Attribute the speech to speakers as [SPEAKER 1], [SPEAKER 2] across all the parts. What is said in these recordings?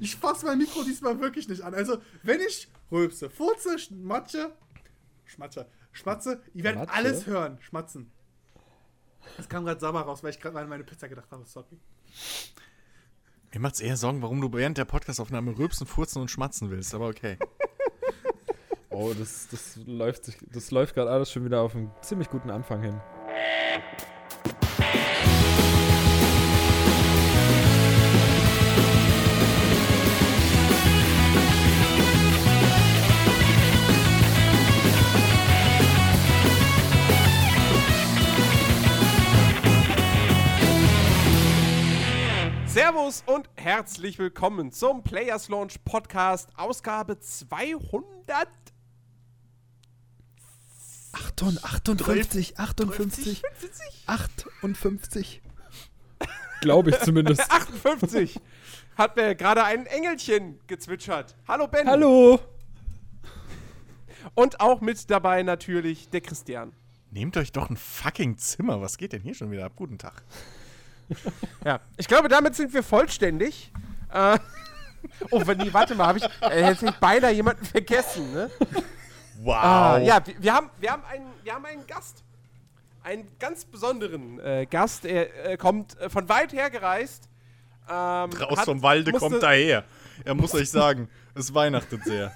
[SPEAKER 1] Ich fasse mein Mikro diesmal wirklich nicht an. Also, wenn ich rülpse, furze, schmatsche, schmatsche, schmatze, ihr werdet
[SPEAKER 2] Schmatze?
[SPEAKER 1] alles hören. Schmatzen. Das kam gerade sauber raus, weil ich gerade an meine Pizza gedacht habe. Sorry.
[SPEAKER 3] Mir macht's eher Sorgen, warum du während der Podcastaufnahme rülpsen, furzen und schmatzen willst, aber okay.
[SPEAKER 2] Oh, das, das läuft, sich- das läuft gerade alles schon wieder auf einen ziemlich guten Anfang hin.
[SPEAKER 4] Servus und herzlich willkommen zum Players Launch Podcast, Ausgabe 200.
[SPEAKER 2] 58, 58, 58. Glaube ich zumindest.
[SPEAKER 4] 58 hat mir gerade ein Engelchen gezwitschert. Hallo Ben.
[SPEAKER 2] Hallo!
[SPEAKER 4] Und auch mit dabei natürlich der Christian.
[SPEAKER 3] Nehmt euch doch ein fucking Zimmer. Was geht denn hier schon wieder ab? Guten Tag.
[SPEAKER 4] Ja, ich glaube, damit sind wir vollständig. Äh, oh, wenn nee, warte mal, habe ich äh, jetzt ich beinahe jemanden vergessen, ne?
[SPEAKER 3] Wow.
[SPEAKER 4] Ah, ja, wir, wir, haben, wir, haben einen, wir haben einen Gast. Einen ganz besonderen äh, Gast. Er äh, kommt äh, von weit her gereist. Ähm,
[SPEAKER 3] Raus vom Walde
[SPEAKER 4] musste-
[SPEAKER 3] kommt daher. Er muss euch sagen, es weihnachtet sehr.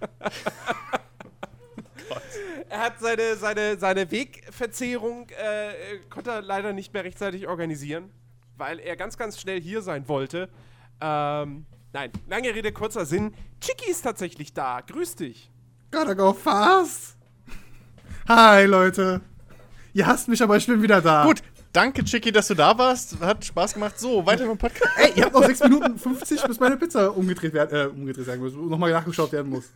[SPEAKER 4] Er hat seine, seine, seine Wegverzehrung, äh, konnte er leider nicht mehr rechtzeitig organisieren, weil er ganz, ganz schnell hier sein wollte. Ähm, nein, lange Rede, kurzer Sinn. Chicky ist tatsächlich da. Grüß dich.
[SPEAKER 1] Gotta go fast. Hi, Leute. Ihr hasst mich, aber ich bin wieder da.
[SPEAKER 3] Gut, danke, Chicky, dass du da warst. Hat Spaß gemacht. So, weiter mit dem Podcast.
[SPEAKER 1] Ey, ihr habt noch 6 Minuten 50, bis meine Pizza umgedreht werden, äh, umgedreht sagen muss, nochmal nachgeschaut werden muss.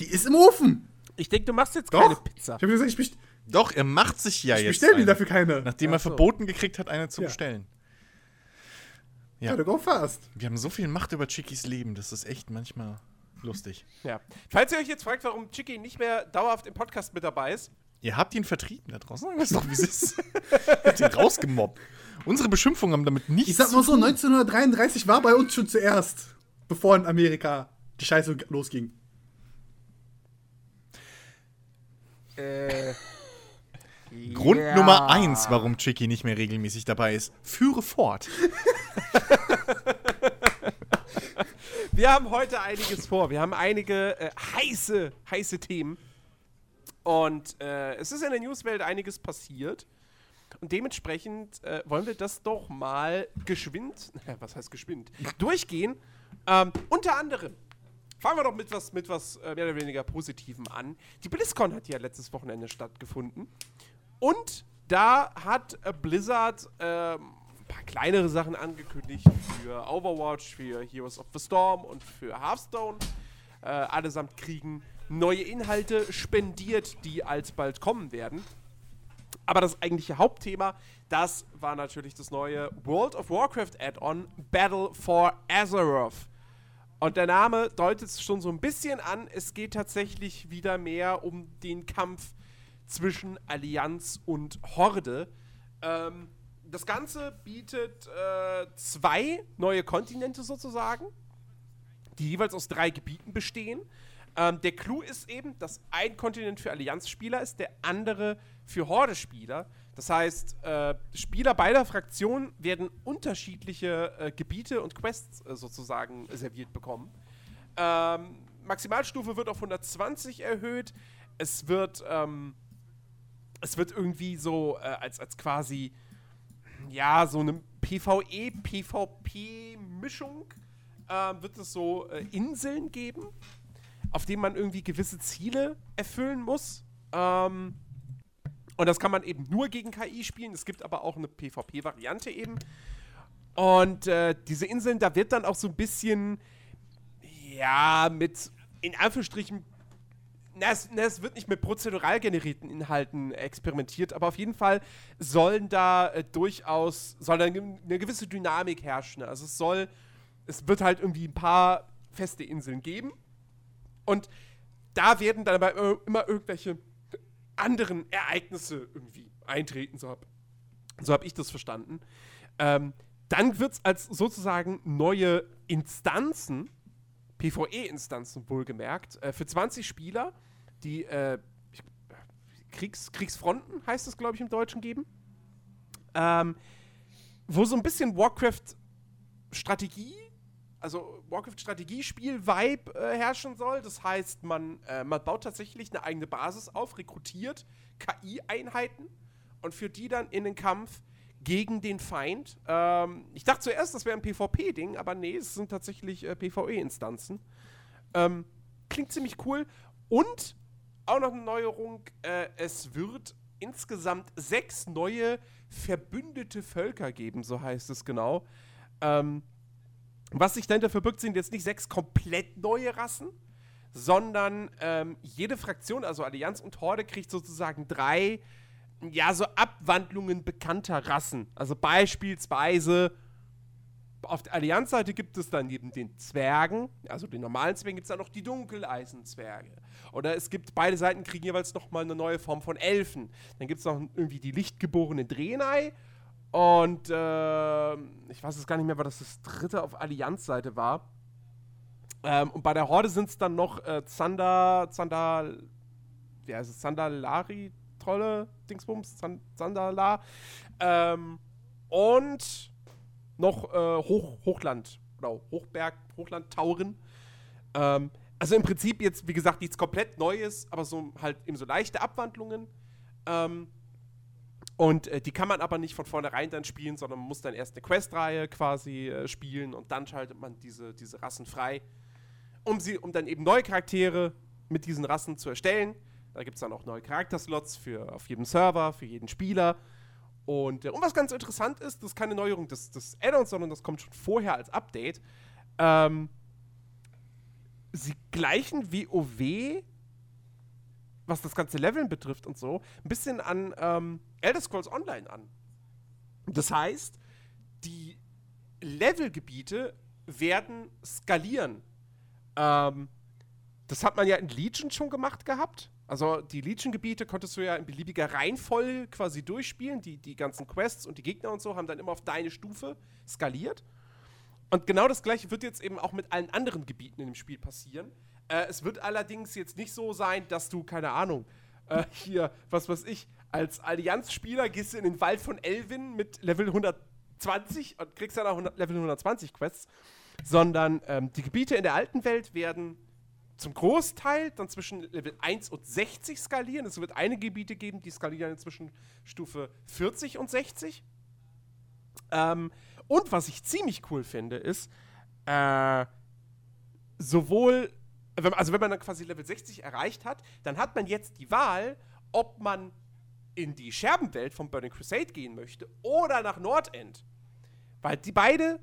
[SPEAKER 1] Die ist im Ofen.
[SPEAKER 4] Ich denke, du machst jetzt
[SPEAKER 1] Doch.
[SPEAKER 4] keine Pizza.
[SPEAKER 1] Ich habe gesagt, ich, best
[SPEAKER 3] Doch, er macht sich ja
[SPEAKER 1] ich
[SPEAKER 3] jetzt.
[SPEAKER 1] bestelle mir dafür keine.
[SPEAKER 3] Nachdem
[SPEAKER 4] Ach
[SPEAKER 3] er
[SPEAKER 4] so.
[SPEAKER 3] verboten gekriegt hat, eine zu
[SPEAKER 1] Ja.
[SPEAKER 3] bestellen. Ja.
[SPEAKER 1] Gotta go fast.
[SPEAKER 3] Wir haben so viel Macht über Chickys Leben, das ist echt manchmal lustig.
[SPEAKER 4] Ja. Falls ihr euch jetzt fragt, warum Chicky nicht mehr dauerhaft im Podcast mit dabei ist,
[SPEAKER 3] Ihr habt ihn vertrieben da draußen. Wir es doch, wie es ist. habt ihn rausgemobbt. Unsere Beschimpfungen haben damit nichts
[SPEAKER 1] Ich sag mal so,
[SPEAKER 3] tun.
[SPEAKER 1] 1933 war bei uns schon zuerst, bevor in Amerika die Scheiße losging.
[SPEAKER 4] Äh,
[SPEAKER 3] Grund
[SPEAKER 4] Ja.
[SPEAKER 3] Nummer eins, warum Chicky nicht mehr regelmäßig dabei ist. Führe fort.
[SPEAKER 4] Wir haben heute einiges vor. Wir haben einige äh, heiße, heiße Themen. Und äh, es ist in der Newswelt einiges passiert. Und dementsprechend äh, wollen wir das doch mal geschwind, was heißt geschwind, durchgehen. Ähm, unter anderem fangen wir doch mit was, mit was äh, mehr oder weniger Positivem an. Die BlizzCon hat ja letztes Wochenende stattgefunden. Und da hat äh, Blizzard ähm, ein paar kleinere Sachen angekündigt für Overwatch, für Heroes of the Storm und für Hearthstone. Äh, allesamt kriegen neue Inhalte spendiert, die alsbald kommen werden. Aber das eigentliche Hauptthema, das war natürlich das neue World of Warcraft Add-on Battle for Azeroth. Und der Name deutet es schon so ein bisschen an. Es geht tatsächlich wieder mehr um den Kampf zwischen Allianz und Horde. Ähm, das Ganze bietet äh, zwei neue Kontinente sozusagen, die jeweils aus drei Gebieten bestehen. Ähm, der Clou ist eben, dass ein Kontinent für Allianzspieler ist, der andere für Horde-Spieler. Das heißt, äh, Spieler beider Fraktionen werden unterschiedliche äh, Gebiete und Quests äh, sozusagen serviert bekommen. Ähm, Maximalstufe wird auf 120 erhöht. Es wird, ähm, es wird irgendwie so äh, als, als quasi, ja, so eine PvE-PvP-Mischung ähm, wird es so äh, Inseln geben, auf denen man irgendwie gewisse Ziele erfüllen muss. Ähm, und das kann man eben nur gegen KI spielen. Es gibt aber auch eine PvP-Variante eben. Und äh, diese Inseln, da wird dann auch so ein bisschen, ja, mit, in Anführungsstrichen, na es, na, es wird nicht mit prozedural generierten Inhalten experimentiert, aber auf jeden Fall sollen da äh, durchaus, soll da eine, gewisse Dynamik herrschen. Also es soll, es wird halt irgendwie ein paar feste Inseln geben. Und da werden dann aber immer- immer irgendwelche anderen Ereignisse irgendwie eintreten. So habe so hab ich das verstanden. Ähm, dann wird es als sozusagen neue Instanzen, PvE-Instanzen wohlgemerkt, äh, für 20 Spieler, die äh, ich- Kriegs, Kriegsfronten heißt es, glaube ich, im Deutschen geben. Ähm, wo so ein bisschen Warcraft-Strategie, also Warcraft-Strategiespiel-Vibe äh, herrschen soll. Das heißt, man, äh, man baut tatsächlich eine eigene Basis auf, rekrutiert KI-Einheiten und führt die dann in den Kampf gegen den Feind. Ähm, ich dachte zuerst, das wäre ein PvP-Ding, aber nee, es sind tatsächlich äh, PvE-Instanzen. Ähm, klingt ziemlich cool. Und auch noch eine Neuerung, äh, es wird insgesamt sechs neue verbündete Völker geben, so heißt es genau. Ähm, was sich dahinter verbirgt, sind jetzt nicht sechs komplett neue Rassen, sondern ähm, jede Fraktion, also Allianz und Horde, kriegt sozusagen drei, ja, so Abwandlungen bekannter Rassen. Also beispielsweise auf der Allianzseite gibt es dann neben den Zwergen, also den normalen Zwergen, gibt es dann noch die Dunkeleisenzwerge. Oder es gibt, beide Seiten kriegen jeweils nochmal eine neue Form von Elfen. Dann gibt es noch irgendwie die lichtgeborenen Draenei. Und äh, ich weiß es gar nicht mehr, weil das das dritte auf Allianzseite war. Ähm, und bei der Horde sind es dann noch äh, Zander, Zander, wie heißt es, Zandalari, Trolle, Dingsbums, Zan- Zandala. Ähm, und noch äh, Hoch, Hochland, oder Hochberg, Hochland, Tauren. Ähm, also im Prinzip jetzt, wie gesagt, nichts komplett Neues, aber so halt eben so leichte Abwandlungen. Ähm, und äh, die kann man aber nicht von vornherein dann spielen, sondern man muss dann erst eine Questreihe quasi äh, spielen und dann schaltet man diese, diese Rassen frei, um, sie, um dann eben neue Charaktere mit diesen Rassen zu erstellen. Da gibt es dann auch neue Charakterslots für auf jedem Server, für jeden Spieler. Und, äh, und was ganz interessant ist, das ist keine Neuerung des, des Add-ons, sondern das kommt schon vorher als Update. Ähm, sie gleichen WoW, was das ganze Leveln betrifft und so, ein bisschen an ähm, Elder Scrolls Online an. Das heißt, die Levelgebiete werden skalieren. Ähm, das hat man ja in Legion schon gemacht gehabt. Also die Legion-Gebiete konntest du ja in beliebiger Reihenfolge quasi durchspielen. Die, die ganzen Quests und die Gegner und so haben dann immer auf deine Stufe skaliert. Und genau das gleiche wird jetzt eben auch mit allen anderen Gebieten in dem Spiel passieren. Äh, es wird allerdings jetzt nicht so sein, dass du, keine Ahnung, äh, hier, was weiß ich, als Allianzspieler gehst du in den Wald von Elvin mit Level 120 und kriegst dann auch 100, Level 120 Quests, sondern ähm, die Gebiete in der alten Welt werden zum Großteil dann zwischen Level 1 und 60 skalieren. Es wird einige Gebiete geben, die skalieren zwischen Stufe 40 und 60. Ähm, und was ich ziemlich cool finde, ist, äh, sowohl, also wenn man dann quasi Level 60 erreicht hat, dann hat man jetzt die Wahl, ob man in die Scherbenwelt von Burning Crusade gehen möchte oder nach Nordend. Weil die beide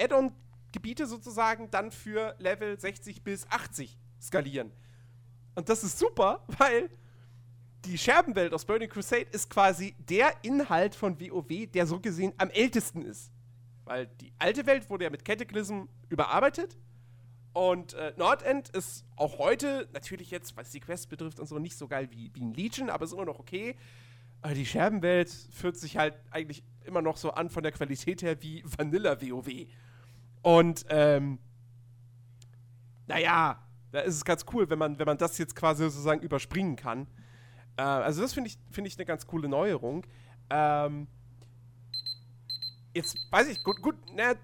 [SPEAKER 4] Add-on-Gebiete sozusagen dann für Level 60 bis 80 skalieren. Und das ist super, weil die Scherbenwelt aus Burning Crusade ist quasi der Inhalt von WoW, der so gesehen am ältesten ist. Weil die alte Welt wurde ja mit Cataclysm überarbeitet. Und äh, Nordend ist auch heute, natürlich jetzt, was die Quest betrifft und so, nicht so geil wie, wie in Legion, aber ist immer noch okay. Aber die Scherbenwelt fühlt sich halt eigentlich immer noch so an von der Qualität her wie Vanilla WoW. Und, ähm, naja, da ist es ganz cool, wenn man, wenn man das jetzt quasi sozusagen überspringen kann. Äh, also das finde ich, find ich eine ganz coole Neuerung. Ähm, jetzt weiß ich, gut, gut, ne,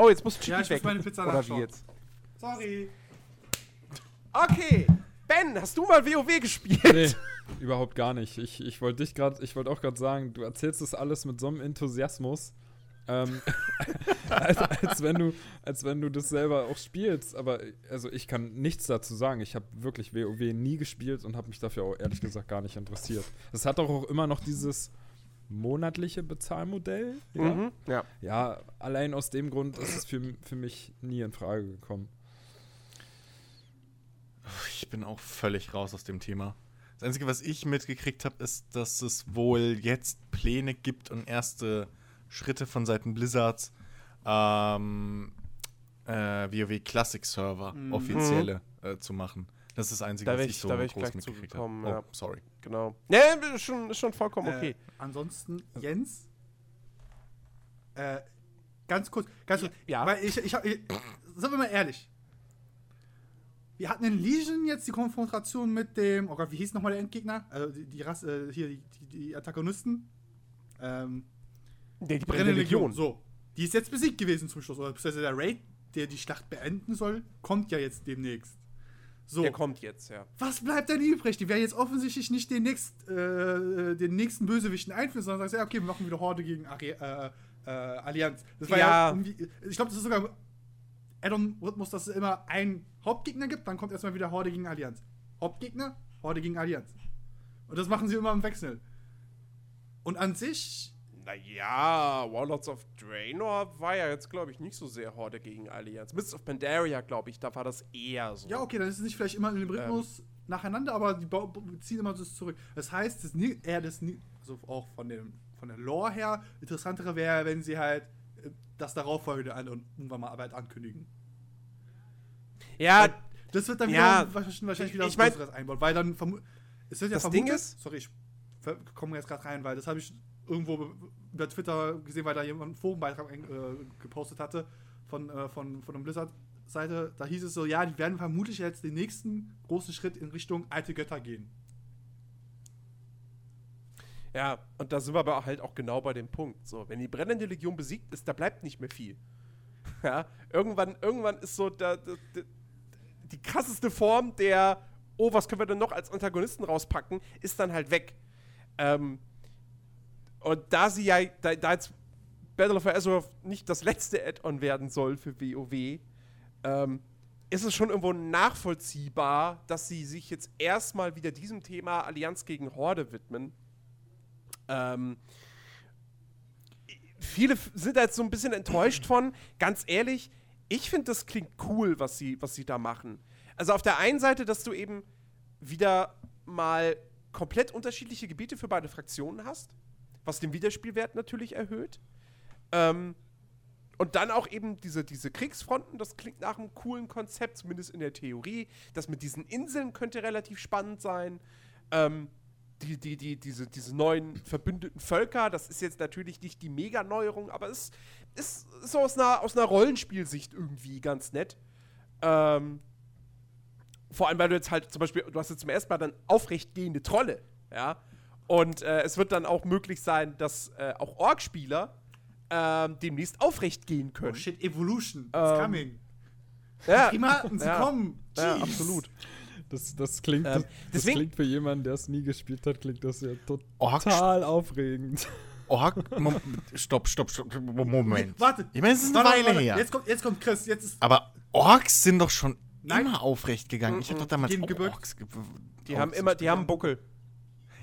[SPEAKER 4] Oh, jetzt muss Chicky
[SPEAKER 1] Ja, ich muss
[SPEAKER 4] weg.
[SPEAKER 1] meine Pizza
[SPEAKER 4] Oder wie jetzt?
[SPEAKER 1] Sorry.
[SPEAKER 4] Okay, Ben, hast du mal WoW gespielt?
[SPEAKER 2] Nee, überhaupt gar nicht. Ich, ich wollte dich gerade, ich wollte auch gerade sagen, du erzählst das alles mit so einem Enthusiasmus. Ähm, als, als, wenn du, als wenn du das selber auch spielst. Aber also ich kann nichts dazu sagen. Ich habe wirklich WoW nie gespielt und habe mich dafür auch ehrlich gesagt gar nicht interessiert. Es hat doch auch immer noch dieses monatliche Bezahlmodell. Ja,
[SPEAKER 4] Mhm, ja.
[SPEAKER 2] ja allein aus dem Grund ist es für, für mich nie in Frage gekommen.
[SPEAKER 3] Ich bin auch völlig raus aus dem Thema. Das Einzige, was ich mitgekriegt habe, ist, dass es wohl jetzt Pläne gibt und erste Schritte von Seiten Blizzards, ähm, äh, WoW Classic Server
[SPEAKER 1] Mhm.
[SPEAKER 3] offizielle äh, zu machen. Das ist das Einzige,
[SPEAKER 4] Da
[SPEAKER 3] was ich,
[SPEAKER 4] ich-
[SPEAKER 3] so
[SPEAKER 4] da wär ich
[SPEAKER 3] groß
[SPEAKER 4] gleich
[SPEAKER 3] mitgekriegt habe.
[SPEAKER 4] ja.
[SPEAKER 3] Oh, sorry.
[SPEAKER 4] Genau. Ne, ist schon, ist schon vollkommen okay.
[SPEAKER 1] Äh, ansonsten, Jens, äh, ganz kurz, ganz kurz.
[SPEAKER 4] Ja.
[SPEAKER 1] Weil ich, ich, hab- ich sind wir mal ehrlich. Wir hatten in Legion jetzt die Konfrontation mit dem, oh Gott, wie hieß nochmal der Endgegner? Also die, die Rasse, äh, hier, die, die, die Antagonisten. Ähm,
[SPEAKER 4] Nee, die
[SPEAKER 1] Brennende Legion. So. Die ist jetzt besiegt gewesen zum Schluss. Oder beziehungsweise der Raid, der die Schlacht beenden soll, kommt ja jetzt demnächst. So.
[SPEAKER 4] Der kommt jetzt, ja.
[SPEAKER 1] Was bleibt denn übrig? Die werden jetzt offensichtlich nicht den, nächst, äh, den nächsten Bösewichten einführen, sondern sagen, ja, okay, wir machen wieder Horde gegen Ari äh, äh, Allianz. Das war ja,
[SPEAKER 4] Ja.
[SPEAKER 1] ich glaube, das ist sogar Add-on-Rhythmus, dass es immer einen Hauptgegner gibt, dann kommt erstmal wieder Horde gegen Allianz. Hauptgegner, Horde gegen Allianz. Und das machen sie immer im Wechsel. Und an sich,
[SPEAKER 4] Naja, Warlords of Draenor war ja jetzt, glaube ich, nicht so sehr Horde gegen Allianz. Mists of Pandaria, glaube ich, da war das eher so.
[SPEAKER 1] ja, okay, dann ist es nicht vielleicht immer in dem Rhythmus nacheinander, aber die bau- ziehen immer das zurück. Das heißt, das eher das nie, also auch von, dem, von der Lore her, interessantere wäre, wenn sie halt äh, das darauffolgende an und irgendwann mal Arbeit ankündigen.
[SPEAKER 4] Ja,
[SPEAKER 1] Weil das wird dann
[SPEAKER 4] ja,
[SPEAKER 1] wieder wahrscheinlich wieder
[SPEAKER 4] ich
[SPEAKER 1] was
[SPEAKER 4] mein-
[SPEAKER 1] einbauen, weil dann es wird ja
[SPEAKER 4] Das
[SPEAKER 1] vermutet,
[SPEAKER 4] Ding ist-
[SPEAKER 1] sorry, ich komme jetzt gerade rein, weil das habe ich irgendwo be- über Twitter gesehen, weil da jemand einen Forenbeitrag äh, gepostet hatte von, äh, von, von der Blizzard-Seite. Da hieß es so, ja, die werden vermutlich jetzt den nächsten großen Schritt in Richtung alte Götter gehen.
[SPEAKER 4] Ja, und da sind wir aber halt auch genau bei dem Punkt. So, wenn die brennende Legion besiegt ist, da bleibt nicht mehr viel. Ja, irgendwann, irgendwann ist so der, der, die krasseste Form der, oh, was können wir denn noch als Antagonisten rauspacken, ist dann halt weg. Ähm, und da sie ja, da, da jetzt Battle of Azeroth nicht das letzte Add-on werden soll für WoW, ähm, ist es schon irgendwo nachvollziehbar, dass sie sich jetzt erstmal wieder diesem Thema Allianz gegen Horde widmen. Ähm, viele sind da jetzt so ein bisschen enttäuscht von. Ganz ehrlich, ich finde, das klingt cool, was sie, was sie da machen. Also auf der einen Seite, dass du eben wieder mal komplett unterschiedliche Gebiete für beide Fraktionen hast, was den Wiederspielwert natürlich erhöht. Ähm, und dann auch eben diese, diese Kriegsfronten, das klingt nach einem coolen Konzept, zumindest in der Theorie. Das mit diesen Inseln könnte relativ spannend sein. Ähm, die, die, die, diese, diese neuen verbündeten Völker, das ist jetzt natürlich nicht die Mega-Neuerung, aber es ist, ist so aus einer, aus einer Rollenspielsicht irgendwie ganz nett. Ähm, vor allem, weil du jetzt halt zum Beispiel, du hast jetzt zum ersten Mal dann aufrechtgehende Trolle, ja. Und äh, es wird dann auch möglich sein, dass äh, auch Orc-Spieler ähm, demnächst aufrecht gehen
[SPEAKER 1] Oh
[SPEAKER 4] können.
[SPEAKER 1] shit, Evolution, it's
[SPEAKER 4] Ähm,
[SPEAKER 1] coming.
[SPEAKER 4] ja,
[SPEAKER 1] Primaten, sie
[SPEAKER 4] ja.
[SPEAKER 1] kommen.
[SPEAKER 4] ja,
[SPEAKER 1] Jeez.
[SPEAKER 4] absolut.
[SPEAKER 2] Das, das, klingt,
[SPEAKER 4] Ähm,
[SPEAKER 2] das, das
[SPEAKER 4] deswegen-
[SPEAKER 2] klingt für jemanden, der es nie gespielt hat, klingt das ja
[SPEAKER 3] Ork,
[SPEAKER 2] total aufregend.
[SPEAKER 3] Ork, Mom stopp, stopp, stopp, Moment.
[SPEAKER 1] Warte.
[SPEAKER 3] Ich meine, es ist eine
[SPEAKER 1] Warte,
[SPEAKER 3] Weile
[SPEAKER 1] warte,
[SPEAKER 3] her.
[SPEAKER 1] Jetzt kommt, jetzt kommt Chris, jetzt ist
[SPEAKER 3] Aber Orks sind doch schon
[SPEAKER 1] Nein.
[SPEAKER 3] immer aufrecht gegangen. Ich habe doch damals auch
[SPEAKER 1] gebückt.
[SPEAKER 3] Orks ge
[SPEAKER 4] Die
[SPEAKER 3] Orks
[SPEAKER 4] haben immer, die haben. Buckel.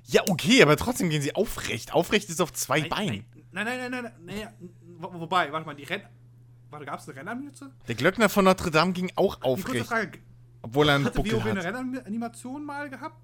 [SPEAKER 3] Ja, okay, aber trotzdem gehen sie aufrecht. Aufrecht ist auf zwei Beinen.
[SPEAKER 1] Nein, nein, nein, nein, nein, nein, wo- wobei, warte mal, die Renn... Warte, gab es eine Rennanimation?
[SPEAKER 3] Der Glöckner von Notre Dame ging auch
[SPEAKER 1] Eine kurze
[SPEAKER 3] aufrecht,
[SPEAKER 1] Frage,
[SPEAKER 3] obwohl er einen
[SPEAKER 1] hatte
[SPEAKER 3] Buckel
[SPEAKER 1] eine
[SPEAKER 3] hat.
[SPEAKER 1] Rennanimation mal gehabt?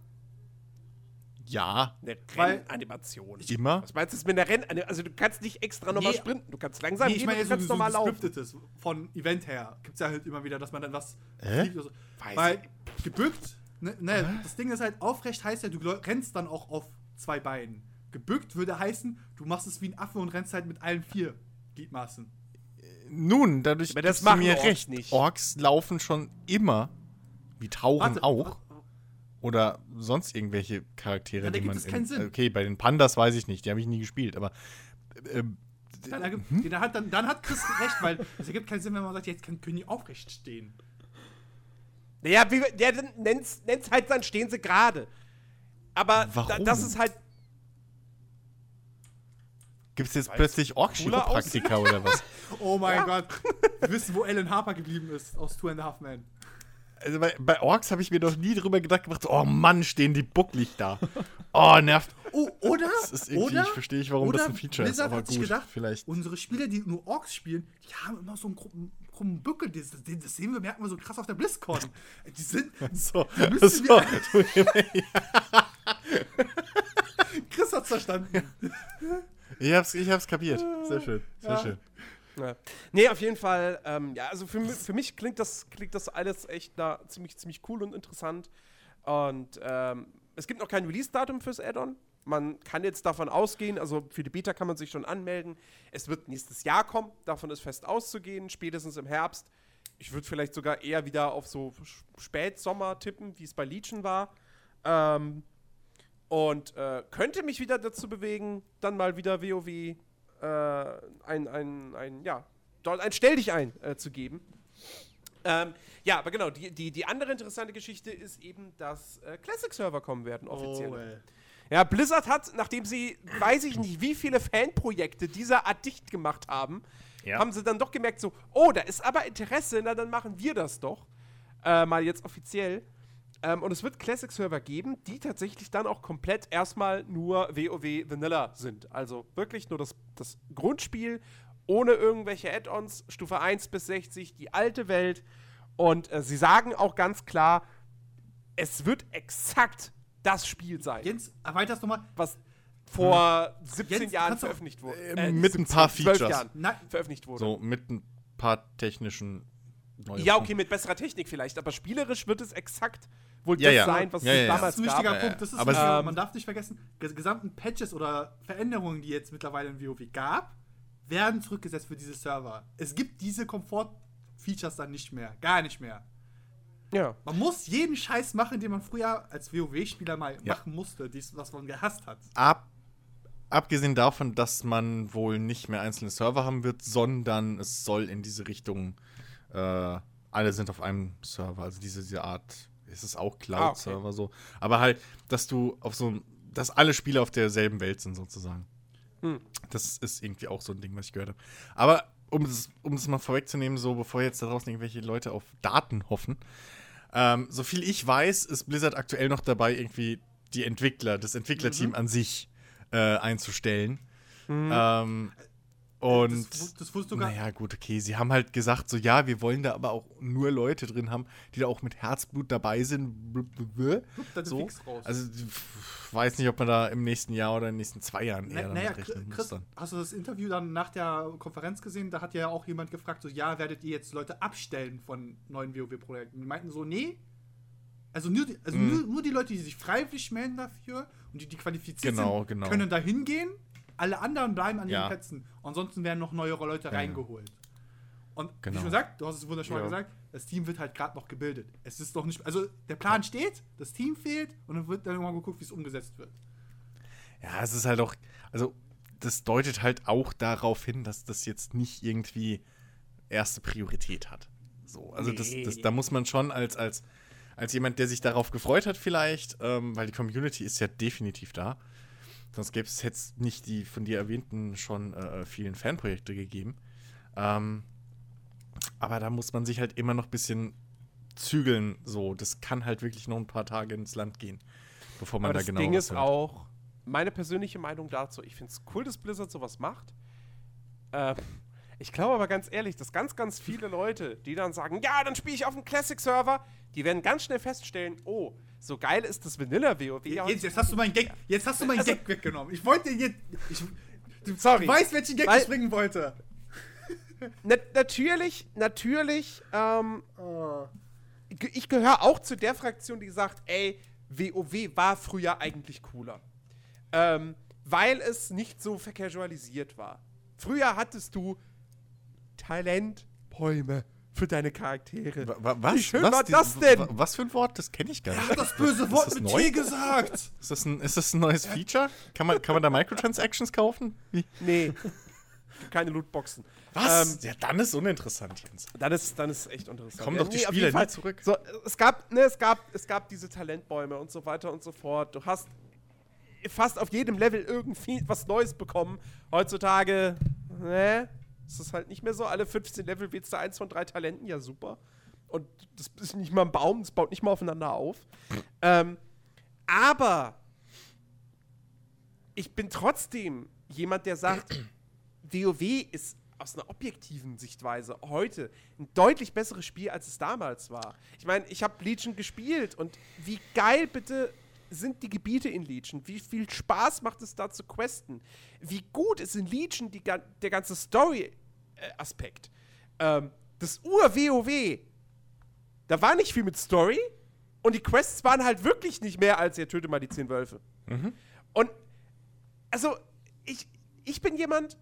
[SPEAKER 3] Ja,
[SPEAKER 4] Eine
[SPEAKER 1] Weil-
[SPEAKER 4] Rennanimation.
[SPEAKER 3] immer.
[SPEAKER 4] Was meinst du jetzt mit einer Renn... Also du kannst nicht extra nochmal
[SPEAKER 1] Nee.
[SPEAKER 4] sprinten. Du kannst langsam
[SPEAKER 1] Nee, ich
[SPEAKER 4] gehen
[SPEAKER 1] meine
[SPEAKER 4] du
[SPEAKER 1] so,
[SPEAKER 4] kannst
[SPEAKER 1] so
[SPEAKER 4] normal laufen.
[SPEAKER 1] gescriptetes von Event her. Gibt es ja halt immer wieder, dass man dann was
[SPEAKER 3] Hä?
[SPEAKER 1] fliegt so.
[SPEAKER 4] Weiß
[SPEAKER 1] Weil gebückt, ne, ne, das Ding ist halt, aufrecht heißt ja, du rennst dann auch auf zwei Beinen. Gebückt würde heißen, du machst es wie ein Affe und rennst halt mit allen vier Gliedmaßen.
[SPEAKER 3] Nun, dadurch
[SPEAKER 4] Aber das machen
[SPEAKER 3] mir
[SPEAKER 4] Orks
[SPEAKER 3] recht.
[SPEAKER 4] nicht.
[SPEAKER 3] Orks laufen schon immer, wie Tauren
[SPEAKER 1] Warte,
[SPEAKER 3] auch, oder sonst irgendwelche Charaktere,
[SPEAKER 1] Ja, da
[SPEAKER 3] die man.
[SPEAKER 1] gibt es keinen Sinn.
[SPEAKER 3] Okay, bei den Pandas weiß ich nicht, die habe ich nie gespielt, aber ähm,
[SPEAKER 1] Dann, ergibt- dann, hat, dann, dann hat Chris recht, weil es ergibt keinen Sinn, wenn man sagt, jetzt kann, die aufrecht stehen.
[SPEAKER 4] Naja, wie, der nennt's, nennt's halt, dann stehen sie gerade. Aber da, das ist halt.
[SPEAKER 3] gibt es jetzt
[SPEAKER 4] Weil's
[SPEAKER 3] plötzlich
[SPEAKER 4] cooler
[SPEAKER 3] Ork-Chiropraktiker oder was?
[SPEAKER 1] Oh mein Gott. Wir wissen, wo Alan Harper geblieben ist aus Two and a Half Men.
[SPEAKER 3] Also bei, bei Orks habe ich mir noch nie drüber gedacht gemacht, oh Mann, stehen die bucklig da. Oh, nervt.
[SPEAKER 1] Oh, oder?
[SPEAKER 3] Das ist irgendwie,
[SPEAKER 1] oder?
[SPEAKER 3] ich verstehe nicht, warum
[SPEAKER 1] oder
[SPEAKER 3] das ein Feature ist,
[SPEAKER 1] Blizzard
[SPEAKER 3] aber
[SPEAKER 1] hat sich
[SPEAKER 3] gut,
[SPEAKER 1] gedacht,
[SPEAKER 3] vielleicht.
[SPEAKER 1] Unsere Spieler, die nur Orks spielen, die haben immer so einen krummen, krummen Bückel. Das, das, sehen wir, merken wir so krass auf der BlizzCon. Die sind.
[SPEAKER 3] So,
[SPEAKER 1] müssen
[SPEAKER 3] so.
[SPEAKER 1] Chris hat's verstanden.
[SPEAKER 3] Ich hab's, ich hab's kapiert. Sehr schön, sehr
[SPEAKER 1] Ja.
[SPEAKER 3] schön.
[SPEAKER 4] Ja. Nee, auf jeden Fall, ähm, ja, also für, für mich klingt das, klingt das alles echt na, ziemlich, ziemlich cool und interessant. Und ähm, es gibt noch kein Release-Datum fürs Add-on. Man kann jetzt davon ausgehen, also für die Beta kann man sich schon anmelden. Es wird nächstes Jahr kommen, davon ist fest auszugehen, spätestens im Herbst. Ich würde vielleicht sogar eher wieder auf so Spätsommer tippen, wie es bei Legion war. Ähm, und äh, könnte mich wieder dazu bewegen, dann mal wieder WoW äh, ein, ein, ein, ja, dort ein Stell dich ein äh, zu geben. Ähm, ja, aber genau, die, die, die andere interessante Geschichte ist eben, dass äh, Classic-Server kommen werden, offiziell.
[SPEAKER 1] Oh.
[SPEAKER 4] Ja, Blizzard hat, nachdem sie, weiß ich nicht, wie viele Fanprojekte dieser Art dicht gemacht haben,
[SPEAKER 3] Ja.
[SPEAKER 4] haben sie dann doch gemerkt, so, oh, da ist aber Interesse, na dann machen wir das doch. Äh, mal jetzt offiziell. Ähm, und es wird Classic-Server geben, die tatsächlich dann auch komplett erstmal nur WoW Vanilla sind. Also wirklich nur das, das Grundspiel, ohne irgendwelche Add-ons, Stufe 1 bis 60, die alte Welt. Und äh, sie sagen auch ganz klar, es wird exakt das Spiel sein,
[SPEAKER 1] Jens, erweiterst nochmal.
[SPEAKER 4] was vor 17
[SPEAKER 1] Jens,
[SPEAKER 4] Jahren
[SPEAKER 1] du-
[SPEAKER 4] veröffentlicht wurde.
[SPEAKER 3] äh, mit ein paar
[SPEAKER 4] 12
[SPEAKER 3] Features.
[SPEAKER 4] Jahren
[SPEAKER 1] Nein,
[SPEAKER 4] veröffentlicht wurde.
[SPEAKER 3] So mit ein paar technischen Neuerungen.
[SPEAKER 4] Ja, okay, mit besserer Technik vielleicht, aber spielerisch wird es exakt wohl
[SPEAKER 3] Ja,
[SPEAKER 4] das
[SPEAKER 3] ja.
[SPEAKER 4] sein, was
[SPEAKER 3] Ja,
[SPEAKER 4] es
[SPEAKER 3] ja, ja.
[SPEAKER 1] das
[SPEAKER 4] damals
[SPEAKER 1] ist ein wichtiger
[SPEAKER 4] gab.
[SPEAKER 1] Punkt. Das ist
[SPEAKER 3] Aber
[SPEAKER 1] wichtig.
[SPEAKER 4] es-
[SPEAKER 1] man darf nicht vergessen, die gesamten Patches oder Veränderungen, die jetzt mittlerweile in WoW gab, werden zurückgesetzt für diese Server. Es gibt diese Komfort-Features dann nicht mehr. Gar nicht mehr.
[SPEAKER 4] Ja.
[SPEAKER 1] Man muss jeden Scheiß machen, den man früher als WoW-Spieler mal
[SPEAKER 3] Ja.
[SPEAKER 1] machen musste, dies, was man gehasst hat.
[SPEAKER 3] Ab, abgesehen davon, dass man wohl nicht mehr einzelne Server haben wird, sondern es soll in diese Richtung, äh, alle sind auf einem Server, also diese, diese Art, ist es auch Cloud-Server so. Aber halt, dass du auf so, dass alle Spiele auf derselben Welt sind sozusagen.
[SPEAKER 4] Hm.
[SPEAKER 3] Das ist irgendwie auch so ein Ding, was ich gehört habe. Aber um es, um es mal vorwegzunehmen, so bevor jetzt da draußen irgendwelche Leute auf Daten hoffen, ähm, so viel ich weiß, ist Blizzard aktuell noch dabei, irgendwie die Entwickler, das Entwicklerteam
[SPEAKER 1] Mhm.
[SPEAKER 3] an sich äh, einzustellen. Ähm, und
[SPEAKER 1] das, das wusstest du gar
[SPEAKER 3] naja, gut, okay. Sie haben halt gesagt, so ja, wir wollen da aber auch nur Leute drin haben, die da auch mit Herzblut dabei sind. So. Also ich weiß nicht, ob man da im nächsten Jahr oder in den nächsten zwei Jahren eher
[SPEAKER 1] Na,
[SPEAKER 3] damit
[SPEAKER 1] naja,
[SPEAKER 3] rechnen muss
[SPEAKER 1] Chris,
[SPEAKER 3] dann.
[SPEAKER 1] hast du das Interview dann nach der Konferenz gesehen? Da hat ja auch jemand gefragt, so, ja, werdet ihr jetzt Leute abstellen von neuen WoW-Projekten? Die meinten so, nee. Also, nur die, also
[SPEAKER 3] Mhm.
[SPEAKER 1] nur, nur die Leute, die sich freiwillig melden dafür und die, die qualifiziert
[SPEAKER 3] Genau,
[SPEAKER 1] sind,
[SPEAKER 3] genau.
[SPEAKER 1] können da hingehen. Alle anderen bleiben an ihren
[SPEAKER 3] Ja.
[SPEAKER 1] Plätzen. Ansonsten werden noch neue Leute
[SPEAKER 3] Ja.
[SPEAKER 1] reingeholt. Und
[SPEAKER 3] Genau.
[SPEAKER 1] wie schon gesagt, du hast es wunderschön
[SPEAKER 3] Ja.
[SPEAKER 1] gesagt, das Team wird halt gerade noch gebildet. Es ist noch nicht, also der Plan steht, das Team fehlt und dann wird dann irgendwann geguckt, wie es umgesetzt wird.
[SPEAKER 3] Ja, es ist halt auch, also das deutet halt auch darauf hin, dass das jetzt nicht irgendwie erste Priorität hat. So, also das, das, da muss man schon als, als, als jemand, der sich darauf gefreut hat vielleicht, ähm, weil die Community ist ja definitiv da. Sonst gäbe es jetzt nicht die von dir erwähnten schon äh, vielen Fanprojekte gegeben. Ähm, aber da muss man sich halt immer noch ein bisschen zügeln. So, das kann halt wirklich noch ein paar Tage ins Land gehen, bevor man
[SPEAKER 4] Aber
[SPEAKER 3] da
[SPEAKER 4] das
[SPEAKER 3] genau
[SPEAKER 4] Ding
[SPEAKER 3] was
[SPEAKER 4] ist
[SPEAKER 3] hört.
[SPEAKER 4] auch, meine persönliche Meinung dazu, ich finde es cool, dass Blizzard sowas macht. Ähm, ich glaube aber ganz ehrlich, dass ganz, ganz viele Leute, die dann sagen, ja, dann spiele ich auf dem Classic-Server, die werden ganz schnell feststellen, oh, so geil ist das Vanilla-WoW.
[SPEAKER 1] Jetzt, jetzt hast du meinen Gag, jetzt hast du meinen
[SPEAKER 4] Also-
[SPEAKER 1] Gag weggenommen. Ich wollte jetzt. Ich, du
[SPEAKER 4] Sorry.
[SPEAKER 1] weißt, welchen Gag
[SPEAKER 4] Weil-
[SPEAKER 1] ich bringen wollte.
[SPEAKER 4] Na, natürlich, natürlich, ähm, ge- ich gehöre auch zu der Fraktion, die sagt, ey, WoW war früher eigentlich cooler. Ähm, weil es nicht so vercasualisiert war. Früher hattest du Talentbäume für deine Charaktere.
[SPEAKER 3] Wa- wa- Was?
[SPEAKER 4] Wie schön
[SPEAKER 3] was,
[SPEAKER 4] war das denn?
[SPEAKER 3] wa- Was für ein Wort? Das kenne ich gar nicht.
[SPEAKER 1] Das böse Wort
[SPEAKER 3] das
[SPEAKER 1] mit
[SPEAKER 3] neu?
[SPEAKER 1] T gesagt.
[SPEAKER 3] Ist das ein, ist das ein neues Feature? Kann man, kann man da Microtransactions kaufen? Wie?
[SPEAKER 4] Nee, keine Lootboxen.
[SPEAKER 3] Was?
[SPEAKER 4] Ähm,
[SPEAKER 3] ja, dann ist uninteressant, Jens.
[SPEAKER 4] Dann ist, dann ist echt interessant.
[SPEAKER 3] Kommen
[SPEAKER 4] Ja,
[SPEAKER 3] doch die
[SPEAKER 4] nee,
[SPEAKER 3] Spieler nie zurück.
[SPEAKER 4] So, es gab, ne, es gab, es gab diese Talentbäume und so weiter und so fort. Du hast fast auf jedem Level irgendwie was Neues bekommen. Heutzutage, ne, ist es halt nicht mehr so. Alle 15 Level wählst du eins von drei Talenten, ja super. Und das ist nicht mal ein Baum, das baut nicht mal aufeinander auf. ähm, aber ich bin trotzdem jemand, der sagt, WoW ist aus einer objektiven Sichtweise heute ein deutlich besseres Spiel, als es damals war. Ich meine, ich habe Legion gespielt und wie geil bitte sind die Gebiete in Legion? Wie viel Spaß macht es da zu questen? Wie gut ist in Legion die, der ganze Story-Aspekt? Ähm, das Ur-WoW, da war nicht viel mit Story und die Quests waren halt wirklich nicht mehr als, ihr töte mal die zehn Wölfe. Und also ich, ich bin jemand,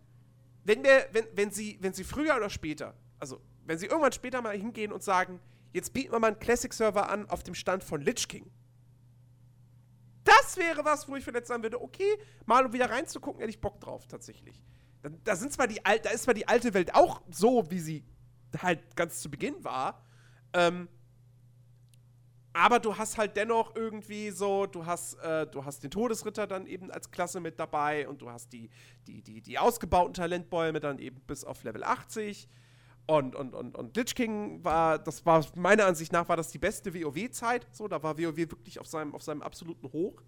[SPEAKER 4] wenn wir, wenn, wenn sie, wenn sie früher oder später, also wenn sie irgendwann später mal hingehen und sagen, jetzt bieten wir mal einen Classic-Server an auf dem Stand von Lich King. Das wäre was, wo ich vielleicht sagen würde, okay, mal um wieder reinzugucken, hätte ich Bock drauf, tatsächlich. Da, sind zwar die da ist zwar die alte Welt auch so, wie sie halt ganz zu Beginn war, ähm, aber du hast halt dennoch irgendwie so, du hast, äh, du hast den Todesritter dann eben als Klasse mit dabei und du hast die, die, die, die ausgebauten Talentbäume dann eben bis auf Level 80. Und, und, und, und Lich King war, das war meiner Ansicht nach, war das die beste WoW-Zeit. So, da war WoW wirklich auf seinem, auf seinem absoluten Hoch.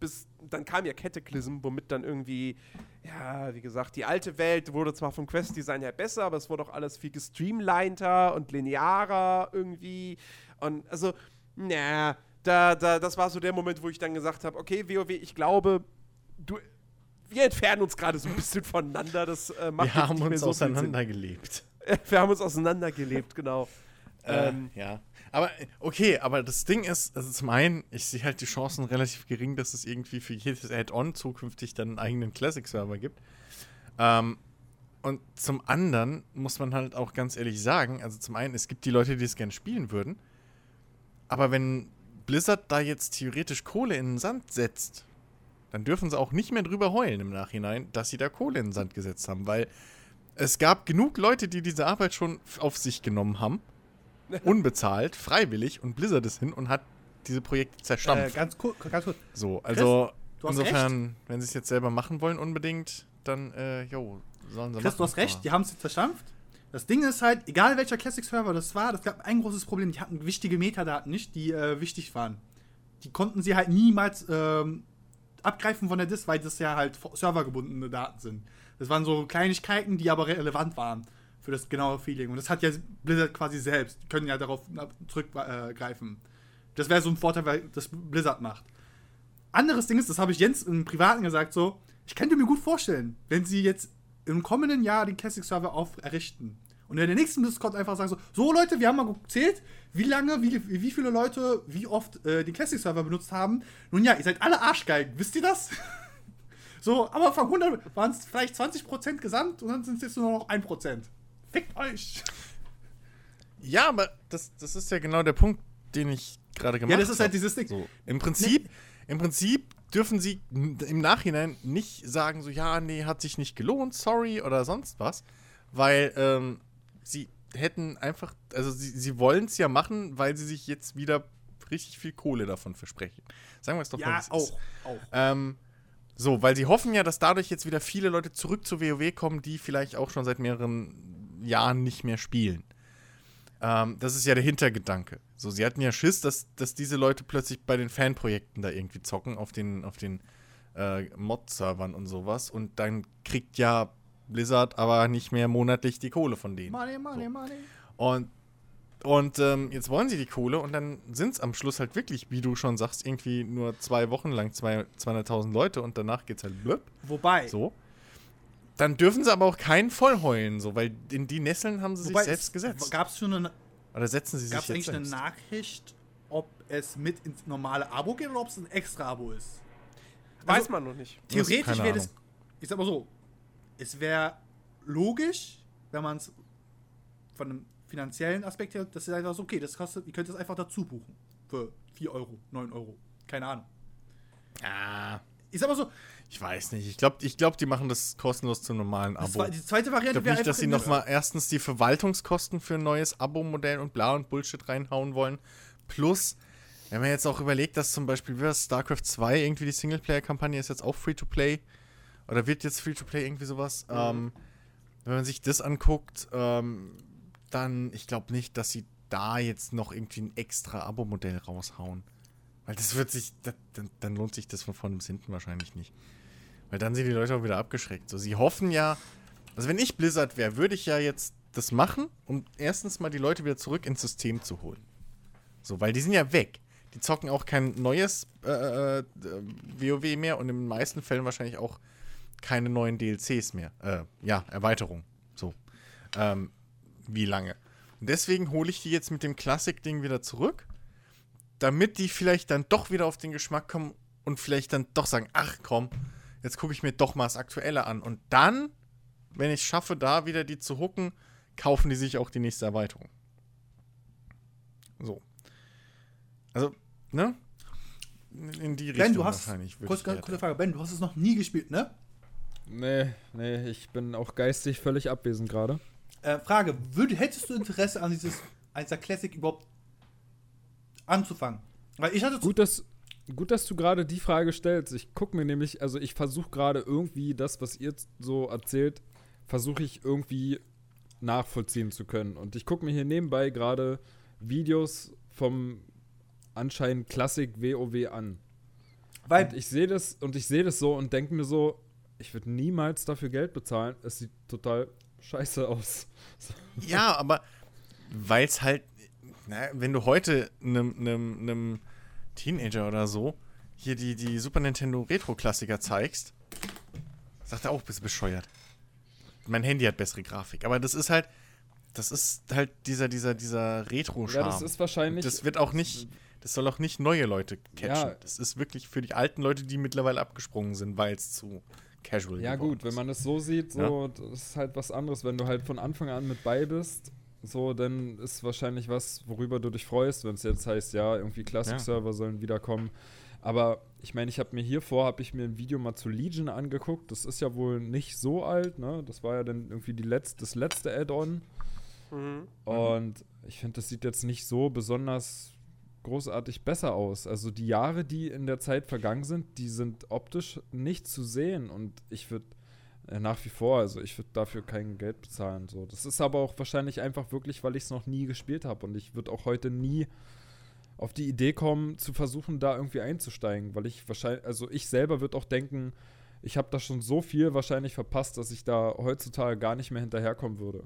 [SPEAKER 4] Bis, dann kam ja Cataclysm, womit dann irgendwie, ja, wie gesagt, die alte Welt wurde zwar vom Quest-Design her besser, aber es wurde auch alles viel gestreamliner und linearer irgendwie. Und also, na, da, da, das war so der Moment, wo ich dann gesagt habe, okay, WoW, ich glaube, du, wir entfernen uns gerade so ein bisschen voneinander. Das äh, macht
[SPEAKER 3] Wir haben
[SPEAKER 4] nicht mehr
[SPEAKER 3] uns
[SPEAKER 4] so
[SPEAKER 3] auseinandergelebt.
[SPEAKER 4] Wir haben uns auseinandergelebt, genau. Ähm,
[SPEAKER 3] äh, ja. Aber okay, aber das Ding ist, also zum einen, ich sehe halt die Chancen relativ gering, dass es irgendwie für jedes Add-on zukünftig dann einen eigenen Classic-Server gibt. Ähm, und zum anderen muss man halt auch ganz ehrlich sagen, also zum einen, es gibt die Leute, die es gerne spielen würden, aber wenn Blizzard da jetzt theoretisch Kohle in den Sand setzt, dann dürfen sie auch nicht mehr drüber heulen im Nachhinein, dass sie da Kohle in den Sand gesetzt haben, weil es gab genug Leute, die diese Arbeit schon auf sich genommen haben, unbezahlt, freiwillig, und Blizzard ist hin und hat diese Projekte
[SPEAKER 1] Äh,
[SPEAKER 3] zerstampft.
[SPEAKER 1] ganz kurz, ganz kurz.
[SPEAKER 3] so, also
[SPEAKER 1] hast
[SPEAKER 3] insofern, wenn sie es jetzt selber machen wollen unbedingt, dann, äh, jo, sollen sie
[SPEAKER 1] Chris, du hast recht, die haben es zerstampft. Das Ding ist halt, egal welcher Classic-Server das war, das gab ein großes Problem. Die hatten wichtige Metadaten nicht, die äh, wichtig waren. Die konnten sie halt niemals ähm, abgreifen von der Disk, weil das ja halt servergebundene Daten sind. Das waren so Kleinigkeiten, die aber relevant waren für das genaue Feeling. Und das hat ja Blizzard quasi selbst. Die können ja darauf zurückgreifen. Das wäre so ein Vorteil, weil das Blizzard macht. Anderes Ding ist, das habe ich Jens im Privaten gesagt, so, ich könnte mir gut vorstellen, wenn sie jetzt im kommenden Jahr den Classic-Server errichten. Und in der nächsten Discord einfach sagen so, so Leute, wir haben mal gezählt, wie lange, wie, wie viele Leute, wie oft äh, den Classic-Server benutzt haben. Nun ja, ihr seid alle Arschgeigen, wisst ihr das? so, aber von 100 waren es vielleicht 20% gesamt und dann sind es jetzt nur noch 1%. Fickt euch!
[SPEAKER 3] Ja, aber das, das ist ja genau der Punkt, den ich gerade gemacht
[SPEAKER 1] Ja,
[SPEAKER 3] habe.
[SPEAKER 1] das ist halt dieses Ding.
[SPEAKER 3] So, im Prinzip, im Prinzip dürfen sie im Nachhinein nicht sagen, so, ja, nee, hat sich nicht gelohnt, sorry oder sonst was, weil ähm, sie hätten einfach, also sie, sie wollen es ja machen, weil sie sich jetzt wieder richtig viel Kohle davon versprechen. Sagen wir es doch mal,
[SPEAKER 1] Ja,
[SPEAKER 3] es ist.
[SPEAKER 1] auch. auch.
[SPEAKER 3] Ähm, so, weil sie hoffen ja, dass dadurch jetzt wieder viele Leute zurück zu WoW kommen, die vielleicht auch schon seit mehreren Jahren nicht mehr spielen. Ähm, das ist ja der Hintergedanke. So, sie hatten ja Schiss, dass, dass diese Leute plötzlich bei den Fanprojekten da irgendwie zocken, auf den, auf den äh, Mod-Servern und sowas. Und dann kriegt ja Blizzard aber nicht mehr monatlich die Kohle von denen.
[SPEAKER 1] Money, money,
[SPEAKER 3] So.
[SPEAKER 1] money.
[SPEAKER 3] Und, und ähm, jetzt wollen sie die Kohle und dann sind es am Schluss halt wirklich, wie du schon sagst, irgendwie nur zwei Wochen lang zwei- 200.000 Leute und danach geht's halt blöb.
[SPEAKER 1] Wobei,
[SPEAKER 3] So. Dann dürfen sie aber auch keinen vollheulen, so, weil in die Nesseln haben sie sich
[SPEAKER 1] wobei
[SPEAKER 3] selbst gesetzt.
[SPEAKER 1] Gab es schon eine,
[SPEAKER 3] Oder setzen sie sich
[SPEAKER 1] gab's
[SPEAKER 3] jetzt
[SPEAKER 1] eigentlich eine
[SPEAKER 3] selbst.
[SPEAKER 1] Nachricht, ob es mit ins normale Abo geht oder ob es ein extra Abo ist?
[SPEAKER 4] Weiß
[SPEAKER 1] Also-
[SPEAKER 4] man noch nicht.
[SPEAKER 1] Theoretisch
[SPEAKER 3] keine
[SPEAKER 1] wäre das, ich sag mal so, es wäre logisch, wenn man es von einem finanziellen Aspekt her, dass ihr einfach so, okay, das kostet, ihr könnt das einfach dazu buchen. Für 4 Euro, 9 Euro. Keine Ahnung.
[SPEAKER 3] Ah,
[SPEAKER 1] Ich sag mal so,
[SPEAKER 3] ich weiß nicht. Ich glaube, ich glaub, die machen das kostenlos zum normalen Abo.
[SPEAKER 1] war, die zweite
[SPEAKER 3] Ich
[SPEAKER 1] Variante
[SPEAKER 3] glaube nicht, dass sie nochmal erstens die Verwaltungskosten für ein neues Abo-Modell und bla und Bullshit reinhauen wollen. Plus, wenn man jetzt auch überlegt, dass zum Beispiel wie StarCraft 2 irgendwie die Singleplayer-Kampagne ist jetzt auch Free-to-Play oder wird jetzt Free-to-Play irgendwie sowas. Ähm, wenn man sich das anguckt, ähm, dann, ich glaube nicht, dass sie da jetzt noch irgendwie ein extra Abo-Modell raushauen. Weil das wird sich, das, dann, dann lohnt sich das von vorne bis hinten wahrscheinlich nicht. Weil dann sind die Leute auch wieder abgeschreckt. So, sie hoffen ja, also wenn ich Blizzard wäre, würde ich ja jetzt das machen, um erstens mal die Leute wieder zurück ins System zu holen. So, weil die sind ja weg. Die zocken auch kein neues äh, äh, WoW mehr und in den meisten Fällen wahrscheinlich auch keine neuen DLCs mehr. Äh, ja, Erweiterung. So. Ähm, wie lange? Und deswegen hole ich die jetzt mit dem Classic-Ding wieder zurück, damit die vielleicht dann doch wieder auf den Geschmack kommen und vielleicht dann doch sagen, ach komm, jetzt gucke ich mir doch mal das Aktuelle an. Und dann, wenn ich es schaffe, da wieder die zu hucken, kaufen die sich auch die nächste Erweiterung. So. Also, ne? In die Richtung
[SPEAKER 1] Ben, du hast.
[SPEAKER 3] wahrscheinlich.
[SPEAKER 1] Kurz,
[SPEAKER 3] ich
[SPEAKER 1] kurze. Frage. Ben, du hast es noch nie gespielt, ne?
[SPEAKER 2] Nee, nee, ich bin auch geistig völlig abwesend gerade.
[SPEAKER 1] Äh, Frage: würd, Hättest du Interesse an dieses, an dieser Classic überhaupt anzufangen? Weil ich hatte.
[SPEAKER 2] Gut, dass, gut, dass du gerade die Frage stellst. Ich gucke mir nämlich, also ich versuche gerade irgendwie das, was ihr so erzählt, versuche ich irgendwie nachvollziehen zu können. Und ich gucke mir hier nebenbei gerade Videos vom anscheinend Klassik WoW an.
[SPEAKER 1] weil
[SPEAKER 2] Und ich sehe das und ich sehe das so und denke mir so, ich würde niemals dafür Geld bezahlen. Es sieht total scheiße aus.
[SPEAKER 3] Ja, aber weil es halt, na, wenn du heute einem, Teenager oder so hier die, die Super Nintendo Retro-Klassiker zeigst, sagt er auch, bist du bescheuert. Mein Handy hat bessere Grafik. Aber das ist halt, das ist halt dieser, dieser, dieser Retro-Charme.
[SPEAKER 2] Ja, das ist wahrscheinlich.
[SPEAKER 3] Das wird auch nicht, das soll auch nicht neue Leute catchen.
[SPEAKER 2] Ja.
[SPEAKER 3] Das ist wirklich für die alten Leute, die mittlerweile abgesprungen sind, weil es zu casual
[SPEAKER 2] Ja,
[SPEAKER 3] geworden
[SPEAKER 2] gut, wenn
[SPEAKER 3] ist.
[SPEAKER 2] man es so sieht, so, das ist halt was anderes. Wenn du halt von Anfang an mit bei bist, so, dann ist wahrscheinlich was, worüber du dich freust, wenn es jetzt heißt, ja, irgendwie Classic-Server sollen wiederkommen. Aber ich meine, ich habe mir hier vor, habe ich mir ein Video mal zu Legion angeguckt. Das ist ja wohl nicht so alt, ne? Das war ja dann irgendwie die letzte, das letzte Add-on.
[SPEAKER 4] Mhm.
[SPEAKER 2] Und ich finde, das sieht jetzt nicht so besonders großartig besser aus. Also die Jahre, die in der Zeit vergangen sind, die sind optisch nicht zu sehen. Und ich würde äh, nach wie vor, also ich würde dafür kein Geld bezahlen. So. Das ist aber auch wahrscheinlich einfach wirklich, weil ich es noch nie gespielt habe. Und ich würde auch heute nie auf die Idee kommen, zu versuchen, da irgendwie einzusteigen. Weil ich wahrscheinlich, also ich selber würde auch denken, ich habe da schon so viel wahrscheinlich verpasst, dass ich da heutzutage gar nicht mehr hinterherkommen würde.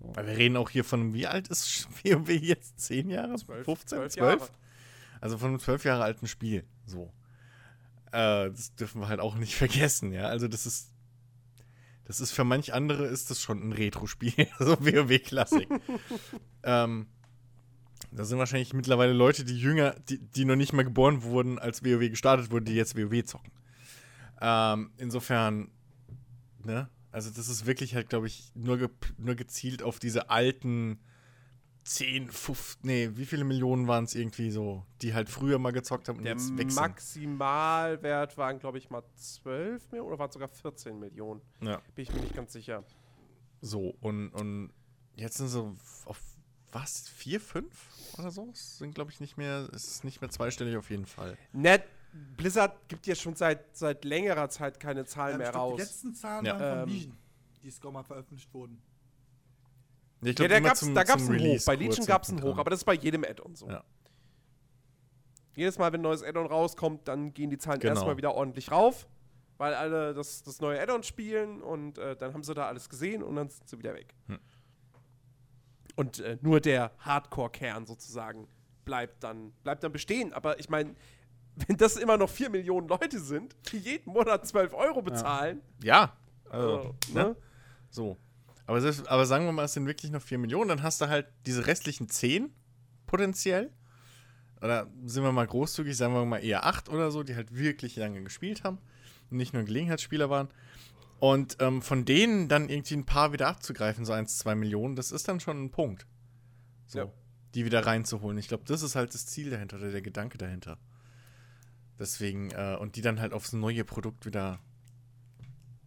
[SPEAKER 2] So.
[SPEAKER 3] Weil wir reden auch hier von, wie alt ist WoW jetzt? 10 Jahre? 15? 12?
[SPEAKER 4] Jahre.
[SPEAKER 3] Also von einem 12 Jahre alten Spiel. So. Äh, das dürfen wir halt auch nicht vergessen, ja. Also das ist. Das ist für manch andere ist das schon ein Retro-Spiel, so WoW-Klassik. ähm, da sind wahrscheinlich mittlerweile Leute, die jünger, die, die noch nicht mal geboren wurden, als WoW gestartet wurde, die jetzt WoW zocken. Ähm, insofern, ne? Also das ist wirklich halt, glaube ich, nur, ge nur gezielt auf diese alten 10, 15, nee, wie viele Millionen waren es irgendwie so, die halt früher mal gezockt haben und
[SPEAKER 4] Der
[SPEAKER 3] jetzt weg sind.
[SPEAKER 4] Maximalwert waren, glaube ich, mal 12 Millionen oder waren es sogar 14 Millionen.
[SPEAKER 3] Ja.
[SPEAKER 4] Bin ich mir nicht ganz sicher.
[SPEAKER 3] So, und, und jetzt sind so auf was? 4, 5 oder so? Es sind, glaube ich, nicht mehr, es ist nicht mehr zweistellig auf jeden Fall.
[SPEAKER 4] Net, Blizzard gibt ja schon seit, seit längerer Zeit keine Zahlen
[SPEAKER 1] Ähm,
[SPEAKER 4] mehr
[SPEAKER 1] glaub,
[SPEAKER 4] raus.
[SPEAKER 1] Die letzten Zahlen
[SPEAKER 3] Ja.
[SPEAKER 1] waren
[SPEAKER 4] Ähm.
[SPEAKER 1] von Legion, die mal veröffentlicht wurden.
[SPEAKER 3] Ich
[SPEAKER 4] Ja,
[SPEAKER 3] glaub,
[SPEAKER 4] gab's,
[SPEAKER 3] zum-
[SPEAKER 4] da gab's
[SPEAKER 3] zum
[SPEAKER 4] einen Hoch. Bei Legion gab es einen Hoch, aber das ist bei jedem Add-on so.
[SPEAKER 3] Ja.
[SPEAKER 4] Jedes Mal, wenn ein neues Add-on rauskommt, dann gehen die Zahlen
[SPEAKER 3] Genau.
[SPEAKER 4] erstmal wieder ordentlich rauf, weil alle das, das neue Add-on spielen und äh, dann haben sie da alles gesehen und dann sind sie wieder weg.
[SPEAKER 3] Hm.
[SPEAKER 4] Und äh, nur der Hardcore-Kern sozusagen bleibt dann, bleibt dann bestehen. Aber ich meine, wenn das immer noch 4 Millionen Leute sind, die jeden Monat 12 Euro bezahlen,
[SPEAKER 3] Ja, also,
[SPEAKER 4] äh,
[SPEAKER 3] ne?
[SPEAKER 4] ne?
[SPEAKER 3] So. Aber, selbst, aber sagen wir mal, es sind wirklich noch 4 Millionen, dann hast du halt diese restlichen 10 potenziell. Oder sind wir mal großzügig, sagen wir mal eher 8 oder so, die halt wirklich lange gespielt haben und nicht nur Gelegenheitsspieler waren. Und ähm, von denen dann irgendwie ein paar wieder abzugreifen, so 1, 2 Millionen, das ist dann schon ein Punkt. So.
[SPEAKER 4] Ja.
[SPEAKER 3] Die wieder reinzuholen. Ich glaube, das ist halt das Ziel dahinter oder der Gedanke dahinter. Deswegen, äh, und die dann halt aufs neue Produkt wieder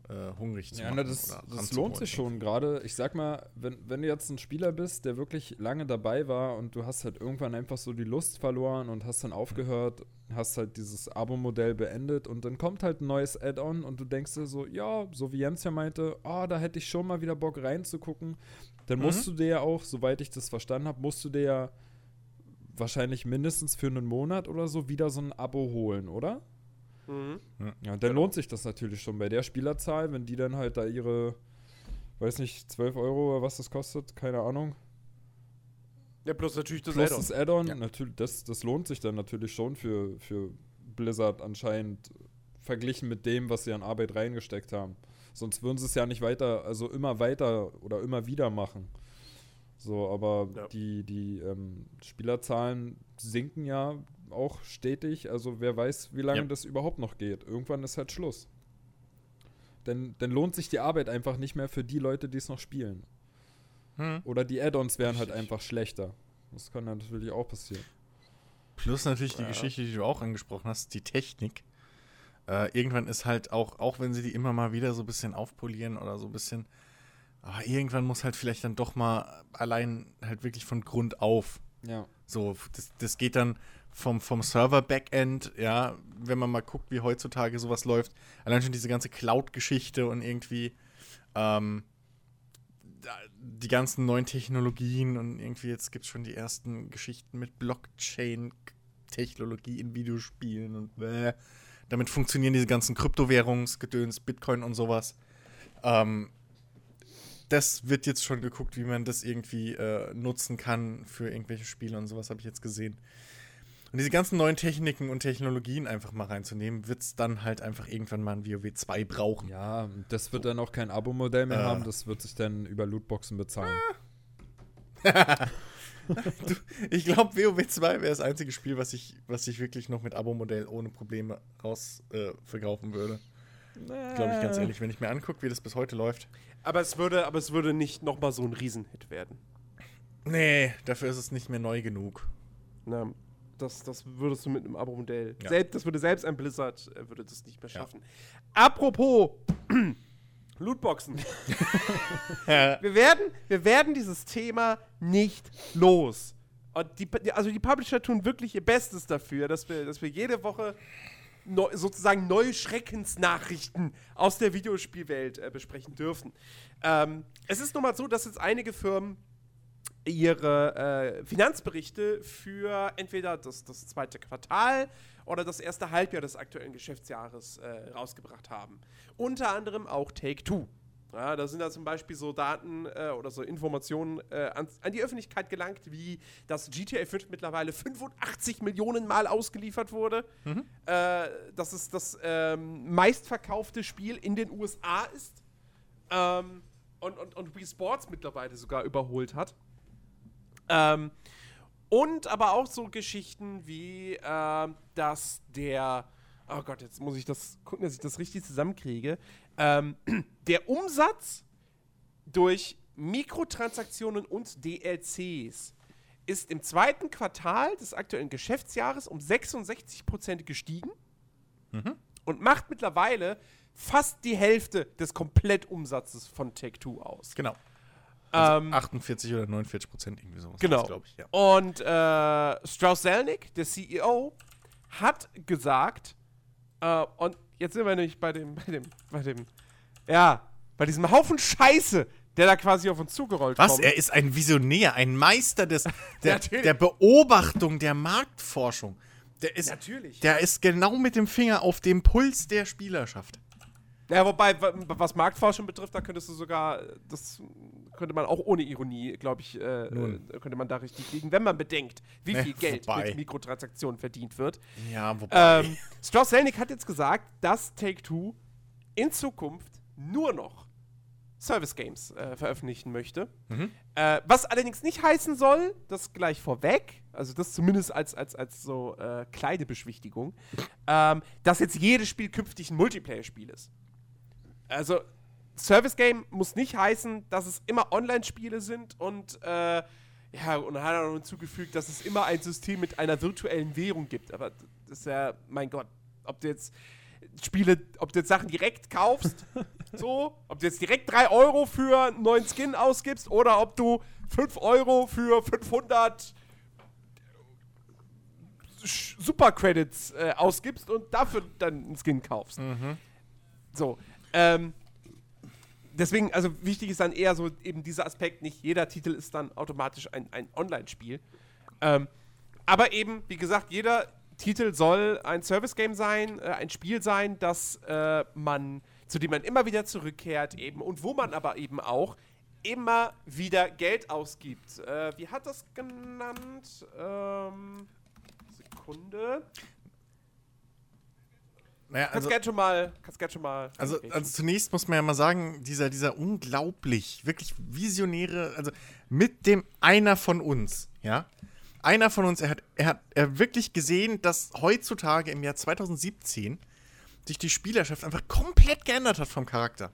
[SPEAKER 3] äh, hungrig zu
[SPEAKER 2] Ja,
[SPEAKER 3] machen.
[SPEAKER 2] na, das, das lohnt sich schon gerade. Ich sag mal, wenn, wenn du jetzt ein Spieler bist, der wirklich lange dabei war und du hast halt irgendwann einfach so die Lust verloren und hast dann aufgehört, hast halt dieses Abo-Modell beendet und dann kommt halt ein neues Add-on und du denkst dir so, ja, so wie Jens ja meinte, oh, da hätte ich schon mal wieder Bock reinzugucken. Dann
[SPEAKER 3] Mhm.
[SPEAKER 2] musst du dir ja auch, soweit ich das verstanden habe, musst du dir ja wahrscheinlich mindestens für einen Monat oder so wieder so ein Abo holen, oder?
[SPEAKER 4] Mhm.
[SPEAKER 2] Ja, und dann lohnt sich das natürlich schon bei der Spielerzahl, wenn die dann halt da ihre, weiß nicht, 12 Euro oder was das kostet, keine Ahnung.
[SPEAKER 4] Ja, plus natürlich das
[SPEAKER 2] Plus
[SPEAKER 4] Add-on.
[SPEAKER 2] das Add-on,
[SPEAKER 3] Ja.
[SPEAKER 2] natürlich, das, das lohnt sich dann natürlich schon für, für Blizzard anscheinend verglichen mit dem, was sie an Arbeit reingesteckt haben. Sonst würden sie es ja nicht weiter, also immer weiter oder immer wieder machen. So, aber
[SPEAKER 4] Ja.
[SPEAKER 2] die, die ähm, Spielerzahlen sinken ja auch stetig. Also wer weiß, wie lange
[SPEAKER 3] Ja.
[SPEAKER 2] das überhaupt noch geht. Irgendwann ist halt Schluss. Denn, dann lohnt sich die Arbeit einfach nicht mehr für die Leute, die es noch spielen.
[SPEAKER 3] Hm.
[SPEAKER 2] Oder die Add-ons wären halt einfach schlechter. Das kann natürlich auch passieren.
[SPEAKER 3] Plus natürlich die
[SPEAKER 4] Ja.
[SPEAKER 3] Geschichte, die du auch angesprochen hast, die Technik. Äh, irgendwann ist halt auch, auch wenn sie die immer mal wieder so ein bisschen aufpolieren oder so ein bisschen, aber irgendwann muss halt vielleicht dann doch mal allein halt wirklich von Grund auf.
[SPEAKER 2] Ja.
[SPEAKER 3] So, das, das geht dann vom, vom Server-Backend, ja, wenn man mal guckt, wie heutzutage sowas läuft. Allein schon diese ganze Cloud-Geschichte und irgendwie ähm, die ganzen neuen Technologien und irgendwie jetzt gibt es schon die ersten Geschichten mit Blockchain-Technologie in Videospielen und bäh. damit funktionieren diese ganzen Kryptowährungsgedöns, Bitcoin und sowas. Ähm, das wird jetzt schon geguckt, wie man das irgendwie äh, nutzen kann für irgendwelche Spiele und sowas habe ich jetzt gesehen. Und diese ganzen neuen Techniken und Technologien einfach mal reinzunehmen, wird es dann halt einfach irgendwann mal ein WoW 2 brauchen.
[SPEAKER 2] Ja, das wird dann auch kein Abo-Modell mehr
[SPEAKER 3] Äh.
[SPEAKER 2] haben. Das wird sich dann über Lootboxen bezahlen.
[SPEAKER 3] Ich glaube, WoW 2 wäre das einzige Spiel, was ich, was ich wirklich noch mit Abo-Modell ohne Probleme raus äh, verkaufen würde. Glaube ich ganz ehrlich, wenn ich mir angucke, wie das bis heute läuft.
[SPEAKER 4] Aber es würde, aber es würde nicht nochmal so ein Riesenhit werden.
[SPEAKER 3] Nee, dafür ist es nicht mehr neu genug.
[SPEAKER 4] Na, das, das würdest du mit einem Abo-Modell.
[SPEAKER 3] Ja.
[SPEAKER 4] Selbst, das würde selbst ein Blizzard äh, würde das nicht mehr
[SPEAKER 3] Ja.
[SPEAKER 4] schaffen. Apropos Lootboxen. wir, werden, wir werden dieses Thema nicht los. Und die- also die Publisher tun wirklich ihr Bestes dafür, dass wir, dass wir jede Woche neu, sozusagen neue Schreckensnachrichten aus der Videospielwelt äh, besprechen dürfen. Ähm, es ist nun mal so, dass jetzt einige Firmen ihre äh, Finanzberichte für entweder das, das zweite Quartal oder das erste Halbjahr des aktuellen Geschäftsjahres äh, rausgebracht haben. Unter anderem auch Take-Two. Ja, da sind da zum Beispiel so Daten äh, oder so Informationen äh, an, an die Öffentlichkeit gelangt, wie dass GTA 5 mittlerweile 85 Millionen Mal ausgeliefert wurde. Äh, dass es das ähm, meistverkaufte Spiel in den USA ist. Ähm, und, und, und Wii Sports mittlerweile sogar überholt hat. Ähm, und aber auch so Geschichten wie, ähm, dass der, oh Gott, jetzt muss ich das gucken, dass ich das richtig zusammenkriege, ähm, der Umsatz durch Mikrotransaktionen und DLCs ist im zweiten Quartal des aktuellen Geschäftsjahres um 66% gestiegen und macht mittlerweile fast die Hälfte des Komplettumsatzes von Take-Two aus.
[SPEAKER 3] Genau. Also
[SPEAKER 4] Ähm,
[SPEAKER 3] 48 oder 49 Prozent irgendwie sowas.
[SPEAKER 4] Genau.
[SPEAKER 3] glaube ich. Ja.
[SPEAKER 4] Und äh, Strauss Zelnick, der CEO, hat gesagt, äh, und jetzt sind wir nämlich bei dem, bei dem, bei dem, ja, bei diesem Haufen Scheiße, der da quasi auf uns zugerollt
[SPEAKER 3] Was?
[SPEAKER 4] kommt.
[SPEAKER 3] Er ist ein Visionär, ein Meister des, der, der Beobachtung, der Marktforschung. Der ist,
[SPEAKER 4] Natürlich.
[SPEAKER 3] der ist genau mit dem Finger auf dem Puls der Spielerschaft.
[SPEAKER 4] Ja, wobei, wa- was Marktforschung betrifft, da könntest du sogar, das könnte man auch ohne Ironie, glaube ich, äh, äh, könnte man da richtig liegen, wenn man bedenkt, wie viel Geld
[SPEAKER 3] wobei.
[SPEAKER 4] mit Mikrotransaktionen verdient wird.
[SPEAKER 3] Ja, wobei.
[SPEAKER 4] Ähm, Strauss Zelnick hat jetzt gesagt, dass Take-Two in Zukunft nur noch Service Games äh, veröffentlichen möchte.
[SPEAKER 3] Mhm.
[SPEAKER 4] Äh, was allerdings nicht heißen soll, das gleich vorweg, also das zumindest als, als, als so äh, kleine Beschwichtigung, ähm, dass jetzt jedes Spiel künftig ein Multiplayer-Spiel ist. Also, Service Game muss nicht heißen, dass es immer Online-Spiele sind und äh, ja, und dann hat er noch hinzugefügt, dass es immer ein System mit einer virtuellen Währung gibt. Aber das ist ja, mein Gott, ob du jetzt Spiele, ob du jetzt Sachen direkt kaufst, so, ob du jetzt direkt 3 Euro für einen neuen Skin ausgibst oder ob du 5 Euro für 500 Sch- Super-Credits äh, ausgibst und dafür dann einen Skin kaufst. So, ähm, deswegen, also wichtig ist dann eher so eben dieser Aspekt, nicht jeder Titel ist dann automatisch ein, ein Online-Spiel. Ähm, aber eben, wie gesagt, jeder Titel soll ein Service-Game sein, äh, ein Spiel sein, das äh, man, zu dem man immer wieder zurückkehrt eben und wo man aber eben auch immer wieder Geld ausgibt. Äh, wie hat das genannt? Ähm, Sekunde.
[SPEAKER 3] Naja,
[SPEAKER 4] Kannst
[SPEAKER 3] also,
[SPEAKER 4] gerne schon mal, kannst gern schon mal.
[SPEAKER 3] also, also zunächst muss man ja mal sagen, dieser, dieser unglaublich, wirklich visionäre, also mit dem einer von uns, ja, einer von uns, er hat, er hat er wirklich gesehen, dass heutzutage im Jahr 2017 sich die Spielerschaft einfach komplett geändert hat vom Charakter.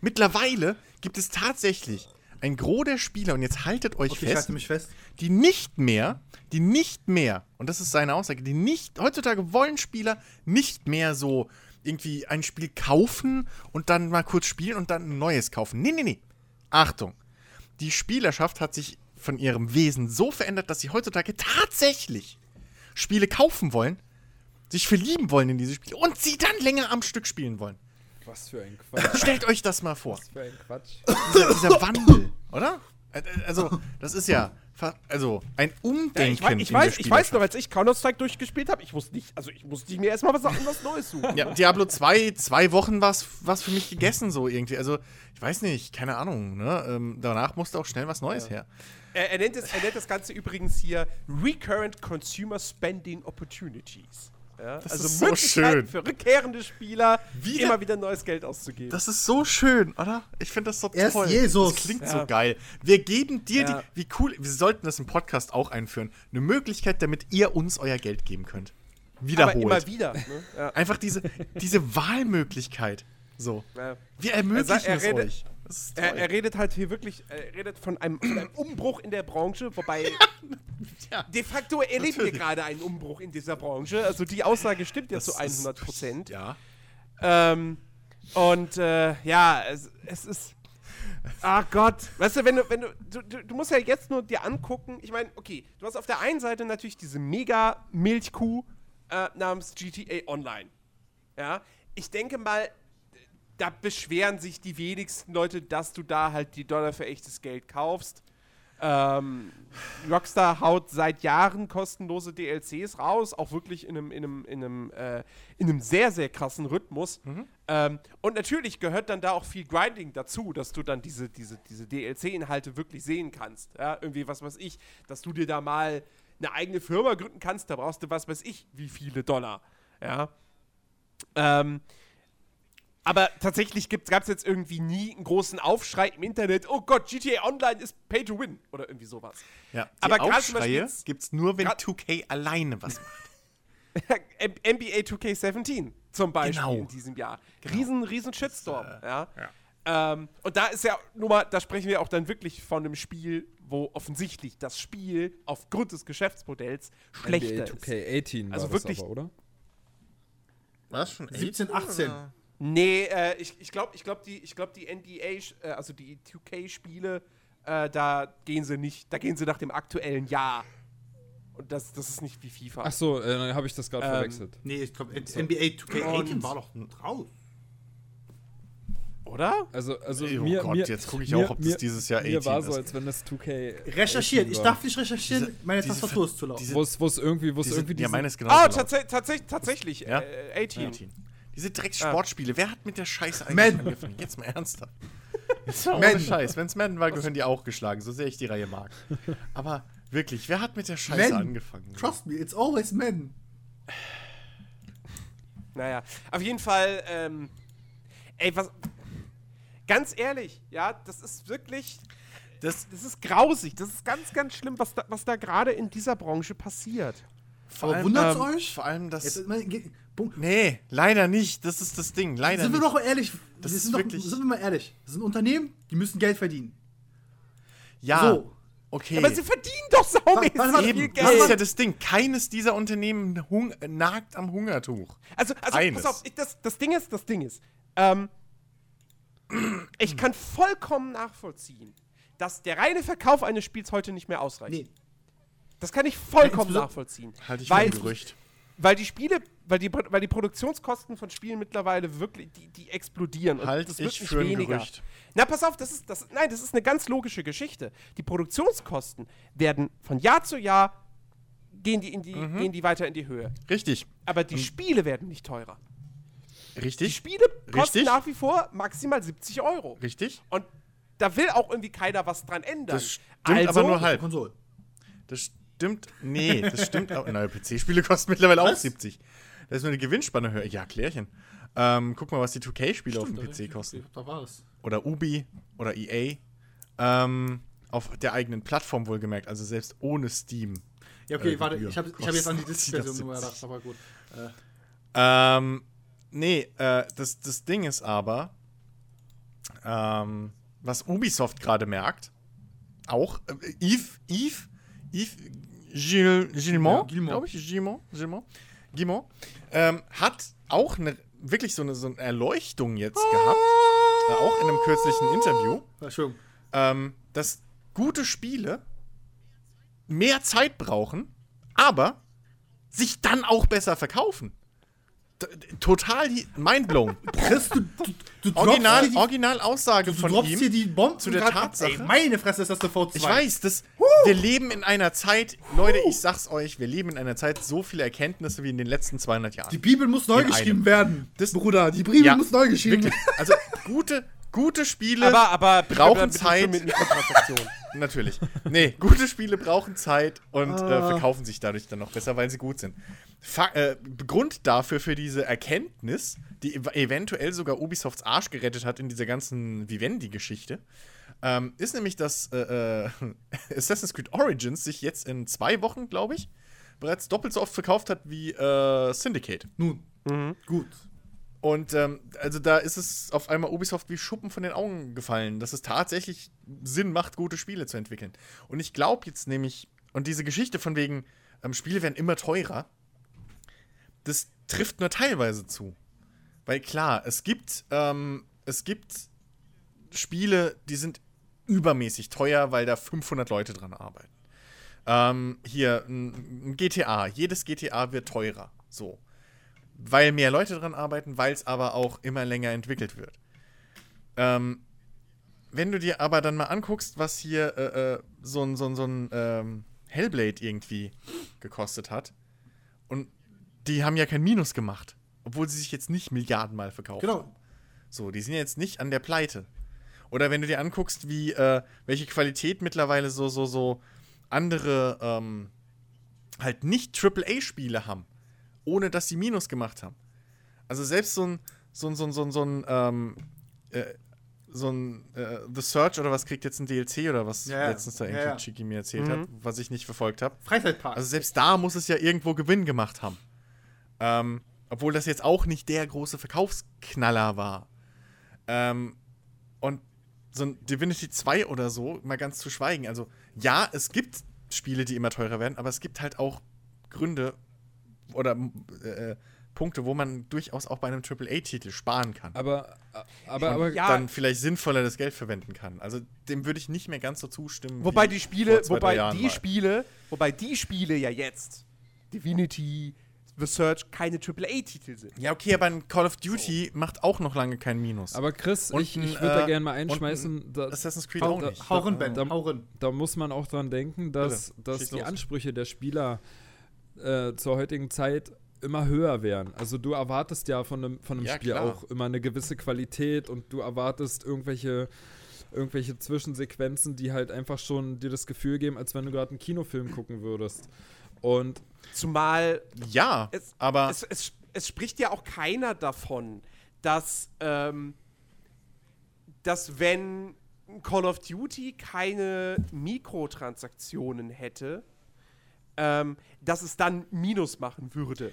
[SPEAKER 3] Mittlerweile gibt es tatsächlich ein Gros der Spieler, und jetzt haltet euch
[SPEAKER 1] Okay,
[SPEAKER 3] fest,
[SPEAKER 1] fest.
[SPEAKER 3] die nicht mehr, die nicht mehr, und das ist seine Aussage, die nicht, heutzutage wollen Spieler nicht mehr so irgendwie ein Spiel kaufen und dann mal kurz spielen und dann ein neues kaufen. Nee, nee, nee. Achtung. Die Spielerschaft hat sich von ihrem Wesen so verändert, dass sie heutzutage tatsächlich Spiele kaufen wollen, sich verlieben wollen in diese Spiele und sie dann länger am Stück spielen wollen.
[SPEAKER 2] Was für ein Quatsch.
[SPEAKER 3] Stellt euch das mal vor
[SPEAKER 2] Was für ein Quatsch.
[SPEAKER 3] dieser, dieser Wandel, oder? Also, das ist ja also ein
[SPEAKER 4] Ja,
[SPEAKER 3] Umdenken.
[SPEAKER 4] ich, weiß, ich,
[SPEAKER 3] in
[SPEAKER 4] weiß,
[SPEAKER 3] der
[SPEAKER 4] ich weiß noch, als ich Counter-Strike durchgespielt habe, ich wusste nicht, also ich musste mir erstmal was, was Neues suchen.
[SPEAKER 3] Ja, Diablo 2, zwei Wochen war es für mich gegessen, so irgendwie. Also, ich weiß nicht, keine Ahnung, ne? Ähm, danach musste auch schnell was Neues her.
[SPEAKER 4] Er, er, nennt es, er nennt das Ganze übrigens hier Recurrent Consumer Spending Opportunities. Ja,
[SPEAKER 3] Das
[SPEAKER 4] also
[SPEAKER 3] ist so schön.
[SPEAKER 4] für rückkehrende Spieler,
[SPEAKER 3] Wie
[SPEAKER 4] immer
[SPEAKER 3] der-
[SPEAKER 4] wieder neues Geld auszugeben.
[SPEAKER 3] Das ist so schön, oder? Ich finde das so
[SPEAKER 1] Er ist
[SPEAKER 3] toll.
[SPEAKER 1] Jesus.
[SPEAKER 3] Das klingt
[SPEAKER 4] Ja.
[SPEAKER 3] so geil. Wir geben dir
[SPEAKER 4] Ja.
[SPEAKER 3] die, wie cool, wir sollten das im Podcast auch einführen, eine Möglichkeit, damit ihr uns euer Geld geben könnt.
[SPEAKER 4] Aber
[SPEAKER 3] Wiederholt.
[SPEAKER 4] immer wieder. Ne? Ja.
[SPEAKER 3] Einfach diese, diese Wahlmöglichkeit. So.
[SPEAKER 4] Ja.
[SPEAKER 3] Wir ermöglichen
[SPEAKER 4] Er er redet-
[SPEAKER 3] euch.
[SPEAKER 4] Er, er redet halt hier wirklich, er redet von einem, von einem Umbruch in der Branche, wobei
[SPEAKER 3] ja.
[SPEAKER 4] de facto erleben wir
[SPEAKER 3] Natürlich.
[SPEAKER 4] gerade einen Umbruch in dieser Branche. Also die Aussage stimmt ja zu
[SPEAKER 3] ist-
[SPEAKER 4] 100 Prozent.
[SPEAKER 3] Ja.
[SPEAKER 4] Ähm, und äh, ja, es, es ist. Ach Gott. Weißt du, wenn du, wenn du, du, du, du musst ja jetzt nur dir angucken, ich meine, okay, du hast auf der einen Seite natürlich diese mega Milchkuh äh, namens GTA Online. Ja, ich denke mal, da beschweren sich die wenigsten Leute, dass du da halt die Dollar für echtes Geld kaufst. Ähm, Rockstar haut seit Jahren kostenlose DLCs raus, auch wirklich in einem, in einem, in einem, äh, in einem sehr, sehr krassen Rhythmus. Ähm, und natürlich gehört dann da auch viel Grinding dazu, dass du dann diese, diese, diese DLC-Inhalte wirklich sehen kannst. Ja, irgendwie, was weiß ich, dass du dir da mal eine eigene Firma gründen kannst, da brauchst du was weiß ich, wie viele Dollar. Ja. Ähm, aber tatsächlich gab es jetzt irgendwie nie einen großen Aufschrei im Internet, oh Gott, GTA Online ist Pay to Win oder irgendwie sowas.
[SPEAKER 3] ja. Die
[SPEAKER 4] Aber
[SPEAKER 3] Aufschreie
[SPEAKER 4] jetzt-
[SPEAKER 3] gibt es nur, wenn
[SPEAKER 4] grad-
[SPEAKER 3] 2K alleine was macht.
[SPEAKER 4] NBA 2K17 zum Beispiel
[SPEAKER 3] Genau.
[SPEAKER 4] in diesem Jahr. Riesen, riesen Shitstorm. ja. Ähm, und da ist ja, nur mal, da sprechen wir auch dann wirklich von einem Spiel, wo offensichtlich das Spiel aufgrund des Geschäftsmodells schlechter
[SPEAKER 2] NBA
[SPEAKER 4] ist.
[SPEAKER 2] 2K18 war
[SPEAKER 4] Also
[SPEAKER 2] das
[SPEAKER 4] wirklich-
[SPEAKER 2] aber, oder?
[SPEAKER 3] Was schon?
[SPEAKER 1] 17, 18.
[SPEAKER 4] Nee, äh, ich, ich glaube, ich glaub, die, ich glaub, die NBA, äh, also die 2K-Spiele, äh, da gehen sie nicht, da gehen sie nach dem aktuellen Jahr. Und das, das ist nicht wie FIFA.
[SPEAKER 2] Ach so, äh, dann habe ich das gerade
[SPEAKER 4] Ähm,
[SPEAKER 2] verwechselt.
[SPEAKER 1] Nee, ich glaube, NBA 2K18
[SPEAKER 4] Und-
[SPEAKER 1] war doch raus.
[SPEAKER 4] Oder?
[SPEAKER 2] Also, also
[SPEAKER 3] Oh
[SPEAKER 2] mir,
[SPEAKER 3] Gott,
[SPEAKER 2] mir,
[SPEAKER 3] jetzt gucke ich
[SPEAKER 2] mir-
[SPEAKER 3] auch, ob das
[SPEAKER 2] mir-
[SPEAKER 3] dieses Jahr
[SPEAKER 2] Mir
[SPEAKER 3] 18
[SPEAKER 2] war so,
[SPEAKER 3] ist.
[SPEAKER 2] als wenn das 2K.
[SPEAKER 1] Recherchieren.
[SPEAKER 2] 18
[SPEAKER 1] Ich darf nicht recherchieren,
[SPEAKER 3] Diese-
[SPEAKER 1] meine
[SPEAKER 3] diese
[SPEAKER 1] Tastatur ist zu laut.
[SPEAKER 3] diese-
[SPEAKER 2] Wo es wo es irgendwie, wo es
[SPEAKER 3] Diese,
[SPEAKER 2] irgendwie
[SPEAKER 3] ja,
[SPEAKER 2] diesen-
[SPEAKER 3] meine ist genau
[SPEAKER 4] Ah,
[SPEAKER 3] so laut.
[SPEAKER 4] tats tats tatsächlich.
[SPEAKER 3] Ja?
[SPEAKER 4] Äh, 18.
[SPEAKER 3] 18. Diese Dreckssportspiele, wer hat mit der Scheiße eigentlich
[SPEAKER 1] Madden.
[SPEAKER 3] angefangen? Jetzt mal ernsthaft. Jetzt mal
[SPEAKER 1] Madden.
[SPEAKER 3] Scheiß. Wenn es Madden war, gehören die auch geschlagen, so sehr ich die Reihe mag. Aber wirklich, wer hat mit der Scheiße
[SPEAKER 1] Madden.
[SPEAKER 3] angefangen?
[SPEAKER 1] Trust me, it's always men.
[SPEAKER 4] Naja, auf jeden Fall, ähm, ey, was, ganz ehrlich, ja, das ist wirklich,
[SPEAKER 3] Das,
[SPEAKER 4] das ist grausig, das ist ganz, ganz schlimm, was da, was da gerade in dieser Branche passiert.
[SPEAKER 3] Vor
[SPEAKER 1] Aber wundert's
[SPEAKER 3] ähm,
[SPEAKER 1] euch?
[SPEAKER 3] Vor allem das.
[SPEAKER 1] Jetzt, Punkt.
[SPEAKER 3] nee, leider nicht. Das ist das Ding. Leider
[SPEAKER 1] sind wir
[SPEAKER 3] nicht.
[SPEAKER 1] doch mal ehrlich.
[SPEAKER 3] Das
[SPEAKER 1] wir
[SPEAKER 3] ist
[SPEAKER 1] sind, doch,
[SPEAKER 3] wirklich-
[SPEAKER 1] sind wir mal ehrlich. Das sind Unternehmen, die müssen Geld verdienen.
[SPEAKER 3] ja,
[SPEAKER 1] So.
[SPEAKER 3] okay.
[SPEAKER 4] Aber sie verdienen doch saumäßig
[SPEAKER 1] Warte, warte,
[SPEAKER 4] viel
[SPEAKER 3] Eben,
[SPEAKER 4] Geld.
[SPEAKER 3] das ist ja das Ding. Keines dieser Unternehmen hung nagt am Hungertuch.
[SPEAKER 4] Also, also
[SPEAKER 3] Eines.
[SPEAKER 4] pass auf, ich, das, das Ding ist, das Ding ist, ähm, ich kann vollkommen nachvollziehen, dass der reine Verkauf eines Spiels heute nicht mehr ausreicht.
[SPEAKER 1] Nee.
[SPEAKER 4] Das kann ich vollkommen
[SPEAKER 1] Ja,
[SPEAKER 4] nachvollziehen.
[SPEAKER 3] Halte ich
[SPEAKER 4] weil,
[SPEAKER 3] für ein Gerücht.
[SPEAKER 4] weil die Spiele, weil die, weil die Produktionskosten von Spielen mittlerweile wirklich, die, die explodieren.
[SPEAKER 3] Halte
[SPEAKER 4] das wird
[SPEAKER 3] ich
[SPEAKER 4] nicht
[SPEAKER 3] für ein
[SPEAKER 4] weniger.
[SPEAKER 3] Gerücht.
[SPEAKER 4] Na, pass auf, das ist, das, nein, das ist eine ganz logische Geschichte. Die Produktionskosten werden von Jahr zu Jahr gehen die, in die,
[SPEAKER 3] Mhm.
[SPEAKER 4] gehen die weiter in die Höhe.
[SPEAKER 3] Richtig.
[SPEAKER 4] Aber die Spiele werden nicht teurer. Die
[SPEAKER 3] Richtig.
[SPEAKER 4] Spiele kosten
[SPEAKER 3] Richtig.
[SPEAKER 4] nach wie vor maximal 70 Euro.
[SPEAKER 3] Richtig.
[SPEAKER 4] Und da will auch irgendwie keiner was dran ändern.
[SPEAKER 3] Das stimmt aber nur halb.
[SPEAKER 1] Konsole.
[SPEAKER 3] Das stimmt. Nee, das stimmt auch. Neue PC-Spiele kosten mittlerweile auch
[SPEAKER 1] Was?
[SPEAKER 3] 70. Da ist nur eine Gewinnspanne höher. Ja, Klärchen. Ähm, guck mal, was die 2K-Spiele auf dem PC kosten.
[SPEAKER 1] Da war es.
[SPEAKER 3] Oder Ubi oder EA. Ähm, auf der eigenen Plattform wohlgemerkt, also selbst ohne Steam.
[SPEAKER 1] Ja, okay,
[SPEAKER 3] äh,
[SPEAKER 1] warte, ich habe ich hab jetzt an die. Disc-Version nur gedacht, aber gut. Äh,
[SPEAKER 3] Ähm, nee, äh, das, das Ding ist aber, ähm, was Ubisoft gerade merkt, auch, äh, Yves, Yves, Yves Gil, Gilmont,
[SPEAKER 1] Ja,
[SPEAKER 3] glaube ich, Gilmont, Gilmont, Guillemot, ähm, hat auch eine, wirklich so eine, so eine Erleuchtung jetzt gehabt, äh, auch in einem kürzlichen Interview,
[SPEAKER 1] Entschuldigung.
[SPEAKER 3] ähm, dass gute Spiele mehr Zeit brauchen, aber sich dann auch besser verkaufen. Total mindblown.
[SPEAKER 1] Chris, du, du, du
[SPEAKER 3] Original,
[SPEAKER 1] die,
[SPEAKER 3] Original Aussage
[SPEAKER 1] du
[SPEAKER 3] von
[SPEAKER 1] droppst
[SPEAKER 3] ihm.
[SPEAKER 1] hier die Bomben
[SPEAKER 3] zu der Tatsache-
[SPEAKER 1] Ey, meine Fresse ist das eine V2.
[SPEAKER 3] Ich weiß, das, wir leben in einer Zeit, Leute, ich sag's euch, wir leben in einer Zeit so viele Erkenntnisse wie in den letzten 200 Jahren.
[SPEAKER 1] Die Bibel muss neu
[SPEAKER 3] In
[SPEAKER 1] geschrieben
[SPEAKER 3] einem.
[SPEAKER 1] werden.
[SPEAKER 3] Das-
[SPEAKER 1] Bruder, die Bibel
[SPEAKER 3] Ja,
[SPEAKER 1] muss neu geschrieben
[SPEAKER 3] Wirklich. Also gute, gute Spiele
[SPEAKER 4] Aber, aber
[SPEAKER 3] brauchen Zeit.
[SPEAKER 4] Mit.
[SPEAKER 3] Natürlich. Nee, gute Spiele brauchen Zeit und äh,
[SPEAKER 1] Ah.
[SPEAKER 3] verkaufen sich dadurch dann noch besser, weil sie gut sind. Fa äh, Grund dafür, für diese Erkenntnis, die ev eventuell sogar Ubisofts Arsch gerettet hat in dieser ganzen Vivendi-Geschichte, ähm, ist nämlich, dass äh, äh, Assassin's Creed Origins sich jetzt in zwei Wochen, glaube ich, bereits doppelt so oft verkauft hat wie äh, Syndicate.
[SPEAKER 1] Nun, gut.
[SPEAKER 3] Und ähm, also da ist es auf einmal Ubisoft wie Schuppen von den Augen gefallen, dass es tatsächlich Sinn macht, gute Spiele zu entwickeln. Und ich glaube jetzt nämlich, und diese Geschichte von wegen, ähm, Spiele werden immer teurer, das trifft nur teilweise zu. Weil klar, es gibt, ähm, es gibt Spiele, die sind übermäßig teuer, weil da 500 Leute dran arbeiten. Ähm, hier, ein, GTA, jedes GTA wird teurer. So weil mehr Leute dran arbeiten, weil es aber auch immer länger entwickelt wird. Ähm, wenn du dir aber dann mal anguckst, was hier äh, äh, so ein, so ein, so ein ähm, Hellblade irgendwie gekostet hat, und die haben ja kein Minus gemacht, obwohl sie sich jetzt nicht Milliardenmal verkaufen.
[SPEAKER 1] Genau.
[SPEAKER 3] So, die sind jetzt nicht an der Pleite. Oder wenn du dir anguckst, wie, äh, welche Qualität mittlerweile so, so, so andere ähm, halt nicht AAA-Spiele haben, ohne dass sie Minus gemacht haben. Also selbst so ein, so ein, so ein, so ein, so ein, ähm, äh, so ein äh, The Search oder was kriegt jetzt ein DLC oder was
[SPEAKER 1] Ja,
[SPEAKER 3] letztens da irgendwie
[SPEAKER 1] ja.
[SPEAKER 3] Chiki mir erzählt hat, was ich nicht verfolgt habe.
[SPEAKER 1] Freizeitpark.
[SPEAKER 3] Also selbst da muss es ja irgendwo Gewinn gemacht haben. Ähm, obwohl das jetzt auch nicht der große Verkaufsknaller war. Ähm, und so ein Divinity 2 oder so, mal ganz zu schweigen. Also ja, es gibt Spiele, die immer teurer werden, aber es gibt halt auch Gründe oder äh, Punkte, wo man durchaus auch bei einem AAA-Titel sparen kann.
[SPEAKER 2] Aber, aber,
[SPEAKER 3] und
[SPEAKER 2] aber
[SPEAKER 4] ja,
[SPEAKER 3] dann vielleicht sinnvoller das Geld verwenden kann. Also dem würde ich nicht mehr ganz so zustimmen.
[SPEAKER 4] Wobei
[SPEAKER 3] wie
[SPEAKER 4] die Spiele,
[SPEAKER 3] vor zwei,
[SPEAKER 4] wobei die
[SPEAKER 3] mal.
[SPEAKER 4] Spiele, wobei die Spiele ja jetzt Divinity, The Search keine AAA-Titel sind.
[SPEAKER 3] Ja, okay, aber ein Call of Duty macht auch noch lange kein Minus.
[SPEAKER 2] Aber Chris,
[SPEAKER 3] Und
[SPEAKER 2] ich, ich würde da
[SPEAKER 3] äh,
[SPEAKER 2] gerne mal einschmeißen, da,
[SPEAKER 3] Assassin's Creed auch nicht.
[SPEAKER 1] hau rein, Ben,
[SPEAKER 2] Da-
[SPEAKER 1] rein.
[SPEAKER 2] da muss man auch dran denken, dass,
[SPEAKER 3] Bitte,
[SPEAKER 2] dass die
[SPEAKER 3] los.
[SPEAKER 2] Ansprüche der Spieler äh, zur heutigen Zeit immer höher werden. Also du erwartest ja von einem, von einem
[SPEAKER 3] Ja,
[SPEAKER 2] Spiel
[SPEAKER 3] klar.
[SPEAKER 2] auch immer eine gewisse Qualität und du erwartest irgendwelche irgendwelche Zwischensequenzen, die halt einfach schon dir das Gefühl geben, als wenn du gerade einen Kinofilm gucken würdest. Und
[SPEAKER 4] Zumal
[SPEAKER 3] Ja,
[SPEAKER 4] Es-
[SPEAKER 3] aber
[SPEAKER 4] es, es, es spricht ja auch keiner davon, dass, ähm, dass wenn Call of Duty keine Mikrotransaktionen hätte, ähm, dass es dann Minus machen würde.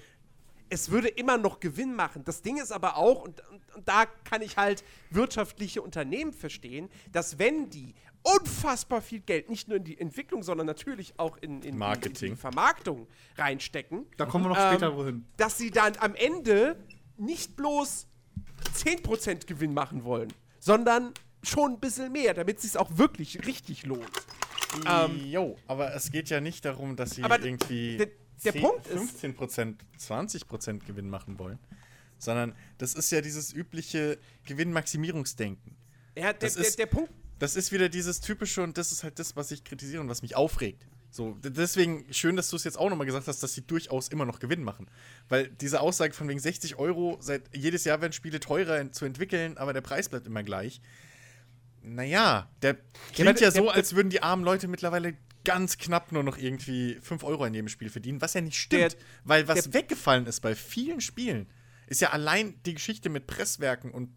[SPEAKER 4] Es würde immer noch Gewinn machen. Das Ding ist aber auch, und, und, und da kann ich halt wirtschaftliche Unternehmen verstehen, dass wenn die unfassbar viel Geld nicht nur in die Entwicklung, sondern natürlich auch in, in,
[SPEAKER 3] Marketing.
[SPEAKER 4] in die Vermarktung reinstecken,
[SPEAKER 1] Da kommen wir noch
[SPEAKER 4] Ähm,
[SPEAKER 1] später wohin.
[SPEAKER 4] dass sie dann am Ende nicht bloß 10% Gewinn machen wollen, sondern schon ein bisschen mehr, damit es sich auch wirklich richtig lohnt. Ähm,
[SPEAKER 3] jo, aber es geht ja nicht darum, dass sie irgendwie
[SPEAKER 4] der- der
[SPEAKER 3] 10,
[SPEAKER 4] Punkt ist-
[SPEAKER 3] 15%, 20% Gewinn machen wollen, sondern das ist ja dieses übliche Gewinnmaximierungsdenken.
[SPEAKER 4] Ja, der,
[SPEAKER 3] Das
[SPEAKER 4] der,
[SPEAKER 3] ist-
[SPEAKER 4] der Punkt,
[SPEAKER 3] Das ist wieder dieses typische und das ist halt das, was ich kritisiere und was mich aufregt. So, deswegen schön, dass du es jetzt auch nochmal gesagt hast, dass sie durchaus immer noch Gewinn machen. Weil diese Aussage von wegen 60 Euro, seit jedes Jahr werden Spiele teurer zu entwickeln, aber der Preis bleibt immer gleich. Naja, der klingt ja
[SPEAKER 4] der-
[SPEAKER 3] so,
[SPEAKER 4] der-
[SPEAKER 3] als würden die armen Leute mittlerweile ganz knapp nur noch irgendwie 5 Euro in jedem Spiel verdienen, was ja nicht stimmt.
[SPEAKER 4] Der-
[SPEAKER 3] weil was
[SPEAKER 4] der-
[SPEAKER 3] weggefallen ist bei vielen Spielen, ist ja allein die Geschichte mit Presswerken und,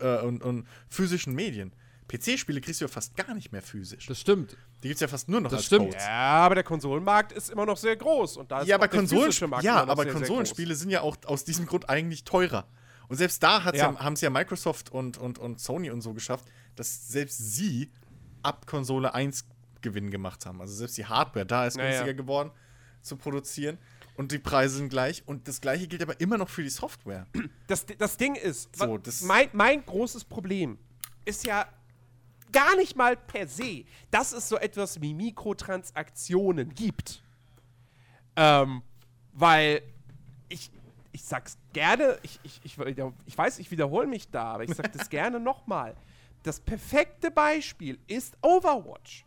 [SPEAKER 3] äh, und, und physischen Medien. PC-Spiele kriegst du ja fast gar nicht mehr physisch.
[SPEAKER 2] das stimmt.
[SPEAKER 3] Die gibt es ja fast nur noch
[SPEAKER 2] Das
[SPEAKER 3] als
[SPEAKER 2] stimmt.
[SPEAKER 3] Codes.
[SPEAKER 4] Ja, aber der Konsolenmarkt ist immer noch sehr groß. Und da ist
[SPEAKER 3] Ja,
[SPEAKER 4] auch
[SPEAKER 3] aber, Konsolen
[SPEAKER 4] physische Markt
[SPEAKER 3] ja,
[SPEAKER 4] immer noch
[SPEAKER 3] aber
[SPEAKER 4] sehr, sehr
[SPEAKER 3] Konsolenspiele sind ja auch aus diesem Grund eigentlich teurer. Und selbst da ja.
[SPEAKER 4] Ja.
[SPEAKER 3] haben es ja Microsoft und, und, und Sony und so geschafft, dass selbst sie ab Konsole 1 Gewinn gemacht haben. Also selbst die Hardware da ist günstiger geworden zu produzieren und die Preise sind gleich. Und das gleiche gilt aber immer noch für die Software.
[SPEAKER 4] Das, das Ding ist,
[SPEAKER 3] So, das-
[SPEAKER 4] mein, mein großes Problem ist ja gar nicht mal per se, dass es so etwas wie Mikrotransaktionen gibt. Ähm, weil ich, ich sag's gerne, ich, ich, ich, ich weiß, ich wiederhole mich da, aber ich sag das gerne nochmal. Das perfekte Beispiel ist Overwatch.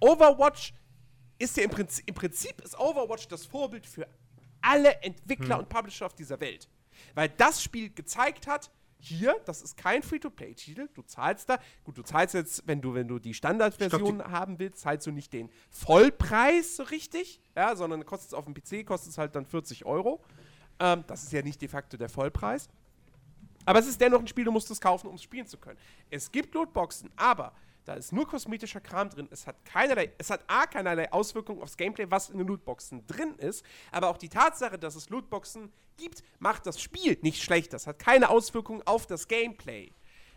[SPEAKER 4] Overwatch ist ja im Prinzip, im Prinzip ist Overwatch das Vorbild für alle Entwickler und Publisher auf dieser Welt. Weil das Spiel gezeigt hat, hier, das ist kein Free-to-Play-Titel, du zahlst da, gut, du zahlst jetzt, wenn du, wenn du die Standardversion haben willst, zahlst du nicht den Vollpreis so richtig, ja, sondern kostet es auf dem PC, kostet es halt dann 40 Euro. Ähm, das ist ja nicht de facto der Vollpreis. Aber es ist dennoch ein Spiel, du musst es kaufen, um es spielen zu können. Es gibt Lootboxen, aber da ist nur kosmetischer Kram drin. Es hat keinerlei, es hat A, keinerlei Auswirkungen aufs Gameplay, was in den Lootboxen drin ist. Aber auch die Tatsache, dass es Lootboxen gibt, macht das Spiel nicht schlechter. Es hat keine Auswirkungen auf das Gameplay.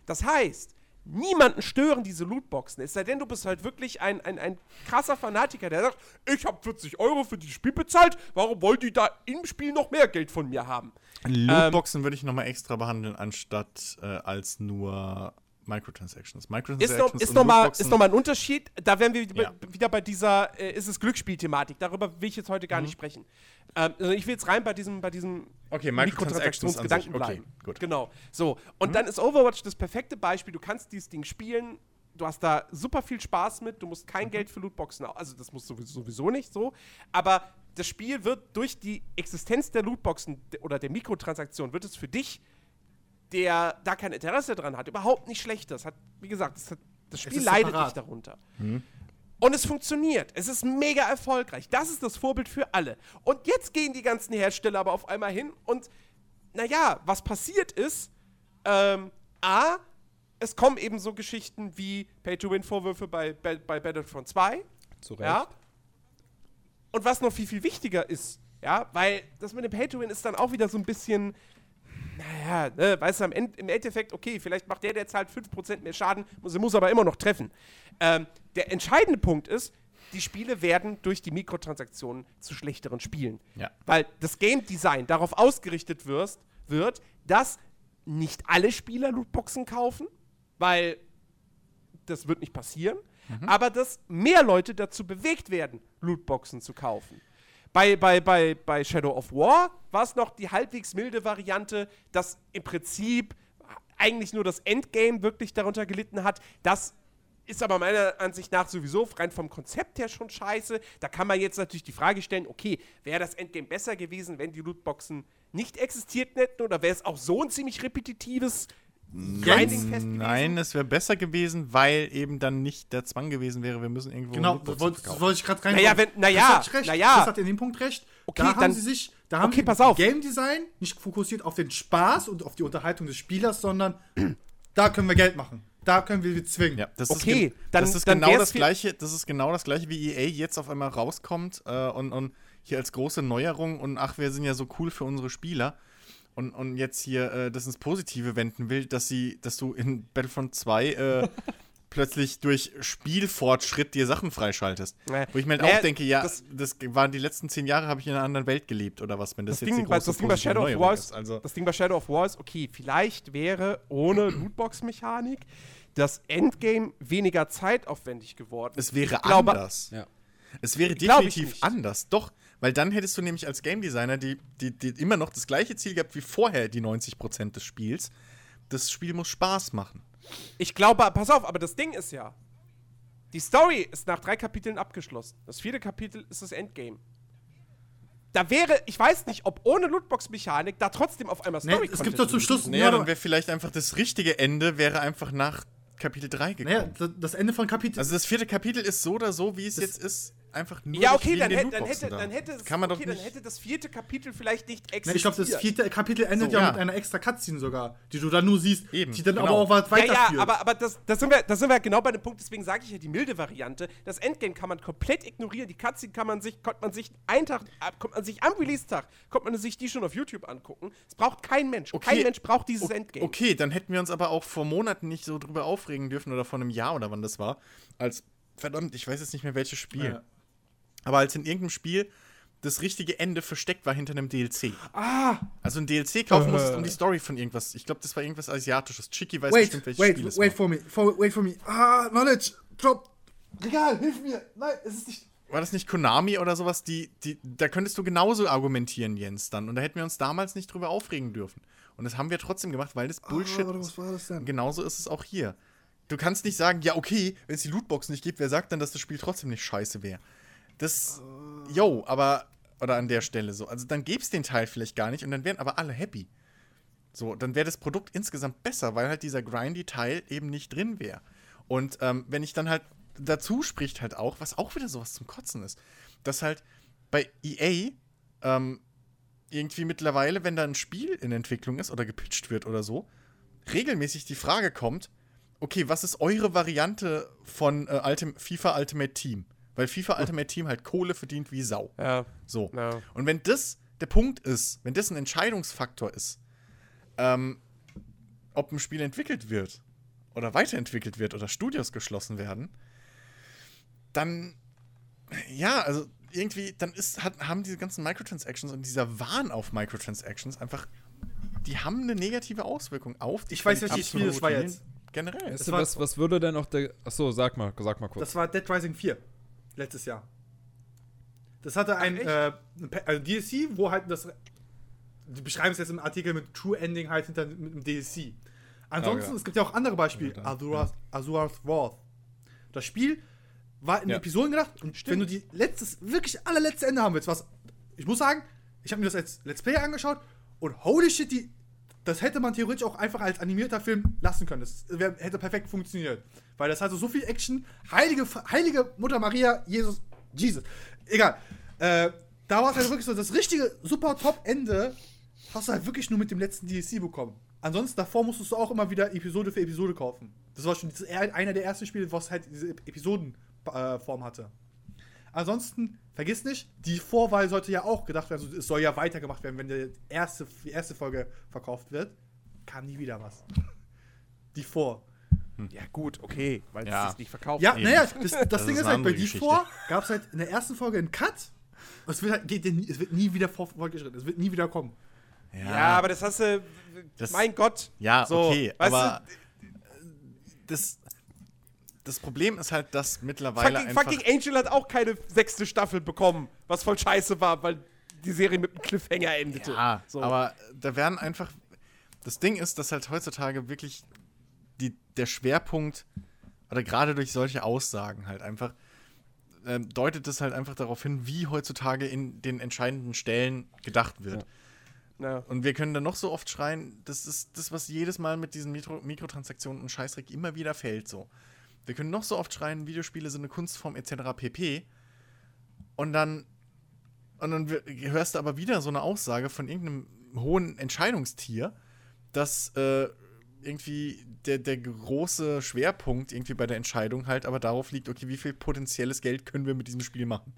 [SPEAKER 4] Das heißt, niemanden stören diese Lootboxen. Es sei denn, du bist halt wirklich ein, ein, ein krasser Fanatiker, der sagt, ich habe 40 Euro für dieses Spiel bezahlt, warum wollen die da im Spiel noch mehr Geld von mir haben?
[SPEAKER 3] Lootboxen würde ich nochmal extra behandeln, anstatt äh, als nur Microtransactions.
[SPEAKER 4] Ist
[SPEAKER 3] Microtransactions
[SPEAKER 4] ist
[SPEAKER 3] und
[SPEAKER 4] noch, ist noch mal ein Unterschied. Da wären wir wieder,
[SPEAKER 3] Ja.
[SPEAKER 4] wieder bei dieser, äh, ist es Glücksspiel-Thematik. Darüber will ich jetzt heute gar
[SPEAKER 3] Mhm.
[SPEAKER 4] nicht sprechen. Ähm, also ich will jetzt rein bei diesem, bei diesem
[SPEAKER 3] Okay,
[SPEAKER 4] Mikrotransaktionsgedanken.
[SPEAKER 3] Okay,
[SPEAKER 4] bleiben.
[SPEAKER 3] gut.
[SPEAKER 4] Genau. So. Und dann ist Overwatch das perfekte Beispiel. Du kannst dieses Ding spielen. Du hast da super viel Spaß mit. Du musst
[SPEAKER 3] Mhm.
[SPEAKER 4] kein Geld für Lootboxen, also das musst du sowieso- nicht so. Aber das Spiel wird durch die Existenz der Lootboxen de- oder der Mikrotransaktion wird es für dich der da kein Interesse dran hat, überhaupt nicht schlecht. Das hat, wie gesagt, das, hat, das Spiel
[SPEAKER 1] ist
[SPEAKER 4] leidet
[SPEAKER 1] separat.
[SPEAKER 4] nicht darunter. Und es funktioniert. Es ist mega erfolgreich. Das ist das Vorbild für alle. Und jetzt gehen die ganzen Hersteller aber auf einmal hin und, naja, was passiert ist, ähm, A, es kommen eben so Geschichten wie Pay-to-Win-Vorwürfe bei, bei, bei Battlefront 2.
[SPEAKER 2] Zu Recht.
[SPEAKER 4] Ja. Und was noch viel, viel wichtiger ist, ja, weil das mit dem Pay-to-Win ist dann auch wieder so ein bisschen, naja, ne, weißt du, End, im Endeffekt, okay, vielleicht macht der, der zahlt 5% mehr Schaden, muss, muss aber immer noch treffen. Ähm, der entscheidende Punkt ist, die Spiele werden durch die Mikrotransaktionen zu schlechteren Spielen.
[SPEAKER 3] Ja.
[SPEAKER 4] Weil das Game Design darauf ausgerichtet wirst, wird, dass nicht alle Spieler Lootboxen kaufen, weil das wird nicht passieren, aber dass mehr Leute dazu bewegt werden, Lootboxen zu kaufen. Bei, bei, bei, bei Shadow of War war es noch die halbwegs milde Variante, dass im Prinzip eigentlich nur das Endgame wirklich darunter gelitten hat. Das ist aber meiner Ansicht nach sowieso rein vom Konzept her schon scheiße. Da kann man jetzt natürlich die Frage stellen, okay, wäre das Endgame besser gewesen, wenn die Lootboxen nicht existiert hätten oder wäre es auch so ein ziemlich repetitives Gewesen?
[SPEAKER 3] Nein, es wäre besser gewesen, weil eben dann nicht der Zwang gewesen wäre, wir müssen irgendwo
[SPEAKER 1] Genau, das wollte das wollte ich gerade rein.
[SPEAKER 4] Naja, wenn- naja, naja.
[SPEAKER 1] Chris hat in dem Punkt recht.
[SPEAKER 4] Okay,
[SPEAKER 1] da haben
[SPEAKER 4] dann-
[SPEAKER 1] sie sich, da haben
[SPEAKER 4] okay,
[SPEAKER 1] sie
[SPEAKER 4] pass auf.
[SPEAKER 1] Game Design nicht fokussiert auf den Spaß und auf die Unterhaltung des Spielers, sondern da können wir Geld machen. Da können wir sie zwingen.
[SPEAKER 3] Ja, das
[SPEAKER 4] Okay,
[SPEAKER 3] ist,
[SPEAKER 4] dann-
[SPEAKER 3] das ist
[SPEAKER 4] dann
[SPEAKER 3] genau das gleiche, das ist genau das gleiche, wie EA jetzt auf einmal rauskommt äh, und, und hier als große Neuerung und ach, wir sind ja so cool für unsere Spieler und, und jetzt hier äh, das ins Positive wenden will, dass sie, dass du in Battlefront 2 äh, plötzlich durch Spielfortschritt dir Sachen freischaltest.
[SPEAKER 4] Naja,
[SPEAKER 3] Wo ich mir halt
[SPEAKER 4] naja,
[SPEAKER 3] auch denke, ja,
[SPEAKER 4] das-
[SPEAKER 3] das, waren die letzten zehn Jahre, habe ich in einer anderen Welt gelebt oder was, wenn das,
[SPEAKER 4] Das
[SPEAKER 3] jetzt
[SPEAKER 4] Ding,
[SPEAKER 3] die
[SPEAKER 4] bei,
[SPEAKER 3] große
[SPEAKER 4] das, Ding bei Shadow of
[SPEAKER 3] Neuerung
[SPEAKER 4] War
[SPEAKER 3] ist. Also,
[SPEAKER 4] das Ding bei Shadow of War ist, okay, vielleicht wäre ohne Lootbox-Mechanik das Endgame weniger zeitaufwendig geworden.
[SPEAKER 3] es wäre
[SPEAKER 4] glaube-
[SPEAKER 3] anders.
[SPEAKER 2] Ja.
[SPEAKER 3] Es wäre definitiv anders, doch. Weil dann hättest du nämlich als Game Designer die, die, die immer noch das gleiche Ziel gehabt wie vorher, die 90% des Spiels. Das Spiel muss Spaß machen.
[SPEAKER 4] Ich glaube, pass auf, aber das Ding ist ja, die Story ist nach drei Kapiteln abgeschlossen. Das vierte Kapitel ist das Endgame. Da wäre, ich weiß nicht, ob ohne Lootbox-Mechanik da trotzdem auf einmal
[SPEAKER 1] Nee,
[SPEAKER 4] Story
[SPEAKER 1] es gibt doch zum Schluss.
[SPEAKER 3] Naja,
[SPEAKER 1] ja,
[SPEAKER 3] dann wäre vielleicht einfach das richtige Ende, wäre einfach nach Kapitel 3 gekommen.
[SPEAKER 1] naja, das- Ende von Kapitel.
[SPEAKER 3] Also das vierte Kapitel ist so oder so, wie es jetzt ist, einfach nur
[SPEAKER 4] Ja, okay, dann hätte, dann, hätte,
[SPEAKER 3] da.
[SPEAKER 4] dann, hätte es,
[SPEAKER 3] kann man doch
[SPEAKER 4] okay
[SPEAKER 3] nicht.
[SPEAKER 4] dann hätte das vierte Kapitel vielleicht nicht existiert.
[SPEAKER 1] ich glaube, das vierte Kapitel endet
[SPEAKER 3] So,
[SPEAKER 1] ja,
[SPEAKER 3] ja.
[SPEAKER 1] mit einer extra Cutscene sogar, die du dann nur siehst,
[SPEAKER 3] Eben,
[SPEAKER 1] die dann
[SPEAKER 3] genau.
[SPEAKER 1] aber auch was
[SPEAKER 4] Ja,
[SPEAKER 1] weiterführt.
[SPEAKER 4] ja, aber, aber das, das, sind wir, das sind wir genau bei dem Punkt, deswegen sage ich ja die milde Variante. Das Endgame kann man komplett ignorieren, die Cutscene kann man sich, konnte man sich einen Tag, kommt man sich am Release-Tag, konnte man sich die schon auf YouTube angucken. Es braucht kein Mensch.
[SPEAKER 3] Okay.
[SPEAKER 4] Kein Mensch braucht dieses
[SPEAKER 3] O-
[SPEAKER 4] Endgame.
[SPEAKER 3] Okay, dann hätten wir uns aber auch vor Monaten nicht so drüber aufregen dürfen oder vor einem Jahr oder wann das war, als, verdammt, ich weiß jetzt nicht mehr welches Spiel.
[SPEAKER 1] Ja.
[SPEAKER 3] Aber als in irgendeinem Spiel das richtige Ende versteckt war hinter einem DLC.
[SPEAKER 1] ah,
[SPEAKER 3] Also ein DLC kaufen
[SPEAKER 1] Äh.
[SPEAKER 3] musstest, um die Story von irgendwas. Ich glaube, das war irgendwas Asiatisches. Chicky weiß
[SPEAKER 1] wait,
[SPEAKER 3] bestimmt, welches
[SPEAKER 1] wait,
[SPEAKER 3] Spiel es
[SPEAKER 1] wait
[SPEAKER 3] war.
[SPEAKER 1] for me, for, wait for me. Ah, Knowledge, drop. Regal, hilf mir. Nein, es ist nicht.
[SPEAKER 3] War das nicht Konami oder sowas? Die, die, da könntest du genauso argumentieren, Jens, dann. Und da hätten wir uns damals nicht drüber aufregen dürfen. Und das haben wir trotzdem gemacht, weil das Bullshit
[SPEAKER 1] Ah, was war das denn?
[SPEAKER 3] Genauso ist es auch hier. Du kannst nicht sagen, ja, okay, wenn es die Lootbox nicht gibt, wer sagt dann, dass das Spiel trotzdem nicht scheiße wäre? Das, yo, aber, oder an der Stelle so. Also dann gäbe es den Teil vielleicht gar nicht und dann wären aber alle happy. So, dann wäre das Produkt insgesamt besser, weil halt dieser grindy Teil eben nicht drin wäre. Und ähm, wenn ich dann halt, dazu spricht halt auch, was auch wieder sowas zum Kotzen ist, dass halt bei EA ähm, irgendwie mittlerweile, wenn da ein Spiel in Entwicklung ist oder gepitcht wird oder so, regelmäßig die Frage kommt, okay, was ist eure Variante von äh, Ultim FIFA Ultimate Team? Weil FIFA Ultimate Team halt Kohle verdient wie Sau.
[SPEAKER 4] Ja,
[SPEAKER 3] So.
[SPEAKER 4] Ja.
[SPEAKER 3] Und wenn das der Punkt ist, wenn das ein Entscheidungsfaktor ist, ähm, ob ein Spiel entwickelt wird oder weiterentwickelt wird oder Studios geschlossen werden, dann, ja, also irgendwie, dann ist, hat, haben diese ganzen Microtransactions und dieser Wahn auf Microtransactions einfach, die haben eine negative Auswirkung auf die
[SPEAKER 1] Ich weiß, welches Spiel das war jetzt.
[SPEAKER 3] Generell.
[SPEAKER 2] Du,
[SPEAKER 1] war-
[SPEAKER 2] was, was würde denn auch der. Achso, sag mal, sag mal kurz.
[SPEAKER 1] Das war Dead Rising 4. Letztes Jahr. Das hatte ein, äh, ein also DLC, wo halt das. Die beschreiben es jetzt im Artikel mit True Ending halt hinter mit dem DLC. Ansonsten,
[SPEAKER 2] ja.
[SPEAKER 1] es gibt ja auch andere Beispiele.
[SPEAKER 2] Ja,
[SPEAKER 1] Azura's, Azura's Wrath. Das Spiel war in
[SPEAKER 2] Ja.
[SPEAKER 1] Episoden gedacht und wenn du die letztes, wirklich allerletzte Ende haben willst, was. Ich muss sagen, ich habe mir das als Let's Play angeschaut und holy shit, die, das hätte man theoretisch auch einfach als animierter Film lassen können. Das wär, hätte perfekt funktioniert. Weil das hatte so viel Action. Heilige, heilige Mutter Maria, Jesus, Jesus. Egal. Äh, da war es halt wirklich so, das richtige super Top-Ende hast du halt wirklich nur mit dem letzten DLC bekommen. Ansonsten, davor musstest du auch immer wieder Episode für Episode kaufen. Das war schon einer der ersten Spiele, was halt diese Episodenform hatte. Ansonsten, vergiss nicht, die Vorwahl sollte ja auch gedacht werden, also es soll ja weitergemacht werden, wenn die erste, die erste Folge verkauft wird. Kam nie wieder was. Die Vor.
[SPEAKER 4] ja gut, okay, weil
[SPEAKER 3] Ja.
[SPEAKER 4] es sich nicht verkauft.
[SPEAKER 1] Ja, naja, das, das,
[SPEAKER 3] Das
[SPEAKER 1] Ding
[SPEAKER 3] ist
[SPEAKER 1] ist halt, bei
[SPEAKER 3] andere
[SPEAKER 1] die
[SPEAKER 3] Geschichte.
[SPEAKER 1] vor gab es halt in der ersten Folge einen Cut. Es wird, halt, geht, nie- es wird nie wieder vor- fortgeschritten. Es wird nie wieder kommen.
[SPEAKER 4] Ja, aber das hast du.
[SPEAKER 3] Das-
[SPEAKER 4] mein Gott.
[SPEAKER 3] Ja,
[SPEAKER 4] So,
[SPEAKER 3] okay,
[SPEAKER 4] weißt
[SPEAKER 3] aber das, das Problem ist halt, dass mittlerweile
[SPEAKER 4] Fucking,
[SPEAKER 3] einfach...
[SPEAKER 4] fucking Angel hat auch keine sechste Staffel bekommen, was voll scheiße war, weil die Serie mit einem Cliffhanger endete.
[SPEAKER 3] Ja,
[SPEAKER 4] so.
[SPEAKER 3] aber da werden einfach. Das Ding ist, dass halt heutzutage wirklich die, der Schwerpunkt, oder gerade durch solche Aussagen halt einfach, ähm, deutet es halt einfach darauf hin, wie heutzutage in den entscheidenden Stellen gedacht wird.
[SPEAKER 4] Ja.
[SPEAKER 3] Und wir können dann noch so oft schreien, das ist das, was jedes Mal mit diesen Mikro Mikrotransaktionen und Scheißdreck immer wieder fällt so. Wir können noch so oft schreien, Videospiele sind eine Kunstform etc. pp. Und dann und dann hörst du aber wieder so eine Aussage von irgendeinem hohen Entscheidungstier, dass äh, irgendwie der, der große Schwerpunkt irgendwie bei der Entscheidung halt aber darauf liegt, okay, wie viel potenzielles Geld können wir mit diesem Spiel machen.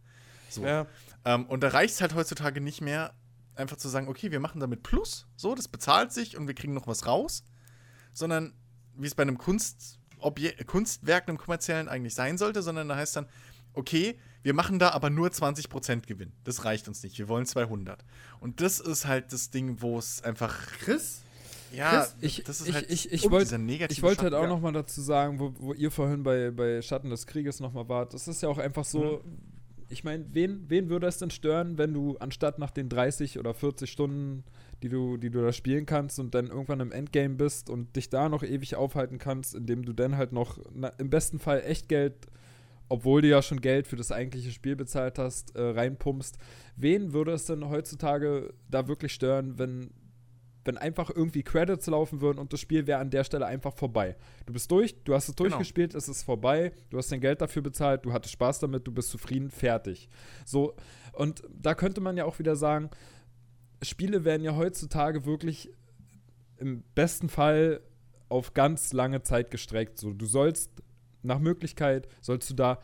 [SPEAKER 3] So.
[SPEAKER 4] Ja.
[SPEAKER 3] Ähm, und da reicht es halt heutzutage nicht mehr, einfach zu sagen, okay, wir machen damit Plus, so, das bezahlt sich und wir kriegen noch was raus, sondern wie es bei einem Kunstobje Kunstwerk, einem kommerziellen eigentlich sein sollte, sondern da heißt dann, okay, wir machen da aber nur 20% Gewinn. Das reicht uns nicht, wir wollen 200. Und das ist halt das Ding, wo es einfach,
[SPEAKER 1] Chris?
[SPEAKER 3] ja,
[SPEAKER 1] Chris,
[SPEAKER 2] Ich,
[SPEAKER 3] das ist
[SPEAKER 2] ich,
[SPEAKER 3] halt
[SPEAKER 2] ich, ich
[SPEAKER 3] dieser
[SPEAKER 2] wollte
[SPEAKER 3] negative
[SPEAKER 2] ich wollte halt auch noch mal dazu sagen, wo, wo ihr vorhin bei, bei Schatten des Krieges noch mal wart. Das ist ja auch einfach so, ich meine, wen, wen würde es denn stören, wenn du anstatt nach den 30 oder 40 Stunden, die du, die du da spielen kannst und dann irgendwann im Endgame bist und dich da noch ewig aufhalten kannst, indem du dann halt noch na, im besten Fall Echtgeld, obwohl du ja schon Geld für das eigentliche Spiel bezahlt hast, äh, reinpumpst. Wen würde es denn heutzutage da wirklich stören, wenn wenn einfach irgendwie Credits laufen würden und das Spiel wäre an der Stelle einfach vorbei. Du bist durch, du hast es
[SPEAKER 3] Genau.
[SPEAKER 2] durchgespielt, es ist vorbei, du hast dein Geld dafür bezahlt, du hattest Spaß damit, du bist zufrieden, fertig. So, und da könnte man ja auch wieder sagen, Spiele werden ja heutzutage wirklich im besten Fall auf ganz lange Zeit gestreckt. So, du sollst nach Möglichkeit, sollst du da,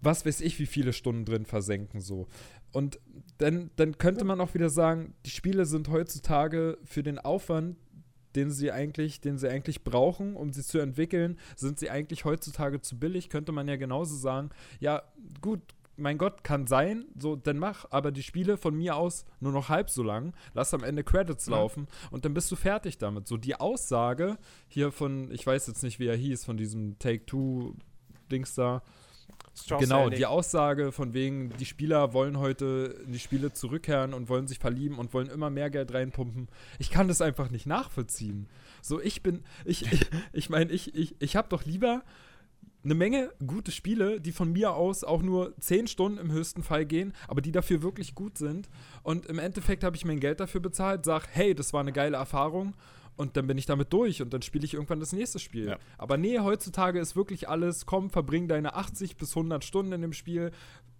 [SPEAKER 2] was weiß ich, wie viele Stunden drin versenken, so. Und dann, dann könnte man auch wieder sagen, die Spiele sind heutzutage für den Aufwand, den sie eigentlich, den sie eigentlich brauchen, um sie zu entwickeln, sind sie eigentlich heutzutage zu billig, könnte man ja genauso sagen, ja, gut, mein Gott, kann sein, so, dann mach, aber die Spiele von mir aus nur noch halb so lang, lass am Ende Credits laufen und dann bist du fertig damit. So, die Aussage hier von, ich weiß jetzt nicht, wie er hieß, von diesem Take-Two-Dings da,
[SPEAKER 4] Strauss
[SPEAKER 2] Genau, die Aussage von wegen, die Spieler wollen heute in die Spiele zurückkehren und wollen sich verlieben und wollen immer mehr Geld reinpumpen. Ich kann das einfach nicht nachvollziehen. So, ich bin, ich, ich, ich meine, ich, ich, ich habe doch lieber eine Menge gute Spiele, die von mir aus auch nur 10 Stunden im höchsten Fall gehen, aber die dafür wirklich gut sind. Und im Endeffekt habe ich mein Geld dafür bezahlt, sag, hey, das war eine geile Erfahrung. Und dann bin ich damit durch und dann spiele ich irgendwann das nächste Spiel.
[SPEAKER 3] Ja.
[SPEAKER 2] Aber nee, heutzutage ist wirklich alles, komm, verbring deine 80 bis 100 Stunden in dem Spiel,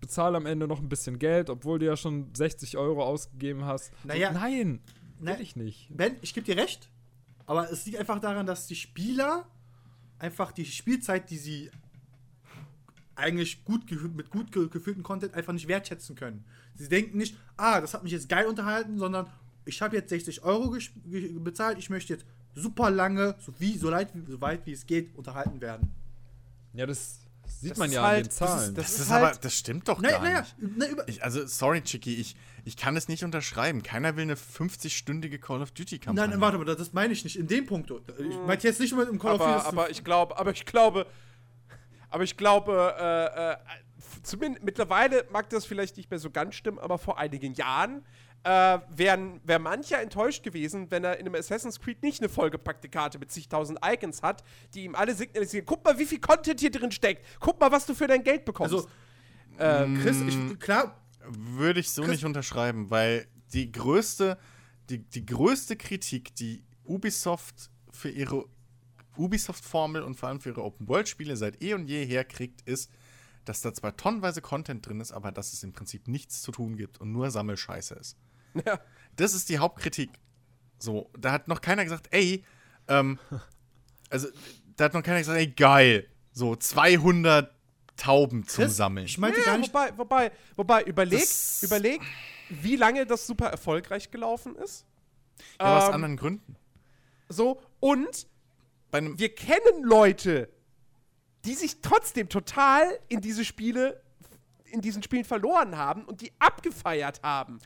[SPEAKER 2] bezahl am Ende noch ein bisschen Geld, obwohl du ja schon 60 Euro ausgegeben hast.
[SPEAKER 1] Naja.
[SPEAKER 2] so, nein,
[SPEAKER 1] Na-
[SPEAKER 2] will ich nicht.
[SPEAKER 1] Ben, ich gebe dir recht, aber es liegt einfach daran, dass die Spieler einfach die Spielzeit, die sie eigentlich gut mit gut ge gefüllten Content einfach nicht wertschätzen können. Sie denken nicht, ah, das hat mich jetzt geil unterhalten, sondern ich habe jetzt 60 Euro bezahlt, ich möchte jetzt super lange, so, wie, so, leid, so weit wie es geht, unterhalten werden.
[SPEAKER 2] Ja, das sieht
[SPEAKER 4] Das
[SPEAKER 2] man ja
[SPEAKER 4] halt-
[SPEAKER 2] an den
[SPEAKER 4] das ist-
[SPEAKER 2] Zahlen.
[SPEAKER 3] Das,
[SPEAKER 4] Das
[SPEAKER 3] ist,
[SPEAKER 4] ist
[SPEAKER 3] aber,
[SPEAKER 4] halt-
[SPEAKER 3] das stimmt doch
[SPEAKER 1] Naja,
[SPEAKER 3] gar
[SPEAKER 1] naja,
[SPEAKER 3] nicht.
[SPEAKER 1] na, über,
[SPEAKER 3] Ich, also, sorry, Chicky, ich, ich kann es nicht unterschreiben. Keiner will eine 50-stündige Call of Duty-Kampagne.
[SPEAKER 1] nein, nein, warte mal, das, meine ich nicht. In dem Punkt. Ich meinte jetzt nicht nur im Call of
[SPEAKER 4] aber,
[SPEAKER 1] Duty.
[SPEAKER 4] aber ich glaube, aber ich glaube, aber ich glaube, äh, äh, zumindest mittlerweile mag das vielleicht nicht mehr so ganz stimmen, aber vor einigen Jahren äh, wäre wär mancher enttäuscht gewesen, wenn er in einem Assassin's Creed nicht eine vollgepackte Karte mit zigtausend Icons hat, die ihm alle signalisieren, guck mal, wie viel Content hier drin steckt, guck mal, was du für dein Geld bekommst.
[SPEAKER 1] also,
[SPEAKER 4] ähm,
[SPEAKER 1] Chris, ich, klar,
[SPEAKER 3] Würde ich so
[SPEAKER 1] Chris-
[SPEAKER 3] nicht unterschreiben, weil die größte, die, die größte Kritik, die Ubisoft für ihre Ubisoft-Formel und vor allem für ihre Open-World-Spiele seit eh und je her kriegt, ist, dass da zwar tonnenweise Content drin ist, aber dass es im Prinzip nichts zu tun gibt und nur Sammelscheiße ist.
[SPEAKER 4] Ja.
[SPEAKER 3] Das ist die Hauptkritik. So, da hat noch keiner gesagt, ey, ähm, also da hat noch keiner gesagt, ey, geil, so 200 Tauben zum Sammeln.
[SPEAKER 1] ich meinte
[SPEAKER 4] Ja,
[SPEAKER 1] gar nicht.
[SPEAKER 4] wobei, wobei, wobei, überleg,
[SPEAKER 3] Das-
[SPEAKER 4] überleg, wie lange das super erfolgreich gelaufen ist.
[SPEAKER 3] ja, aus
[SPEAKER 4] Ähm,
[SPEAKER 3] anderen Gründen.
[SPEAKER 4] So, und wir kennen Leute, die sich trotzdem total in diese Spiele, in diesen Spielen verloren haben und die abgefeiert haben.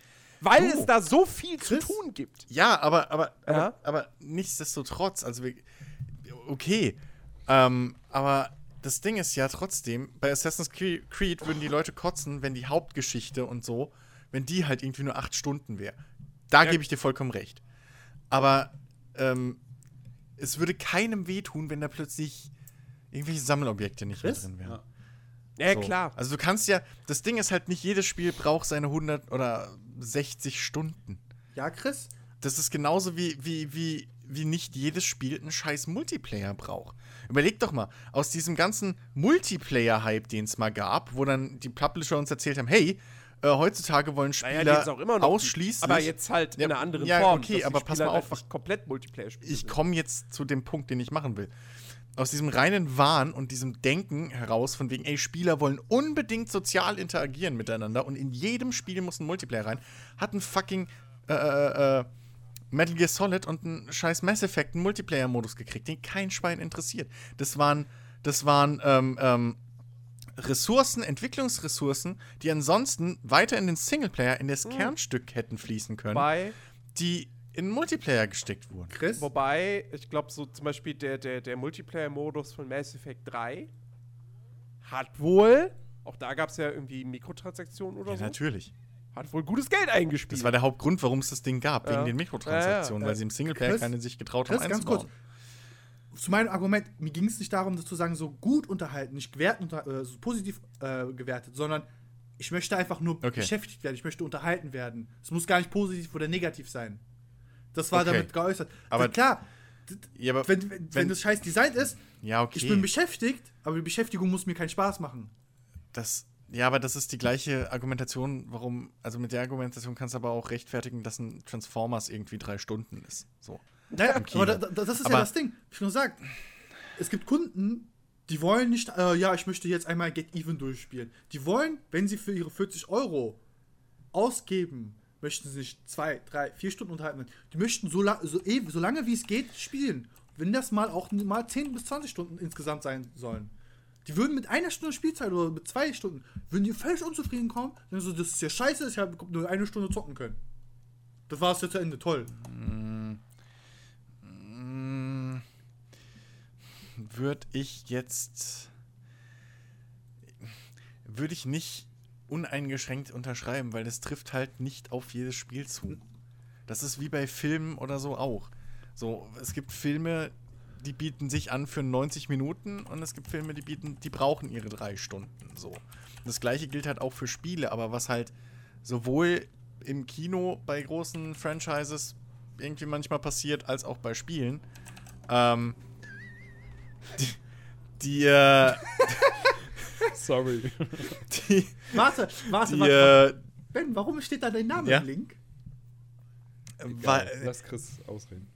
[SPEAKER 4] Weil
[SPEAKER 3] Du,
[SPEAKER 4] es da so viel
[SPEAKER 1] Chris?
[SPEAKER 4] zu tun gibt.
[SPEAKER 3] Ja, aber, aber,
[SPEAKER 4] Ja?
[SPEAKER 3] aber, aber nichtsdestotrotz, also wir, okay, ähm, aber das Ding ist ja trotzdem, bei Assassin's Cre- Creed würden die Leute kotzen, wenn die Hauptgeschichte und so, wenn die halt irgendwie nur acht Stunden wäre. Da
[SPEAKER 4] Ja.
[SPEAKER 3] gebe ich dir vollkommen recht. Aber ähm, es würde keinem wehtun, wenn da plötzlich irgendwelche Sammelobjekte nicht mehr
[SPEAKER 1] Chris?
[SPEAKER 3] drin wären.
[SPEAKER 4] Ja,
[SPEAKER 3] So.
[SPEAKER 4] klar.
[SPEAKER 3] Also du kannst ja, das Ding ist halt nicht jedes Spiel braucht seine 100 oder 60 Stunden.
[SPEAKER 1] Ja, Chris?
[SPEAKER 3] Das ist genauso wie, wie, wie, wie nicht jedes Spiel einen scheiß Multiplayer braucht. Überleg doch mal, aus diesem ganzen Multiplayer-Hype, den es mal gab, wo dann die Publisher uns erzählt haben, hey, äh, heutzutage wollen Spieler
[SPEAKER 4] Naja, die auch immer noch.
[SPEAKER 3] ausschließlich.
[SPEAKER 4] Aber jetzt halt
[SPEAKER 3] Ja,
[SPEAKER 4] in einer anderen
[SPEAKER 3] ja,
[SPEAKER 4] Form.
[SPEAKER 3] okay,
[SPEAKER 4] die
[SPEAKER 3] aber pass mal auf,
[SPEAKER 4] Einfach komplett Multiplayer spielen.
[SPEAKER 3] ich komme jetzt zu dem Punkt, den ich machen will. Aus diesem reinen Wahn und diesem Denken heraus, von wegen, ey, Spieler wollen unbedingt sozial interagieren miteinander und in jedem Spiel muss ein Multiplayer rein, hat ein fucking äh, äh, äh, Metal Gear Solid und ein scheiß Mass Effect einen Multiplayer-Modus gekriegt, den kein Schwein interessiert. Das waren, das waren ähm, ähm, Ressourcen, Entwicklungsressourcen, die ansonsten weiter in den Singleplayer, in das Kernstück hätten fließen können,
[SPEAKER 4] Wobei,
[SPEAKER 3] die in Multiplayer gesteckt wurden.
[SPEAKER 1] Chris?
[SPEAKER 4] wobei, ich glaube, so zum Beispiel der, der, der Multiplayer-Modus von Mass Effect 3 hat wohl, auch da gab es ja irgendwie Mikrotransaktionen oder
[SPEAKER 3] Ja,
[SPEAKER 4] so,
[SPEAKER 3] natürlich.
[SPEAKER 4] hat wohl gutes Geld eingespielt.
[SPEAKER 3] Das war der Hauptgrund, warum es das Ding gab,
[SPEAKER 4] Ja.
[SPEAKER 3] wegen den Mikrotransaktionen,
[SPEAKER 4] Ja,
[SPEAKER 3] weil sie im Singleplayer
[SPEAKER 1] Chris,
[SPEAKER 3] keine sich getraut
[SPEAKER 1] Chris,
[SPEAKER 3] haben
[SPEAKER 1] ganz kurz.
[SPEAKER 3] einzubauen.
[SPEAKER 1] Zu meinem Argument, mir ging es nicht darum, das zu sagen, so gut unterhalten, nicht gewertet, unter- äh, so positiv äh, gewertet, sondern ich möchte einfach nur
[SPEAKER 3] Okay.
[SPEAKER 1] beschäftigt werden, ich möchte unterhalten werden. Es muss gar nicht positiv oder negativ sein. Das war
[SPEAKER 3] Okay.
[SPEAKER 1] damit geäußert.
[SPEAKER 3] Aber-
[SPEAKER 1] klar,
[SPEAKER 3] Ja, aber
[SPEAKER 1] wenn, wenn, wenn das scheiß Design ist,
[SPEAKER 3] ja, okay.
[SPEAKER 1] ich bin beschäftigt, aber die Beschäftigung muss mir keinen Spaß machen.
[SPEAKER 3] Das, ja, aber das ist die gleiche Argumentation, warum, also mit der Argumentation kannst du aber auch rechtfertigen, dass ein Transformers irgendwie drei Stunden ist. So.
[SPEAKER 1] Naja, aber da, da, das ist
[SPEAKER 3] Aber-
[SPEAKER 1] ja das Ding. Ich nur sag, es gibt Kunden, die wollen nicht, äh, ja, ich möchte jetzt einmal Get Even durchspielen. Die wollen, wenn sie für ihre 40 Euro ausgeben, möchten sie sich zwei, drei, vier Stunden unterhalten. Die möchten so, la so, eh, so lange wie es geht spielen. Wenn das mal auch mal 10 bis 20 Stunden insgesamt sein sollen. Die würden mit einer Stunde Spielzeit oder mit zwei Stunden, würden die völlig unzufrieden kommen, dann so, das ist ja scheiße, ich habe nur eine Stunde zocken können. Das war es jetzt zu Ende, toll.
[SPEAKER 3] Würde ich jetzt. Würde ich nicht uneingeschränkt unterschreiben, weil das trifft halt nicht auf jedes Spiel zu. Das ist wie bei Filmen oder so auch. So, es gibt Filme, die bieten sich an für 90 Minuten und es gibt Filme, die bieten, die brauchen ihre drei Stunden. So. Das gleiche gilt halt auch für Spiele, aber was halt sowohl im Kino bei großen Franchises irgendwie manchmal passiert, als auch bei Spielen. Ähm, die, die, äh,
[SPEAKER 2] Sorry.
[SPEAKER 3] die,
[SPEAKER 1] Warte, warte,
[SPEAKER 3] die,
[SPEAKER 1] warte.
[SPEAKER 3] äh,
[SPEAKER 1] Ben, warum steht da dein Name
[SPEAKER 3] Ja?
[SPEAKER 1] im Link?
[SPEAKER 3] weil,
[SPEAKER 2] Lass Chris ausreden.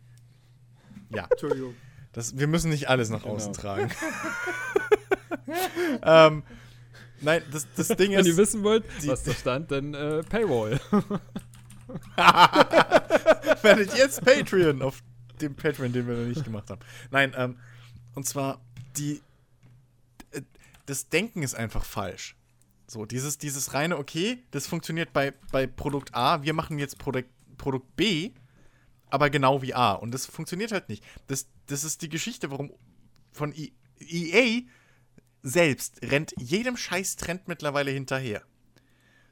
[SPEAKER 3] ja,
[SPEAKER 1] Entschuldigung.
[SPEAKER 3] das, wir müssen nicht alles nach
[SPEAKER 2] Genau.
[SPEAKER 3] außen tragen. ähm, nein, das, das Ding
[SPEAKER 2] Wenn ihr
[SPEAKER 3] ist,
[SPEAKER 2] wissen wollt,
[SPEAKER 3] die-
[SPEAKER 2] was da stand, dann äh, Paywall.
[SPEAKER 3] werdet jetzt Patreon auf dem Patreon, den wir noch nicht gemacht haben. Nein, ähm, und zwar die äh, das Denken ist einfach falsch. So, dieses, dieses reine, okay, das funktioniert bei, bei Produkt A, wir machen jetzt Produkt, Produkt B, aber genau wie A. Und das funktioniert halt nicht. Das, das ist die Geschichte, warum von E- EA selbst rennt jedem Scheiß-Trend mittlerweile hinterher.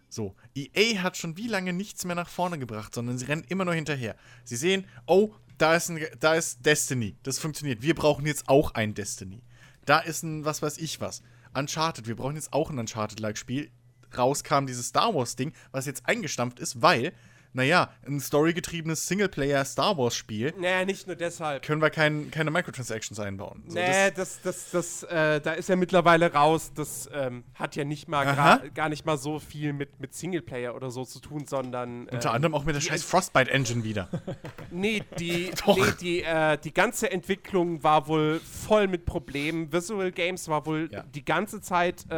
[SPEAKER 3] So, EA hat schon wie lange nichts mehr nach vorne gebracht, sondern sie rennen immer nur hinterher. Sie sehen, oh, da ist, ein, da ist Destiny. Das funktioniert. Wir brauchen jetzt auch ein Destiny. Da ist ein, was weiß ich was. Uncharted. Wir brauchen jetzt auch ein Uncharted-like-Spiel. Raus kam dieses Star Wars-Ding, was jetzt eingestampft ist, weil, naja, ein storygetriebenes Singleplayer-Star Wars-Spiel
[SPEAKER 4] Naja, nicht nur deshalb.
[SPEAKER 3] können wir kein, keine Microtransactions einbauen. So,
[SPEAKER 4] nee, das, das, das, äh, da ist ja mittlerweile raus. Das ähm, hat ja nicht mal gra- gar nicht mal so viel mit, mit Singleplayer oder so zu tun, sondern.
[SPEAKER 3] unter
[SPEAKER 4] ähm,
[SPEAKER 3] anderem auch mit der scheiß Frostbite-Engine wieder.
[SPEAKER 4] Nee, die, nee, die, äh, die ganze Entwicklung war wohl voll mit Problemen. Visual Games war wohl
[SPEAKER 3] Ja.
[SPEAKER 4] die ganze Zeit, äh,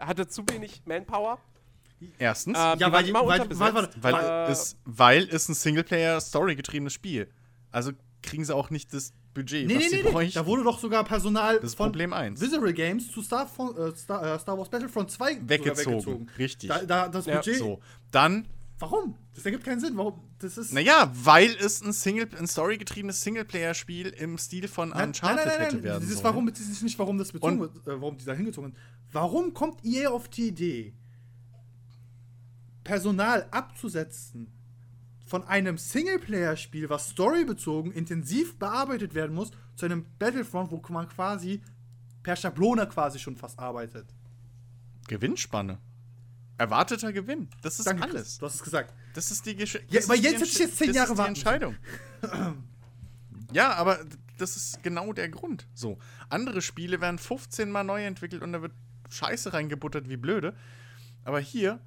[SPEAKER 4] hatte zu wenig Manpower.
[SPEAKER 3] Erstens.
[SPEAKER 4] Ähm,
[SPEAKER 1] Ja, weil
[SPEAKER 4] immer
[SPEAKER 1] weil-
[SPEAKER 4] unterbesetzt.
[SPEAKER 1] weil-
[SPEAKER 3] Weil,
[SPEAKER 4] Äh,
[SPEAKER 3] es, weil es ein Singleplayer-Story-getriebenes Spiel. Also kriegen sie auch nicht das Budget,
[SPEAKER 1] Nee,
[SPEAKER 3] was
[SPEAKER 1] nee,
[SPEAKER 3] sie
[SPEAKER 1] nee, nee.
[SPEAKER 3] bräuchten.
[SPEAKER 1] Da wurde doch sogar Personal
[SPEAKER 3] Das ist
[SPEAKER 1] von
[SPEAKER 3] Problem eins.
[SPEAKER 1] Visceral Games zu Star, von, äh, Star, äh, Star Wars Battlefront 2 sogar
[SPEAKER 3] weggezogen. Richtig.
[SPEAKER 1] Da, da, das
[SPEAKER 4] Ja,
[SPEAKER 1] Budget.
[SPEAKER 3] so. Dann,
[SPEAKER 1] Warum? Das ergibt keinen Sinn. Warum? Das ist.
[SPEAKER 3] naja, weil es ein, Single, ein storygetriebenes Singleplayer-Spiel im Stil von
[SPEAKER 1] Nein,
[SPEAKER 3] Uncharted
[SPEAKER 1] nein, nein, nein,
[SPEAKER 3] hätte werden
[SPEAKER 1] Dieses
[SPEAKER 3] sollen.
[SPEAKER 1] warum, das ist nicht, warum das bezogen wird, äh, warum die da hingezogen sind. Warum kommt EA auf die Idee, Personal abzusetzen von einem Singleplayer-Spiel, was storybezogen intensiv bearbeitet werden muss, zu einem Battlefront, wo man quasi per Schablone quasi schon fast arbeitet.
[SPEAKER 3] Gewinnspanne. Erwarteter Gewinn. Das ist
[SPEAKER 1] Danke,
[SPEAKER 3] alles.
[SPEAKER 1] Du hast es gesagt.
[SPEAKER 3] Das ist die Geschichte.
[SPEAKER 1] Ja, aber jetzt hätte jetzt zehn Jahre
[SPEAKER 3] Das
[SPEAKER 1] warten
[SPEAKER 3] ist die Entscheidung. ja, aber das ist genau der Grund. So. Andere Spiele werden 15 Mal neu entwickelt und da wird Scheiße reingebuttert wie blöde. Aber hier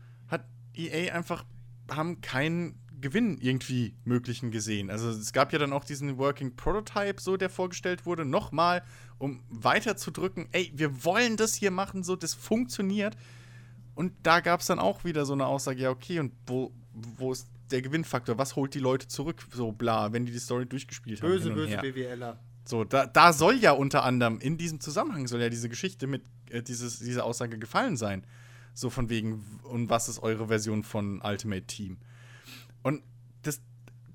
[SPEAKER 3] EA einfach, haben keinen Gewinn irgendwie möglichen gesehen. Also es gab ja dann auch diesen Working Prototype, so der vorgestellt wurde, nochmal, um weiterzudrücken, ey, wir wollen das hier machen, so, das funktioniert. Und da gab es dann auch wieder so eine Aussage, ja, okay, und wo, wo ist der Gewinnfaktor? Was holt die Leute zurück? So bla, wenn die die Story durchgespielt haben.
[SPEAKER 1] Böse,
[SPEAKER 3] und
[SPEAKER 1] böse
[SPEAKER 3] her.
[SPEAKER 1] BWLer.
[SPEAKER 3] So, da, da soll ja unter anderem, in diesem Zusammenhang soll ja diese Geschichte mit, äh, dieses, diese Aussage gefallen sein. So von wegen, und was ist eure Version von Ultimate Team? Und das,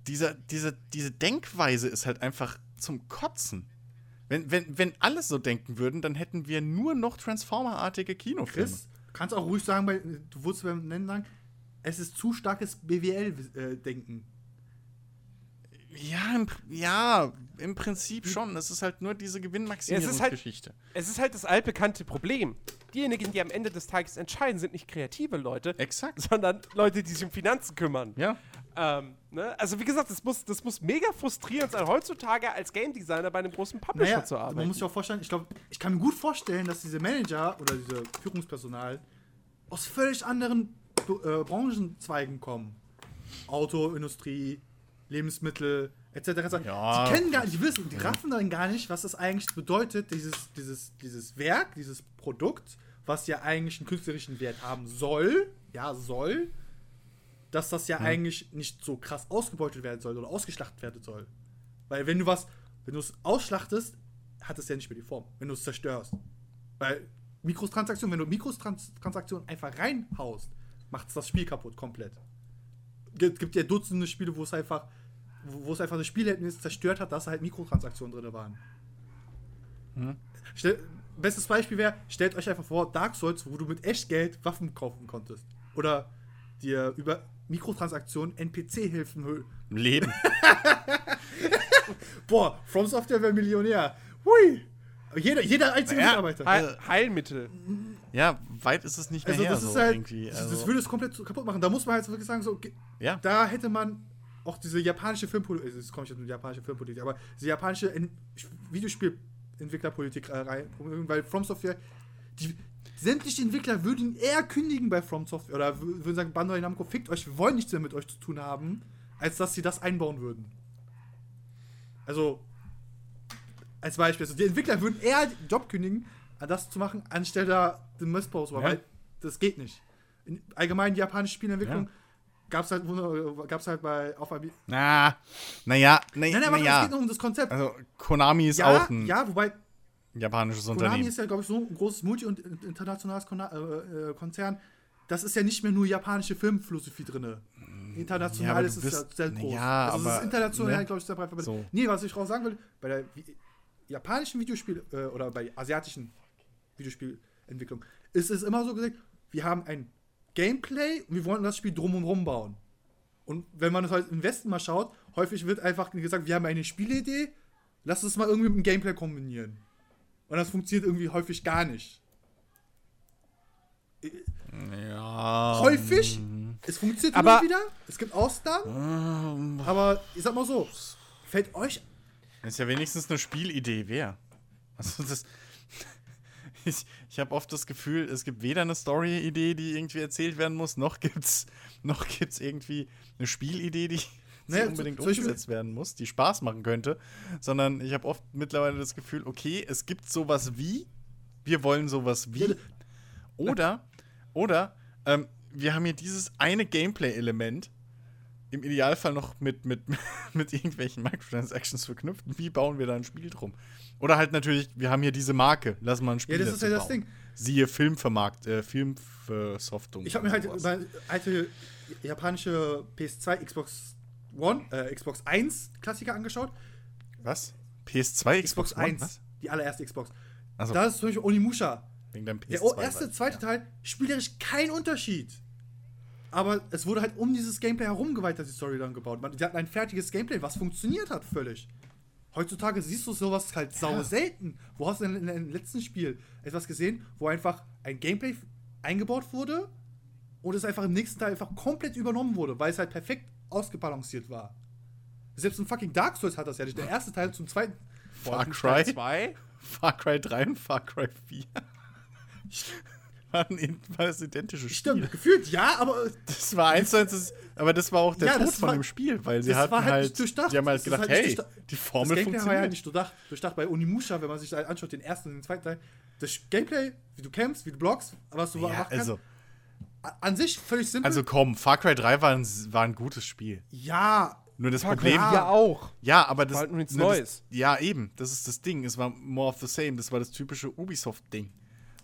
[SPEAKER 3] dieser, diese, diese Denkweise ist halt einfach zum Kotzen. Wenn, wenn, wenn alle so denken würden, dann hätten wir nur noch Transformer-artige Kinofilme.
[SPEAKER 1] Chris, du kannst auch ruhig sagen, weil du wurdest beim Nennen sagen, es ist zu starkes BWL-Denken.
[SPEAKER 3] Ja, im, ja, im Prinzip schon. Es ist halt nur diese
[SPEAKER 4] Es ist halt-
[SPEAKER 3] Gewinnmaximierungsgeschichte.
[SPEAKER 4] Es ist halt das altbekannte Problem. Diejenigen, die am Ende des Tages entscheiden, sind nicht kreative Leute,
[SPEAKER 3] Exakt.
[SPEAKER 4] sondern Leute, die sich um Finanzen kümmern.
[SPEAKER 3] Ja.
[SPEAKER 4] Ähm, ne? Also wie gesagt, das muss, das muss mega frustrierend sein, heutzutage als Game Designer bei einem großen Publisher
[SPEAKER 1] Naja,
[SPEAKER 4] zu arbeiten.
[SPEAKER 1] man muss sich auch vorstellen, ich glaube, ich kann mir gut vorstellen, dass diese Manager oder diese Führungspersonal aus völlig anderen äh, Branchenzweigen kommen. Autoindustrie, Lebensmittel, etc. etc.
[SPEAKER 3] Ja.
[SPEAKER 1] Die kennen gar nicht, die wissen, die raffen dann gar nicht, was das eigentlich bedeutet, dieses, dieses, dieses Werk, dieses Produkt, was ja eigentlich einen künstlerischen Wert haben soll, ja, soll, dass das ja eigentlich nicht so krass ausgebeutet werden soll oder ausgeschlachtet werden soll. Weil wenn du was, wenn du es ausschlachtest, hat es ja nicht mehr die Form, wenn du es zerstörst. Weil Mikrotransaktionen, wenn du Mikrotransaktionen einfach reinhaust, macht es das Spiel kaputt, komplett. Es gibt ja Dutzende Spiele, wo es einfach, wo es einfach das Spielerlebnis zerstört hat, dass halt Mikrotransaktionen drin waren. Stell, bestes Beispiel wäre, stellt euch einfach vor, Dark Souls, wo du mit Echtgeld Waffen kaufen konntest. Oder dir über Mikrotransaktionen NPC-Hilfen
[SPEAKER 3] Leben.
[SPEAKER 1] Boah, From Software wäre Millionär. Hui! Jeder, jeder einzige
[SPEAKER 3] Ja,
[SPEAKER 1] Mitarbeiter.
[SPEAKER 4] Heil Heilmittel.
[SPEAKER 3] ja, weit ist es nicht mehr
[SPEAKER 1] Also
[SPEAKER 3] her.
[SPEAKER 1] das ist
[SPEAKER 3] so
[SPEAKER 1] halt,
[SPEAKER 3] irgendwie.
[SPEAKER 1] das,
[SPEAKER 3] Also,
[SPEAKER 1] das würde es komplett kaputt machen. Da muss man halt wirklich sagen, so,
[SPEAKER 3] ja.
[SPEAKER 1] da hätte man auch diese japanische Filmpolitik, jetzt komme ich jetzt mit japanischer Filmpolitik, aber diese japanische En Videospielentwicklerpolitik äh, rein, weil From Software, die sämtliche Entwickler würden eher kündigen bei From Software oder wür- würden sagen, Bandai Namco, fickt euch, wir wollen nichts mehr mit euch zu tun haben, als dass sie das einbauen würden. Also, als Beispiel, also die Entwickler würden eher den Job kündigen, an das zu machen, anstelle da den Missbrauch,
[SPEAKER 3] Ja.
[SPEAKER 1] weil das geht nicht. In allgemein die japanische Spielentwicklung
[SPEAKER 3] Ja.
[SPEAKER 1] Gab es halt, gab's halt bei auf einem-
[SPEAKER 3] Na, naja, na,
[SPEAKER 1] Nein, nein, aber es
[SPEAKER 3] naja.
[SPEAKER 1] geht nur um das Konzept.
[SPEAKER 3] Also, Konami ist
[SPEAKER 1] ja,
[SPEAKER 3] auch ein
[SPEAKER 1] ja, wobei
[SPEAKER 3] japanisches
[SPEAKER 1] Konami
[SPEAKER 3] Unternehmen.
[SPEAKER 1] ist ja, glaube ich, so ein großes Multi- und internationales Kona äh, äh, Konzern. Das ist ja nicht mehr nur japanische Filmphilosophie drin. International
[SPEAKER 3] Ja, aber
[SPEAKER 1] ist es ja sehr groß.
[SPEAKER 3] ja,
[SPEAKER 1] also es ist
[SPEAKER 3] aber,
[SPEAKER 1] international,
[SPEAKER 3] ne?
[SPEAKER 1] glaube ich, sehr breit verbreitet.
[SPEAKER 3] So.
[SPEAKER 1] Nee, was ich auch sagen will, bei der japanischen Videospiel- äh, oder bei asiatischen Videospielentwicklung ist es immer so gesagt, wir haben ein Gameplay und wir wollen das Spiel drum und rum bauen. Und wenn man das halt im Westen mal schaut, häufig wird einfach gesagt, wir haben eine Spielidee, lass es mal irgendwie mit dem Gameplay kombinieren. Und das funktioniert irgendwie häufig gar nicht.
[SPEAKER 3] Ja.
[SPEAKER 1] häufig, es funktioniert
[SPEAKER 4] Aber-
[SPEAKER 1] immer wieder, es gibt Ausnahmen,
[SPEAKER 3] Ähm,
[SPEAKER 1] aber ich sag mal so, fällt euch
[SPEAKER 3] ist ja wenigstens eine Spielidee, wer? Also das. Ich, ich habe oft das Gefühl, es gibt weder eine Story-Idee, die irgendwie erzählt werden muss, noch gibt's, noch gibt's irgendwie eine Spielidee, die
[SPEAKER 1] Naja,
[SPEAKER 3] unbedingt umgesetzt werden muss, die Spaß machen könnte, sondern ich habe oft mittlerweile das Gefühl, okay, es gibt sowas wie, wir wollen sowas wie, oder, oder, ähm, wir haben hier dieses eine Gameplay-Element, im Idealfall noch mit, mit, mit irgendwelchen Microtransactions verknüpft. Wie bauen wir da ein Spiel drum? Oder halt natürlich, wir haben hier diese Marke, lass mal ein Spiel
[SPEAKER 1] Ja, das ist ja das. Ding.
[SPEAKER 3] Siehe Filmvermarkt, äh, Filmversoftung.
[SPEAKER 1] Ich habe mir halt über alte japanische PS2, Xbox One, äh, Xbox 1 Klassiker angeschaut.
[SPEAKER 3] Was? PS2,
[SPEAKER 1] Xbox,
[SPEAKER 3] Xbox, One?
[SPEAKER 1] 1,
[SPEAKER 3] Was?
[SPEAKER 1] die allererste Xbox.
[SPEAKER 3] Also,
[SPEAKER 1] Da ist zum Beispiel Onimusha.
[SPEAKER 3] wegen deinem PS2.
[SPEAKER 1] Der erste, zweite
[SPEAKER 3] ja.
[SPEAKER 1] Teil, spielerisch kein Unterschied. Aber es wurde halt um dieses Gameplay herum geweitet, die Story dann gebaut. Man, die hatten ein fertiges Gameplay, was funktioniert hat völlig. Heutzutage siehst du sowas halt sau selten. Wo hast du denn in dem letzten Spiel etwas gesehen, wo einfach ein Gameplay eingebaut wurde und es einfach im nächsten Teil einfach komplett übernommen wurde, weil es halt perfekt ausgebalanciert war. Selbst ein fucking Dark Souls hat das ja nicht. Der erste Teil zum zweiten.
[SPEAKER 3] Far Cry,
[SPEAKER 4] 2.
[SPEAKER 3] Far Cry 3 und Far Cry 4. waren, in- war das identische Spiel.
[SPEAKER 1] Stimmt, gefühlt ja, aber
[SPEAKER 3] Das war eins zu eins, das- aber das war auch der
[SPEAKER 1] Ja,
[SPEAKER 3] Tod
[SPEAKER 1] das
[SPEAKER 3] von
[SPEAKER 1] war-
[SPEAKER 3] dem Spiel, weil sie
[SPEAKER 1] das
[SPEAKER 3] hatten
[SPEAKER 1] war halt
[SPEAKER 3] halt, die haben halt
[SPEAKER 1] Das ist
[SPEAKER 3] gedacht,
[SPEAKER 1] halt
[SPEAKER 3] hey,
[SPEAKER 1] durchdacht.
[SPEAKER 3] die
[SPEAKER 1] Das
[SPEAKER 3] Formel
[SPEAKER 1] Gameplay war ja
[SPEAKER 3] funktioniert.
[SPEAKER 1] nicht durchdacht. Durchdacht bei Onimusha, wenn man sich anschaut, den ersten und den zweiten Teil. Das Gameplay, wie du kämpfst, wie du blockst, was du
[SPEAKER 3] ja,
[SPEAKER 1] machen kannst,
[SPEAKER 3] also,
[SPEAKER 1] an sich völlig simpel.
[SPEAKER 3] also komm, Far Cry 3 war ein, war ein gutes Spiel.
[SPEAKER 1] ja,
[SPEAKER 3] Nur das
[SPEAKER 4] Far Cry
[SPEAKER 3] Problem,
[SPEAKER 4] ja auch.
[SPEAKER 3] ja, aber das,
[SPEAKER 4] War halt nur nichts Neues.
[SPEAKER 3] Das, ja, eben, das ist das Ding. Es war more of the same. Das war das typische Ubisoft-Ding.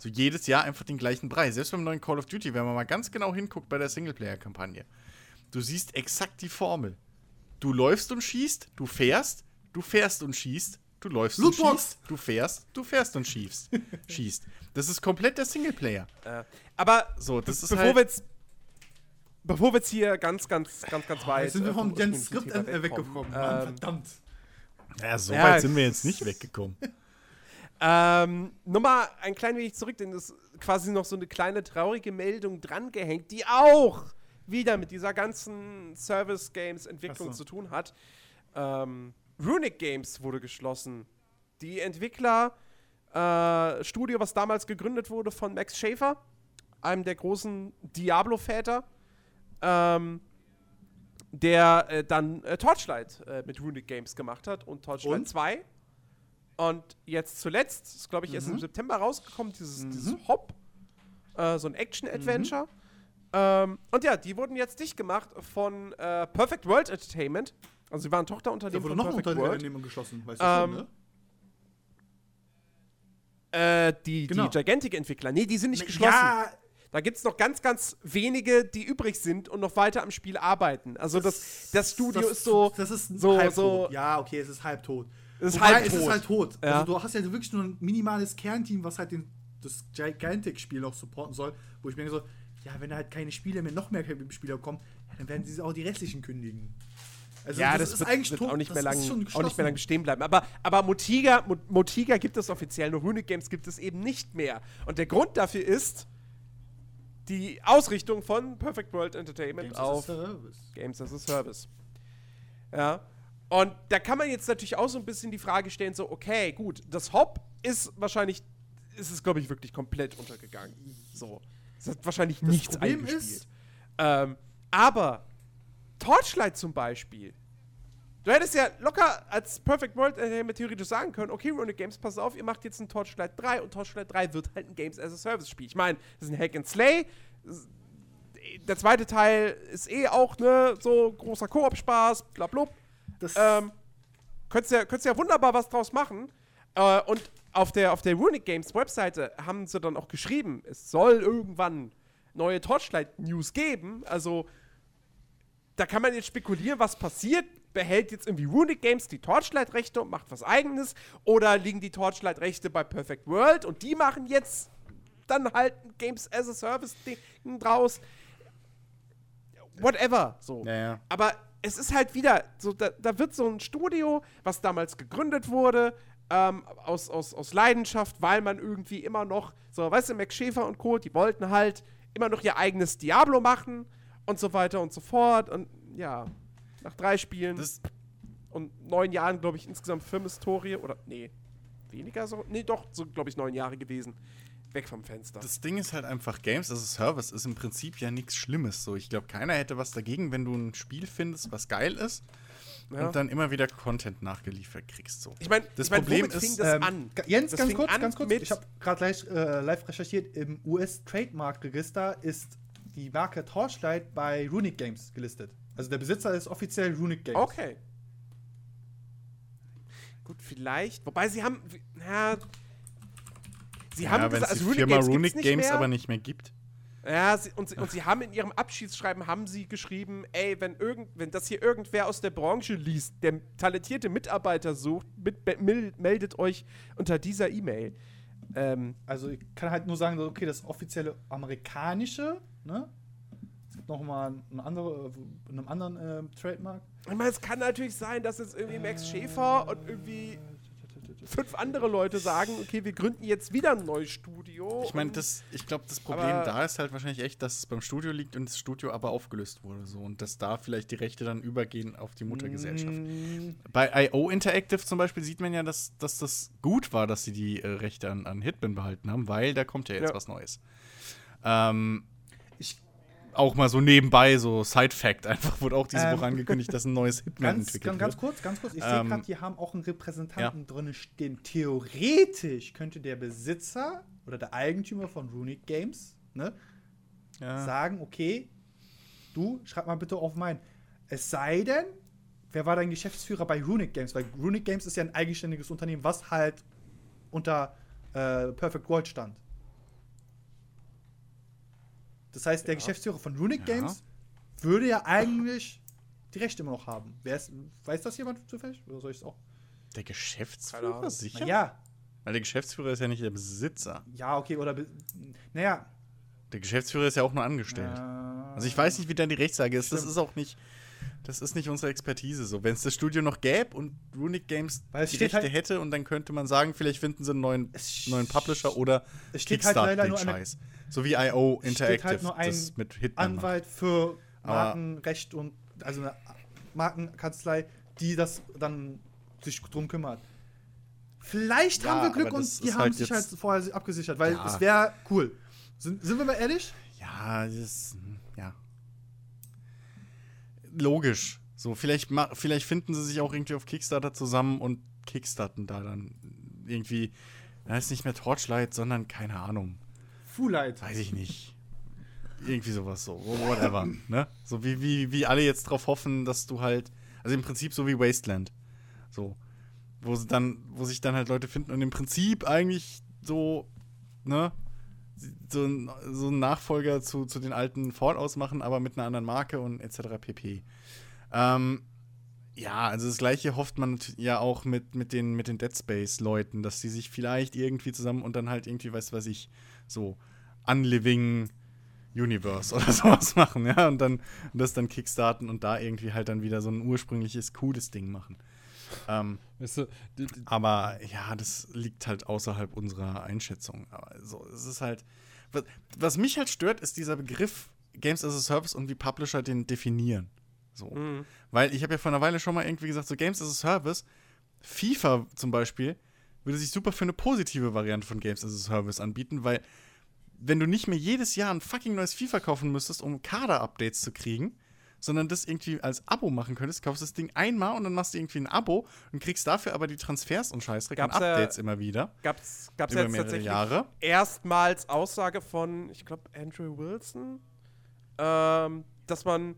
[SPEAKER 3] So jedes Jahr einfach den gleichen Brei. Selbst beim neuen Call of Duty, wenn man mal ganz genau hinguckt bei der Singleplayer-Kampagne. Du siehst exakt die Formel. Du läufst und schießt, du fährst, du fährst und schießt, du läufst und
[SPEAKER 1] Lootbox.
[SPEAKER 3] schießt, du fährst, du fährst und schießt. schießt. Das ist komplett der Singleplayer.
[SPEAKER 4] Äh, aber
[SPEAKER 3] So, das ist
[SPEAKER 4] bevor
[SPEAKER 3] halt-
[SPEAKER 4] wir jetzt bevor wir jetzt hier ganz, ganz, ganz, ganz weit
[SPEAKER 1] jetzt sind wir
[SPEAKER 4] äh,
[SPEAKER 1] vom den Skript weggekommen.
[SPEAKER 4] Ähm,
[SPEAKER 1] Mann, verdammt.
[SPEAKER 3] Ja, so
[SPEAKER 4] Ja,
[SPEAKER 3] weit sind wir jetzt nicht weggekommen.
[SPEAKER 4] Ähm, Nochmal ein klein wenig zurück, denn es ist quasi noch so eine kleine traurige Meldung drangehängt, die auch wieder mit dieser ganzen Service-Games-Entwicklung
[SPEAKER 1] so.
[SPEAKER 4] zu tun hat. Ähm, Runic Games wurde geschlossen. Die Entwickler, äh, Studio, was damals gegründet wurde von Max Schaefer, einem der großen Diablo-Väter, ähm, der äh, dann äh, Torchlight äh, mit Runic Games gemacht hat und Torchlight
[SPEAKER 1] Und?
[SPEAKER 4] 2. Und jetzt zuletzt, ist glaube ich erst im September rausgekommen, dieses, dieses Hop, äh, so ein Action-Adventure. Ähm, und ja, die wurden jetzt dicht gemacht von äh, Perfect World Entertainment. Also sie waren
[SPEAKER 1] Da
[SPEAKER 4] Tochterunternehmen
[SPEAKER 1] wurde
[SPEAKER 4] von
[SPEAKER 1] noch
[SPEAKER 4] Perfect
[SPEAKER 1] unter
[SPEAKER 4] World.
[SPEAKER 1] Unternehmen geschlossen, weißt du
[SPEAKER 4] Ähm,
[SPEAKER 1] schon, ne?
[SPEAKER 4] Äh, die,
[SPEAKER 1] Genau.
[SPEAKER 4] die Gigantic-Entwickler. Nee, die sind nicht geschlossen.
[SPEAKER 1] Ja,
[SPEAKER 4] Da gibt es noch ganz, ganz wenige, die übrig sind und noch weiter am Spiel arbeiten. Also das, das Studio
[SPEAKER 1] das,
[SPEAKER 4] ist so.
[SPEAKER 1] Das ist
[SPEAKER 4] so-
[SPEAKER 1] halbtot.
[SPEAKER 4] so-
[SPEAKER 1] Ja, okay, es ist halbtot.
[SPEAKER 4] Es ist
[SPEAKER 1] Wobei,
[SPEAKER 4] halb
[SPEAKER 1] es ist
[SPEAKER 4] tot.
[SPEAKER 1] halt tot.
[SPEAKER 4] Ja.
[SPEAKER 1] Also du hast ja wirklich nur ein minimales Kernteam, was halt den, das Gigantic-Spiel noch supporten soll, wo ich mir denke so, ja, wenn halt keine Spiele mehr, noch mehr Spieler kommen, ja, dann werden sie auch die restlichen kündigen. Also
[SPEAKER 4] ja, das, wird, wird
[SPEAKER 1] tot,
[SPEAKER 4] auch nicht
[SPEAKER 1] das
[SPEAKER 4] mehr lang,
[SPEAKER 1] ist
[SPEAKER 4] auch nicht mehr lang stehen bleiben. Aber, aber Motiga, Mo- Motiga gibt es offiziell, nur Runic Games gibt es eben nicht mehr. Und der Grund dafür ist die Ausrichtung von Perfect World Entertainment
[SPEAKER 1] Games as
[SPEAKER 4] auf
[SPEAKER 1] Service.
[SPEAKER 4] Games as a Service. Ja. Und da kann man jetzt natürlich auch so ein bisschen die Frage stellen, so, okay, gut, das Hop ist wahrscheinlich, ist es, glaube ich, wirklich komplett untergegangen. So. Es hat wahrscheinlich nichts
[SPEAKER 1] Problem
[SPEAKER 4] eingespielt.
[SPEAKER 1] ist-
[SPEAKER 4] ähm, aber Torchlight zum Beispiel. Du hättest ja locker als Perfect World Entertainment theoretisch sagen können, okay, Runic Games, pass auf, ihr macht jetzt ein Torchlight 3 und Torchlight 3 wird halt ein Games as a Service Spiel. Ich meine, das ist ein Hack and Slay. Der zweite Teil ist eh auch, ne, so großer Koop-Spaß, blablub.
[SPEAKER 1] Das,
[SPEAKER 4] Ähm, könntest ja, könntest ja wunderbar was draus machen. Äh, und auf der, auf der Runic Games Webseite haben sie dann auch geschrieben, es soll irgendwann neue Torchlight-News geben. Also, da kann man jetzt spekulieren, was passiert. Behält jetzt irgendwie Runic Games die Torchlight-Rechte und macht was eigenes? Oder liegen die Torchlight-Rechte bei Perfect World und die machen jetzt dann halt ein Games as a Service-Ding draus? Whatever. So.
[SPEAKER 3] Ja, ja.
[SPEAKER 4] Aber es ist halt wieder, so, da, da wird so ein Studio, was damals gegründet wurde, ähm, aus, aus, aus Leidenschaft, weil man irgendwie immer noch, so, weißt du, Max Schäfer und Co., die wollten halt immer noch ihr eigenes Diablo machen und so weiter und so fort. Und ja, nach drei Spielen
[SPEAKER 3] Das,
[SPEAKER 4] und neun Jahren, glaube ich, insgesamt Firmenhistorie, oder nee, weniger so, nee, doch, so, glaube ich, neun Jahre gewesen. Weg vom Fenster.
[SPEAKER 3] das Ding ist halt einfach, Games as a Service ist im Prinzip ja nichts Schlimmes. So, ich glaube, keiner hätte was dagegen, wenn du ein Spiel findest, was geil ist
[SPEAKER 4] Ja.
[SPEAKER 3] und dann immer wieder Content nachgeliefert kriegst. So.
[SPEAKER 4] ich meine,
[SPEAKER 3] das
[SPEAKER 4] ich mein,
[SPEAKER 3] Problem
[SPEAKER 4] womit fing
[SPEAKER 3] ist,
[SPEAKER 4] das
[SPEAKER 1] Ähm, Jens,
[SPEAKER 4] Das
[SPEAKER 1] ganz kurz,
[SPEAKER 4] an
[SPEAKER 1] ganz kurz. Ich habe gerade live, äh, live recherchiert. Im US-Trademark-Register ist die Marke Torchlight bei Runic Games gelistet. Also der Besitzer ist offiziell Runic Games.
[SPEAKER 4] Okay. Gut, vielleicht. Wobei sie haben. Ja, sie haben
[SPEAKER 3] ja, wenn
[SPEAKER 4] gesagt,
[SPEAKER 3] es
[SPEAKER 4] also Runic
[SPEAKER 3] Firma
[SPEAKER 4] Games,
[SPEAKER 3] Runic Games
[SPEAKER 4] mehr.
[SPEAKER 3] aber nicht mehr gibt.
[SPEAKER 4] Ja, sie, und, sie, und sie haben in ihrem Abschiedsschreiben haben sie geschrieben, ey, wenn irgend, wenn das hier irgendwer aus der Branche liest, der talentierte Mitarbeiter sucht, mit, mel- meldet euch unter dieser E-Mail. Ähm,
[SPEAKER 1] Also ich kann halt nur sagen, so, okay, das offizielle amerikanische, ne? Es gibt noch mal eine andere, äh, einen anderen ähm, Trademark.
[SPEAKER 4] ich meine, es kann natürlich sein, dass jetzt irgendwie Max Schäfer und irgendwie fünf andere Leute sagen, okay, wir gründen jetzt wieder ein neues Studio.
[SPEAKER 3] Ich meine, das, ich glaube, das Problem da ist halt wahrscheinlich echt, dass es beim Studio liegt und das Studio aber aufgelöst wurde. So, und dass da vielleicht die Rechte dann übergehen auf die Muttergesellschaft.
[SPEAKER 1] Mm,
[SPEAKER 3] Bei IO Interactive zum Beispiel sieht man ja, dass, dass das gut war, dass sie die äh, Rechte an, an Hitman behalten haben, weil da kommt ja jetzt
[SPEAKER 4] Ja.
[SPEAKER 3] was Neues. Ähm,
[SPEAKER 1] Ich-
[SPEAKER 3] auch mal so nebenbei, so Side-Fact, einfach wurde auch diese
[SPEAKER 1] Ähm,
[SPEAKER 3] Woche angekündigt, dass ein neues Hitman
[SPEAKER 1] Ganz,
[SPEAKER 3] entwickelt
[SPEAKER 1] ganz, ganz
[SPEAKER 3] wird.
[SPEAKER 1] kurz, ganz kurz. Ich sehe
[SPEAKER 3] Ähm,
[SPEAKER 1] gerade, die haben auch einen Repräsentanten drin stehen. Theoretisch könnte der Besitzer oder der Eigentümer von Runic Games ne,
[SPEAKER 3] Ja.
[SPEAKER 1] sagen, okay, du schreib mal bitte auf mein. Es sei denn, wer war dein Geschäftsführer bei Runic Games? Weil Runic Games ist ja ein eigenständiges Unternehmen, was halt unter äh, Perfect World stand. Das heißt, der Geschäftsführer von Runic
[SPEAKER 3] Ja.
[SPEAKER 1] Games würde ja eigentlich die Rechte immer noch haben. Wer ist, weiß das jemand zufällig? Oder soll ich es auch?
[SPEAKER 3] Der Geschäftsführer, sicher?
[SPEAKER 1] Ja,
[SPEAKER 3] Weil der Geschäftsführer ist ja nicht der Besitzer.
[SPEAKER 1] ja, okay, oder. Naja.
[SPEAKER 3] Der Geschäftsführer ist ja auch nur angestellt.
[SPEAKER 1] Äh,
[SPEAKER 3] Also ich weiß nicht, wie da die Rechtslage ist. Das
[SPEAKER 1] Stimmt.
[SPEAKER 3] ist auch nicht. Das ist nicht unsere Expertise so. Wenn es das Studio noch gäbe und Runic Games
[SPEAKER 1] Weil
[SPEAKER 3] die Rechte
[SPEAKER 1] halt-
[SPEAKER 3] hätte und dann könnte man sagen, vielleicht finden sie einen neuen, neuen Publisher oder
[SPEAKER 1] es steht halt
[SPEAKER 3] Kickstart
[SPEAKER 1] leider
[SPEAKER 3] den Scheiß. So wie IO Interactive,
[SPEAKER 1] halt nur ein
[SPEAKER 3] das mit Hitman macht.
[SPEAKER 1] Anwalt für
[SPEAKER 3] Aber-
[SPEAKER 1] Markenrecht und also eine Markenkanzlei, die das dann sich drum kümmert. Vielleicht
[SPEAKER 3] Ja,
[SPEAKER 1] haben wir Glück und die haben
[SPEAKER 3] halt
[SPEAKER 1] sich halt vorher abgesichert, weil
[SPEAKER 3] Ja.
[SPEAKER 1] es wäre cool. Sind, sind wir mal ehrlich?
[SPEAKER 3] Ja, das ist, hm, ja. Logisch. So, vielleicht, vielleicht finden sie sich auch irgendwie auf Kickstarter zusammen und kickstarten da dann irgendwie, da ist nicht mehr Torchlight, sondern keine Ahnung.
[SPEAKER 1] Fulllight.
[SPEAKER 3] Weiß ich nicht. Irgendwie sowas so. Whatever. ne? So wie, wie, wie alle jetzt drauf hoffen, dass du halt. Also im Prinzip so wie Wasteland. So. Wo sie dann, wo sich dann halt Leute finden und im Prinzip eigentlich so, ne? So ein, so ein Nachfolger zu, zu den alten Fallouts machen, aber mit einer anderen Marke und etc. pp. Ähm, ja, also das gleiche hofft man ja auch mit, mit den, mit den Dead Space-Leuten, dass die sich vielleicht irgendwie zusammen und dann halt irgendwie, weiß was ich, so Unliving Universe oder sowas machen, ja, und dann und das dann kickstarten und da irgendwie halt dann wieder so ein ursprüngliches, cooles Ding machen. Ähm,
[SPEAKER 2] Weißt du, die, die,
[SPEAKER 3] aber ja, das liegt halt außerhalb unserer Einschätzung. Aber so, es ist halt. Was, was mich halt stört, ist dieser Begriff Games as a Service und wie Publisher den definieren. So.
[SPEAKER 4] Mhm.
[SPEAKER 3] Weil ich habe ja vor einer Weile schon mal irgendwie gesagt, so Games as a Service, FIFA zum Beispiel, würde sich super für eine positive Variante von Games as a Service anbieten, weil wenn du nicht mehr jedes Jahr ein fucking neues FIFA kaufen müsstest, um Kader-Updates zu kriegen, sondern das irgendwie als Abo machen könntest, kaufst das Ding einmal und dann machst du irgendwie ein Abo und kriegst dafür aber die Transfers und Scheißdreck und
[SPEAKER 4] Gab's
[SPEAKER 3] Updates immer wieder.
[SPEAKER 4] Gab's, gab's
[SPEAKER 3] Über
[SPEAKER 4] jetzt
[SPEAKER 3] mehrere
[SPEAKER 4] tatsächlich
[SPEAKER 3] Jahre.
[SPEAKER 4] erstmals Aussage von, ich glaube, Andrew Wilson, ähm, dass man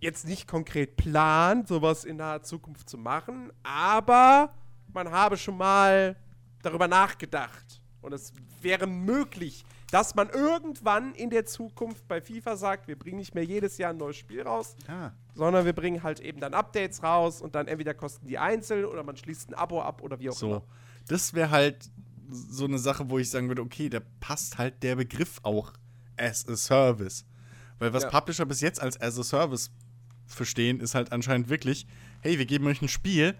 [SPEAKER 4] jetzt nicht konkret plant, sowas in naher Zukunft zu machen, aber man habe schon mal darüber nachgedacht. Und es wäre möglich, dass man irgendwann in der Zukunft bei FIFA sagt, wir bringen nicht mehr jedes Jahr ein neues Spiel raus,
[SPEAKER 3] Ja.
[SPEAKER 4] sondern wir bringen halt eben dann Updates raus und dann entweder kosten die einzeln oder man schließt ein Abo ab oder wie auch immer.
[SPEAKER 3] So. Das wäre halt so eine Sache, wo ich sagen würde, okay, da passt halt der Begriff auch as a Service. Weil was
[SPEAKER 4] Ja.
[SPEAKER 3] Publisher bis jetzt als as a Service verstehen, ist halt anscheinend wirklich, hey, wir geben euch ein Spiel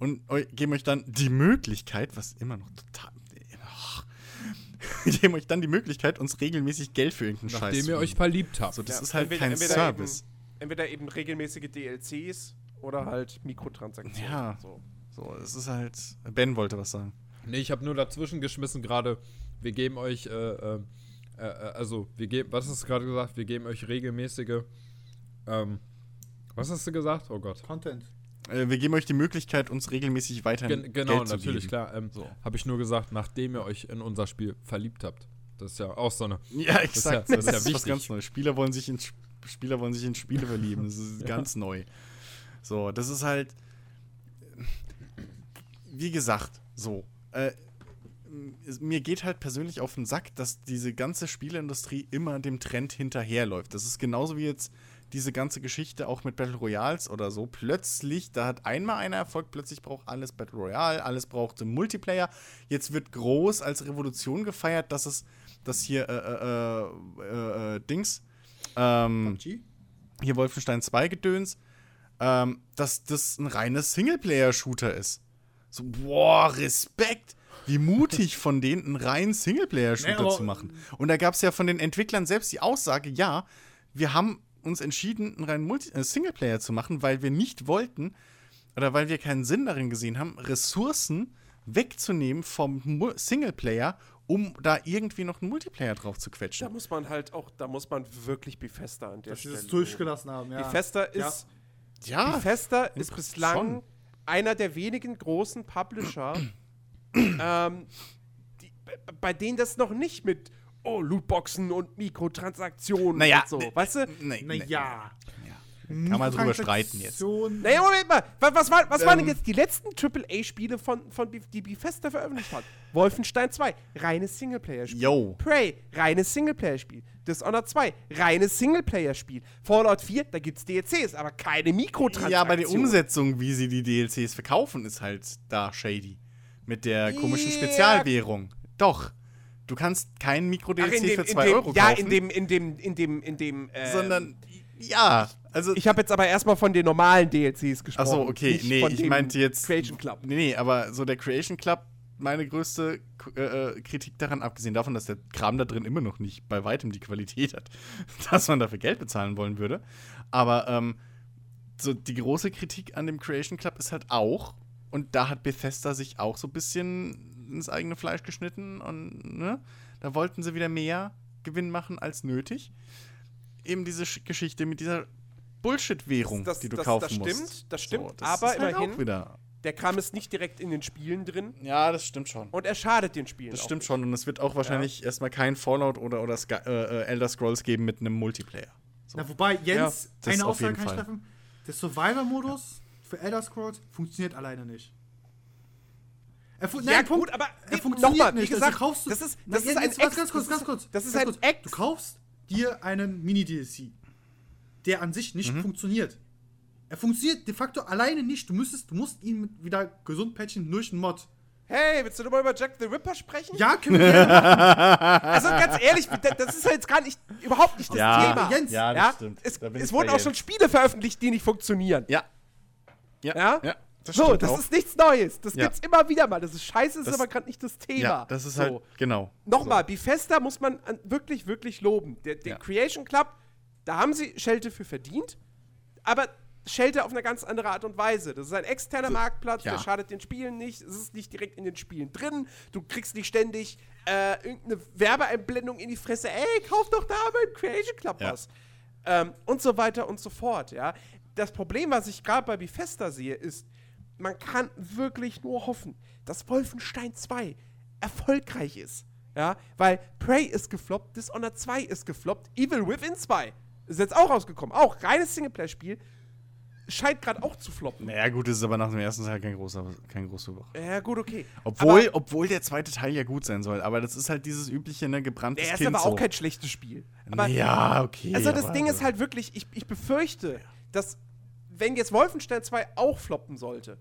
[SPEAKER 3] und geben euch dann die Möglichkeit, was immer noch total. Wir geben euch dann die Möglichkeit, uns regelmäßig Geld für irgendeinen Scheiß
[SPEAKER 2] nachdem
[SPEAKER 3] zu
[SPEAKER 2] ihr euch verliebt habt.
[SPEAKER 3] So, das
[SPEAKER 4] Ja,
[SPEAKER 3] ist halt
[SPEAKER 4] entweder-
[SPEAKER 3] kein
[SPEAKER 4] entweder
[SPEAKER 3] Service.
[SPEAKER 4] Eben, entweder eben regelmäßige DLCs oder halt Mikrotransaktionen.
[SPEAKER 3] Ja.
[SPEAKER 4] So.
[SPEAKER 3] So, es ist halt. Ben wollte was sagen.
[SPEAKER 2] Nee, ich habe nur dazwischen geschmissen gerade. Wir geben euch, äh, äh, äh, also wir geben, was hast du gerade gesagt? Wir geben euch regelmäßige, ähm, was hast du gesagt? Oh Gott.
[SPEAKER 1] Content.
[SPEAKER 3] Äh, wir geben euch die Möglichkeit, uns regelmäßig weiterhin
[SPEAKER 2] Gen genau,
[SPEAKER 3] Geld zu
[SPEAKER 2] natürlich,
[SPEAKER 3] geben.
[SPEAKER 2] klar. Ähm,
[SPEAKER 3] So.
[SPEAKER 2] Habe ich nur gesagt, nachdem ihr euch in unser Spiel verliebt habt. Das ist ja auch so eine.
[SPEAKER 3] Ja, exakt.
[SPEAKER 2] ja-
[SPEAKER 3] Das
[SPEAKER 2] das
[SPEAKER 3] ist,
[SPEAKER 2] ist ja
[SPEAKER 3] was
[SPEAKER 2] wichtig.
[SPEAKER 3] ganz Neues. Spieler wollen sich in Sp- Spieler wollen sich in Spiele verlieben. Das ist ganz neu. So, das ist halt. Wie gesagt, so. Äh, mir geht halt persönlich auf den Sack, dass diese ganze Spieleindustrie immer dem Trend hinterherläuft. Das ist genauso wie jetzt diese ganze Geschichte auch mit Battle Royals oder so. Plötzlich, da hat einmal einer Erfolg, plötzlich braucht alles Battle Royale, alles braucht Multiplayer. Jetzt wird groß als Revolution gefeiert, dass es, dass hier, äh, äh, äh, äh, Dings, ähm, hier Wolfenstein 2 Gedöns, ähm, dass das ein reines Singleplayer-Shooter ist. So, boah, Respekt! Wie mutig von denen, einen reinen Singleplayer-Shooter
[SPEAKER 1] Nee,
[SPEAKER 3] zu machen. Und da gab es ja von den Entwicklern selbst die Aussage, ja, wir haben uns entschieden, einen reinen Multi äh, Singleplayer zu machen, weil wir nicht wollten, oder weil wir keinen Sinn darin gesehen haben, Ressourcen wegzunehmen vom Mu- Singleplayer, um da irgendwie noch einen Multiplayer drauf zu
[SPEAKER 4] Da
[SPEAKER 3] quetschen.
[SPEAKER 4] muss man halt auch, da muss man wirklich Bethesda an der
[SPEAKER 1] Dass sie
[SPEAKER 4] Stelle.
[SPEAKER 1] das durchgelassen haben, ja.
[SPEAKER 4] Bethesda
[SPEAKER 1] Ja.
[SPEAKER 4] ist,
[SPEAKER 3] Ja,
[SPEAKER 4] Bethesda ist bislang
[SPEAKER 3] schon.
[SPEAKER 4] einer der wenigen großen Publisher, ähm, die, bei denen das noch nicht mit oh, Lootboxen und Mikrotransaktionen
[SPEAKER 3] Naja,
[SPEAKER 4] und so,
[SPEAKER 3] ne-
[SPEAKER 4] weißt du?
[SPEAKER 3] nee, nee.
[SPEAKER 1] Naja.
[SPEAKER 3] Kann man drüber streiten jetzt.
[SPEAKER 4] Naja, Moment mal. Was, was, war, was waren denn
[SPEAKER 1] Ähm.
[SPEAKER 4] jetzt die letzten AAA-Spiele von, von die Bethesda veröffentlicht hat? Wolfenstein 2, reines Singleplayer-Spiel.
[SPEAKER 3] Yo.
[SPEAKER 4] Prey, reines Singleplayer-Spiel. Dishonored 2, reines Singleplayer-Spiel. Fallout 4, da gibt's DLCs, aber keine Mikrotransaktionen.
[SPEAKER 3] Ja, aber die Umsetzung, wie sie die DLCs verkaufen, ist halt da shady. Mit der komischen
[SPEAKER 4] Ja.
[SPEAKER 3] Spezialwährung. Doch. Du kannst keinen Mikro-DLC für
[SPEAKER 4] in
[SPEAKER 3] 2
[SPEAKER 4] dem,
[SPEAKER 3] Euro
[SPEAKER 4] Ja,
[SPEAKER 3] kaufen.
[SPEAKER 4] in dem, in dem, in dem, in dem, äh,
[SPEAKER 3] sondern Ja, also.
[SPEAKER 4] Ich habe jetzt aber erstmal von den normalen DLCs gesprochen.
[SPEAKER 3] Achso, okay, nee, ich meinte jetzt.
[SPEAKER 4] Creation Club.
[SPEAKER 3] Nee, nee, aber so der Creation Club, meine größte äh, äh, Kritik daran, abgesehen davon, dass der Kram da drin immer noch nicht bei weitem die Qualität hat, dass man dafür Geld bezahlen wollen würde. Aber ähm, so die große Kritik an dem Creation Club ist halt auch, und da hat Bethesda sich auch so ein bisschen ins eigene Fleisch geschnitten und ne, da wollten sie wieder mehr Gewinn machen als nötig. Eben diese Sch Geschichte mit dieser Bullshit-Währung, die du
[SPEAKER 4] das-
[SPEAKER 3] kaufen
[SPEAKER 4] das
[SPEAKER 3] musst.
[SPEAKER 4] stimmt, das stimmt,
[SPEAKER 3] das
[SPEAKER 4] aber
[SPEAKER 3] ist halt
[SPEAKER 4] immerhin-
[SPEAKER 3] wieder.
[SPEAKER 4] Der Kram ist nicht direkt in den Spielen drin
[SPEAKER 3] Ja, das stimmt schon.
[SPEAKER 4] und er schadet den Spielen.
[SPEAKER 3] Das
[SPEAKER 4] auch
[SPEAKER 3] stimmt
[SPEAKER 4] nicht.
[SPEAKER 3] schon. Und es wird auch wahrscheinlich erstmal kein Fallout oder, oder Sky, äh, äh, Elder Scrolls geben mit einem Multiplayer. So.
[SPEAKER 1] Na, wobei, Jens,
[SPEAKER 3] das
[SPEAKER 1] eine
[SPEAKER 3] auf
[SPEAKER 1] Aussage
[SPEAKER 3] jeden
[SPEAKER 1] kann ich
[SPEAKER 3] Fall.
[SPEAKER 1] treffen. Der Survivor-Modus für Elder Scrolls funktioniert alleine nicht. Er fu
[SPEAKER 4] Ja,
[SPEAKER 1] Nein, Punkt.
[SPEAKER 4] gut, aber
[SPEAKER 1] er funktioniert
[SPEAKER 4] nochmal, wie
[SPEAKER 1] nicht.
[SPEAKER 4] gesagt,
[SPEAKER 1] also kaufst du,
[SPEAKER 4] das ist- das ist
[SPEAKER 1] Jens,
[SPEAKER 4] ein
[SPEAKER 1] jetzt
[SPEAKER 4] Ex-
[SPEAKER 1] ganz kurz,
[SPEAKER 4] das
[SPEAKER 1] ganz
[SPEAKER 4] ist-
[SPEAKER 1] kurz.
[SPEAKER 4] das ist
[SPEAKER 1] ganz
[SPEAKER 4] ein
[SPEAKER 1] kurz.
[SPEAKER 4] Ex-
[SPEAKER 1] Du kaufst dir einen Mini-DLC, der an sich
[SPEAKER 3] Mhm.
[SPEAKER 1] nicht funktioniert. Er funktioniert de facto alleine nicht. Du müsstest, du musst ihn wieder gesund patchen durch einen Mod.
[SPEAKER 4] Hey, willst du nochmal über Jack the Ripper sprechen?
[SPEAKER 1] Ja, können wir gerne machen.
[SPEAKER 4] Also ganz ehrlich, das das ist jetzt gar nicht, überhaupt nicht das
[SPEAKER 3] Ja,
[SPEAKER 4] Thema.
[SPEAKER 1] Jens,
[SPEAKER 3] ja, das
[SPEAKER 4] Ja,
[SPEAKER 3] stimmt.
[SPEAKER 4] es,
[SPEAKER 3] Da
[SPEAKER 4] es wurden auch
[SPEAKER 3] Jens.
[SPEAKER 4] schon Spiele veröffentlicht, die nicht funktionieren.
[SPEAKER 3] Ja. Ja.
[SPEAKER 4] Ja?
[SPEAKER 3] ja das
[SPEAKER 4] So, das
[SPEAKER 3] auch.
[SPEAKER 4] ist nichts Neues. Das
[SPEAKER 3] Ja.
[SPEAKER 4] gibt's immer wieder mal. Das ist scheiße, ist
[SPEAKER 3] Das-
[SPEAKER 4] aber gerade nicht das Thema.
[SPEAKER 3] Ja, das ist
[SPEAKER 4] so.
[SPEAKER 3] halt, genau.
[SPEAKER 4] Nochmal, Bethesda muss man an- wirklich, wirklich loben. Der, der
[SPEAKER 3] Ja.
[SPEAKER 4] Creation Club, da haben sie Schelte für verdient, aber Schelte auf eine ganz andere Art und Weise. Das ist ein externer Marktplatz,
[SPEAKER 3] ja.
[SPEAKER 4] der schadet den Spielen nicht, es ist nicht direkt in den Spielen drin, du kriegst nicht ständig äh, irgendeine Werbeeinblendung in die Fresse, ey, kauf doch da beim Creation Club
[SPEAKER 3] Ja.
[SPEAKER 4] was. Ähm, und so weiter und so fort, ja. Das Problem, was ich gerade bei Bethesda sehe, ist, man kann wirklich nur hoffen, dass Wolfenstein 2 erfolgreich ist. Ja, weil Prey ist gefloppt, Dishonored 2 ist gefloppt, Evil Within 2 ist jetzt auch rausgekommen. Auch reines Singleplayer-Spiel. Scheint gerade auch zu floppen.
[SPEAKER 3] Naja, gut, das ist aber nach dem ersten Teil kein großer, kein großer Woche.
[SPEAKER 4] Ja, gut, okay.
[SPEAKER 3] Obwohl,
[SPEAKER 4] aber
[SPEAKER 3] obwohl der zweite Teil ja gut sein soll. Aber das ist halt dieses übliche, ne, gebranntes
[SPEAKER 4] der ist
[SPEAKER 3] Kind
[SPEAKER 4] aber auch
[SPEAKER 3] so.
[SPEAKER 4] kein schlechtes Spiel. Aber
[SPEAKER 3] ja, okay.
[SPEAKER 4] Also das Ding ist halt wirklich, ich, ich befürchte, dass wenn jetzt Wolfenstein 2 auch floppen sollte,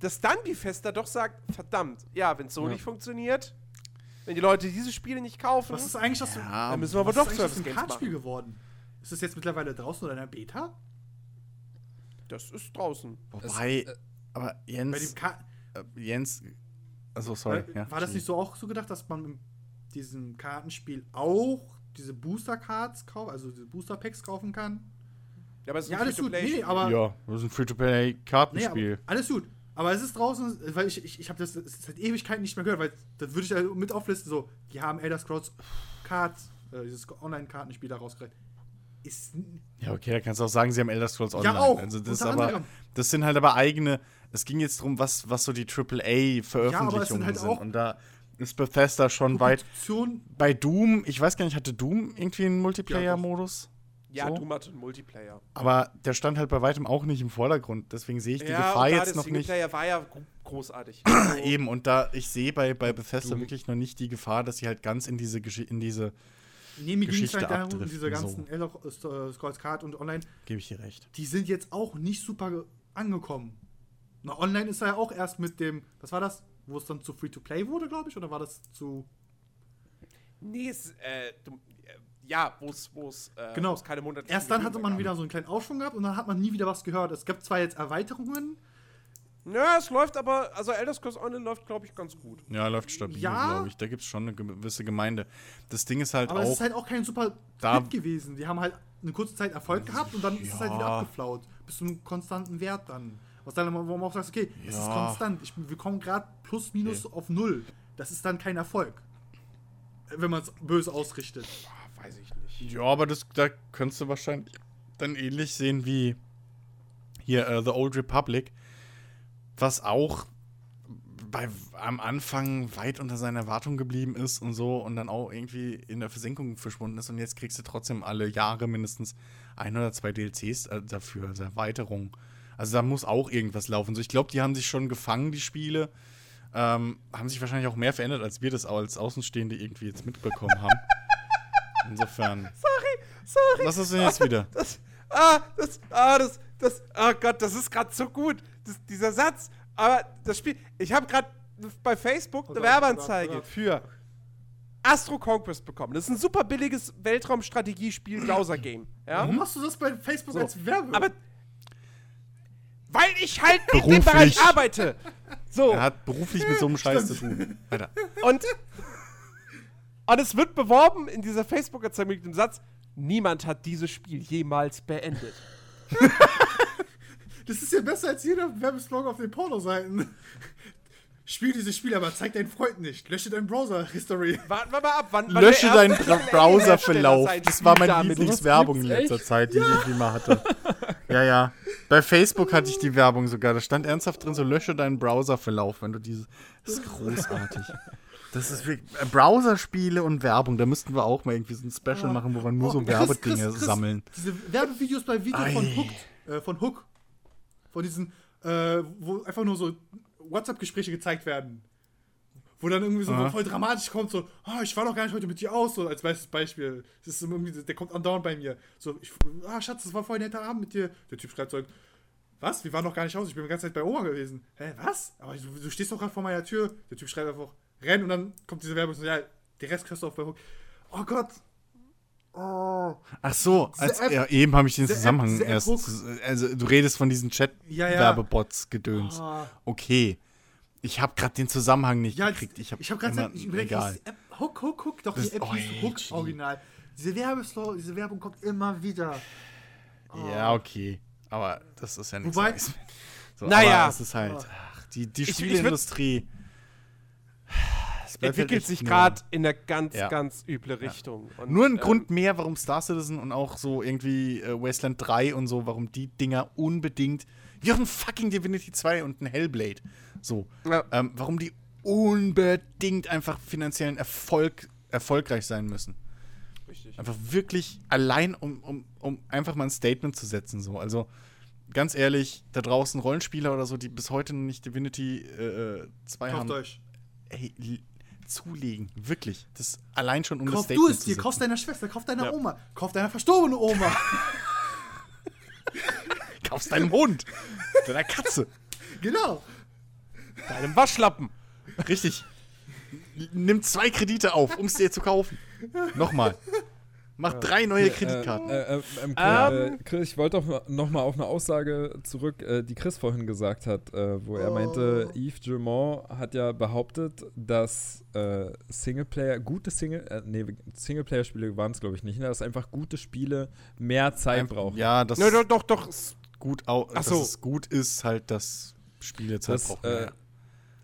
[SPEAKER 4] dass dann Bethesda doch sagt, verdammt, ja, wenn es so
[SPEAKER 2] Ja.
[SPEAKER 4] nicht funktioniert, wenn die Leute diese Spiele nicht kaufen,
[SPEAKER 1] Was ist eigentlich das,
[SPEAKER 3] Ja,
[SPEAKER 4] dann müssen wir aber
[SPEAKER 1] was
[SPEAKER 4] doch
[SPEAKER 1] aus
[SPEAKER 4] Service
[SPEAKER 1] dem
[SPEAKER 4] Games
[SPEAKER 1] Kartspiel
[SPEAKER 4] machen.
[SPEAKER 1] geworden? Ist das jetzt mittlerweile draußen oder in der Beta?
[SPEAKER 4] Das ist draußen.
[SPEAKER 3] Wobei,
[SPEAKER 2] Es- äh,
[SPEAKER 3] aber
[SPEAKER 1] Bei
[SPEAKER 3] Jens,
[SPEAKER 1] dem Ka
[SPEAKER 3] äh, Jens, also sorry,
[SPEAKER 1] war,
[SPEAKER 3] ja.
[SPEAKER 1] war das nicht so auch so gedacht, dass man in diesem Kartenspiel auch diese Booster Cards kaufen, also diese Booster Packs kaufen kann?
[SPEAKER 4] Ja, aber es ist
[SPEAKER 1] Ja,
[SPEAKER 4] ein
[SPEAKER 1] alles gut. Nee, nee, aber
[SPEAKER 3] Ja, das ist ein
[SPEAKER 1] Nee,
[SPEAKER 3] Free-to-Play-Kartenspiel.
[SPEAKER 1] aber alles gut. Aber es ist draußen, weil ich, ich, ich habe das seit Ewigkeiten nicht mehr gehört, weil das würde ich ja mit auflisten, so, die haben Elder Scrolls Cards, äh, dieses Online-Kartenspiel da rausgereicht. Ist,
[SPEAKER 3] Ja, okay, da kannst du auch sagen, sie haben Elder Scrolls Online.
[SPEAKER 1] Ja, auch,
[SPEAKER 3] Also das, aber,
[SPEAKER 1] anderem.
[SPEAKER 3] das sind halt aber eigene. Es ging jetzt darum, was, was so die AAA-Veröffentlichungen
[SPEAKER 1] halt
[SPEAKER 3] sind.
[SPEAKER 1] auch-
[SPEAKER 3] Und da ist Bethesda schon weit. Bei Doom, ich weiß gar nicht, hatte Doom irgendwie einen Multiplayer-Modus?
[SPEAKER 4] Ja,
[SPEAKER 3] so?
[SPEAKER 4] Doom hat einen Multiplayer.
[SPEAKER 3] Aber der stand halt bei weitem auch nicht im Vordergrund. Deswegen sehe ich die Gefahr
[SPEAKER 4] und
[SPEAKER 3] jetzt
[SPEAKER 4] der
[SPEAKER 3] noch nicht.
[SPEAKER 4] Singleplayer war ja gro- großartig.
[SPEAKER 3] Eben, und da, ich sehe bei, bei Bethesda
[SPEAKER 2] Doom.
[SPEAKER 3] wirklich noch nicht die Gefahr, dass sie halt ganz in diese, Geschi in diese,
[SPEAKER 1] nee, mir ging es
[SPEAKER 3] Geschichte
[SPEAKER 1] halt darum,
[SPEAKER 3] abdriften,
[SPEAKER 1] diese ganzen
[SPEAKER 3] so.
[SPEAKER 1] Elder äh, Scrolls Card und Online,
[SPEAKER 3] gebe ich dir recht.
[SPEAKER 1] die sind jetzt auch nicht super ge- angekommen. Na, online ist er ja auch erst mit dem, was war das? Wo es dann zu Free-to-Play wurde, glaube ich, oder war das zu.
[SPEAKER 4] nee, es, äh, du, äh, ja, wo es, wo es, äh,
[SPEAKER 1] Genau.
[SPEAKER 4] wo es keine monatlichen
[SPEAKER 1] Erst dann hatte man
[SPEAKER 4] gab.
[SPEAKER 1] wieder so einen kleinen Aufschwung gehabt und dann hat man nie wieder was gehört. Es gab zwar jetzt Erweiterungen,
[SPEAKER 4] Ja, es läuft aber, also Elder Scrolls Online läuft, glaube ich, ganz gut.
[SPEAKER 3] Ja, läuft stabil,
[SPEAKER 1] Ja.
[SPEAKER 3] glaube ich. Da gibt es schon eine gewisse Gemeinde. Das Ding ist halt
[SPEAKER 1] aber
[SPEAKER 3] auch.
[SPEAKER 1] es ist halt auch kein super
[SPEAKER 3] da-
[SPEAKER 1] Hit gewesen. Die haben halt eine kurze Zeit Erfolg gehabt und dann ist es halt wieder
[SPEAKER 3] Ja.
[SPEAKER 1] abgeflaut. Bis zu einem konstanten Wert dann. Was dann, wo man auch sagt, okay, es ist
[SPEAKER 3] Ja.
[SPEAKER 1] konstant. Ich, wir kommen gerade plus minus auf null. Das ist dann kein Erfolg. Wenn man es böse ausrichtet.
[SPEAKER 4] Ah, weiß ich nicht.
[SPEAKER 3] Ja, aber das, da könntest du wahrscheinlich dann ähnlich sehen wie hier äh, The Old Republic, was auch bei, am Anfang weit unter seiner Erwartung geblieben ist und so und dann auch irgendwie in der Versenkung verschwunden ist und jetzt kriegst du trotzdem alle Jahre mindestens ein oder zwei DLCs äh, dafür, also Erweiterungen. Also da muss auch irgendwas laufen. So, ich glaube, die haben sich schon gefangen, die Spiele. Ähm, haben sich wahrscheinlich auch mehr verändert, als wir das als Außenstehende irgendwie jetzt mitbekommen haben. Insofern.
[SPEAKER 4] Sorry,
[SPEAKER 3] Was ist denn jetzt wieder?
[SPEAKER 4] das, ah, das, ah, das, das, oh Gott, das ist gerade so gut, das, dieser Satz. Aber das Spiel, ich habe gerade bei Facebook eine Werbeanzeige für Astro Conquest bekommen. Das ist ein super billiges Weltraumstrategiespiel, Browser-Game. Ja?
[SPEAKER 1] Warum machst du das bei Facebook
[SPEAKER 4] So,
[SPEAKER 1] als Werbung?
[SPEAKER 4] Aber weil ich halt in dem
[SPEAKER 3] Beruflich.
[SPEAKER 4] Bereich arbeite. So.
[SPEAKER 3] Er hat beruflich mit so einem Scheiß zu tun. Weiter.
[SPEAKER 4] Und, und es wird beworben in dieser Facebook-Anzeige mit dem Satz, niemand hat dieses Spiel jemals beendet.
[SPEAKER 1] das ist ja besser als jeder Werbesblog auf den Pornoseiten. Spiel dieses Spiel, aber zeig deinen Freund nicht. Lösche deinen Browser-History.
[SPEAKER 4] Warten wir mal ab, wann, wann
[SPEAKER 3] Lösche deinen Browserverlauf. Das war meine Lieblingswerbung in letzter
[SPEAKER 2] echt?
[SPEAKER 3] Zeit, die ich irgendwie mal hatte. Ja, ja. Bei Facebook hatte ich die Werbung sogar. Da stand ernsthaft drin, so lösche deinen Browserverlauf, wenn du diese. Das ist großartig. Das ist wirklich. äh, Browserspiele und Werbung, da müssten wir auch mal irgendwie so ein Special machen, wo wir nur so
[SPEAKER 1] Oh, Chris,
[SPEAKER 3] Werbedinge
[SPEAKER 1] Chris, Chris,
[SPEAKER 3] sammeln.
[SPEAKER 1] Diese Werbevideos bei Video von. Hook, äh, von Hook, von diesen, äh, wo einfach nur so WhatsApp-Gespräche gezeigt werden. Wo dann irgendwie so
[SPEAKER 3] Aha.
[SPEAKER 1] voll dramatisch kommt, so, ah, ich war doch gar nicht heute mit dir aus, so als bestes Beispiel. Das ist irgendwie, der kommt andauernd bei mir. So, ich, ah, Schatz, das war voll ein netter Abend mit dir. Der Typ schreibt so, was? Wir waren doch gar nicht aus, ich bin die ganze Zeit bei Oma gewesen. Hä, was? Aber du, du stehst doch gerade vor meiner Tür. Der Typ schreibt einfach, renn und dann kommt diese Werbung so, ja, der Rest kriegst du auch bei Hook. Oh Gott. Oh.
[SPEAKER 3] Ach so, als,
[SPEAKER 1] App-
[SPEAKER 3] ja, eben habe ich den Zusammenhang
[SPEAKER 1] App
[SPEAKER 3] erst. Also, du redest von diesen
[SPEAKER 1] Ja, ja.
[SPEAKER 3] Chat-Werbebots gedöns.
[SPEAKER 1] Ah.
[SPEAKER 3] Okay. Ich habe gerade den Zusammenhang nicht
[SPEAKER 1] Ja,
[SPEAKER 3] gekriegt. Ich habe
[SPEAKER 1] ich habe gerade gesagt, ich überlege, App, Hook, Hook, Hook, doch,
[SPEAKER 3] Das-
[SPEAKER 1] die App
[SPEAKER 3] oh,
[SPEAKER 1] hieß Hook
[SPEAKER 3] gee.
[SPEAKER 1] original. Diese Werbeslow, diese Werbung kommt immer wieder.
[SPEAKER 3] Ja, okay. Aber das ist ja nichts
[SPEAKER 1] Wobei-.
[SPEAKER 3] So,
[SPEAKER 4] Naja.
[SPEAKER 3] aber es ist halt, ach, die, die
[SPEAKER 4] ich würd-
[SPEAKER 3] Spieleindustrie. es bleibt halt
[SPEAKER 4] entwickelt sich gerade in eine ganz,
[SPEAKER 3] Ja.
[SPEAKER 4] ganz üble Richtung. Und,
[SPEAKER 3] Nur ein
[SPEAKER 4] ähm,
[SPEAKER 3] Grund mehr, warum Star Citizen und auch so irgendwie äh, Wasteland 3 und so, warum die Dinger unbedingt, wie auch ein fucking Divinity 2 und ein Hellblade, so,
[SPEAKER 4] Ja.
[SPEAKER 3] ähm, warum die unbedingt einfach finanziellen Erfolg, erfolgreich sein müssen.
[SPEAKER 4] Richtig.
[SPEAKER 3] Einfach wirklich allein, um, um, um einfach mal ein Statement zu setzen. So. Also ganz ehrlich, da draußen Rollenspieler oder so, die bis heute noch nicht Divinity äh, 2
[SPEAKER 1] Kauft
[SPEAKER 3] haben,
[SPEAKER 1] euch.
[SPEAKER 3] ey, zulegen. Wirklich. Das allein schon um das
[SPEAKER 1] Kauf
[SPEAKER 3] Statement
[SPEAKER 1] du es dir, kauf deiner Schwester, kauf deiner
[SPEAKER 3] Ja.
[SPEAKER 1] Oma, kauf deiner verstorbenen Oma.
[SPEAKER 3] Kaufst deinem Hund, deiner Katze.
[SPEAKER 1] genau.
[SPEAKER 4] Deinem Waschlappen.
[SPEAKER 3] Richtig. Nimm zwei Kredite auf, um es dir zu kaufen. Nochmal. Mach drei neue Kreditkarten.
[SPEAKER 2] Äh, äh, ähm,
[SPEAKER 4] Ähm.
[SPEAKER 2] äh, Chris, ich wollte doch noch mal auf eine Aussage zurück, äh, die Chris vorhin gesagt hat, äh, wo er
[SPEAKER 1] Oh.
[SPEAKER 2] meinte, Yves Gilmont hat ja behauptet, dass äh, Singleplayer, gute Single, äh, nee, Singleplayer-Spiele waren es glaube ich nicht, ne? dass einfach gute Spiele mehr Zeit brauchen.
[SPEAKER 3] ja, das
[SPEAKER 4] Ne, doch, doch, doch.
[SPEAKER 3] gut au
[SPEAKER 4] Ach
[SPEAKER 3] dass
[SPEAKER 4] so.
[SPEAKER 3] es gut ist, halt, dass Spiele Zeit
[SPEAKER 2] Das,
[SPEAKER 3] brauchen.
[SPEAKER 2] äh,
[SPEAKER 3] ja.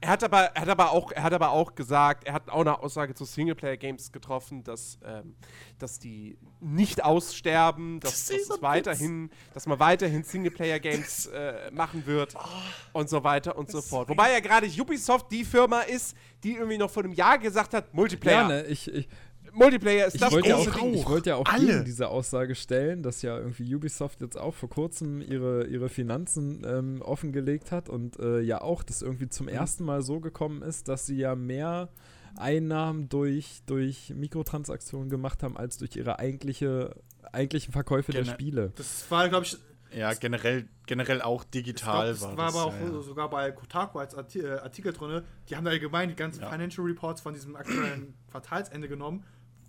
[SPEAKER 4] Er hat, aber, er, hat aber auch, er hat aber auch gesagt, er hat auch eine Aussage zu Singleplayer-Games getroffen, dass, ähm, dass die nicht aussterben, dass,
[SPEAKER 3] Das
[SPEAKER 4] dass, weiterhin, dass man weiterhin Singleplayer-Games äh, machen wird
[SPEAKER 3] Oh.
[SPEAKER 4] und so weiter und so fort. Wobei ja gerade Ubisoft die Firma ist, die irgendwie noch vor einem Jahr gesagt hat, Multiplayer.
[SPEAKER 2] Ja, ne, ich, ich,
[SPEAKER 4] Multiplayer ist
[SPEAKER 2] ich
[SPEAKER 4] das
[SPEAKER 2] wollte ja
[SPEAKER 3] ey,
[SPEAKER 2] auch,
[SPEAKER 4] große Ding.
[SPEAKER 2] ich wollte ja auch
[SPEAKER 3] Alle.
[SPEAKER 2] gegen diese Aussage stellen, dass ja irgendwie Ubisoft jetzt auch vor kurzem ihre, ihre Finanzen ähm, offengelegt hat und äh, ja auch das irgendwie zum ersten Mal so gekommen ist, dass sie ja mehr Einnahmen durch, durch Mikrotransaktionen gemacht haben, als durch ihre eigentliche, eigentlichen Verkäufe der
[SPEAKER 3] Gene-
[SPEAKER 2] Spiele.
[SPEAKER 1] Das war, glaube ich,
[SPEAKER 3] ja, generell, generell auch digital
[SPEAKER 1] glaub, das
[SPEAKER 3] war
[SPEAKER 1] war
[SPEAKER 3] das.
[SPEAKER 1] aber auch
[SPEAKER 3] ja, ja.
[SPEAKER 1] sogar bei Kotaku als äh, Artikel drin. Die haben da allgemein die ganzen
[SPEAKER 3] Ja.
[SPEAKER 1] Financial Reports von diesem aktuellen Quartalsende genommen,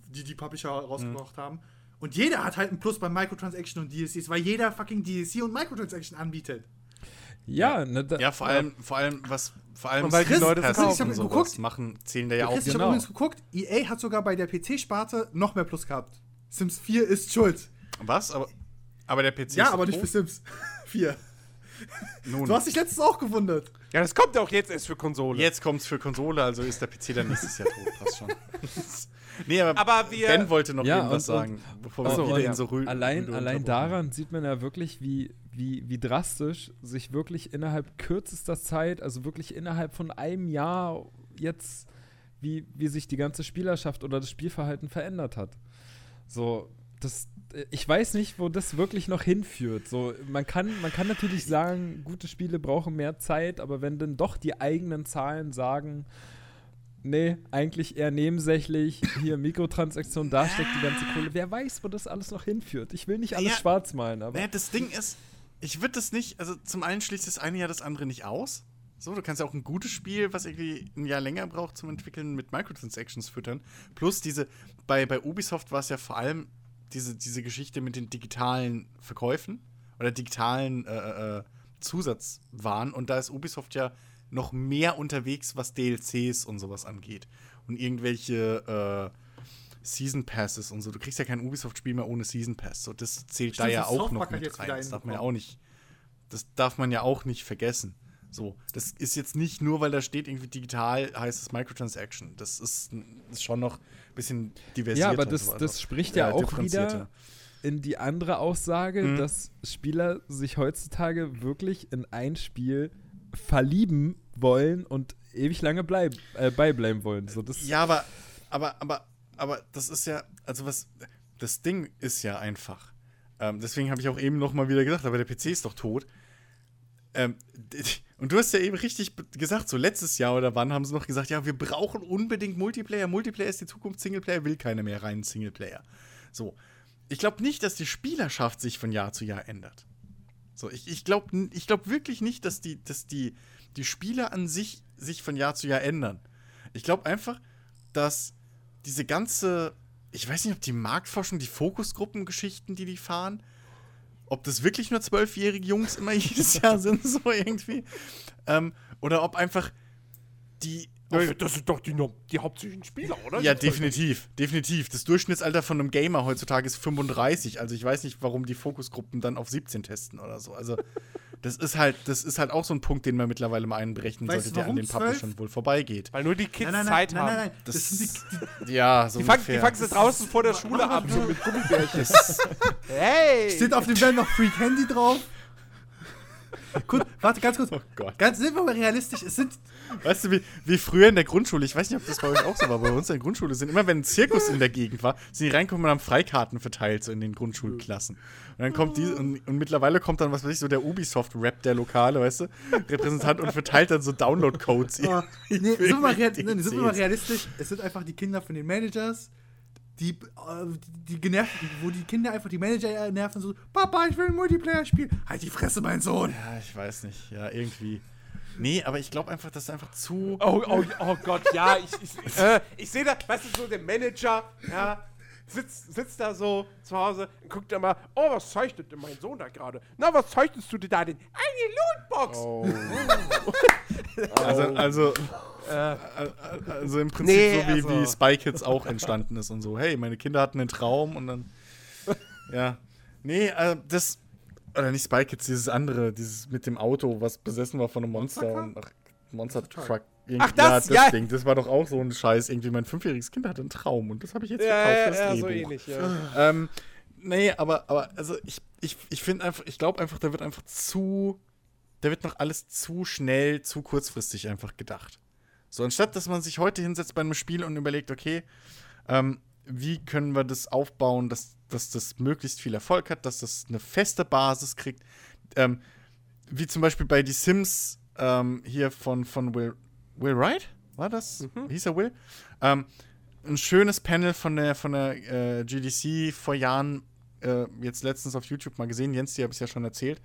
[SPEAKER 1] die die Publisher rausgebracht
[SPEAKER 3] Mhm.
[SPEAKER 1] haben. Und jeder hat halt einen Plus bei Microtransaction und DLCs, weil jeder fucking DLC und Microtransaction anbietet.
[SPEAKER 2] Ja, ne, da,
[SPEAKER 3] Ja, vor allem, vor allem, was, vor allem
[SPEAKER 4] Und weil die Leute es
[SPEAKER 3] Passes
[SPEAKER 1] kaufen.
[SPEAKER 3] und
[SPEAKER 1] Ich hab
[SPEAKER 3] sowas
[SPEAKER 1] geguckt.
[SPEAKER 3] machen, zählen da ja auch.
[SPEAKER 1] Chris, ich habe
[SPEAKER 2] genau.
[SPEAKER 1] übrigens geguckt, EA hat sogar bei der PC-Sparte noch mehr Plus gehabt. Sims 4 ist schuld.
[SPEAKER 3] Was? Aber, aber der PC
[SPEAKER 1] Ja,
[SPEAKER 3] ist
[SPEAKER 1] aber
[SPEAKER 3] doch
[SPEAKER 1] nicht für
[SPEAKER 3] tot?
[SPEAKER 1] Sims 4.
[SPEAKER 3] Nun,
[SPEAKER 1] Du hast dich letztens auch gewundert.
[SPEAKER 4] Ja, das kommt ja auch jetzt erst für Konsole.
[SPEAKER 3] jetzt kommt's für Konsole, also ist der PC dann nächstes Jahr tot. Passt schon. nee, aber,
[SPEAKER 4] Aber wir-
[SPEAKER 3] Ben wollte noch
[SPEAKER 2] Ja,
[SPEAKER 3] irgendwas
[SPEAKER 2] und-
[SPEAKER 3] sagen, bevor wir wieder
[SPEAKER 2] und
[SPEAKER 3] in so Rü
[SPEAKER 2] allein, allein daran sieht man ja wirklich, wie, wie, wie drastisch sich wirklich innerhalb kürzester Zeit, also wirklich innerhalb von einem Jahr jetzt, wie, wie sich die ganze Spielerschaft oder das Spielverhalten verändert hat. So, das, ich weiß nicht, wo das wirklich noch hinführt. So, man kann, man kann natürlich sagen, gute Spiele brauchen mehr Zeit, aber wenn dann doch die eigenen Zahlen sagen, nee, eigentlich eher nebensächlich, hier Mikrotransaktionen, da steckt die ganze Kohle. Wer weiß, wo das alles noch hinführt. Ich will nicht alles
[SPEAKER 3] Ja.
[SPEAKER 2] schwarz malen, aber
[SPEAKER 3] Naja, das Ding ist, ich würde das nicht, also zum einen schließt das eine ja das andere nicht aus. So, du kannst ja auch ein gutes Spiel, was irgendwie ein Jahr länger braucht zum Entwickeln, mit Microtransactions füttern. Plus diese, bei, bei Ubisoft war es ja vor allem diese, diese Geschichte mit den digitalen Verkäufen oder digitalen äh, äh, Zusatzwaren. Und da ist Ubisoft ja noch mehr unterwegs, was DLCs und sowas angeht. Und irgendwelche äh, Season Passes und so. Du kriegst ja kein Ubisoft-Spiel mehr ohne Season Pass. So, das zählt
[SPEAKER 1] Stimmt,
[SPEAKER 3] da ja auch noch mit rein. Das darf man ja auch nicht. Das darf man ja auch nicht vergessen. So, das ist jetzt nicht nur, weil da steht irgendwie digital, heißt es Microtransaction. Das ist, ist schon noch bisschen diversierter.
[SPEAKER 2] Ja, aber das,
[SPEAKER 3] so, also,
[SPEAKER 2] das spricht ja
[SPEAKER 3] äh,
[SPEAKER 2] auch wieder in die andere Aussage,
[SPEAKER 3] Mhm.
[SPEAKER 2] dass Spieler sich heutzutage wirklich in ein Spiel verlieben wollen und ewig lange bleib, äh, beibleiben wollen. So, das,
[SPEAKER 3] Ja, aber, aber, aber, aber das ist ja, also was, das Ding ist ja einfach. Ähm, deswegen habe ich auch eben noch mal wieder gesagt, aber der PC ist doch tot. Ähm, und du hast ja eben richtig gesagt, so letztes Jahr oder wann haben sie noch gesagt, ja, wir brauchen unbedingt Multiplayer. Multiplayer ist die Zukunft, Singleplayer will keiner mehr rein Singleplayer. So. Ich glaube nicht, dass die Spielerschaft sich von Jahr zu Jahr ändert. So, ich, ich glaube ich glaub wirklich nicht, dass die, dass die, die Spieler an sich sich von Jahr zu Jahr ändern. Ich glaube einfach, dass diese ganze, ich weiß nicht, ob die Marktforschung, die Fokusgruppengeschichten, die die fahren, ob das wirklich nur zwölfjährige Jungs immer jedes Jahr sind, so irgendwie, ähm, oder ob einfach die
[SPEAKER 4] Das sind doch die, die hauptsächlichen Spieler, oder?
[SPEAKER 3] ja, definitiv, definitiv. Das Durchschnittsalter von einem Gamer heutzutage ist 35. Also ich weiß nicht, warum die Fokusgruppen dann auf 17 testen oder so. Also das ist halt, das ist halt auch so ein Punkt, den man mittlerweile mal einberechnen
[SPEAKER 1] Weißt
[SPEAKER 3] sollte, der an den
[SPEAKER 1] 12?
[SPEAKER 3] Publishern wohl vorbeigeht.
[SPEAKER 4] Weil nur die Kids
[SPEAKER 1] Nein, nein, nein,
[SPEAKER 4] Zeit
[SPEAKER 1] nein,
[SPEAKER 4] haben.
[SPEAKER 1] nein, nein. Das,
[SPEAKER 3] Das
[SPEAKER 1] sind die,
[SPEAKER 3] Ja, so
[SPEAKER 4] Die fangen, die fangen sie draußen vor der Schule ab, so mit Gummibärchen. hey!
[SPEAKER 1] Steht auf dem Band noch Freak Handy drauf? Gut, warte, ganz kurz.
[SPEAKER 3] Oh Gott.
[SPEAKER 1] Ganz, sind wir mal realistisch. Es sind.
[SPEAKER 3] Weißt du, wie, wie früher in der Grundschule, ich weiß nicht, ob das bei euch auch so war, aber bei uns in der Grundschule sind immer, wenn ein Zirkus in der Gegend war, sind die reinkommen und haben Freikarten verteilt, so in den Grundschulklassen. Und dann kommt die, und, und mittlerweile kommt dann, was weiß ich, so der Ubisoft-Rap der Lokale, weißt du, Repräsentant und verteilt dann so Download-Codes.
[SPEAKER 1] Oh, nee, sind, wir mal real, nee, sind wir mal realistisch. Es sind einfach die Kinder von den Managers, die, äh, die, die genervt, wo die Kinder einfach die Manager nerven, so: Papa, ich will ein Multiplayer spielen. Halt die Fresse, mein Sohn.
[SPEAKER 3] Ja, ich weiß nicht, ja, irgendwie. Nee, aber ich glaube einfach, das ist einfach zu.
[SPEAKER 4] Oh, oh, oh Gott, ja, ich, ich, äh, ich sehe da, weißt du, so der Manager, ja, sitzt, sitzt da so zu Hause und guckt da mal, oh, was zeichnet denn mein Sohn da gerade? Na, was zeichnest du dir da denn? Eine Lootbox!
[SPEAKER 3] Oh. Also, also,
[SPEAKER 4] Äh,
[SPEAKER 3] also im Prinzip
[SPEAKER 4] Nee,
[SPEAKER 3] so wie,
[SPEAKER 4] also-
[SPEAKER 3] wie Spy Kids auch entstanden ist und so. Hey, meine Kinder hatten einen Traum und dann. Ja. Nee, äh, das. Oder nicht Spy Kids, dieses andere, dieses mit dem Auto, was besessen war von einem Monster.
[SPEAKER 1] Monster
[SPEAKER 3] und, ach, Monster Truck.
[SPEAKER 4] Ach, das,
[SPEAKER 3] ja.
[SPEAKER 4] ja.
[SPEAKER 3] Ding. Das war doch auch so ein Scheiß. Irgendwie mein fünfjähriges Kind hatte einen Traum und das habe ich jetzt
[SPEAKER 4] ja,
[SPEAKER 3] verkauft.
[SPEAKER 4] ja,
[SPEAKER 3] das
[SPEAKER 4] ja, so
[SPEAKER 3] Drehbuch.
[SPEAKER 4] ähnlich, ja.
[SPEAKER 3] Ähm, nee, aber, aber also ich, ich, ich finde einfach, ich glaube einfach, da wird einfach zu, da wird noch alles zu schnell, zu kurzfristig einfach gedacht. So, anstatt dass man sich heute hinsetzt bei einem Spiel und überlegt, okay, ähm, wie können wir das aufbauen, dass, dass das möglichst viel Erfolg hat, dass das eine feste Basis kriegt. Ähm, wie zum Beispiel bei Die Sims ähm, hier von, von Will, Will Wright, war das? Hieß er Will? Ähm, ein schönes Panel von der, von der äh, GDC vor Jahren, äh, jetzt letztens auf YouTube mal gesehen. Jens, die habe ich ja schon erzählt.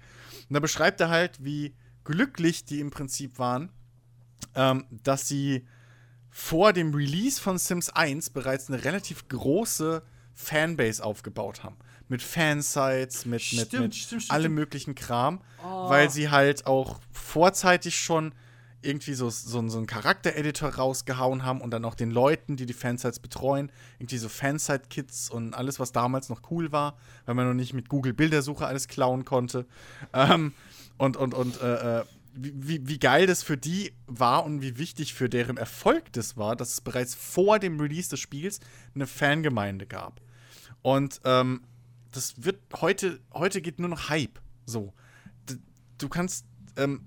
[SPEAKER 3] Und da beschreibt er halt, wie glücklich die im Prinzip waren, ähm, dass sie vor dem Release von Sims 1 bereits eine relativ große Fanbase aufgebaut haben. Mit Fansites, mit, mit,
[SPEAKER 1] Stimmt,
[SPEAKER 3] mit
[SPEAKER 1] stimmt, stimmt,
[SPEAKER 3] allem möglichen Kram,
[SPEAKER 1] Oh.
[SPEAKER 3] weil sie halt auch vorzeitig schon irgendwie so, so, so einen Charaktereditor rausgehauen haben und dann auch den Leuten, die die Fansites betreuen, irgendwie so Fansite-Kits und alles, was damals noch cool war, weil man noch nicht mit Google Bildersuche alles klauen konnte. Ähm, und und, und äh, äh, wie, wie- geil das für die war und wie wichtig für deren Erfolg das war, dass es bereits vor dem Release des Spiels eine Fangemeinde gab. Und ähm, das wird heute, heute geht nur noch Hype. So. Du kannst, ähm,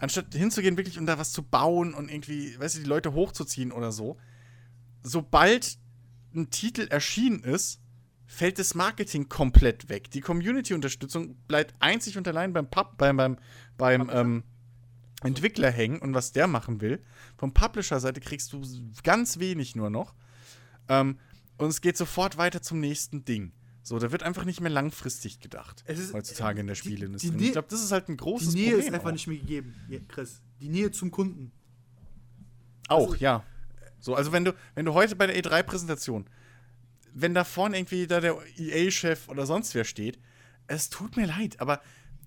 [SPEAKER 3] anstatt hinzugehen, wirklich und da was zu bauen und irgendwie, weißt du, die Leute hochzuziehen oder so, sobald ein Titel erschienen ist, fällt das Marketing komplett weg. Die Community-Unterstützung bleibt einzig und allein beim Pub, beim, beim, beim ähm, Entwickler hängen und was der machen will. Vom Publisher-Seite kriegst du ganz wenig nur noch. Ähm, und es geht sofort weiter zum nächsten Ding. So, da wird einfach nicht mehr langfristig gedacht.
[SPEAKER 1] Es ist-
[SPEAKER 3] heutzutage in der
[SPEAKER 1] die-
[SPEAKER 3] Spieleindustrie.
[SPEAKER 1] die
[SPEAKER 3] ich glaube, das ist halt ein großes
[SPEAKER 1] Die Nähe
[SPEAKER 3] Problem.
[SPEAKER 1] ist einfach
[SPEAKER 3] auch.
[SPEAKER 1] nicht mehr gegeben, Chris. Die Nähe zum Kunden.
[SPEAKER 3] Auch, ja. So, also wenn du, wenn du heute bei der E3-Präsentation, wenn da vorne irgendwie da der EA-Chef oder sonst wer steht, es tut mir leid, aber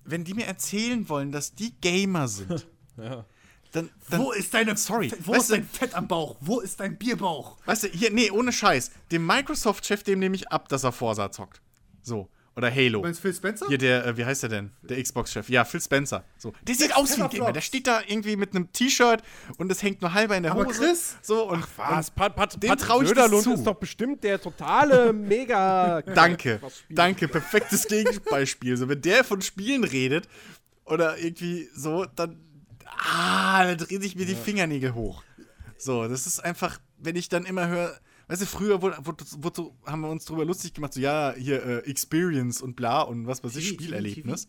[SPEAKER 3] wenn die mir erzählen wollen, dass die Gamer sind,
[SPEAKER 2] Ja.
[SPEAKER 3] Dann, dann
[SPEAKER 1] Wo ist deine
[SPEAKER 3] sorry,
[SPEAKER 1] Wo
[SPEAKER 3] weißt
[SPEAKER 1] ist
[SPEAKER 3] du-
[SPEAKER 1] dein Fett am Bauch? Wo ist dein Bierbauch?
[SPEAKER 3] Weißt du, hier, nee, ohne Scheiß. Dem Microsoft-Chef, dem nehme ich ab, dass er Forsa zockt. So. Oder Halo.
[SPEAKER 1] Du meinst Phil Spencer?
[SPEAKER 3] Hier der, äh, wie heißt der denn? Der Xbox-Chef. Ja, Phil Spencer. So. Der sieht aus wie ein Gamer. Der steht da irgendwie mit einem T-Shirt und es hängt nur halber in der
[SPEAKER 1] Aber
[SPEAKER 3] Hose.
[SPEAKER 1] Chris-
[SPEAKER 3] So und.
[SPEAKER 4] Was?
[SPEAKER 3] und
[SPEAKER 4] Pat, Pat,
[SPEAKER 3] dem
[SPEAKER 4] Patrick
[SPEAKER 3] trau ich das
[SPEAKER 4] Söderlund
[SPEAKER 3] zu.
[SPEAKER 4] ist doch bestimmt der totale Mega.
[SPEAKER 3] Danke. Danke. Perfektes Gegenbeispiel. So, wenn der von Spielen redet oder irgendwie so, dann. Ah, da drehen sich mir die Fingernägel hoch. So, das ist einfach, wenn ich dann immer höre. Weißt du, früher wurde, wurde, wurde haben wir uns drüber lustig gemacht, so, ja, hier, äh, Experience und bla und was weiß ich, Spielerlebnis.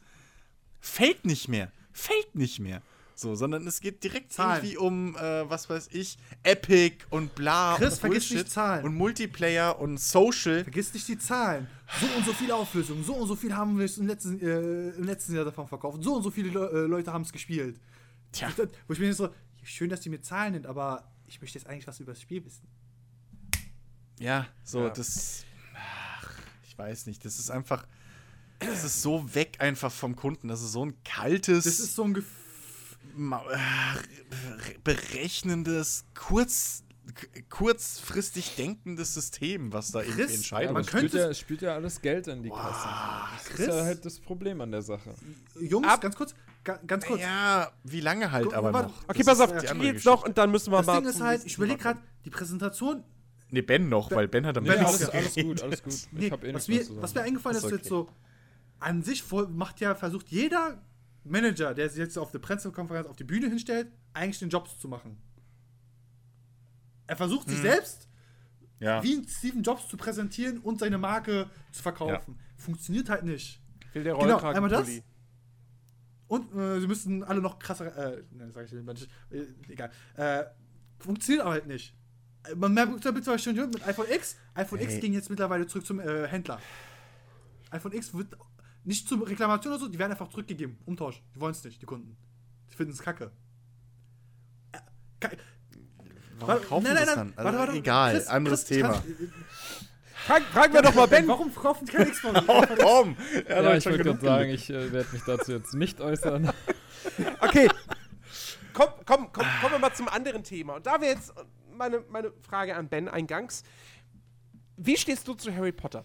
[SPEAKER 3] Fällt nicht mehr. Fällt nicht mehr. So, sondern es geht direkt
[SPEAKER 1] Zahlen.
[SPEAKER 3] irgendwie um, äh, was weiß ich, Epic und bla
[SPEAKER 1] Chris,
[SPEAKER 3] und
[SPEAKER 1] vergiss nicht Zahlen.
[SPEAKER 3] und Multiplayer und Social.
[SPEAKER 1] Vergiss nicht die Zahlen. So und so viele Auflösungen, so und so viel haben wir es im letzten, äh, im letzten Jahr davon verkauft. So und so viele Le äh, Leute haben es gespielt.
[SPEAKER 3] Tja.
[SPEAKER 1] Ich, wo ich mir so, schön, dass die mir Zahlen nennt, aber ich möchte jetzt eigentlich was über das Spiel wissen.
[SPEAKER 3] Ja, so,
[SPEAKER 4] Ja.
[SPEAKER 3] das. Ach, ich weiß nicht. Das ist einfach. Das ist so weg einfach vom Kunden. Das ist so ein kaltes,
[SPEAKER 1] Das ist so ein
[SPEAKER 3] berechnendes, kurz, kurzfristig denkendes System, was da irgendwie
[SPEAKER 1] Chris,
[SPEAKER 2] Ja,
[SPEAKER 3] entscheidet.
[SPEAKER 2] aber
[SPEAKER 1] man
[SPEAKER 2] es spült
[SPEAKER 1] könnte-
[SPEAKER 2] ja, spült ja alles Geld in die Kasse. Das
[SPEAKER 1] Chris?
[SPEAKER 2] ist ja halt das Problem an der Sache.
[SPEAKER 1] Jungs,
[SPEAKER 4] Ab-
[SPEAKER 1] ganz kurz, ganz kurz.
[SPEAKER 3] ja, wie lange halt
[SPEAKER 1] Guck,
[SPEAKER 3] aber
[SPEAKER 1] warte.
[SPEAKER 3] noch?
[SPEAKER 4] Okay,
[SPEAKER 3] Das
[SPEAKER 4] pass auf,
[SPEAKER 3] die
[SPEAKER 4] jetzt noch und dann müssen wir
[SPEAKER 1] Das
[SPEAKER 4] mal.
[SPEAKER 1] Ding ist halt, ich überlege gerade, die Präsentation.
[SPEAKER 3] Nee, Ben noch, weil Ben hat am
[SPEAKER 2] Nee,
[SPEAKER 1] Ben
[SPEAKER 2] alles,
[SPEAKER 1] ja-
[SPEAKER 2] alles gut, alles gut.
[SPEAKER 1] Nee,
[SPEAKER 2] eh
[SPEAKER 1] was, mir, was mir eingefallen ist,
[SPEAKER 3] Ist
[SPEAKER 1] jetzt so, an sich voll, macht ja, versucht jeder Manager, der sich jetzt auf der Pressekonferenz auf die Bühne hinstellt, eigentlich den Jobs zu machen. Er versucht sich selbst
[SPEAKER 3] Ja.
[SPEAKER 1] wie Steven Jobs zu präsentieren und seine Marke zu verkaufen. Funktioniert halt nicht.
[SPEAKER 4] Will der
[SPEAKER 1] Genau,
[SPEAKER 4] Rollkragen
[SPEAKER 1] einmal das.
[SPEAKER 4] Pulli.
[SPEAKER 1] Und äh, sie müssen alle noch krasser, äh, ne, sag ich nicht, äh, egal. Äh, funktioniert aber halt nicht. Äh, Man merkt Beispiel schon mit iPhone X. iPhone X
[SPEAKER 3] Hey.
[SPEAKER 1] ging jetzt mittlerweile zurück zum äh, Händler. iPhone X wird nicht zur Reklamation oder so, die werden einfach zurückgegeben. Umtausch. Die wollen es nicht, die Kunden. Die finden es kacke. Äh, ka-
[SPEAKER 3] Warum kaufen
[SPEAKER 1] nein, nein, nein,
[SPEAKER 3] dann?
[SPEAKER 1] warte,
[SPEAKER 3] Also,
[SPEAKER 1] warte,
[SPEAKER 3] egal,
[SPEAKER 1] Chris,
[SPEAKER 3] anderes
[SPEAKER 1] Chris,
[SPEAKER 3] Thema.
[SPEAKER 1] kannst- äh,
[SPEAKER 4] Frag, fragen wir doch mal Ben.
[SPEAKER 1] Warum kaufen die kein Xbox?
[SPEAKER 3] Oh, komm!
[SPEAKER 2] Ja,
[SPEAKER 3] doch
[SPEAKER 2] ich wollte gerade sagen, ich äh, werde mich dazu jetzt nicht äußern.
[SPEAKER 4] Okay. Komm, komm, komm, kommen wir mal zum anderen Thema. Und da wäre jetzt meine, meine Frage an Ben eingangs. Wie stehst du zu Harry Potter?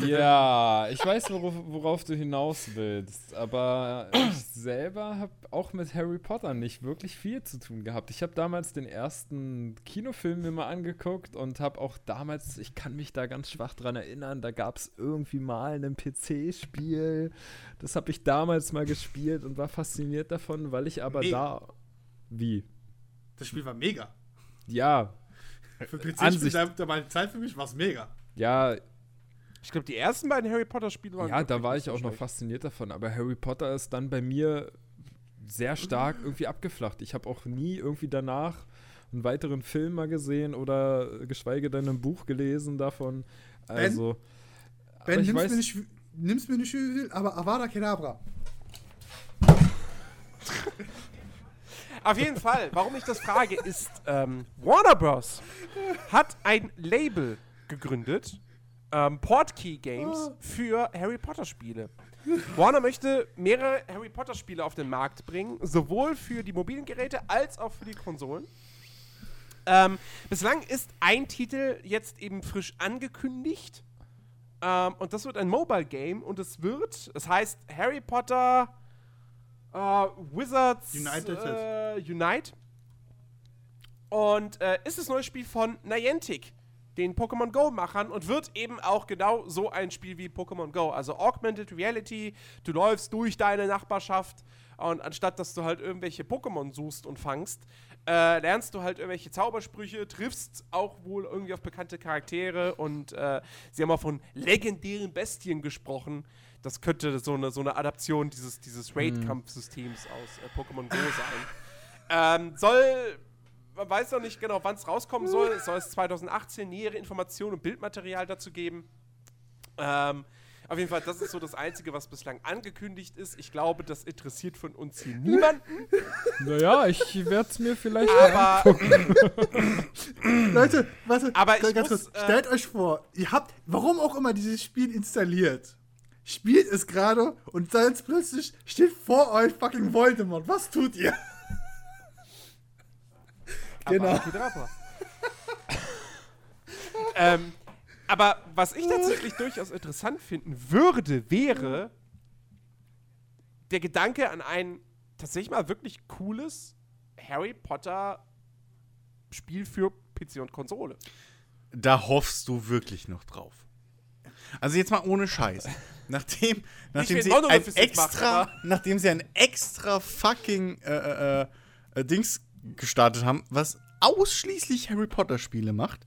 [SPEAKER 2] Ja, ich weiß, worauf, worauf du hinaus willst, aber ich selber habe auch mit Harry Potter nicht wirklich viel zu tun gehabt. Ich habe damals den ersten Kinofilm mir mal angeguckt und habe auch damals, ich kann mich da ganz schwach dran erinnern, da gab es irgendwie mal ein PC-Spiel. Das habe ich damals mal gespielt und war fasziniert davon, weil ich aber
[SPEAKER 1] Nee.
[SPEAKER 2] da. Wie?
[SPEAKER 1] Das Spiel war mega.
[SPEAKER 2] Ja,
[SPEAKER 1] Für PC
[SPEAKER 2] Ansicht.
[SPEAKER 1] der, der meine Zeit für mich war es mega.
[SPEAKER 2] ja,
[SPEAKER 4] Ich glaube, die ersten beiden Harry Potter-Spiele waren.
[SPEAKER 2] Ja, da war ich
[SPEAKER 4] so
[SPEAKER 2] auch noch
[SPEAKER 4] schlecht.
[SPEAKER 2] fasziniert davon, aber Harry Potter ist dann bei mir sehr stark irgendwie abgeflacht. Ich habe auch nie irgendwie danach einen weiteren Film mal gesehen oder geschweige denn ein Buch gelesen davon. Also,
[SPEAKER 1] Ben,
[SPEAKER 2] ich
[SPEAKER 1] nimm's
[SPEAKER 2] weiß,
[SPEAKER 1] mir, nicht, nimm's mir nicht übel, aber Avada Kedavra.
[SPEAKER 4] Auf jeden Fall, warum ich das frage, ist, ähm, Warner Bros. hat ein Label gegründet, ähm, Portkey Games, für Harry Potter Spiele. Warner möchte mehrere Harry Potter Spiele auf den Markt bringen, sowohl für die mobilen Geräte als auch für die Konsolen. Ähm, bislang ist ein Titel jetzt eben frisch angekündigt. Ähm, und das wird ein Mobile Game und es wird, es heißt Harry Potter äh, Wizards
[SPEAKER 1] United.
[SPEAKER 4] äh, Unite. Und äh, ist das neue Spiel von Niantic, den Pokémon Go-Machern, und wird eben auch genau so ein Spiel wie Pokémon Go. Also Augmented Reality, du läufst durch deine Nachbarschaft und anstatt dass du halt irgendwelche Pokémon suchst und fangst, äh, lernst du halt irgendwelche Zaubersprüche, triffst auch wohl irgendwie auf bekannte Charaktere und äh, sie haben auch von legendären Bestien gesprochen. Das könnte so eine, so eine Adaption dieses, dieses Raid-Kampfsystems aus äh, Pokémon Go sein. Ähm, soll, man weiß noch nicht genau, wann es rauskommen soll. Es soll es 2018 nähere Informationen und Bildmaterial dazu geben. Ähm, auf jeden Fall, das ist so das Einzige, was bislang angekündigt ist. Ich glaube, das interessiert von uns hier niemanden.
[SPEAKER 2] Naja, ich werde es mir vielleicht.
[SPEAKER 4] Aber
[SPEAKER 1] Leute, warte,
[SPEAKER 4] Aber ich
[SPEAKER 1] ganz
[SPEAKER 4] muss,
[SPEAKER 1] kurz.
[SPEAKER 4] äh,
[SPEAKER 1] Stellt euch vor, ihr habt, warum auch immer dieses Spiel installiert, spielt es gerade und dann plötzlich steht vor euch fucking Voldemort. Was tut ihr? Genau.
[SPEAKER 4] Ähm, aber was ich tatsächlich durchaus interessant finden würde, wäre der Gedanke an ein tatsächlich mal wirklich cooles Harry Potter Spiel für PC und Konsole.
[SPEAKER 3] Da hoffst du wirklich noch drauf. Also jetzt mal ohne Scheiß. Nachdem, nachdem, sie, ein extra,
[SPEAKER 4] aber-
[SPEAKER 3] nachdem sie ein extra fucking äh, äh, äh, Dings gestartet haben, was ausschließlich Harry Potter Spiele macht,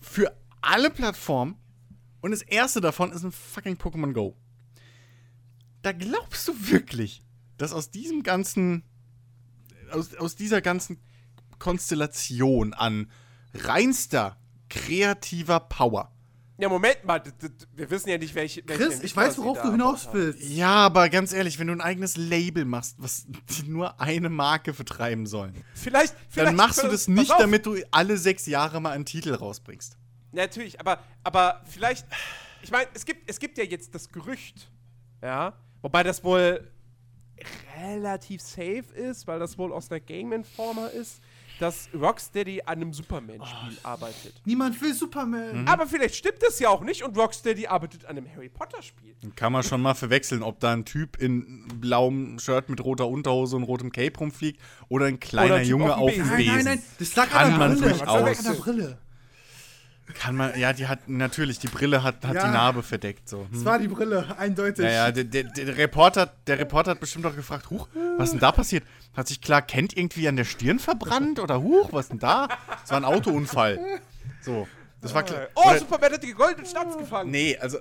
[SPEAKER 3] für alle Plattformen und das erste davon ist ein fucking Pokémon Go. Da glaubst du wirklich, dass aus diesem ganzen, aus, aus dieser ganzen Konstellation an reinster kreativer Power.
[SPEAKER 4] Ja, Moment mal, wir wissen ja nicht, welche. welche
[SPEAKER 1] Chris, ich weiß, worauf du hinaus willst.
[SPEAKER 3] Ja, aber ganz ehrlich, wenn du ein eigenes Label machst, was die nur eine Marke vertreiben sollen,
[SPEAKER 4] Vielleicht, vielleicht
[SPEAKER 3] dann machst du das nicht, damit du alle sechs Jahre mal einen Titel rausbringst.
[SPEAKER 4] Natürlich, aber, aber vielleicht. Ich meine, es gibt, es gibt ja jetzt das Gerücht, ja, wobei das wohl relativ safe ist, weil das wohl aus einer Game Informer ist, dass Rocksteady an einem Superman-Spiel arbeitet.
[SPEAKER 1] Niemand will Superman.
[SPEAKER 4] Aber vielleicht stimmt das ja auch nicht und Rocksteady arbeitet an einem Harry Potter-Spiel.
[SPEAKER 3] Kann man schon mal verwechseln, ob da ein Typ in blauem Shirt mit roter Unterhose und rotem Cape rumfliegt oder ein kleiner
[SPEAKER 4] Oder ein
[SPEAKER 3] Junge
[SPEAKER 4] auf dem Besen.
[SPEAKER 1] Nein, nein, nein, das lag
[SPEAKER 3] Kann
[SPEAKER 1] an der
[SPEAKER 3] man
[SPEAKER 1] Brille.
[SPEAKER 3] durchaus.
[SPEAKER 1] Das lag an der Brille.
[SPEAKER 3] Kann man, ja, die hat natürlich, die Brille hat, hat
[SPEAKER 1] Ja.
[SPEAKER 3] die Narbe verdeckt. So.
[SPEAKER 1] Das
[SPEAKER 3] Hm.
[SPEAKER 1] war die Brille, eindeutig.
[SPEAKER 3] Ja, ja, der, der, der, Reporter, der Reporter hat bestimmt auch gefragt, Huch, was ist denn da passiert? Hat sich klar Kent irgendwie an der Stirn verbrannt oder Huch, was denn da? Das war ein Autounfall. So, das war klar.
[SPEAKER 4] Oh,
[SPEAKER 3] Oder-
[SPEAKER 4] Superman hat die goldenen Schnapps gefangen.
[SPEAKER 3] Nee, also,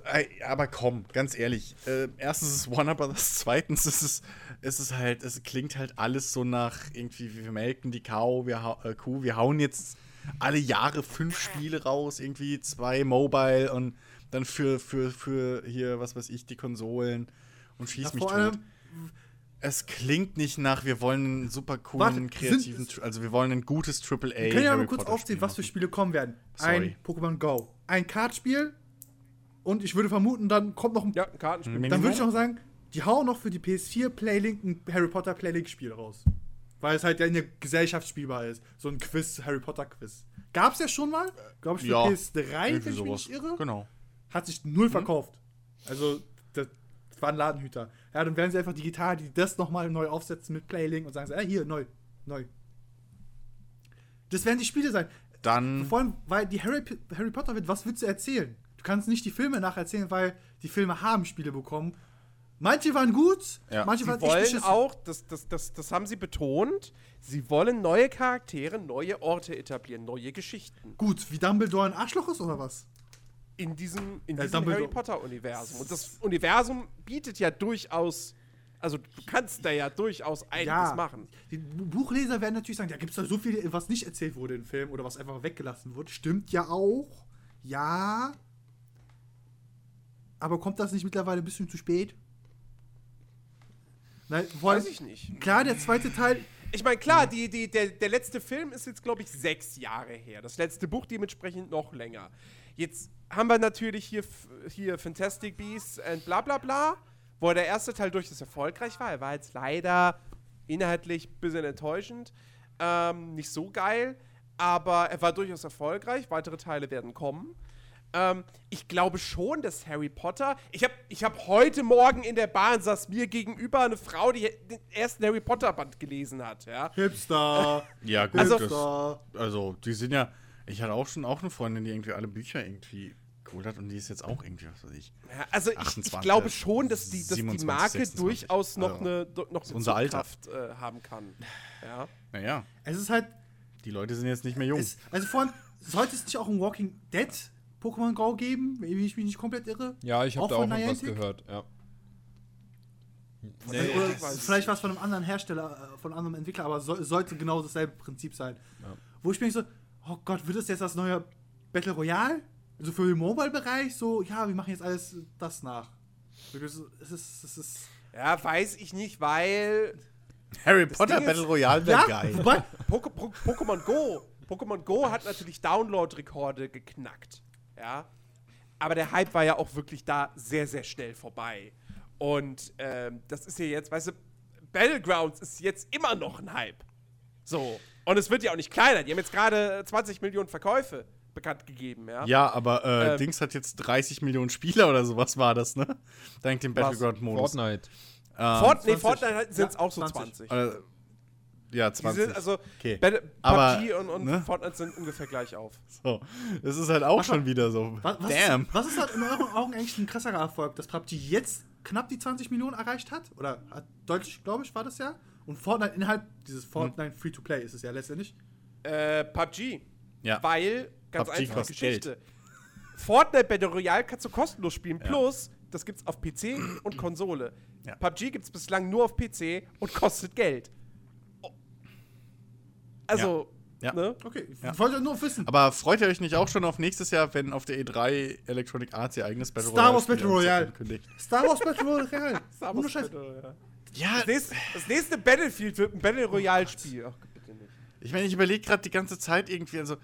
[SPEAKER 3] aber komm, ganz ehrlich. Äh, erstens ist es Warner Brothers, zweitens ist es, ist es halt, es klingt halt alles so nach irgendwie, wir melken die Kau, wir äh, Kuh, wir hauen jetzt alle Jahre fünf Spiele raus, irgendwie zwei Mobile und dann für, für, für hier, was weiß ich, die Konsolen und schieß
[SPEAKER 1] Ja,
[SPEAKER 3] mich tot.
[SPEAKER 1] allem-
[SPEAKER 3] Es klingt nicht nach, wir wollen einen super coolen,
[SPEAKER 1] Warte,
[SPEAKER 3] kreativen,
[SPEAKER 1] sind-
[SPEAKER 3] also wir wollen ein gutes AAA.
[SPEAKER 1] Wir können ja mal kurz
[SPEAKER 3] Spiel
[SPEAKER 1] was für. Spiele kommen werden.
[SPEAKER 3] Sorry.
[SPEAKER 1] Ein Pokémon Go, ein Kartspiel und ich würde vermuten, dann kommt noch ein.
[SPEAKER 4] Ja, ein Kartenspiel.
[SPEAKER 3] Mhm.
[SPEAKER 1] dann würde ich noch sagen, die hauen noch für die PS4 Playlink ein Harry Potter Playlink Spiel raus. Weil es halt ja in der Gesellschaft spielbar ist. So ein Quiz, Harry Potter Quiz. Gab's ja schon mal, glaube ich, für
[SPEAKER 3] Ja,
[SPEAKER 1] PS3, wenn ich mich nicht irre.
[SPEAKER 3] Genau.
[SPEAKER 1] Hat sich null verkauft. Also, das, war ein Ladenhüter. Ja, dann werden sie einfach digital die das nochmal neu aufsetzen mit Playlink und sagen, so, äh, hier, neu, neu. Das werden die Spiele sein.
[SPEAKER 3] Dann.
[SPEAKER 1] Vor allem, weil die Harry, Harry Potter wird, was willst du erzählen? Du kannst nicht die Filme nacherzählen, weil die Filme haben Spiele bekommen. Manche waren gut,
[SPEAKER 3] Ja.
[SPEAKER 1] manche
[SPEAKER 4] Sie
[SPEAKER 1] waren echt
[SPEAKER 4] wollen
[SPEAKER 1] beschissen.
[SPEAKER 4] auch, das, das, das, das haben sie betont, sie wollen neue Charaktere, neue Orte etablieren, neue Geschichten.
[SPEAKER 1] Gut, wie Dumbledore ein Arschloch ist oder was?
[SPEAKER 4] In diesem, in
[SPEAKER 1] Ja,
[SPEAKER 4] diesem
[SPEAKER 1] Dumbledore.
[SPEAKER 4] Harry Potter-Universum. Und das Universum bietet ja durchaus, also du kannst da ja durchaus einiges machen.
[SPEAKER 1] Die Bu- Buchleser werden natürlich sagen, da gibt es doch so viel, was nicht erzählt wurde im Film oder was einfach weggelassen wurde. Stimmt ja auch. Ja. Aber kommt das nicht mittlerweile ein bisschen zu spät? Nein,
[SPEAKER 4] Weiß ich nicht.
[SPEAKER 1] klar, der zweite Teil,
[SPEAKER 4] Ich meine, klar, die, die, der, der letzte Film ist jetzt, glaube ich, sechs Jahre her. Das letzte Buch dementsprechend noch länger. Jetzt haben wir natürlich hier, hier Fantastic Beasts and bla bla bla, wo der erste Teil durchaus erfolgreich war. Er war jetzt leider inhaltlich ein bisschen enttäuschend. Ähm, nicht so geil, aber er war durchaus erfolgreich. Weitere Teile werden kommen. Ähm, ich glaube schon, dass Harry Potter. Ich habe ich hab heute Morgen in der Bahn saß mir gegenüber eine Frau, die den ersten Harry Potter Band gelesen hat. Ja?
[SPEAKER 1] Hipster.
[SPEAKER 3] Ja, gut.
[SPEAKER 4] Also-
[SPEAKER 3] das, also, die sind ja. Ich hatte auch schon auch eine Freundin, die irgendwie alle Bücher irgendwie geholt hat und die ist jetzt auch irgendwie, was weiß ich.
[SPEAKER 4] Ja, also ich, ich
[SPEAKER 3] 28,
[SPEAKER 4] glaube schon, dass die, dass die
[SPEAKER 3] 27,
[SPEAKER 4] Marke
[SPEAKER 3] 26.
[SPEAKER 4] durchaus noch
[SPEAKER 3] Also,
[SPEAKER 4] eine, noch eine
[SPEAKER 3] unser Alter.
[SPEAKER 4] Zugkraft äh, haben kann. Ja.
[SPEAKER 3] Naja,
[SPEAKER 1] Es ist halt,
[SPEAKER 3] die Leute sind jetzt nicht mehr jung.
[SPEAKER 1] es, also vor allem, sollte es nicht auch ein Walking Dead Pokémon Go geben, wenn ich mich nicht komplett irre?
[SPEAKER 2] Ja, ich habe
[SPEAKER 1] Auch
[SPEAKER 2] da auch noch was gehört, ja.
[SPEAKER 1] Oder
[SPEAKER 4] ich weiß es
[SPEAKER 1] vielleicht was von einem anderen Hersteller, äh, von einem anderen Entwickler, aber so, sollte genau dasselbe Prinzip sein. Wo ich mir so, oh Gott, wird das jetzt das neue Battle Royale? So für den Mobile-Bereich, so, ja, wir machen jetzt alles das nach. Es ist, es ist.
[SPEAKER 4] Ja, weiß ich nicht, weil
[SPEAKER 3] Harry Potter
[SPEAKER 4] Ding ist-
[SPEAKER 3] Battle Royale wäre
[SPEAKER 1] Ja,
[SPEAKER 3] geil.
[SPEAKER 4] Pokémon Go. Pokémon Go hat natürlich Download-Rekorde geknackt. Ja. Aber der Hype war ja auch wirklich da sehr, sehr schnell vorbei. Und ähm, das ist ja jetzt, weißt du, Battlegrounds ist jetzt immer noch ein Hype. So. Und es wird ja auch nicht kleiner. Die haben jetzt gerade 20 Millionen Verkäufe bekannt gegeben, ja.
[SPEAKER 3] Ja, aber äh,
[SPEAKER 4] Ähm.
[SPEAKER 3] Dings hat jetzt 30 Millionen Spieler oder sowas war das, ne? Dank dem Battleground-Modus.
[SPEAKER 2] Fortnite.
[SPEAKER 3] Ähm,
[SPEAKER 4] Fort, nee,
[SPEAKER 1] 20.
[SPEAKER 4] Fortnite sind es
[SPEAKER 1] Ja,
[SPEAKER 4] auch so
[SPEAKER 1] 20.
[SPEAKER 4] 20.
[SPEAKER 3] äh, ja,
[SPEAKER 4] Die
[SPEAKER 3] 20.
[SPEAKER 4] sind, also
[SPEAKER 3] Okay.
[SPEAKER 4] Battle-
[SPEAKER 3] Aber,
[SPEAKER 4] PUBG und, und
[SPEAKER 3] ne?
[SPEAKER 4] Fortnite sind ungefähr gleich auf.
[SPEAKER 3] so. Das ist halt auch schon wieder so.
[SPEAKER 1] was, was,
[SPEAKER 3] Damn.
[SPEAKER 1] Ist, was ist halt in euren Augen eigentlich ein krasserer Erfolg, dass PUBG jetzt knapp die 20 Millionen erreicht hat? Oder hat deutlich, glaube ich, war das ja? Und Fortnite innerhalb dieses Fortnite Free-to-Play ist es ja letztendlich.
[SPEAKER 4] Äh, PUBG.
[SPEAKER 3] Ja.
[SPEAKER 4] Weil, ganz
[SPEAKER 3] PUBG
[SPEAKER 4] einfache Geschichte. Fortnite Battle Royale kannst du kostenlos spielen. Plus, das gibt's auf PC und Konsole.
[SPEAKER 3] Ja.
[SPEAKER 4] PUBG gibt's bislang nur auf PC und kostet Geld. Oh. Also,
[SPEAKER 3] Ja.
[SPEAKER 4] ne?
[SPEAKER 1] Okay, ich
[SPEAKER 3] Ja.
[SPEAKER 1] wollte nur wissen.
[SPEAKER 3] Aber freut ihr euch nicht auch schon auf nächstes Jahr, wenn auf der E3 Electronic Arts ihr eigenes Battle
[SPEAKER 1] Star Wars Battle Royale.
[SPEAKER 3] ankündigt?
[SPEAKER 1] Star Wars Battle Royale.
[SPEAKER 4] Star
[SPEAKER 1] Ohne
[SPEAKER 4] Wars
[SPEAKER 1] Scheiß.
[SPEAKER 4] Battle Royale.
[SPEAKER 3] Ja,
[SPEAKER 4] Das nächste, das nächste Battlefield wird ein Battle Royale Spiel. Ach, bitte nicht.
[SPEAKER 3] ich meine, ich überlege gerade die ganze Zeit irgendwie, also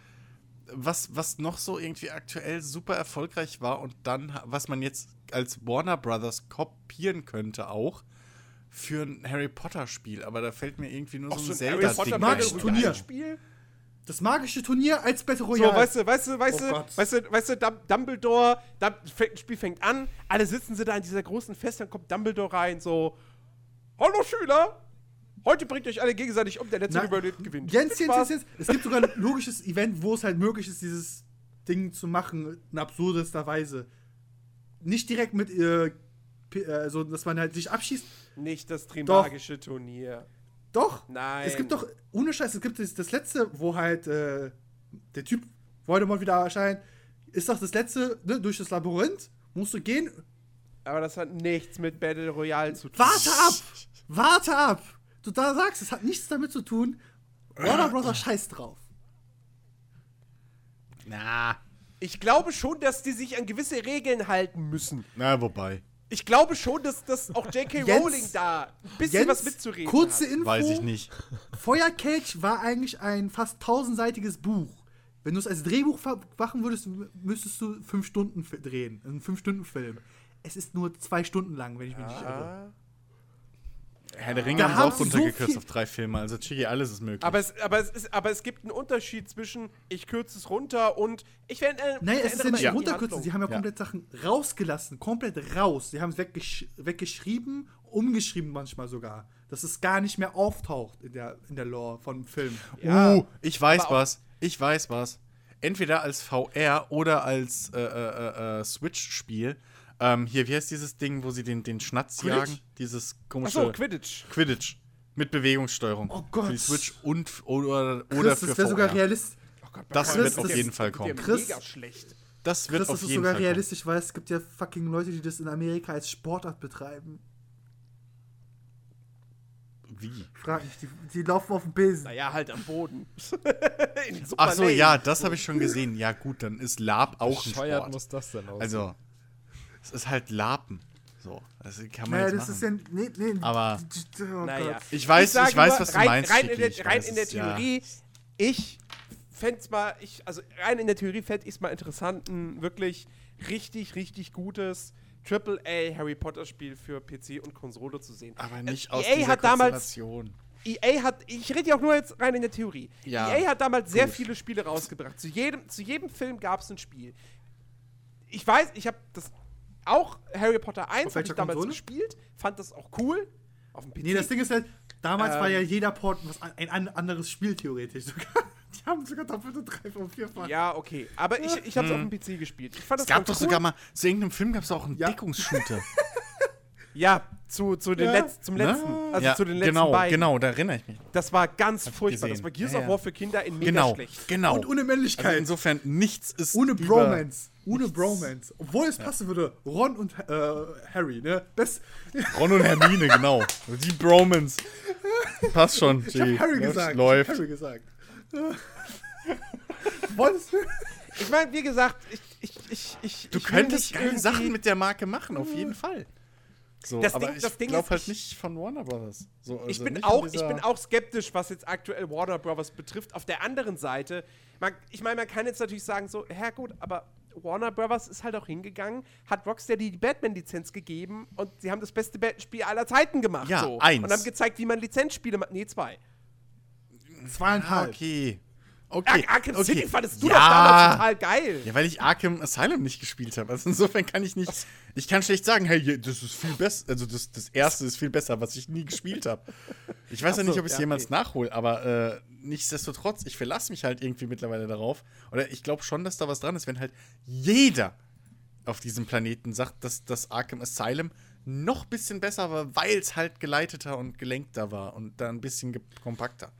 [SPEAKER 3] was, was noch so irgendwie aktuell super erfolgreich war und dann, was man jetzt als Warner Brothers kopieren könnte auch für ein Harry Potter Spiel. Aber da fällt mir irgendwie nur
[SPEAKER 4] Auch
[SPEAKER 3] so ein
[SPEAKER 4] so ein Harry Potter
[SPEAKER 1] Mag
[SPEAKER 3] ein.
[SPEAKER 1] ich
[SPEAKER 4] Battle
[SPEAKER 1] Turnier.
[SPEAKER 4] Spiel?
[SPEAKER 1] Das magische Turnier als Battle
[SPEAKER 4] So,
[SPEAKER 1] Royale.
[SPEAKER 4] weißt du, weißt du, weißt
[SPEAKER 1] Oh
[SPEAKER 4] du, weißt du, weißt du, Dum- Dumbledore, das Spiel fängt an, alle sitzen sie da in dieser großen Fest, dann kommt Dumbledore rein, so, Hallo Schüler, heute bringt euch alle gegenseitig um, der letzte
[SPEAKER 1] Na,
[SPEAKER 4] überlebt gewinnt.
[SPEAKER 1] Jens, Jens. Jens, Jens. Es gibt sogar ein logisches Event, wo es halt möglich ist, dieses Ding zu machen, in absurdester Weise. Nicht direkt mit, äh, äh, so, dass man halt sich abschießt.
[SPEAKER 4] Nicht das
[SPEAKER 1] Doch.
[SPEAKER 4] Trimagische Turnier.
[SPEAKER 1] Doch.
[SPEAKER 4] Nein.
[SPEAKER 1] Es gibt doch, ohne Scheiß, es gibt das, das letzte, wo halt äh, der Typ Voldemort wieder erscheint. Ist doch das letzte, ne, durch das Labyrinth. Musst du gehen.
[SPEAKER 4] Aber das hat nichts mit Battle Royale zu tun.
[SPEAKER 1] Warte ab! Warte ab! Du da sagst, es hat nichts damit zu tun. Warner Bros. scheißt drauf.
[SPEAKER 3] Na,
[SPEAKER 4] Ich glaube schon, dass die sich an gewisse Regeln halten müssen.
[SPEAKER 3] na, wobei.
[SPEAKER 4] Ich glaube schon, dass, dass auch J.K.
[SPEAKER 1] Jens-
[SPEAKER 4] Rowling da ein bisschen was mitzureden
[SPEAKER 1] kurze
[SPEAKER 4] hat.
[SPEAKER 1] Info.
[SPEAKER 3] Weiß ich nicht.
[SPEAKER 1] Feuerkelch war eigentlich ein fast tausendseitiges Buch. Wenn du es als Drehbuch machen würdest, müsstest du fünf Stunden drehen. Einen fünf-Stunden-Film. Es ist nur zwei Stunden lang, wenn ich mich nicht irre.
[SPEAKER 3] Herr der Ringe
[SPEAKER 1] Da
[SPEAKER 3] haben auch
[SPEAKER 1] so
[SPEAKER 3] runtergekürzt
[SPEAKER 1] viel-
[SPEAKER 3] auf drei Filme. Also Chigi, alles ist möglich.
[SPEAKER 4] Aber es, aber, es ist, aber es gibt einen Unterschied zwischen ich kürze es runter und ich werde. Äh,
[SPEAKER 1] Nein, es ist ja nicht
[SPEAKER 3] Ja.
[SPEAKER 1] runterkürzen. Sie haben ja
[SPEAKER 3] Ja.
[SPEAKER 1] komplett Sachen rausgelassen. Komplett raus. Sie haben es weggesch weggeschrieben, umgeschrieben manchmal sogar. Dass es gar nicht mehr auftaucht in der, in der Lore von Filmen.
[SPEAKER 4] Ja,
[SPEAKER 3] uh, ich weiß was. Ich weiß was. Entweder als VR oder als äh, äh, äh, Switch-Spiel. Ähm, hier, wie heißt dieses Ding, wo sie den, den Schnatz
[SPEAKER 1] Quidditch?
[SPEAKER 3] jagen? Dieses komische
[SPEAKER 4] Achso, Quidditch.
[SPEAKER 3] Quidditch. Mit Bewegungssteuerung.
[SPEAKER 1] Oh Gott.
[SPEAKER 3] Für die Switch und oder,
[SPEAKER 1] Chris,
[SPEAKER 3] oder für
[SPEAKER 1] das wäre sogar realistisch.
[SPEAKER 4] Oh Gott,
[SPEAKER 3] Das
[SPEAKER 1] wird
[SPEAKER 4] Chris,
[SPEAKER 1] auf
[SPEAKER 4] der-
[SPEAKER 3] jeden Fall kommen.
[SPEAKER 1] Chris-
[SPEAKER 4] Mega schlecht.
[SPEAKER 3] Das wird
[SPEAKER 1] Chris,
[SPEAKER 3] auf
[SPEAKER 1] das ist
[SPEAKER 3] jeden
[SPEAKER 1] sogar
[SPEAKER 3] Fall
[SPEAKER 1] realistisch, weil es gibt ja fucking Leute, die das in Amerika als Sportart betreiben.
[SPEAKER 3] kommen. Wie?
[SPEAKER 1] Frag mich, die, die laufen auf dem Besen.
[SPEAKER 4] Naja, halt am Boden.
[SPEAKER 3] Ach so, ja, das habe ich schon gesehen. Ja, gut, dann ist Lab auch ein Sport.
[SPEAKER 2] muss das denn aussehen?
[SPEAKER 3] Also, es ist halt Lapen. So, das kann man
[SPEAKER 1] Naja,
[SPEAKER 3] jetzt
[SPEAKER 1] das
[SPEAKER 3] machen.
[SPEAKER 1] ist ja. Nee, nee.
[SPEAKER 3] Aber-
[SPEAKER 1] Oh
[SPEAKER 4] Naja.
[SPEAKER 3] Ich weiß, ich,
[SPEAKER 4] sage
[SPEAKER 3] weiß,
[SPEAKER 4] nur,
[SPEAKER 3] was du
[SPEAKER 4] rein,
[SPEAKER 3] meinst,
[SPEAKER 4] Rein, in der,
[SPEAKER 3] ich
[SPEAKER 4] rein
[SPEAKER 3] weiß
[SPEAKER 4] in der
[SPEAKER 3] es, ja.
[SPEAKER 4] Theorie, ich fände es mal, ich, also rein in der Theorie fände ich es mal interessant, ein wirklich richtig, richtig gutes AAA Harry Potter Spiel für PC und Konsole zu sehen.
[SPEAKER 3] Aber nicht
[SPEAKER 4] Äh,
[SPEAKER 3] aus
[SPEAKER 4] EA
[SPEAKER 3] dieser
[SPEAKER 4] hat damals
[SPEAKER 3] Konstellation.
[SPEAKER 4] EA hat, ich rede ja auch nur jetzt rein in der Theorie.
[SPEAKER 3] Ja,
[SPEAKER 4] EA hat damals sehr
[SPEAKER 3] gut.
[SPEAKER 4] viele Spiele rausgebracht. Zu jedem, zu jedem Film gab es ein Spiel. Ich weiß, ich habe das auch Harry Potter 1
[SPEAKER 1] Auf
[SPEAKER 4] habe ich damals
[SPEAKER 1] Konsole?
[SPEAKER 4] gespielt, fand das auch cool. Auf dem PC.
[SPEAKER 1] Nee, das Ding ist halt, damals war
[SPEAKER 4] Ähm.
[SPEAKER 1] ja jeder Port was, ein an- anderes Spiel theoretisch sogar. Die haben sogar doppelte drei und vierfach.
[SPEAKER 4] Ja, okay. Aber ich, ich habe es auf dem PC gespielt. Ich fand
[SPEAKER 3] Es gab doch
[SPEAKER 4] cool.
[SPEAKER 3] sogar mal, zu irgendeinem Film gab es auch einen
[SPEAKER 1] Ja.
[SPEAKER 3] Deckungsshooter.
[SPEAKER 4] Ja, zu, zu den
[SPEAKER 1] Ja.
[SPEAKER 4] Letz-, zum letzten. Also
[SPEAKER 3] ja,
[SPEAKER 4] zu den letzten
[SPEAKER 3] genau,
[SPEAKER 4] beiden.
[SPEAKER 3] genau, da erinnere ich mich.
[SPEAKER 4] Das war ganz furchtbar.
[SPEAKER 3] gesehen.
[SPEAKER 4] Das war Gears
[SPEAKER 3] Ja,
[SPEAKER 4] of. War für Kinder in mega
[SPEAKER 3] Genau,
[SPEAKER 4] schlecht.
[SPEAKER 3] genau.
[SPEAKER 1] Und ohne
[SPEAKER 3] also
[SPEAKER 1] Männlichkeit.
[SPEAKER 3] insofern, nichts ist
[SPEAKER 1] ohne Bromance. Ohne Bromance. Obwohl es passen würde. Ron und äh, Harry, ne? Best.
[SPEAKER 3] Ron und Hermine, genau. Die Bromans. Passt schon.
[SPEAKER 1] Ich hab
[SPEAKER 3] G.
[SPEAKER 1] Harry
[SPEAKER 3] Das
[SPEAKER 1] gesagt.
[SPEAKER 3] Läuft.
[SPEAKER 1] Ich hab Harry gesagt. Wolltest du?
[SPEAKER 4] Ich meine, wie gesagt, ich, ich, ich, ich,
[SPEAKER 3] Du
[SPEAKER 4] ich
[SPEAKER 3] könntest geile
[SPEAKER 4] irgendwie-
[SPEAKER 3] Sachen mit der Marke machen, auf jeden Fall. So,
[SPEAKER 4] Das
[SPEAKER 3] aber
[SPEAKER 4] Ding-
[SPEAKER 3] ich glaube
[SPEAKER 4] ist,
[SPEAKER 3] halt
[SPEAKER 4] ich-
[SPEAKER 3] nicht von Warner Brothers. So,
[SPEAKER 4] ich
[SPEAKER 3] also
[SPEAKER 4] bin
[SPEAKER 3] nicht
[SPEAKER 4] auch, ich bin auch skeptisch, was jetzt aktuell Warner Brothers betrifft. Auf der anderen Seite, man, ich meine, man kann jetzt natürlich sagen so, ja gut, aber Warner Brothers ist halt auch hingegangen, hat Rocksteady die Batman-Lizenz gegeben und sie haben das beste Batman-Spiel aller Zeiten gemacht.
[SPEAKER 3] Ja,
[SPEAKER 4] so.
[SPEAKER 3] eins.
[SPEAKER 4] Und haben gezeigt, wie man Lizenzspiele macht. Nee, zwei.
[SPEAKER 1] Zweieinhalb.
[SPEAKER 3] Ah, okay.
[SPEAKER 4] Ar
[SPEAKER 3] Okay.
[SPEAKER 4] Arkham
[SPEAKER 3] okay.
[SPEAKER 4] City fandest du
[SPEAKER 3] ja.
[SPEAKER 4] doch damals total geil.
[SPEAKER 3] Ja, weil ich Arkham Asylum nicht gespielt habe. Also insofern kann ich nicht. Ich kann schlecht sagen, hey, das ist viel besser. Also das, das erste ist viel besser, was ich nie gespielt habe. Ich weiß ja
[SPEAKER 4] Ach
[SPEAKER 3] nicht,
[SPEAKER 4] so,
[SPEAKER 3] ob ich es
[SPEAKER 4] ja,
[SPEAKER 3] jemals
[SPEAKER 4] okay.
[SPEAKER 3] nachhole, aber äh, nichtsdestotrotz, ich verlasse mich halt irgendwie mittlerweile darauf. Oder ich glaube schon, dass da was dran ist, wenn halt jeder auf diesem Planeten sagt, dass das Arkham Asylum noch ein bisschen besser war, weil es halt geleiteter und gelenkter war und da ein bisschen kompakter.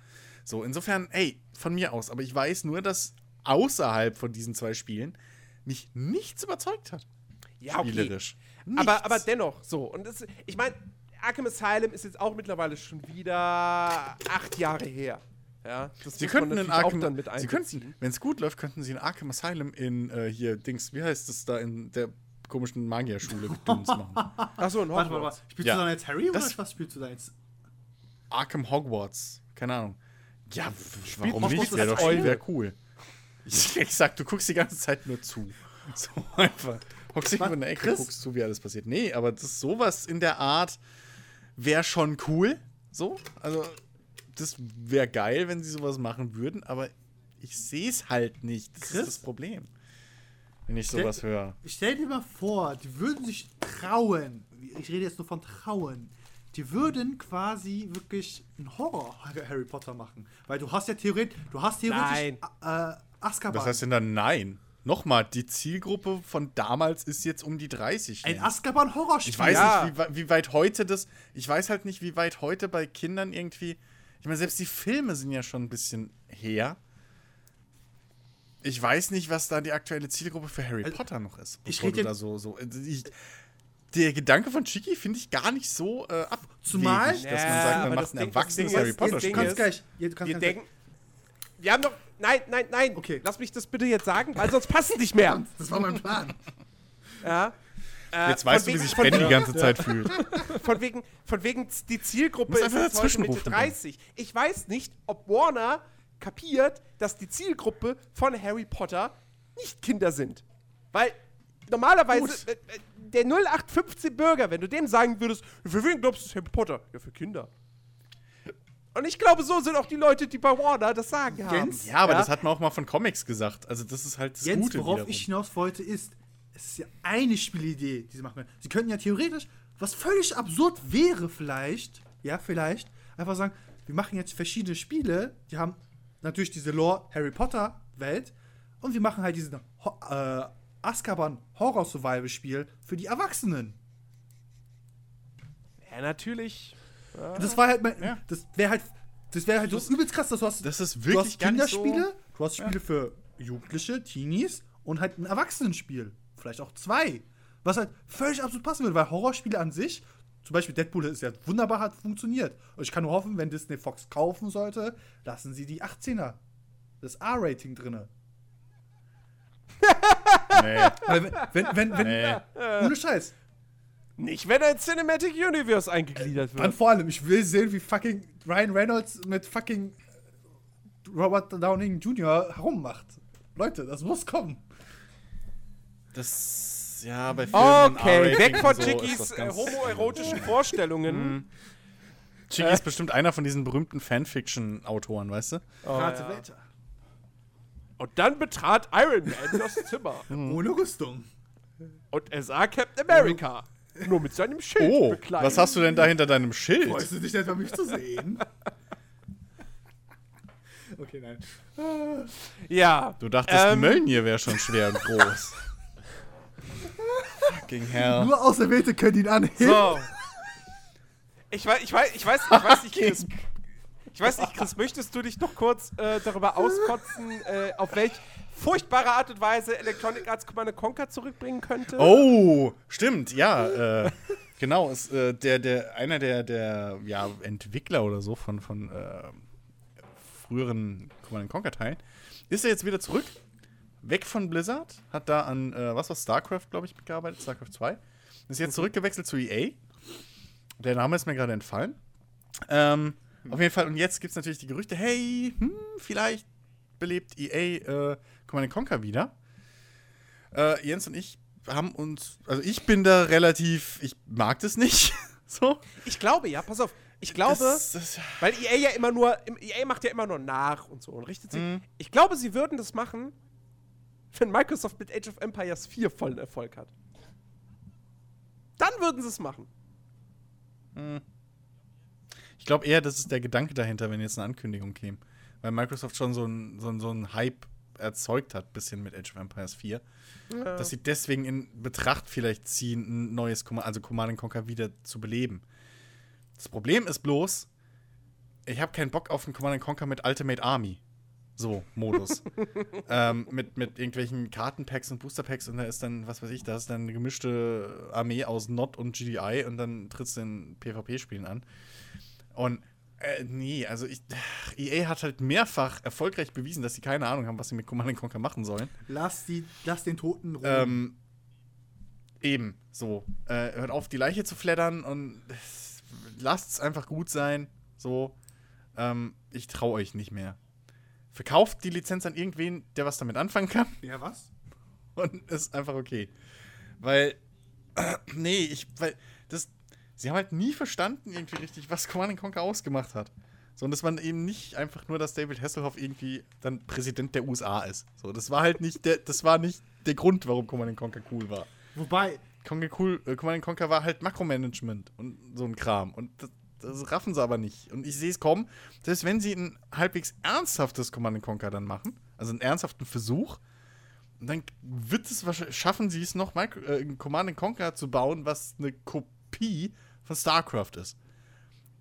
[SPEAKER 3] So, insofern, ey, von mir aus. Aber ich weiß nur, dass außerhalb von diesen zwei Spielen mich nichts überzeugt hat.
[SPEAKER 4] Ja, okay.
[SPEAKER 3] Spielerisch.
[SPEAKER 4] Aber, aber dennoch, so. Und das, ich meine, Arkham Asylum ist jetzt auch mittlerweile schon wieder acht Jahre her. Ja, das
[SPEAKER 3] Sie könnten in Arkham,
[SPEAKER 4] dann mit
[SPEAKER 3] Sie könnten, wenn es gut läuft, könnten Sie in Arkham Asylum in äh, hier Dings, wie heißt es da in der komischen Magierschule Gedöns machen?
[SPEAKER 4] Achso, ein
[SPEAKER 1] Warte mal,
[SPEAKER 4] Hogwarts.
[SPEAKER 1] warte. Spielst
[SPEAKER 3] Ja.
[SPEAKER 1] du dann jetzt Harry
[SPEAKER 3] Das-
[SPEAKER 1] oder was spielst du da jetzt?
[SPEAKER 3] Arkham Hogwarts, keine Ahnung. Ja, warum
[SPEAKER 1] Hogwarts
[SPEAKER 3] nicht?
[SPEAKER 1] das
[SPEAKER 3] Wäre doch wär cool. Ich, ich sag, du guckst die ganze Zeit nur zu. So einfach. Hockst dich in der Ecke,
[SPEAKER 1] Chris?
[SPEAKER 3] guckst zu, wie alles passiert. Nee, aber das sowas in der Art wäre schon cool. So, also das wäre geil, wenn sie sowas machen würden, aber ich sehe es halt nicht. Das
[SPEAKER 1] Chris?
[SPEAKER 3] ist das Problem. Wenn ich
[SPEAKER 1] Stell-
[SPEAKER 3] sowas höre.
[SPEAKER 1] Stell dir mal vor, die würden sich trauen. Ich rede jetzt nur von trauen. Die würden quasi wirklich einen Horror Harry Potter machen. Weil du hast ja theoretisch, du hast theoretisch
[SPEAKER 4] Nein.
[SPEAKER 1] äh, Azkaban.
[SPEAKER 3] Was heißt denn dann nein? Nochmal, die Zielgruppe von damals ist jetzt um die 30.
[SPEAKER 1] Ein
[SPEAKER 3] Jens.
[SPEAKER 1] Azkaban Horrorspiel.
[SPEAKER 3] Ich weiß
[SPEAKER 4] Ja.
[SPEAKER 3] nicht, wie, wie weit heute das. Ich weiß halt nicht, wie weit heute bei Kindern irgendwie. Ich meine, selbst die Filme sind ja schon ein bisschen her. Ich weiß nicht, was da die aktuelle Zielgruppe für Harry
[SPEAKER 1] Also,
[SPEAKER 3] Potter noch ist.
[SPEAKER 1] ich rede
[SPEAKER 3] da so, so. Ich, der Gedanke von Chiki finde ich gar nicht so äh, abwegig,
[SPEAKER 1] Zumal-
[SPEAKER 3] dass man sagt, man
[SPEAKER 4] aber
[SPEAKER 3] macht
[SPEAKER 4] das
[SPEAKER 3] ein erwachsenes Harry
[SPEAKER 4] ist-
[SPEAKER 3] Potter
[SPEAKER 1] Du
[SPEAKER 3] Spiel.
[SPEAKER 1] kannst gleich.
[SPEAKER 4] Wir denken. Wir haben doch. Nein, nein, nein.
[SPEAKER 1] Okay.
[SPEAKER 4] Lass mich das bitte jetzt sagen, weil sonst passt es nicht mehr.
[SPEAKER 1] Das war mein Plan.
[SPEAKER 4] Ja. Äh,
[SPEAKER 3] Jetzt weißt
[SPEAKER 4] von
[SPEAKER 3] du, wie sich Ben die ganze Zeit fühlt.
[SPEAKER 4] Von wegen, von wegen die Zielgruppe ist jetzt heute Mitte
[SPEAKER 3] rufen,
[SPEAKER 4] 30. Ich weiß nicht, ob Warner kapiert, dass die Zielgruppe von Harry Potter nicht Kinder sind. Weil normalerweise
[SPEAKER 3] Gut.
[SPEAKER 4] äh, äh, der 0815 Bürger, wenn du dem sagen würdest, für wen glaubst du ist Harry Potter? Ja, für Kinder. Und ich glaube, so sind auch die Leute, die bei Warner das Sagen haben.
[SPEAKER 1] Jens?
[SPEAKER 3] Ja, aber das hat man auch mal von Comics gesagt. Also, das ist halt das
[SPEAKER 1] Jens,
[SPEAKER 3] Gute
[SPEAKER 1] worauf
[SPEAKER 3] wiederum.
[SPEAKER 1] ich hinaus wollte, ist, es ist ja eine Spielidee, die sie machen können. Sie könnten ja theoretisch, was völlig absurd wäre vielleicht, ja, vielleicht, einfach sagen, wir machen jetzt verschiedene Spiele, die haben natürlich diese Lore Harry Potter Welt und wir machen halt diesen Ho äh, Azkaban Horror Survival Spiel für die Erwachsenen.
[SPEAKER 4] Ja, natürlich.
[SPEAKER 1] Das war halt mein,
[SPEAKER 3] Ja.
[SPEAKER 1] das wäre halt, das wäre halt
[SPEAKER 3] Das-
[SPEAKER 1] so übelst krass, dass du hast,
[SPEAKER 3] Das ist
[SPEAKER 1] du
[SPEAKER 3] wirklich
[SPEAKER 1] hast
[SPEAKER 3] gar nicht so.
[SPEAKER 1] Kinderspiele, du hast Spiele für Jugendliche, Teenies und halt ein Erwachsenenspiel. Vielleicht auch zwei. Was halt völlig absolut passen würde, weil Horrorspiele an sich, zum Beispiel Deadpool ist ja wunderbar, hat funktioniert. Und ich kann nur hoffen, wenn Disney Fox kaufen sollte, lassen sie die 18er. Das R-Rating drinne.
[SPEAKER 3] Nee.
[SPEAKER 1] Wenn, wenn, wenn, wenn
[SPEAKER 3] Nee.
[SPEAKER 1] ohne Scheiß.
[SPEAKER 4] Nicht, wenn er ins Cinematic Universe eingegliedert
[SPEAKER 1] Dann
[SPEAKER 4] wird.
[SPEAKER 1] vor allem, ich will sehen, wie fucking Ryan Reynolds mit fucking Robert Downing Jr. herummacht. Leute, das muss kommen.
[SPEAKER 3] Das, ja, bei Filmen.
[SPEAKER 4] Okay, weg von
[SPEAKER 3] so
[SPEAKER 4] äh,
[SPEAKER 3] ganz-
[SPEAKER 4] homoerotischen Vorstellungen.
[SPEAKER 3] Chicky ist bestimmt einer von diesen berühmten Fanfiction-Autoren, weißt du?
[SPEAKER 4] Oh,
[SPEAKER 1] Rate
[SPEAKER 4] ja.
[SPEAKER 1] weiter.
[SPEAKER 4] Und dann betrat Iron Man das Zimmer
[SPEAKER 1] Ohne Rüstung.
[SPEAKER 4] und er sah Captain America. Nur mit seinem Schild
[SPEAKER 3] Oh,
[SPEAKER 4] bekleidet.
[SPEAKER 3] was hast du denn da hinter deinem Schild?
[SPEAKER 1] Freust du dich etwa, mich zu sehen? okay, nein.
[SPEAKER 4] Ja.
[SPEAKER 3] Du dachtest,
[SPEAKER 4] Ähm,
[SPEAKER 3] Mölnir wäre schon schwer und groß. Fucking hell.
[SPEAKER 1] Nur Auserwählte können ihn anheben.
[SPEAKER 4] So. Ich weiß, ich weiß, ich weiß, ich weiß nicht, Chris. Ich weiß nicht, Chris, möchtest du dich noch kurz äh, darüber auskotzen, äh, auf welch furchtbare Art und Weise Electronic Arts Command Conquer zurückbringen könnte?
[SPEAKER 3] Oh, stimmt, ja. Äh, genau, ist, äh, der, der, einer der, der ja, Entwickler oder so von, von äh, früheren Command Conquer Teilen ist er jetzt wieder zurück. Weg von Blizzard, hat da an, äh, was war StarCraft, glaube ich, mitgearbeitet, StarCraft 2. Ist jetzt zurückgewechselt zu EA. Der Name ist mir gerade entfallen. Ähm, auf jeden Fall, und jetzt gibt es natürlich die Gerüchte, hey, hm, vielleicht belebt EA äh, Command Conquer wieder. Äh, Jens und ich haben uns, also ich bin da relativ, ich mag das nicht. so.
[SPEAKER 4] Ich glaube, ja, pass auf. Ich glaube,
[SPEAKER 3] Das, das,
[SPEAKER 4] weil EA ja immer nur, EA macht ja immer nur nach und so und richtet sich.
[SPEAKER 3] Mhm.
[SPEAKER 4] Ich glaube, sie würden das machen, wenn Microsoft mit Age of Empires 4 vollen Erfolg hat. Dann würden sie es machen.
[SPEAKER 3] ich glaube eher, das ist der Gedanke dahinter, wenn jetzt eine Ankündigung käme. Weil Microsoft schon so einen so ein- so ein Hype erzeugt hat, bisschen mit Age of Empires 4. Dass sie deswegen in Betracht vielleicht ziehen, ein neues Command, also Command Conquer wieder zu beleben. Das Problem ist bloß, ich habe keinen Bock auf einen Command Conquer mit Ultimate Army. So, Modus. ähm, mit, mit irgendwelchen Kartenpacks und Boosterpacks und da ist dann, was weiß ich, da ist dann eine gemischte Armee aus NOT und GDI und dann trittst du in PvP-Spielen an. Und äh, nee, also ich, EA hat halt mehrfach erfolgreich bewiesen, dass sie keine Ahnung haben, was sie mit Command Conquer machen sollen.
[SPEAKER 1] Lass, die, lass den Toten ruhen.
[SPEAKER 3] Ähm, eben, so. Äh, hört auf, die Leiche zu flattern und lasst es einfach gut sein. So. Ähm, ich traue euch nicht mehr. Verkauft die Lizenz an irgendwen, der was damit anfangen kann
[SPEAKER 1] ja, was?
[SPEAKER 3] und ist einfach okay. Weil, nee, ich, weil, das, sie haben halt nie verstanden irgendwie richtig, was Command Conquer ausgemacht hat. So, und das war eben nicht einfach nur, dass David Hasselhoff irgendwie dann Präsident der USA ist. So, das war halt nicht der, das war nicht der Grund, warum Command Conquer cool war.
[SPEAKER 1] Wobei,
[SPEAKER 3] Conquer cool, äh, Command Conquer war halt Makromanagement und so ein Kram. Und das, das raffen sie aber nicht. Und ich sehe es kommen, dass wenn sie ein halbwegs ernsthaftes Command Conquer dann machen, also einen ernsthaften Versuch, dann wird es wahrscheinlich, schaffen sie es noch, Micro, äh, ein Command Conquer zu bauen, was eine Kopie von StarCraft ist.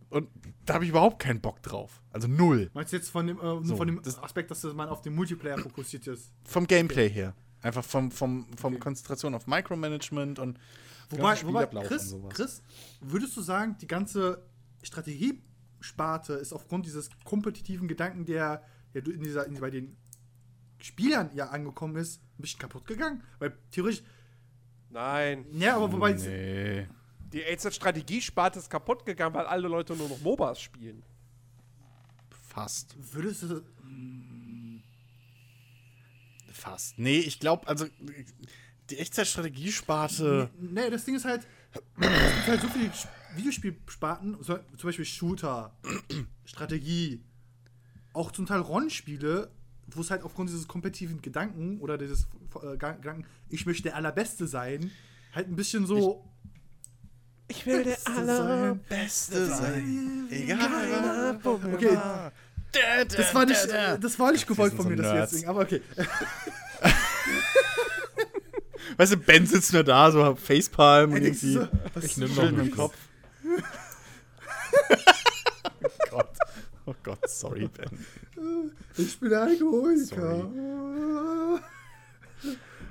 [SPEAKER 3] Und da habe ich überhaupt keinen Bock drauf. Also null.
[SPEAKER 1] meinst du jetzt von dem, äh,
[SPEAKER 3] So,
[SPEAKER 1] von dem
[SPEAKER 3] das-
[SPEAKER 1] Aspekt, dass man auf den Multiplayer fokussiert ist?
[SPEAKER 3] Vom Gameplay her. Einfach vom, vom, vom Konzentration auf Micromanagement und
[SPEAKER 1] Wobei, wobei Chris. Chris, würdest du sagen, die ganze Strategiesparte ist aufgrund dieses kompetitiven Gedanken, der ja in dieser, in, bei den Spielern ja angekommen ist, ein bisschen kaputt gegangen? Weil theoretisch,
[SPEAKER 4] Nein.
[SPEAKER 1] ja, aber wobei,
[SPEAKER 3] Nee.
[SPEAKER 4] Die AZ-Strategiesparte ist kaputt gegangen, weil alle Leute nur noch MOBAs spielen.
[SPEAKER 3] Fast.
[SPEAKER 1] würdest du,
[SPEAKER 3] Fast. Nee, ich glaube, also die Echtzeitstrategiesparte.
[SPEAKER 1] Nee, das Ding ist halt, es gibt halt so viele Videospielsparten, so, zum Beispiel Shooter, Strategie, auch zum Teil Rollenspiele, wo es halt aufgrund dieses kompetitiven Gedanken oder dieses äh, Gedanken, ich möchte der Allerbeste sein, halt ein bisschen so.
[SPEAKER 4] Ich will der
[SPEAKER 1] Beste sein.
[SPEAKER 3] Sein. Egal.
[SPEAKER 1] Okay, das war nicht, äh, das war nicht gewollt von
[SPEAKER 3] so
[SPEAKER 1] mir, dass wir jetzt singen, aber okay.
[SPEAKER 3] Weißt du, Ben sitzt nur da, so Facepalm und
[SPEAKER 1] Ey, du
[SPEAKER 3] irgendwie.
[SPEAKER 1] so,
[SPEAKER 2] Ich nehm
[SPEAKER 1] ist
[SPEAKER 2] noch einen
[SPEAKER 3] im Kopf. Oh Gott. Oh Gott, sorry, Ben.
[SPEAKER 1] Ich bin Alkoholiker.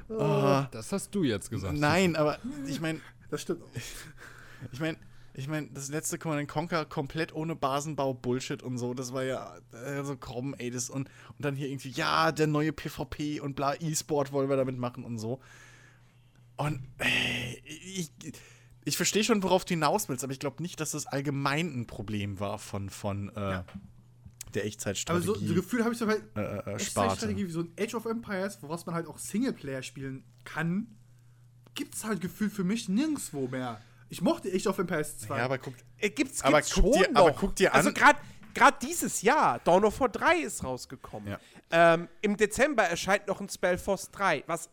[SPEAKER 3] Ah,
[SPEAKER 2] Das hast du jetzt gesagt.
[SPEAKER 3] nein, aber ich meine,
[SPEAKER 1] Das stimmt.
[SPEAKER 3] ich meine, ich meine, das letzte Command Conquer komplett ohne Basenbau Bullshit und so, das war ja äh, so komm, ey, das und, und dann hier irgendwie, ja, der neue PvP und bla, E-Sport wollen wir damit machen und so. Und äh, ich, ich verstehe schon, worauf du hinaus willst, aber ich glaube nicht, dass das allgemein ein Problem war von, von äh,
[SPEAKER 1] Ja.
[SPEAKER 3] der
[SPEAKER 1] Aber
[SPEAKER 3] Echtzeitstrategie.
[SPEAKER 1] so, so Gefühl habe ich so halt,
[SPEAKER 3] äh, äh,
[SPEAKER 1] Echtzeitstrategie
[SPEAKER 3] Sparte.
[SPEAKER 1] wie so ein Age of Empires, woraus man halt auch Singleplayer spielen kann, gibt es halt Gefühl für mich nirgendwo mehr. Ich mochte Age of Empires 2.
[SPEAKER 3] Ja, aber guck,
[SPEAKER 4] Äh, gibt's,
[SPEAKER 3] Aber
[SPEAKER 4] gibt's
[SPEAKER 3] guck
[SPEAKER 4] schon
[SPEAKER 3] dir-
[SPEAKER 4] noch.
[SPEAKER 3] aber guck dir
[SPEAKER 4] Also
[SPEAKER 3] an-
[SPEAKER 4] gerade gerade dieses Jahr, Dawn of War 3 ist rausgekommen.
[SPEAKER 3] Ja.
[SPEAKER 4] Ähm, Im Dezember erscheint noch ein Spellforce 3, was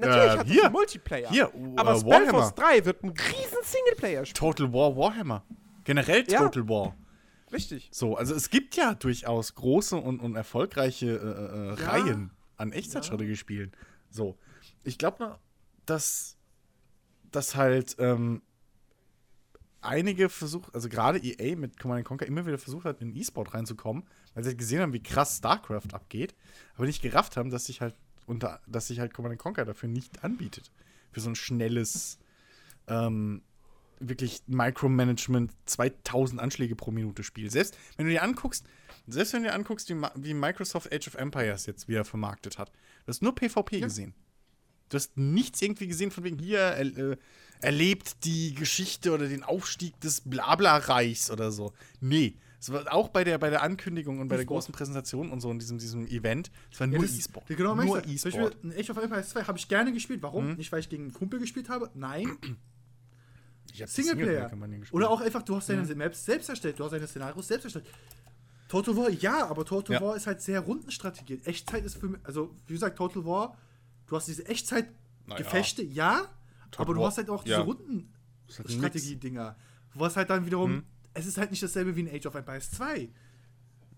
[SPEAKER 4] natürlich
[SPEAKER 3] Äh,
[SPEAKER 4] hat
[SPEAKER 3] hier.
[SPEAKER 4] Multiplayer.
[SPEAKER 3] Hier,
[SPEAKER 4] aber
[SPEAKER 3] äh,
[SPEAKER 4] Spellforce
[SPEAKER 3] Warhammer.
[SPEAKER 4] 3 wird ein riesen Singleplayer-Spiel.
[SPEAKER 3] Total War Warhammer. Generell
[SPEAKER 4] Ja.
[SPEAKER 3] Total War.
[SPEAKER 4] Richtig.
[SPEAKER 3] So, also es gibt ja durchaus große und, und erfolgreiche äh, äh,
[SPEAKER 1] Ja.
[SPEAKER 3] Reihen an Echtzeitstrategiespielen. So, ich glaube dass, dass halt ähm, einige versucht, also gerade EA mit Command Conquer immer wieder versucht hat, in E-Sport reinzukommen, weil sie halt gesehen haben, wie krass StarCraft abgeht, aber nicht gerafft haben, dass sich halt unter, dass sich halt Command Conquer dafür nicht anbietet. Für so ein schnelles, ähm, wirklich Micromanagement 2000 Anschläge pro Minute Spiel. Selbst wenn du dir anguckst, selbst wenn du dir anguckst, wie, wie Microsoft Age of Empires jetzt wieder vermarktet hat, Du hast nur PvP
[SPEAKER 1] Ja.
[SPEAKER 3] gesehen. Du hast nichts irgendwie gesehen von wegen hier er, äh, erlebt die Geschichte oder den Aufstieg des Blabla-Reichs oder so. Nee. Es war auch bei der, bei der Ankündigung und bei der großen Präsentation und so in diesem, diesem Event. Es war
[SPEAKER 1] Ja,
[SPEAKER 3] nur
[SPEAKER 1] das-
[SPEAKER 3] E-Sport.
[SPEAKER 1] Genau,
[SPEAKER 3] nur E-Sport.
[SPEAKER 1] Age of Empires 2 habe ich gerne gespielt. Warum?
[SPEAKER 3] Mhm.
[SPEAKER 1] Nicht, weil ich gegen einen Kumpel gespielt habe. Nein,
[SPEAKER 3] Ich hab
[SPEAKER 1] Singleplayer.
[SPEAKER 3] Gespielt.
[SPEAKER 1] Oder auch einfach, du hast deine Maps selbst erstellt, du hast deine Szenarios selbst erstellt. Total War, ja, aber Total
[SPEAKER 3] Ja.
[SPEAKER 1] War ist halt sehr Rundenstrategie. Echtzeit ist für mich, also wie gesagt, Total War, du hast diese Echtzeit-Gefechte, ja, aber du hast halt auch
[SPEAKER 3] ja.
[SPEAKER 1] diese Rundenstrategie-Dinger. Was halt dann wiederum,
[SPEAKER 3] Mhm.
[SPEAKER 1] Es ist halt nicht dasselbe wie in Age of Empires 2.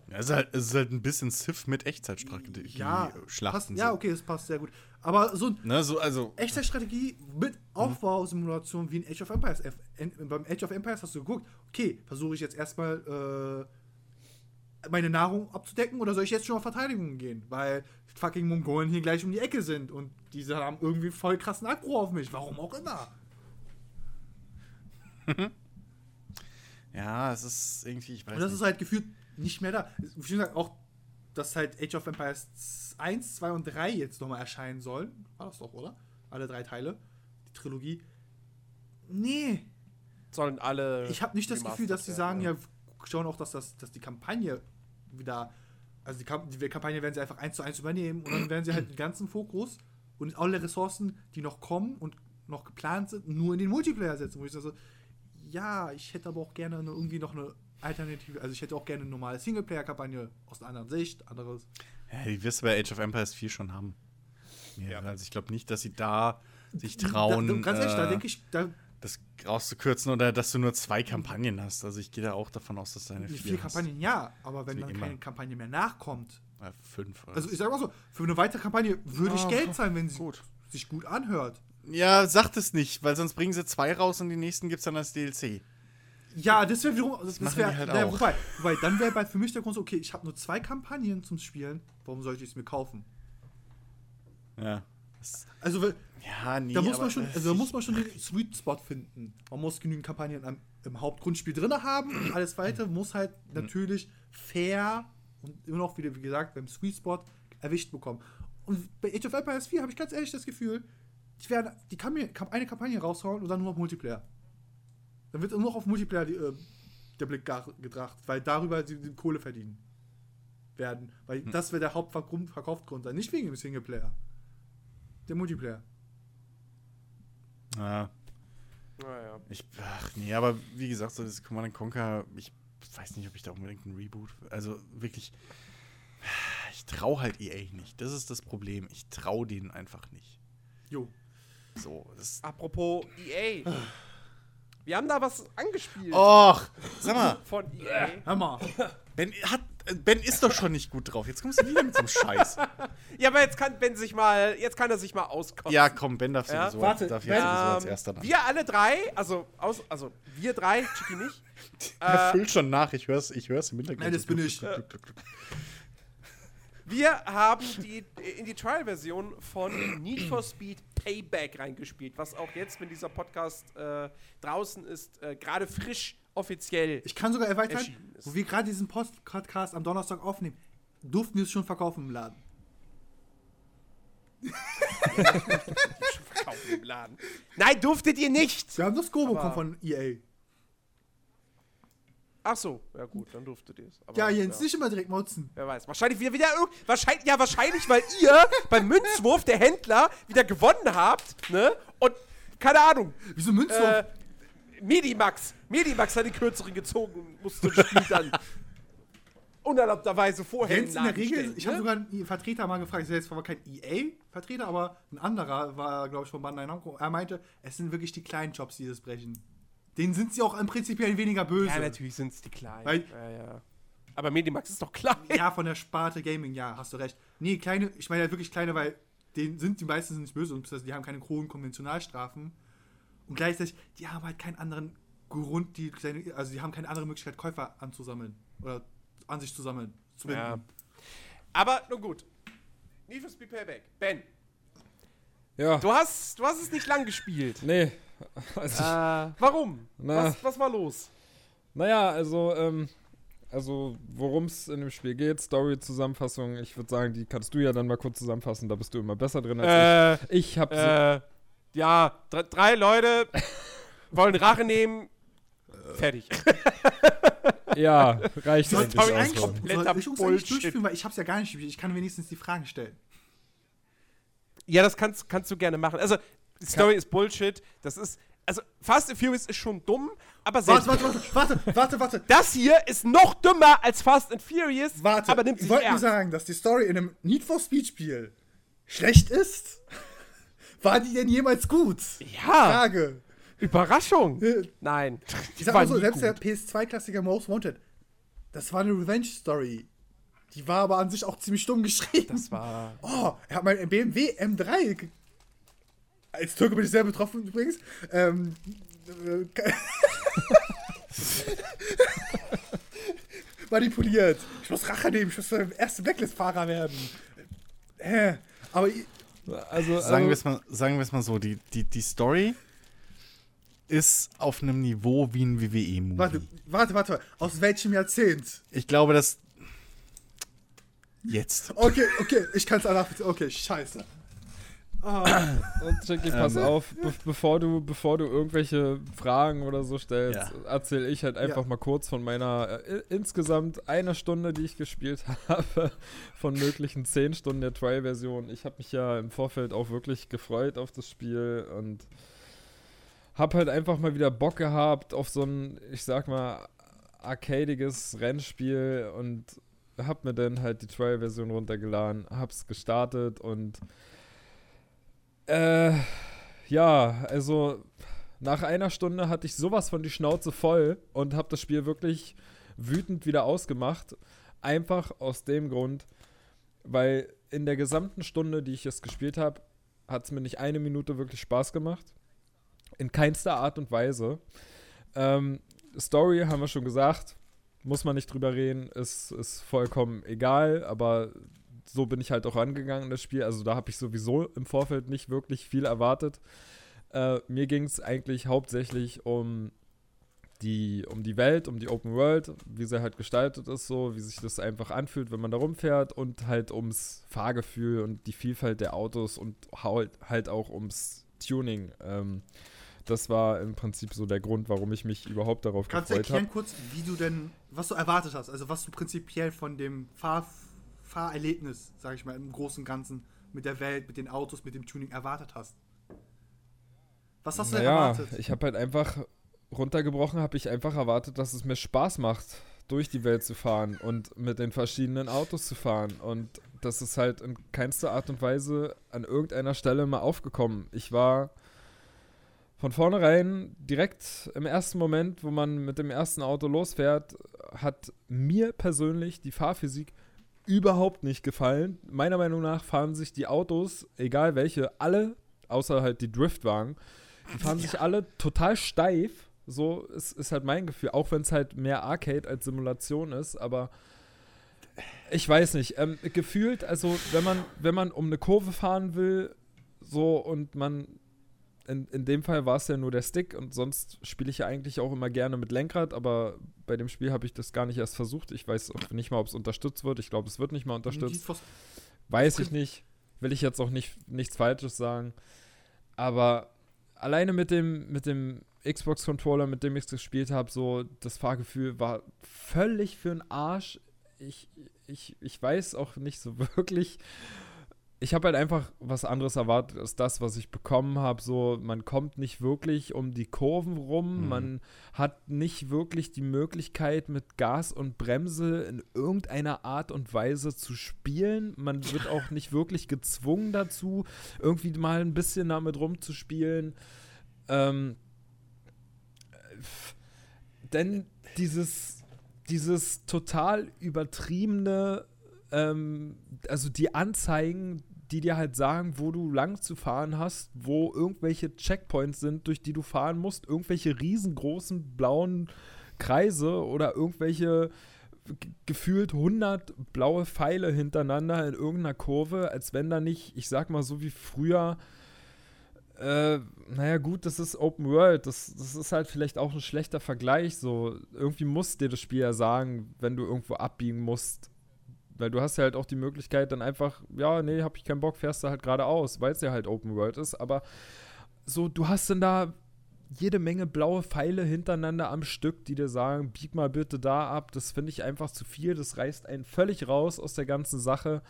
[SPEAKER 3] Ja, es, ist halt, es ist halt ein bisschen Civ mit Echtzeitstrategie.
[SPEAKER 1] Ja, passt, ja, okay, das passt sehr gut. Aber so
[SPEAKER 3] Ne, so, also,
[SPEAKER 1] Echtzeitstrategie mit Aufbausimulation wie in Age of Empires. Beim Age of Empires hast du geguckt, okay, versuche ich jetzt erstmal äh, meine Nahrung abzudecken oder soll ich jetzt schon auf Verteidigung gehen? Weil fucking Mongolen hier gleich um die Ecke sind und diese haben irgendwie voll krassen Aggro auf mich, warum auch immer.
[SPEAKER 3] ja, es ist irgendwie, ich weiß
[SPEAKER 1] Und das
[SPEAKER 3] nicht.
[SPEAKER 1] ist halt gefühlt nicht mehr da. Schon gesagt, auch, dass halt Age of Empires 1, 2 und 3 jetzt nochmal erscheinen sollen. War das doch, oder? Alle drei Teile. Die Trilogie. Nee,
[SPEAKER 4] Sollen alle.
[SPEAKER 1] Ich habe nicht das Gefühl, dass sie sagen, ja, wir schauen auch, dass, das, dass die Kampagne wieder, also die, Kamp die Kampagne werden sie einfach eins zu eins übernehmen und dann werden sie halt den ganzen Fokus und alle Ressourcen, die noch kommen und noch geplant sind, nur in den Multiplayer setzen. Wo ich so, ja, ich hätte aber auch gerne eine, irgendwie noch eine Alternative, also ich hätte auch gerne eine normale Singleplayer-Kampagne aus einer anderen Sicht, anderes.
[SPEAKER 3] Ja, die wirst du bei Age of Empires 4 schon haben. Ja,
[SPEAKER 4] Ja.
[SPEAKER 3] Also ich glaube nicht, dass sie da sich trauen,
[SPEAKER 1] Da, ganz ehrlich, da
[SPEAKER 3] äh,
[SPEAKER 1] denke ich, da,
[SPEAKER 3] das rauszukürzen oder dass du nur zwei Kampagnen hast. Also ich gehe da auch davon aus, dass deine vier,
[SPEAKER 1] vier Kampagnen ja, aber wenn dann
[SPEAKER 3] immer.
[SPEAKER 1] keine Kampagne mehr nachkommt,
[SPEAKER 3] Hast. Äh, fünf. oder
[SPEAKER 1] also
[SPEAKER 3] so.
[SPEAKER 1] ich sage mal so, für eine weitere Kampagne würde ich
[SPEAKER 3] Ja,
[SPEAKER 1] Geld zahlen, wenn sie
[SPEAKER 3] gut.
[SPEAKER 1] sich gut anhört.
[SPEAKER 3] Ja, sagt es nicht, weil sonst bringen sie zwei raus und die nächsten gibt es dann als DLC.
[SPEAKER 1] Ja, das wäre wiederum. Das, das wär,
[SPEAKER 3] halt
[SPEAKER 1] na. Wobei, wobei, dann wäre für mich der Grund so, okay, ich habe nur zwei Kampagnen zum Spielen, warum sollte ich es mir kaufen?
[SPEAKER 3] Ja.
[SPEAKER 1] Also, weil-
[SPEAKER 3] ja, nee.
[SPEAKER 1] da muss man schon, also da muss man schon den Sweet Spot finden. Man muss genügend Kampagnen am, im Hauptgrundspiel drin haben und alles weitere muss halt natürlich fair und immer noch wieder, wie gesagt, beim Sweet Spot erwischt bekommen. Und bei Age of Empires 4 habe ich ganz ehrlich das Gefühl, die werden die kann mir kann eine Kampagne raushauen und dann nur auf Multiplayer. Dann wird nur noch auf Multiplayer die, äh, der Blick gedacht, weil darüber sie die Kohle verdienen werden. Weil das wäre der Hauptverkaufsgrund sein. Nicht wegen dem Singleplayer. Der Multiplayer.
[SPEAKER 3] Ja,
[SPEAKER 4] Naja.
[SPEAKER 3] ich, ach nee, aber wie gesagt, so das Command Conquer, ich weiß nicht, ob ich da unbedingt einen Reboot, also wirklich, ich traue halt EA nicht. Das ist das Problem. Ich traue denen einfach nicht.
[SPEAKER 1] Jo.
[SPEAKER 3] So, das.
[SPEAKER 4] Apropos EA. Wir haben da was angespielt.
[SPEAKER 3] Och, sag mal,
[SPEAKER 4] Von EA.
[SPEAKER 1] Hör mal.
[SPEAKER 3] Ben, hat, äh, ben ist doch schon nicht gut drauf. Jetzt kommst du wieder mit so einem Scheiß.
[SPEAKER 4] Ja, aber jetzt kann Ben sich mal, jetzt kann er sich mal auskotzen.
[SPEAKER 3] Ja, komm, Ben darf
[SPEAKER 4] Ja,
[SPEAKER 3] sowieso,
[SPEAKER 1] warte,
[SPEAKER 3] darf
[SPEAKER 1] Ben-
[SPEAKER 3] jetzt sowieso als
[SPEAKER 4] Ähm,
[SPEAKER 3] erster nach.
[SPEAKER 4] wir alle drei, also, aus, also wir drei, Chicky nicht.
[SPEAKER 3] Er
[SPEAKER 4] äh,
[SPEAKER 3] füllt schon nach, ich hör's, ich hör's im Hintergrund.
[SPEAKER 1] Nein, das bin
[SPEAKER 3] gluck,
[SPEAKER 1] ich.
[SPEAKER 4] Wir haben die, in die Trial-Version von Need for Speed Payback reingespielt, was auch jetzt, wenn dieser Podcast äh, draußen ist, äh, gerade frisch offiziell.
[SPEAKER 1] Ich kann sogar erweitern, wo wir gerade diesen Podcast am Donnerstag aufnehmen, durften wir es schon verkaufen im Laden.
[SPEAKER 4] schon verkaufen im Laden. Nein, durftet ihr nicht!
[SPEAKER 1] Wir haben das Go
[SPEAKER 4] Aber-
[SPEAKER 1] bekommen von EA.
[SPEAKER 4] Ach so, ja gut, dann durftet ihr es.
[SPEAKER 1] Ja, Jens, nicht immer direkt motzen.
[SPEAKER 4] Wer weiß. Wahrscheinlich wieder, wieder wahrscheinlich, ja, wahrscheinlich, weil ihr beim Münzwurf der Händler wieder gewonnen habt, ne? Und, keine Ahnung,
[SPEAKER 1] Wieso Münzwurf?
[SPEAKER 4] äh, Medimax. Medimax hat den kürzeren gezogen und musste das Spiel dann unerlaubterweise vorher
[SPEAKER 1] Jens in der Regel,
[SPEAKER 4] stellen,
[SPEAKER 1] ich habe
[SPEAKER 4] ne?
[SPEAKER 1] sogar einen Vertreter mal gefragt, jetzt war kein EA-Vertreter, aber ein anderer war, glaube ich, von Bandai Namco. Er meinte, es sind wirklich die kleinen Jobs, die das brechen. Denen sind sie auch im Prinzip weniger böse.
[SPEAKER 4] Ja, natürlich sind es die kleinen.
[SPEAKER 1] Weil-
[SPEAKER 4] ja, ja. Aber Medimax ist doch klein.
[SPEAKER 1] Ja, von der Sparte Gaming, ja, hast du recht. Nee, kleine, ich meine halt wirklich kleine, weil denen sind die meisten sind nicht böse und die haben keine hohen Konventionalstrafen. Und gleichzeitig, die haben halt keinen anderen Grund, die kleine, also die haben keine andere Möglichkeit, Käufer anzusammeln oder an sich zu sammeln. Zu binden.
[SPEAKER 4] Ja. Aber nun gut. Need for Speed Payback. Ben,
[SPEAKER 2] Ja,
[SPEAKER 4] du hast, du hast es nicht lang gespielt.
[SPEAKER 2] nee. Also,
[SPEAKER 4] Äh, warum?
[SPEAKER 2] Na.
[SPEAKER 4] Was, was war los?
[SPEAKER 2] Naja, also, ähm, also worum es in dem Spiel geht, Story-Zusammenfassung, ich würde sagen, die kannst du ja dann mal kurz zusammenfassen, da bist du immer besser drin als
[SPEAKER 4] Äh,
[SPEAKER 2] ich. Ich habe
[SPEAKER 4] äh, ja, dr drei Leute wollen Rache nehmen. Fertig.
[SPEAKER 2] ja, reicht
[SPEAKER 1] Soll,
[SPEAKER 2] eigentlich
[SPEAKER 1] soll, ich
[SPEAKER 2] so.
[SPEAKER 4] Kompletter
[SPEAKER 1] ich
[SPEAKER 4] Bullshit.
[SPEAKER 1] durchführen, weil ich hab's ja gar nicht gespielt. Ich kann wenigstens die Fragen stellen.
[SPEAKER 4] Ja, das kannst, kannst du gerne machen. Also, die Story ist Bullshit. Das ist. Also, Fast and Furious ist schon dumm, aber selbst.
[SPEAKER 1] Warte, warte, warte, warte, warte, warte.
[SPEAKER 4] Das hier ist noch dümmer als Fast and Furious,
[SPEAKER 1] Warte,
[SPEAKER 4] aber nimmt
[SPEAKER 1] ich wollte nur sagen, dass die Story in einem Need for Speed Spiel schlecht ist. War die denn jemals gut?
[SPEAKER 4] Ja,
[SPEAKER 1] Frage.
[SPEAKER 4] Überraschung.
[SPEAKER 1] Äh,
[SPEAKER 4] Nein.
[SPEAKER 1] Ich sag mal so, selbst der
[SPEAKER 4] gut.
[SPEAKER 1] PS2-Klassiker Most Wanted, das war eine Revenge-Story. Die war aber an sich auch ziemlich dumm geschrieben.
[SPEAKER 4] Das war.
[SPEAKER 1] Oh, er hat mein BMW M3. Als Türke bin ich sehr betroffen übrigens. Ähm, äh, manipuliert. Ich muss Rache nehmen, ich muss der erste Blacklist-Fahrer werden. Hä? Aber
[SPEAKER 2] Also,
[SPEAKER 3] Sagen wir
[SPEAKER 2] also
[SPEAKER 3] es mal, sagen wir es mal so, die, die, die Story ist auf einem Niveau wie ein WWE-Movie.
[SPEAKER 1] warte, warte, warte. Aus welchem Jahrzehnt?
[SPEAKER 3] Ich glaube, dass jetzt.
[SPEAKER 1] Okay, okay, ich kann es danach. Okay, scheiße. Ah,
[SPEAKER 2] Und Jackie, pass
[SPEAKER 3] Ähm.
[SPEAKER 2] auf, be bevor, du, bevor du irgendwelche Fragen oder so stellst,
[SPEAKER 3] Ja.
[SPEAKER 2] erzähle ich halt einfach
[SPEAKER 1] Ja.
[SPEAKER 2] mal kurz von meiner äh, insgesamt einer Stunde, die ich gespielt habe, von möglichen zehn Stunden der Trial-Version. Ich habe mich ja im Vorfeld auch wirklich gefreut auf das Spiel und habe halt einfach mal wieder Bock gehabt auf so ein, ich sag mal, arcadiges Rennspiel und hab mir dann halt die Trial-Version runtergeladen, hab's gestartet und äh, ja, also nach einer Stunde hatte ich sowas von die Schnauze voll und habe das Spiel wirklich wütend wieder ausgemacht. Einfach aus dem Grund, weil in der gesamten Stunde, die ich es gespielt habe, hat es mir nicht eine Minute wirklich Spaß gemacht. In keinster Art und Weise. Ähm, Story haben wir schon gesagt, muss man nicht drüber reden, ist, ist vollkommen egal, aber so bin ich halt auch rangegangen in das Spiel. Also da habe ich sowieso im Vorfeld nicht wirklich viel erwartet. Äh, mir ging es eigentlich hauptsächlich um die, um die Welt, um die Open World, wie sie halt gestaltet ist, so, wie sich das einfach anfühlt, wenn man da rumfährt und halt ums Fahrgefühl und die Vielfalt der Autos und halt, auch ums Tuning. Ähm, das war im Prinzip so der Grund, warum ich mich überhaupt darauf
[SPEAKER 1] kannst du
[SPEAKER 2] gefreut
[SPEAKER 1] erklären
[SPEAKER 2] habe.
[SPEAKER 1] kurz, wie du denn, was du erwartet hast? Also, was du prinzipiell von dem Fahr Fahrerlebnis, sag ich mal, im Großen und Ganzen mit der Welt, mit den Autos, mit dem Tuning erwartet hast? Was hast du denn
[SPEAKER 2] Naja,
[SPEAKER 1] erwartet?
[SPEAKER 2] ich habe halt einfach runtergebrochen, habe ich einfach erwartet, dass es mir Spaß macht, durch die Welt zu fahren und mit den verschiedenen Autos zu fahren. Und das ist halt in keinster Art und Weise an irgendeiner Stelle mal aufgekommen. Ich war von vornherein direkt im ersten Moment, wo man mit dem ersten Auto losfährt, hat mir persönlich die Fahrphysik überhaupt nicht gefallen. Meiner Meinung nach fahren sich die Autos, egal welche, alle, außer halt die Driftwagen, die fahren sich alle total steif. So ist, ist halt mein Gefühl, auch wenn es halt mehr Arcade als Simulation ist, aber ich weiß nicht. Ähm, gefühlt, also wenn man, wenn man um eine Kurve fahren will, so und man in, in dem Fall war es ja nur der Stick und sonst spiele ich ja eigentlich auch immer gerne mit Lenkrad, aber bei dem Spiel habe ich das gar nicht erst versucht. Ich weiß auch nicht mal, ob es unterstützt wird. Ich glaube, es wird nicht mal unterstützt. Weiß ich nicht. Will ich jetzt auch nicht nichts Falsches sagen. Aber alleine mit dem, mit dem Xbox-Controller, mit dem ich es gespielt habe, so das Fahrgefühl war völlig für den Arsch. Ich, ich, ich weiß auch nicht so wirklich. Ich habe halt einfach was anderes erwartet als das, was ich bekommen habe. So, man kommt nicht wirklich um die Kurven rum.
[SPEAKER 3] Mhm.
[SPEAKER 2] Man hat nicht wirklich die Möglichkeit, mit Gas und Bremse in irgendeiner Art und Weise zu spielen. Man wird auch nicht wirklich gezwungen dazu, irgendwie mal ein bisschen damit rumzuspielen. Ähm, denn dieses, dieses total übertriebene, ähm, also die Anzeigen, die dir halt sagen, wo du lang zu fahren hast, wo irgendwelche Checkpoints sind, durch die du fahren musst, irgendwelche riesengroßen blauen Kreise oder irgendwelche gefühlt 100 blaue Pfeile hintereinander in irgendeiner Kurve, als wenn da nicht, ich sag mal so wie früher, Äh, naja, gut, das ist Open World. Das, das ist halt vielleicht auch ein schlechter Vergleich. So, irgendwie muss dir das Spiel ja sagen, wenn du irgendwo abbiegen musst. Weil du hast ja halt auch die Möglichkeit, dann einfach, ja, nee, hab ich keinen Bock, fährst du halt geradeaus, weil es ja halt Open World ist. Aber so, du hast dann da jede Menge blaue Pfeile hintereinander am Stück, die dir sagen, bieg mal bitte da ab. Das finde ich einfach zu viel. Das reißt einen völlig raus aus der ganzen Sache.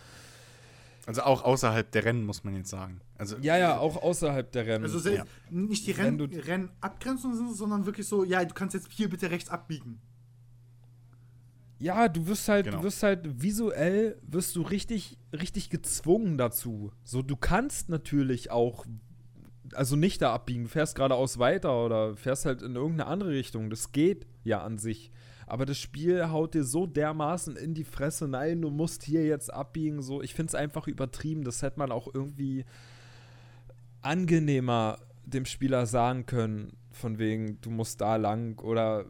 [SPEAKER 3] Also auch außerhalb der Rennen, muss man jetzt sagen. Also,
[SPEAKER 2] Ja, ja, auch außerhalb der Rennen.
[SPEAKER 1] Also
[SPEAKER 3] Ja.
[SPEAKER 1] nicht die
[SPEAKER 2] Wenn
[SPEAKER 1] Renn
[SPEAKER 2] du-
[SPEAKER 1] Rennabgrenzungen sind, sondern wirklich so, ja, du kannst jetzt hier bitte rechts abbiegen.
[SPEAKER 2] Ja, du wirst halt,
[SPEAKER 3] Genau.
[SPEAKER 2] du wirst halt visuell wirst du richtig, richtig gezwungen dazu. So, du kannst natürlich auch, also nicht da abbiegen, du fährst geradeaus weiter oder fährst halt in irgendeine andere Richtung. Das geht ja an sich. Aber das Spiel haut dir so dermaßen in die Fresse, nein, du musst hier jetzt abbiegen. So, ich finde es einfach übertrieben. Das hätte man auch irgendwie angenehmer dem Spieler sagen können, von wegen, du musst da lang oder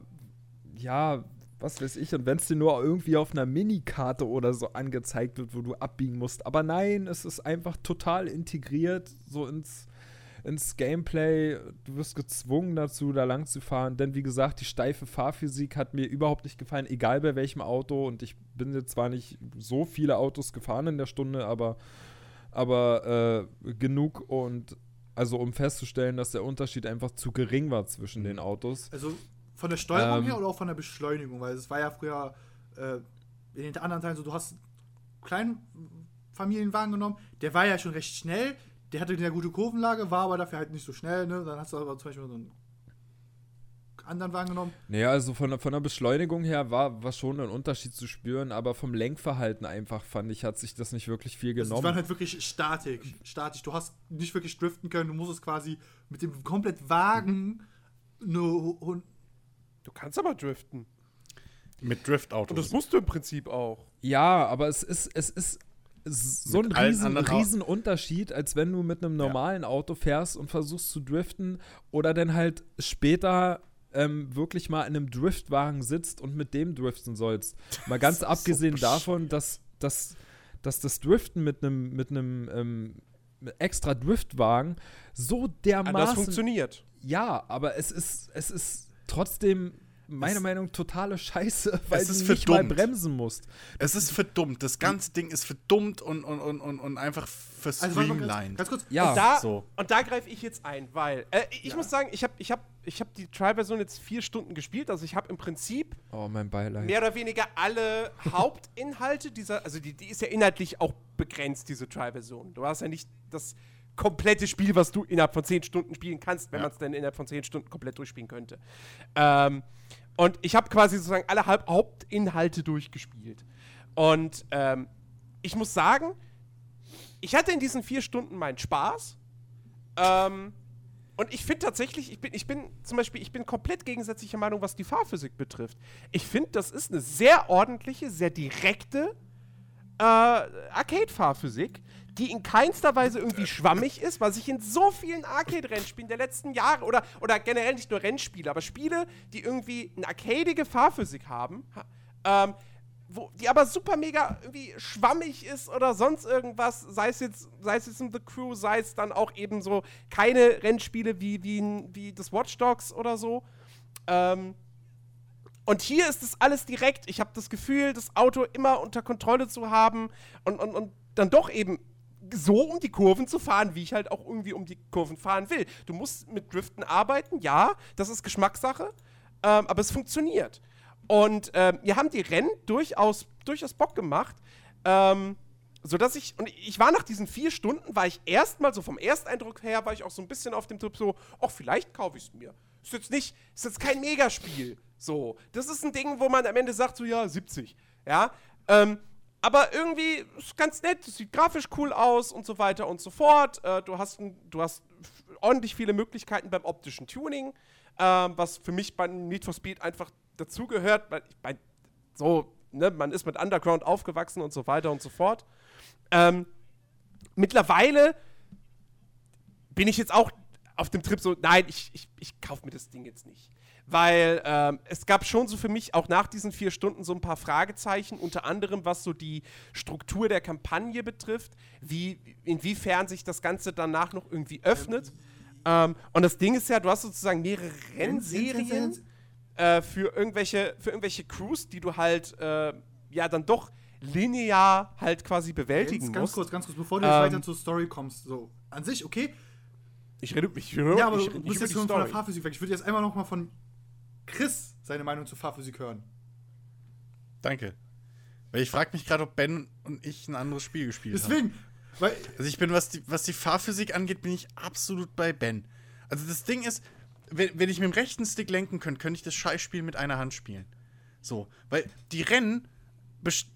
[SPEAKER 2] ja, was weiß ich, und wenn es dir nur irgendwie auf einer Minikarte oder so angezeigt wird, wo du abbiegen musst. Aber nein, es ist einfach total integriert, so ins, ins Gameplay. Du wirst gezwungen dazu, da lang zu fahren. Denn wie gesagt, die steife Fahrphysik hat mir überhaupt nicht gefallen, egal bei welchem Auto. Und ich bin jetzt zwar nicht so viele Autos gefahren in der Stunde, aber, aber äh, genug und also um festzustellen, dass der Unterschied einfach zu gering war zwischen den Autos.
[SPEAKER 1] Also von der Steuerung
[SPEAKER 2] Ähm.
[SPEAKER 1] her oder auch von der Beschleunigung, weil es war ja früher äh, in den anderen Teilen so, du hast einen kleinen Familienwagen genommen, der war ja schon recht schnell, der hatte eine gute Kurvenlage, war aber dafür halt nicht so schnell, ne? Dann hast du aber zum Beispiel so einen anderen Wagen genommen.
[SPEAKER 2] Nee, also von, der- von der Beschleunigung her war, war schon ein Unterschied zu spüren, aber vom Lenkverhalten einfach, fand ich, hat sich das nicht wirklich viel
[SPEAKER 1] Also,
[SPEAKER 2] genommen.
[SPEAKER 1] waren halt wirklich statisch, statisch. Du hast nicht wirklich driften können, du musstest quasi mit dem komplett Wagen nur hun-
[SPEAKER 4] Du kannst aber driften.
[SPEAKER 3] Mit Driftautos.
[SPEAKER 4] Und das musst du im Prinzip auch.
[SPEAKER 2] ja, aber es ist, es ist so ein riesen, riesen Unterschied, als wenn du mit einem normalen Auto fährst und versuchst zu driften oder dann halt später ähm, wirklich mal in einem Driftwagen sitzt und mit dem driften sollst. Mal ganz
[SPEAKER 3] Das so
[SPEAKER 2] abgesehen
[SPEAKER 3] bescheuert.
[SPEAKER 2] davon, dass, dass, dass das Driften mit einem mit einem ähm, extra Driftwagen so
[SPEAKER 4] Anders
[SPEAKER 2] dermaßen
[SPEAKER 4] funktioniert.
[SPEAKER 2] Ja, aber es ist, es ist trotzdem, meiner
[SPEAKER 3] Es-
[SPEAKER 2] Meinung nach, totale Scheiße, weil
[SPEAKER 3] Es
[SPEAKER 2] du nicht mal
[SPEAKER 3] verdummt.
[SPEAKER 2] bremsen musst.
[SPEAKER 3] es ist verdummt. Das ganze Ding ist verdummt und, und, und, und, und einfach
[SPEAKER 1] Also warte mal ganz,
[SPEAKER 3] verstreamlined.
[SPEAKER 1] ganz kurz.
[SPEAKER 2] Ja,
[SPEAKER 4] und da,
[SPEAKER 3] so.
[SPEAKER 4] und da greife ich jetzt ein, weil äh, ich
[SPEAKER 1] Ja.
[SPEAKER 4] muss sagen, ich habe ich hab, ich hab die Trial-Version jetzt vier Stunden gespielt. Also ich habe im Prinzip
[SPEAKER 2] oh, mein Beileid.
[SPEAKER 4] mehr oder weniger alle Hauptinhalte dieser, also die, die ist ja inhaltlich auch begrenzt, diese Trial-Version. Du hast ja nicht das komplette Spiel, was du innerhalb von zehn Stunden spielen kannst, wenn
[SPEAKER 3] Ja.
[SPEAKER 4] man es dann innerhalb von zehn Stunden komplett durchspielen könnte. Ähm, und ich habe quasi sozusagen alle Halb Hauptinhalte durchgespielt. Und ähm, ich muss sagen, ich hatte in diesen vier Stunden meinen Spaß. Ähm, und ich finde tatsächlich, ich bin, ich bin zum Beispiel, ich bin komplett gegensätzlicher Meinung, was die Fahrphysik betrifft. Ich finde, das ist eine sehr ordentliche, sehr direkte äh, Arcade-Fahrphysik, die in keinster Weise irgendwie schwammig ist, was ich in so vielen Arcade-Rennspielen der letzten Jahre oder, oder generell nicht nur Rennspiele, aber Spiele, die irgendwie eine arcadige Fahrphysik haben, ha, ähm, wo, die aber super mega irgendwie schwammig ist oder sonst irgendwas, sei es jetzt, sei es jetzt in The Crew, sei es dann auch eben so keine Rennspiele wie, wie, wie das Watch Dogs oder so. Ähm, und hier ist das alles direkt. Ich habe das Gefühl, das Auto immer unter Kontrolle zu haben und, und, und dann doch eben so um die Kurven zu fahren, wie ich halt auch irgendwie um die Kurven fahren will. Du musst mit Driften arbeiten, ja, das ist Geschmackssache, ähm, aber es funktioniert. Und ähm, wir haben die Rennen durchaus, durchaus Bock gemacht. Ähm, so dass ich, und ich war nach diesen vier Stunden, war ich erstmal so vom Ersteindruck her, war ich auch so ein bisschen auf dem Trip so, ach, vielleicht kaufe ich es mir. Ist jetzt nicht, ist jetzt kein Megaspiel. So, das ist ein Ding, wo man am Ende sagt, so, ja, 70. Ja, ähm, aber irgendwie ist ganz nett, sieht grafisch cool aus und so weiter und so fort. Äh, du, hast, du hast ordentlich viele Möglichkeiten beim optischen Tuning, ähm, was für mich bei Need for Speed einfach dazugehört, weil ich mein, so, ne, man ist mit Underground aufgewachsen und so weiter und so fort. Ähm, mittlerweile bin ich jetzt auch auf dem Trip so, nein, ich, ich, ich kaufe mir das Ding jetzt nicht. Weil ähm, es gab schon so für mich auch nach diesen vier Stunden so ein paar Fragezeichen, unter anderem was so die Struktur der Kampagne betrifft, wie, inwiefern sich das Ganze danach noch irgendwie öffnet. Ähm, und das Ding ist ja, du hast sozusagen mehrere Rennserien äh, für, irgendwelche, für irgendwelche Crews, die du halt äh, ja dann doch linear halt quasi bewältigen
[SPEAKER 1] Jetzt ganz
[SPEAKER 4] musst.
[SPEAKER 1] kurz, ganz kurz, bevor du jetzt
[SPEAKER 4] Ähm,
[SPEAKER 1] weiter zur Story kommst. So, an sich, okay.
[SPEAKER 4] Ich rede, ich,
[SPEAKER 1] Ja, aber
[SPEAKER 4] ich
[SPEAKER 1] du
[SPEAKER 4] rede
[SPEAKER 1] bist jetzt schon von der. Fahrphysik weg. Ich würde jetzt einmal noch mal von Chris seine Meinung zur Fahrphysik hören.
[SPEAKER 3] Danke. Weil ich frage mich gerade, ob Ben und ich ein anderes Spiel gespielt haben.
[SPEAKER 1] Deswegen, weil
[SPEAKER 3] Also ich bin, was die, was die Fahrphysik angeht, bin ich absolut bei Ben. Also das Ding ist, wenn, wenn ich mit dem rechten Stick lenken könnte, könnte ich das Scheißspiel mit einer Hand spielen. So, weil die Rennen,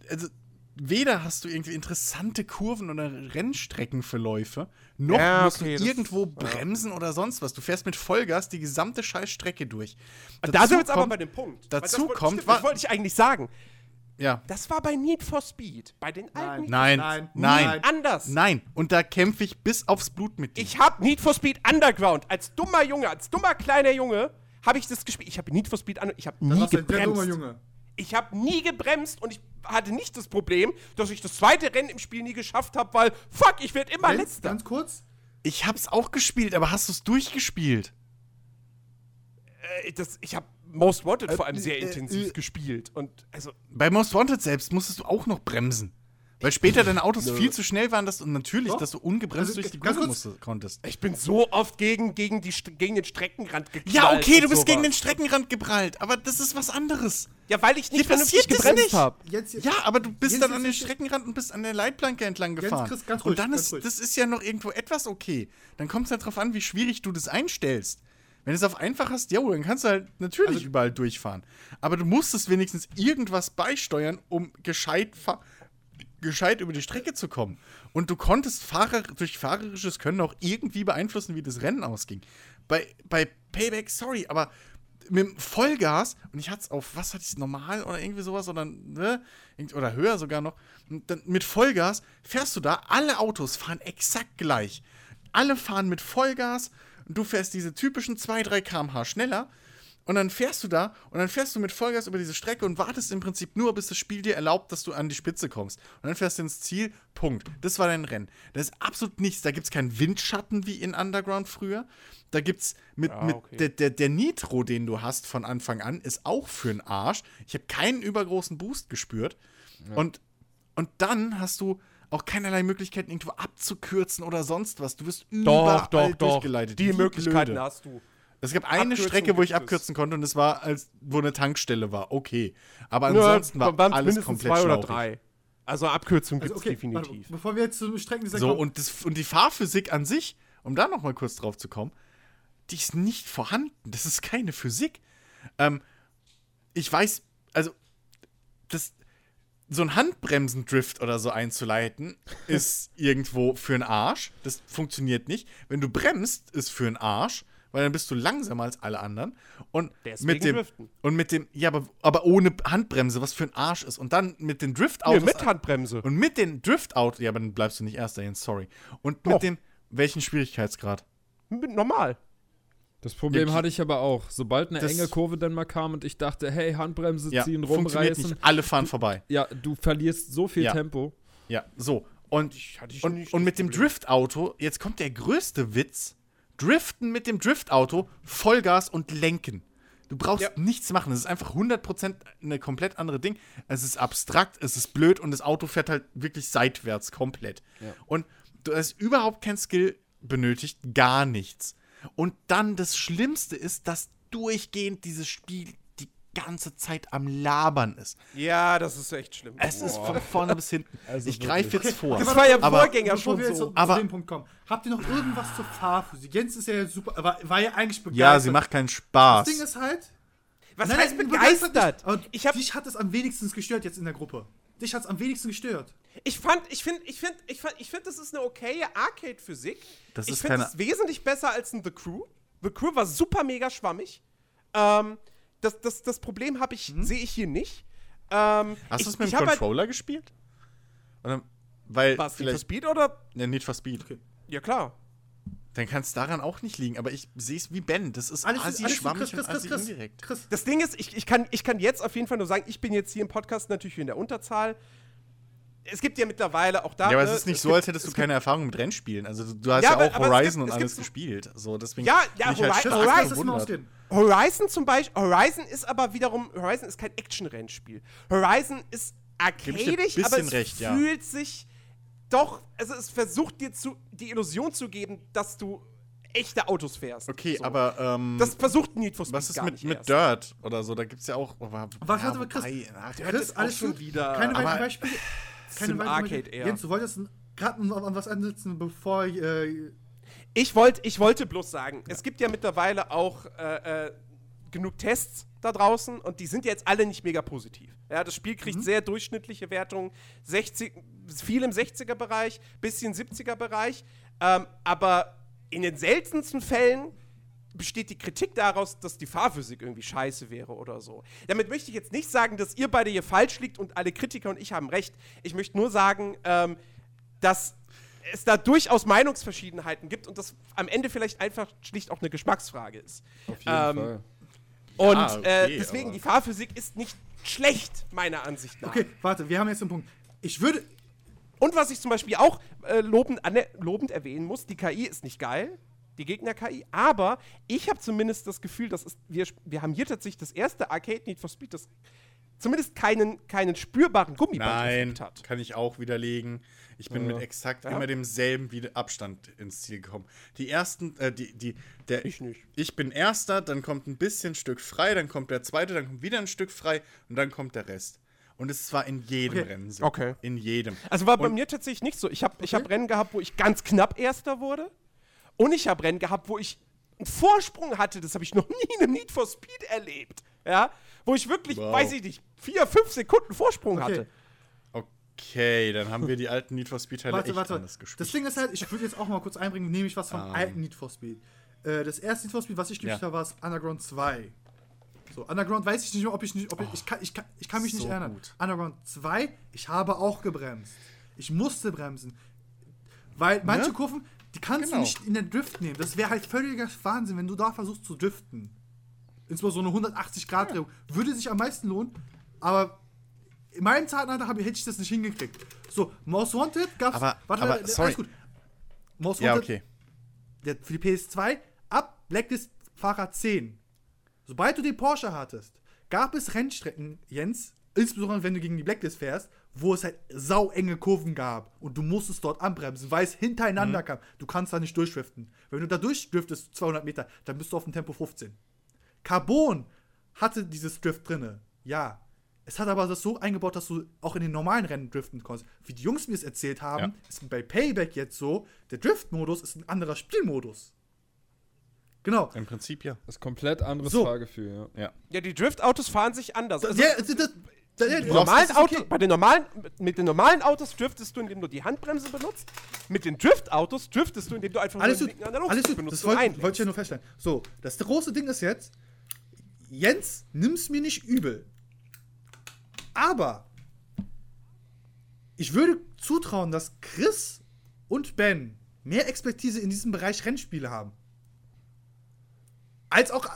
[SPEAKER 3] also weder hast du irgendwie interessante Kurven oder Rennstreckenverläufe, noch
[SPEAKER 4] Ja,
[SPEAKER 3] musst
[SPEAKER 4] okay,
[SPEAKER 3] du
[SPEAKER 4] das-
[SPEAKER 3] irgendwo
[SPEAKER 4] ja.
[SPEAKER 3] bremsen oder sonst was. Du fährst mit Vollgas die gesamte Scheißstrecke durch.
[SPEAKER 4] Da
[SPEAKER 3] Dazu
[SPEAKER 4] sind wir jetzt aber
[SPEAKER 3] kommt-
[SPEAKER 4] bei dem Punkt.
[SPEAKER 3] dazu
[SPEAKER 4] das wollte-
[SPEAKER 3] kommt,
[SPEAKER 4] stimmt,
[SPEAKER 3] wa-
[SPEAKER 4] das wollte ich eigentlich sagen.
[SPEAKER 3] Ja.
[SPEAKER 4] Das war bei Need for Speed. Bei den alten Need
[SPEAKER 3] Nein,
[SPEAKER 1] Nein,
[SPEAKER 3] nein,
[SPEAKER 1] nein.
[SPEAKER 4] anders.
[SPEAKER 3] nein. Und da kämpfe ich bis aufs Blut mit dir.
[SPEAKER 4] Ich habe Need for Speed Underground als dummer Junge, als dummer kleiner Junge, habe ich das gespielt. Ich habe Need for Speed Underground, ich habe nie
[SPEAKER 1] warst du ein sehr dummer
[SPEAKER 4] gebremst.
[SPEAKER 1] Junge.
[SPEAKER 4] Ich habe nie gebremst und ich hatte nicht das Problem, dass ich das zweite Rennen im Spiel nie geschafft habe, weil fuck, ich werde immer
[SPEAKER 1] Ganz,
[SPEAKER 4] letzter.
[SPEAKER 1] ganz kurz.
[SPEAKER 3] Ich hab's auch gespielt, aber hast du's durchgespielt?
[SPEAKER 4] Äh, das, ich habe Most Wanted vor allem
[SPEAKER 3] äh,
[SPEAKER 4] sehr
[SPEAKER 3] äh,
[SPEAKER 4] intensiv
[SPEAKER 3] äh.
[SPEAKER 4] gespielt und also
[SPEAKER 3] Bei Most Wanted selbst musstest du auch noch bremsen. Weil später deine Autos viel zu schnell waren dass, und natürlich,
[SPEAKER 1] Doch.
[SPEAKER 3] dass du ungebremst
[SPEAKER 1] Also,
[SPEAKER 3] durch die Kurve musste, konntest.
[SPEAKER 4] ich bin so oft gegen, gegen, die, gegen den Streckenrand geknallt.
[SPEAKER 3] Ja, okay, du bist
[SPEAKER 4] sowas.
[SPEAKER 3] gegen den Streckenrand geprallt, aber das ist was anderes.
[SPEAKER 4] Ja, weil ich nicht vernünftig
[SPEAKER 3] das
[SPEAKER 4] gebremst
[SPEAKER 3] nicht.
[SPEAKER 4] habe.
[SPEAKER 1] Jetzt, jetzt
[SPEAKER 3] Ja, aber du bist
[SPEAKER 1] Jens,
[SPEAKER 3] dann
[SPEAKER 1] jetzt
[SPEAKER 3] an den Streckenrand und bist an der Leitplanke entlang gefahren.
[SPEAKER 1] Chris, ganz
[SPEAKER 3] und
[SPEAKER 1] ruhig,
[SPEAKER 3] dann ist,
[SPEAKER 1] ruhig.
[SPEAKER 3] das ist ja noch irgendwo etwas okay. Dann kommt es halt drauf an, wie schwierig du das einstellst. Wenn du es auf einfach hast, ja, dann kannst du halt natürlich
[SPEAKER 1] Also-
[SPEAKER 3] überall durchfahren. Aber du musstest wenigstens irgendwas beisteuern, um gescheit, fa- gescheit über die Strecke zu kommen. Und du konntest Fahrer, durch fahrerisches Können auch irgendwie beeinflussen, wie das Rennen ausging. Bei, bei Payback, sorry, aber mit Vollgas, und ich hatte es auf, was hatte ich normal oder irgendwie sowas, oder, ne, oder höher sogar noch, dann mit Vollgas fährst du da, alle Autos fahren exakt gleich. Alle fahren mit Vollgas, und du fährst diese typischen 2, 3 km/h schneller, und dann fährst du da und dann fährst du mit Vollgas über diese Strecke und wartest im Prinzip nur, bis das Spiel dir erlaubt, dass du an die Spitze kommst. Und dann fährst du ins Ziel. Punkt. Das war dein Rennen. Da ist absolut nichts. Da gibt es keinen Windschatten wie in Underground früher. Da gibt es mit,
[SPEAKER 4] Ja,
[SPEAKER 3] mit
[SPEAKER 4] okay.
[SPEAKER 3] der, der, der Nitro, den du hast von Anfang an, ist auch für den Arsch. Ich habe keinen übergroßen Boost gespürt. Und, und dann hast du auch keinerlei Möglichkeiten, irgendwo abzukürzen oder sonst was. Du wirst überall durchgeleitet.
[SPEAKER 4] Die
[SPEAKER 3] Wie
[SPEAKER 4] Möglichkeiten
[SPEAKER 3] blöde.
[SPEAKER 4] hast du.
[SPEAKER 3] Es gab eine
[SPEAKER 4] Abkürzung
[SPEAKER 3] Strecke, wo ich abkürzen konnte und es war, als wo eine Tankstelle war. Okay. Aber
[SPEAKER 4] Ja,
[SPEAKER 3] ansonsten war
[SPEAKER 4] waren
[SPEAKER 3] alles
[SPEAKER 4] mindestens
[SPEAKER 3] komplett
[SPEAKER 4] zwei oder drei. Also Abkürzung
[SPEAKER 1] Also,
[SPEAKER 4] gibt es
[SPEAKER 1] okay,
[SPEAKER 4] definitiv.
[SPEAKER 1] warte, bevor wir jetzt zum Streckendesign
[SPEAKER 3] So,
[SPEAKER 1] kommen.
[SPEAKER 3] und, das, und die Fahrphysik an sich, um da noch mal kurz drauf zu kommen, die ist nicht vorhanden. Das ist keine Physik. Ähm, ich weiß, also, das, so ein Handbremsendrift oder so einzuleiten, ist irgendwo für einen Arsch. Das funktioniert nicht. Wenn du bremst, ist für einen Arsch, weil dann bist du langsamer als alle anderen. Und
[SPEAKER 4] Deswegen
[SPEAKER 3] mit dem
[SPEAKER 4] driften.
[SPEAKER 3] und mit dem, ja, aber, aber ohne Handbremse, was für ein Arsch ist. Und dann mit den
[SPEAKER 4] Nee,
[SPEAKER 3] Driftautos.
[SPEAKER 4] mit Handbremse.
[SPEAKER 3] Und mit den Driftautos, ja, aber dann bleibst du nicht erster, Jens, sorry. Und
[SPEAKER 4] Doch.
[SPEAKER 3] mit dem, welchen Schwierigkeitsgrad?
[SPEAKER 4] Mit- Normal.
[SPEAKER 2] Das Problem
[SPEAKER 3] Ja,
[SPEAKER 2] hatte ich aber auch. Sobald eine
[SPEAKER 3] das-
[SPEAKER 2] enge Kurve dann mal kam und ich dachte, hey, Handbremse
[SPEAKER 3] Ja,
[SPEAKER 2] ziehen,
[SPEAKER 3] funktioniert
[SPEAKER 2] rumreißen.
[SPEAKER 3] nicht. Alle fahren vorbei.
[SPEAKER 2] Ja, du verlierst so viel
[SPEAKER 3] Ja.
[SPEAKER 2] Tempo.
[SPEAKER 3] Ja, so. Und,
[SPEAKER 4] hatte ich
[SPEAKER 3] und, und mit dem. Driftauto, jetzt kommt der größte Witz. Driften mit dem Driftauto, Vollgas und lenken. Du brauchst
[SPEAKER 4] Ja.
[SPEAKER 3] nichts machen. Es ist einfach 100% eine komplett andere Ding. Es ist abstrakt, es ist blöd und das Auto fährt halt wirklich seitwärts komplett. Und du hast überhaupt kein Skill benötigt, gar nichts. Und dann das Schlimmste ist, dass durchgehend dieses Spiel ganze Zeit am Labern ist.
[SPEAKER 4] Ja, das ist echt schlimm.
[SPEAKER 3] Es ist von vorne bis hinten.
[SPEAKER 2] Also
[SPEAKER 3] ich greife jetzt vor.
[SPEAKER 4] Das war ja
[SPEAKER 3] aber,
[SPEAKER 4] Vorgänger
[SPEAKER 1] Bevor
[SPEAKER 4] schon
[SPEAKER 1] wir jetzt
[SPEAKER 4] so.
[SPEAKER 1] zu,
[SPEAKER 3] Aber-
[SPEAKER 1] zu dem Punkt kommen. Habt ihr noch irgendwas zur Fahrphysik? Jens ist ja super, war, war ja eigentlich begeistert.
[SPEAKER 3] Ja, sie macht keinen Spaß.
[SPEAKER 1] Das Ding ist halt.
[SPEAKER 4] Was
[SPEAKER 1] Nein,
[SPEAKER 4] heißt
[SPEAKER 1] nein,
[SPEAKER 4] begeistert?
[SPEAKER 1] nicht, aber
[SPEAKER 4] Ich hab-
[SPEAKER 1] dich hat es am wenigsten gestört jetzt in der Gruppe. Dich hat es am wenigsten gestört.
[SPEAKER 4] Ich fand, ich finde, ich finde, ich fand, ich finde, das ist eine okaye Arcade-Physik.
[SPEAKER 3] Das
[SPEAKER 4] Ich
[SPEAKER 3] ist
[SPEAKER 4] finde
[SPEAKER 3] keine-
[SPEAKER 4] es wesentlich besser als ein The Crew. The Crew war super mega schwammig. Ähm, das, das, das Problem habe ich, sehe ich hier nicht. Ähm,
[SPEAKER 3] Hast du es mit dem
[SPEAKER 4] halt,
[SPEAKER 3] Controller gespielt? Oder, weil
[SPEAKER 4] Was, Need for Speed oder?
[SPEAKER 3] ja, Need for Speed.
[SPEAKER 4] Ja, klar.
[SPEAKER 3] Dann kann es daran auch nicht liegen, aber ich sehe es wie Ben. Das ist
[SPEAKER 1] Alles, alles
[SPEAKER 3] schwammig
[SPEAKER 1] Chris, Chris,
[SPEAKER 3] und assi
[SPEAKER 1] Chris,
[SPEAKER 3] indirekt.
[SPEAKER 1] Chris.
[SPEAKER 4] Das Ding ist, ich, ich, kann, ich kann jetzt auf jeden Fall nur sagen, ich bin jetzt hier im Podcast natürlich in der Unterzahl. Es gibt ja mittlerweile auch da.
[SPEAKER 3] Ja, aber es
[SPEAKER 4] ne,
[SPEAKER 3] ist nicht so,
[SPEAKER 4] gibt-
[SPEAKER 3] als hättest du
[SPEAKER 4] es
[SPEAKER 3] keine Erfahrung mit Rennspielen. Also du- hast
[SPEAKER 4] Ja,
[SPEAKER 3] ja,
[SPEAKER 4] aber-
[SPEAKER 3] auch
[SPEAKER 4] aber es
[SPEAKER 3] Horizon
[SPEAKER 4] gibt-
[SPEAKER 3] und
[SPEAKER 4] es
[SPEAKER 3] alles gespielt. So, deswegen
[SPEAKER 4] Ja, ja,
[SPEAKER 3] halt
[SPEAKER 4] Hori-
[SPEAKER 1] Das,
[SPEAKER 4] Horizon-
[SPEAKER 1] ausgehen.
[SPEAKER 4] Horizon zum Beispiel, Horizon ist aber wiederum, Horizon ist kein Action-Rennspiel. Horizon ist arcadisch, aber es
[SPEAKER 3] recht, ja.
[SPEAKER 4] fühlt sich doch, also es versucht dir zu, die Illusion zu geben, dass du echte Autos fährst.
[SPEAKER 3] Okay,
[SPEAKER 4] So.
[SPEAKER 3] aber ähm,
[SPEAKER 4] Das versucht Need for Speed
[SPEAKER 3] was ist
[SPEAKER 4] gar
[SPEAKER 3] mit,
[SPEAKER 4] mit.
[SPEAKER 3] Dirt oder so? Da gibt es ja auch. Oh,
[SPEAKER 1] Was
[SPEAKER 3] ja,
[SPEAKER 1] hat aber Chris?
[SPEAKER 3] ach,
[SPEAKER 4] Dirt
[SPEAKER 1] Chris, alles
[SPEAKER 4] schon wieder-
[SPEAKER 1] Keine
[SPEAKER 3] aber-
[SPEAKER 1] weiteren Beispiele? Keine
[SPEAKER 4] im
[SPEAKER 1] weiteren
[SPEAKER 4] Arcade eher.
[SPEAKER 1] Jens, du wolltest gerade an was ansetzen, bevor äh,
[SPEAKER 4] Ich, wollt, ich wollte bloß sagen, es gibt ja mittlerweile auch äh, äh, genug Tests da draußen und die sind jetzt alle nicht mega positiv. Ja, das Spiel
[SPEAKER 1] Mhm.
[SPEAKER 4] kriegt sehr durchschnittliche Wertungen, 60, viel im 60er-Bereich, bisschen 70er-Bereich, ähm, aber in den seltensten Fällen besteht die Kritik daraus, dass die Fahrphysik irgendwie scheiße wäre oder so. Damit möchte ich jetzt nicht sagen, dass ihr beide hier falsch liegt und alle Kritiker und ich haben recht. Ich möchte nur sagen, ähm, dass es da durchaus Meinungsverschiedenheiten gibt und das am Ende vielleicht einfach schlicht auch eine Geschmacksfrage ist.
[SPEAKER 2] Auf jeden
[SPEAKER 4] Ähm,
[SPEAKER 2] Fall.
[SPEAKER 4] Und
[SPEAKER 3] okay,
[SPEAKER 4] äh, deswegen, die Fahrphysik ist nicht schlecht, meiner Ansicht nach.
[SPEAKER 1] Okay, warte, wir haben jetzt einen Punkt. Ich würde.
[SPEAKER 4] Und was ich zum Beispiel auch äh, lobend, lobend erwähnen muss, die KI ist nicht geil, die Gegner-KI, aber ich habe zumindest das Gefühl, dass es, wir, wir haben hier tatsächlich das erste Arcade Need for Speed, das zumindest keinen, keinen spürbaren
[SPEAKER 3] Nein,
[SPEAKER 4] Gummiband hat.
[SPEAKER 3] kann ich auch widerlegen. Ich bin mit exakt
[SPEAKER 4] Ja.
[SPEAKER 3] immer demselben Abstand ins Ziel gekommen. Die ersten, äh, die, die, der,
[SPEAKER 4] Ich nicht.
[SPEAKER 3] Ich bin erster, dann kommt ein bisschen Stück frei, dann kommt der zweite, dann kommt wieder ein Stück frei und dann kommt der Rest. Und es war in jedem
[SPEAKER 1] Okay.
[SPEAKER 3] Rennen so.
[SPEAKER 4] Okay.
[SPEAKER 3] In jedem.
[SPEAKER 4] Also war bei
[SPEAKER 3] Und-
[SPEAKER 4] mir tatsächlich nicht so. Ich habe ich hab Rennen gehabt, wo ich ganz knapp Erster wurde. Und ich habe Rennen gehabt, wo ich einen Vorsprung hatte. Das habe ich noch nie in einem Need for Speed erlebt. Ja? Wo ich wirklich,
[SPEAKER 3] Wow.
[SPEAKER 4] weiß ich nicht, vier, fünf Sekunden Vorsprung
[SPEAKER 1] Okay.
[SPEAKER 4] hatte.
[SPEAKER 3] Okay, dann haben wir die alten Need for Speed Teile
[SPEAKER 1] Warte,
[SPEAKER 3] echt
[SPEAKER 1] warte.
[SPEAKER 3] anders gespielt.
[SPEAKER 1] Das Ding ist halt, ich würde jetzt auch mal kurz einbringen, nehme ich was vom
[SPEAKER 3] Ähm.
[SPEAKER 1] alten Need for Speed. Äh, das erste Need for Speed, was ich gespielt
[SPEAKER 3] Ja.
[SPEAKER 1] habe, war Underground 2. So, Underground weiß ich nicht mehr, ob ich nicht, ob ich, ich, kann, ich, kann, ich kann mich nicht
[SPEAKER 3] so
[SPEAKER 1] erinnern.
[SPEAKER 3] gut.
[SPEAKER 1] Underground 2, ich habe auch gebremst. Ich musste bremsen. Weil manche
[SPEAKER 3] Ne?
[SPEAKER 1] Kurven, die kannst
[SPEAKER 3] Genau.
[SPEAKER 1] du nicht in der Drift nehmen. Das wäre halt völliger Wahnsinn, wenn du da versuchst zu driften. Insbesondere so eine 180-Grad-Drehung. Würde sich am meisten lohnen, aber in meinem Zeitalter hätte ich das nicht hingekriegt. So, Most Wanted gab's.
[SPEAKER 3] Aber-
[SPEAKER 1] warte,
[SPEAKER 3] aber,
[SPEAKER 1] alles
[SPEAKER 3] sorry.
[SPEAKER 1] gut. Most
[SPEAKER 3] ja,
[SPEAKER 1] Wanted,
[SPEAKER 3] okay.
[SPEAKER 1] der, für die PS2, ab Blacklist Fahrer 10. Sobald du den Porsche hattest, gab es Rennstrecken, Jens, insbesondere wenn du gegen die Blacklist fährst, wo es halt sauenge Kurven gab und du musstest dort anbremsen, weil es hintereinander kam. Du kannst da nicht durchdriften. Wenn du da durchdriftest, 200 Meter, dann bist du auf dem Tempo 15. Carbon hatte dieses Drift drinne, ja. Es hat aber das so eingebaut, dass du auch in den normalen Rennen driften konntest. Wie die Jungs mir es erzählt haben,
[SPEAKER 3] Ja.
[SPEAKER 1] ist bei Payback jetzt so, der Drift-Modus ist ein anderer Spielmodus. Genau.
[SPEAKER 3] Im Prinzip ja.
[SPEAKER 2] Das ist komplett anderes
[SPEAKER 1] So.
[SPEAKER 2] Fahrgefühl, ja.
[SPEAKER 3] Ja.
[SPEAKER 4] Ja, die Drift-Autos fahren sich anders. Also,
[SPEAKER 1] ja, das, ja,
[SPEAKER 4] normalen Autos,
[SPEAKER 1] okay.
[SPEAKER 4] Bei den normalen, mit den normalen Autos driftest du, indem du die Handbremse benutzt. Mit den Drift-Autos driftest du, indem du einfach
[SPEAKER 1] Alles
[SPEAKER 4] nur den linken
[SPEAKER 1] alles
[SPEAKER 4] benutzt
[SPEAKER 1] Das wollte wollte ich ja nur feststellen. So, das große Ding ist jetzt, Jens, nimm's mir nicht übel. Aber ich würde zutrauen, dass Chris und Ben mehr Expertise in diesem Bereich Rennspiele haben. Als auch.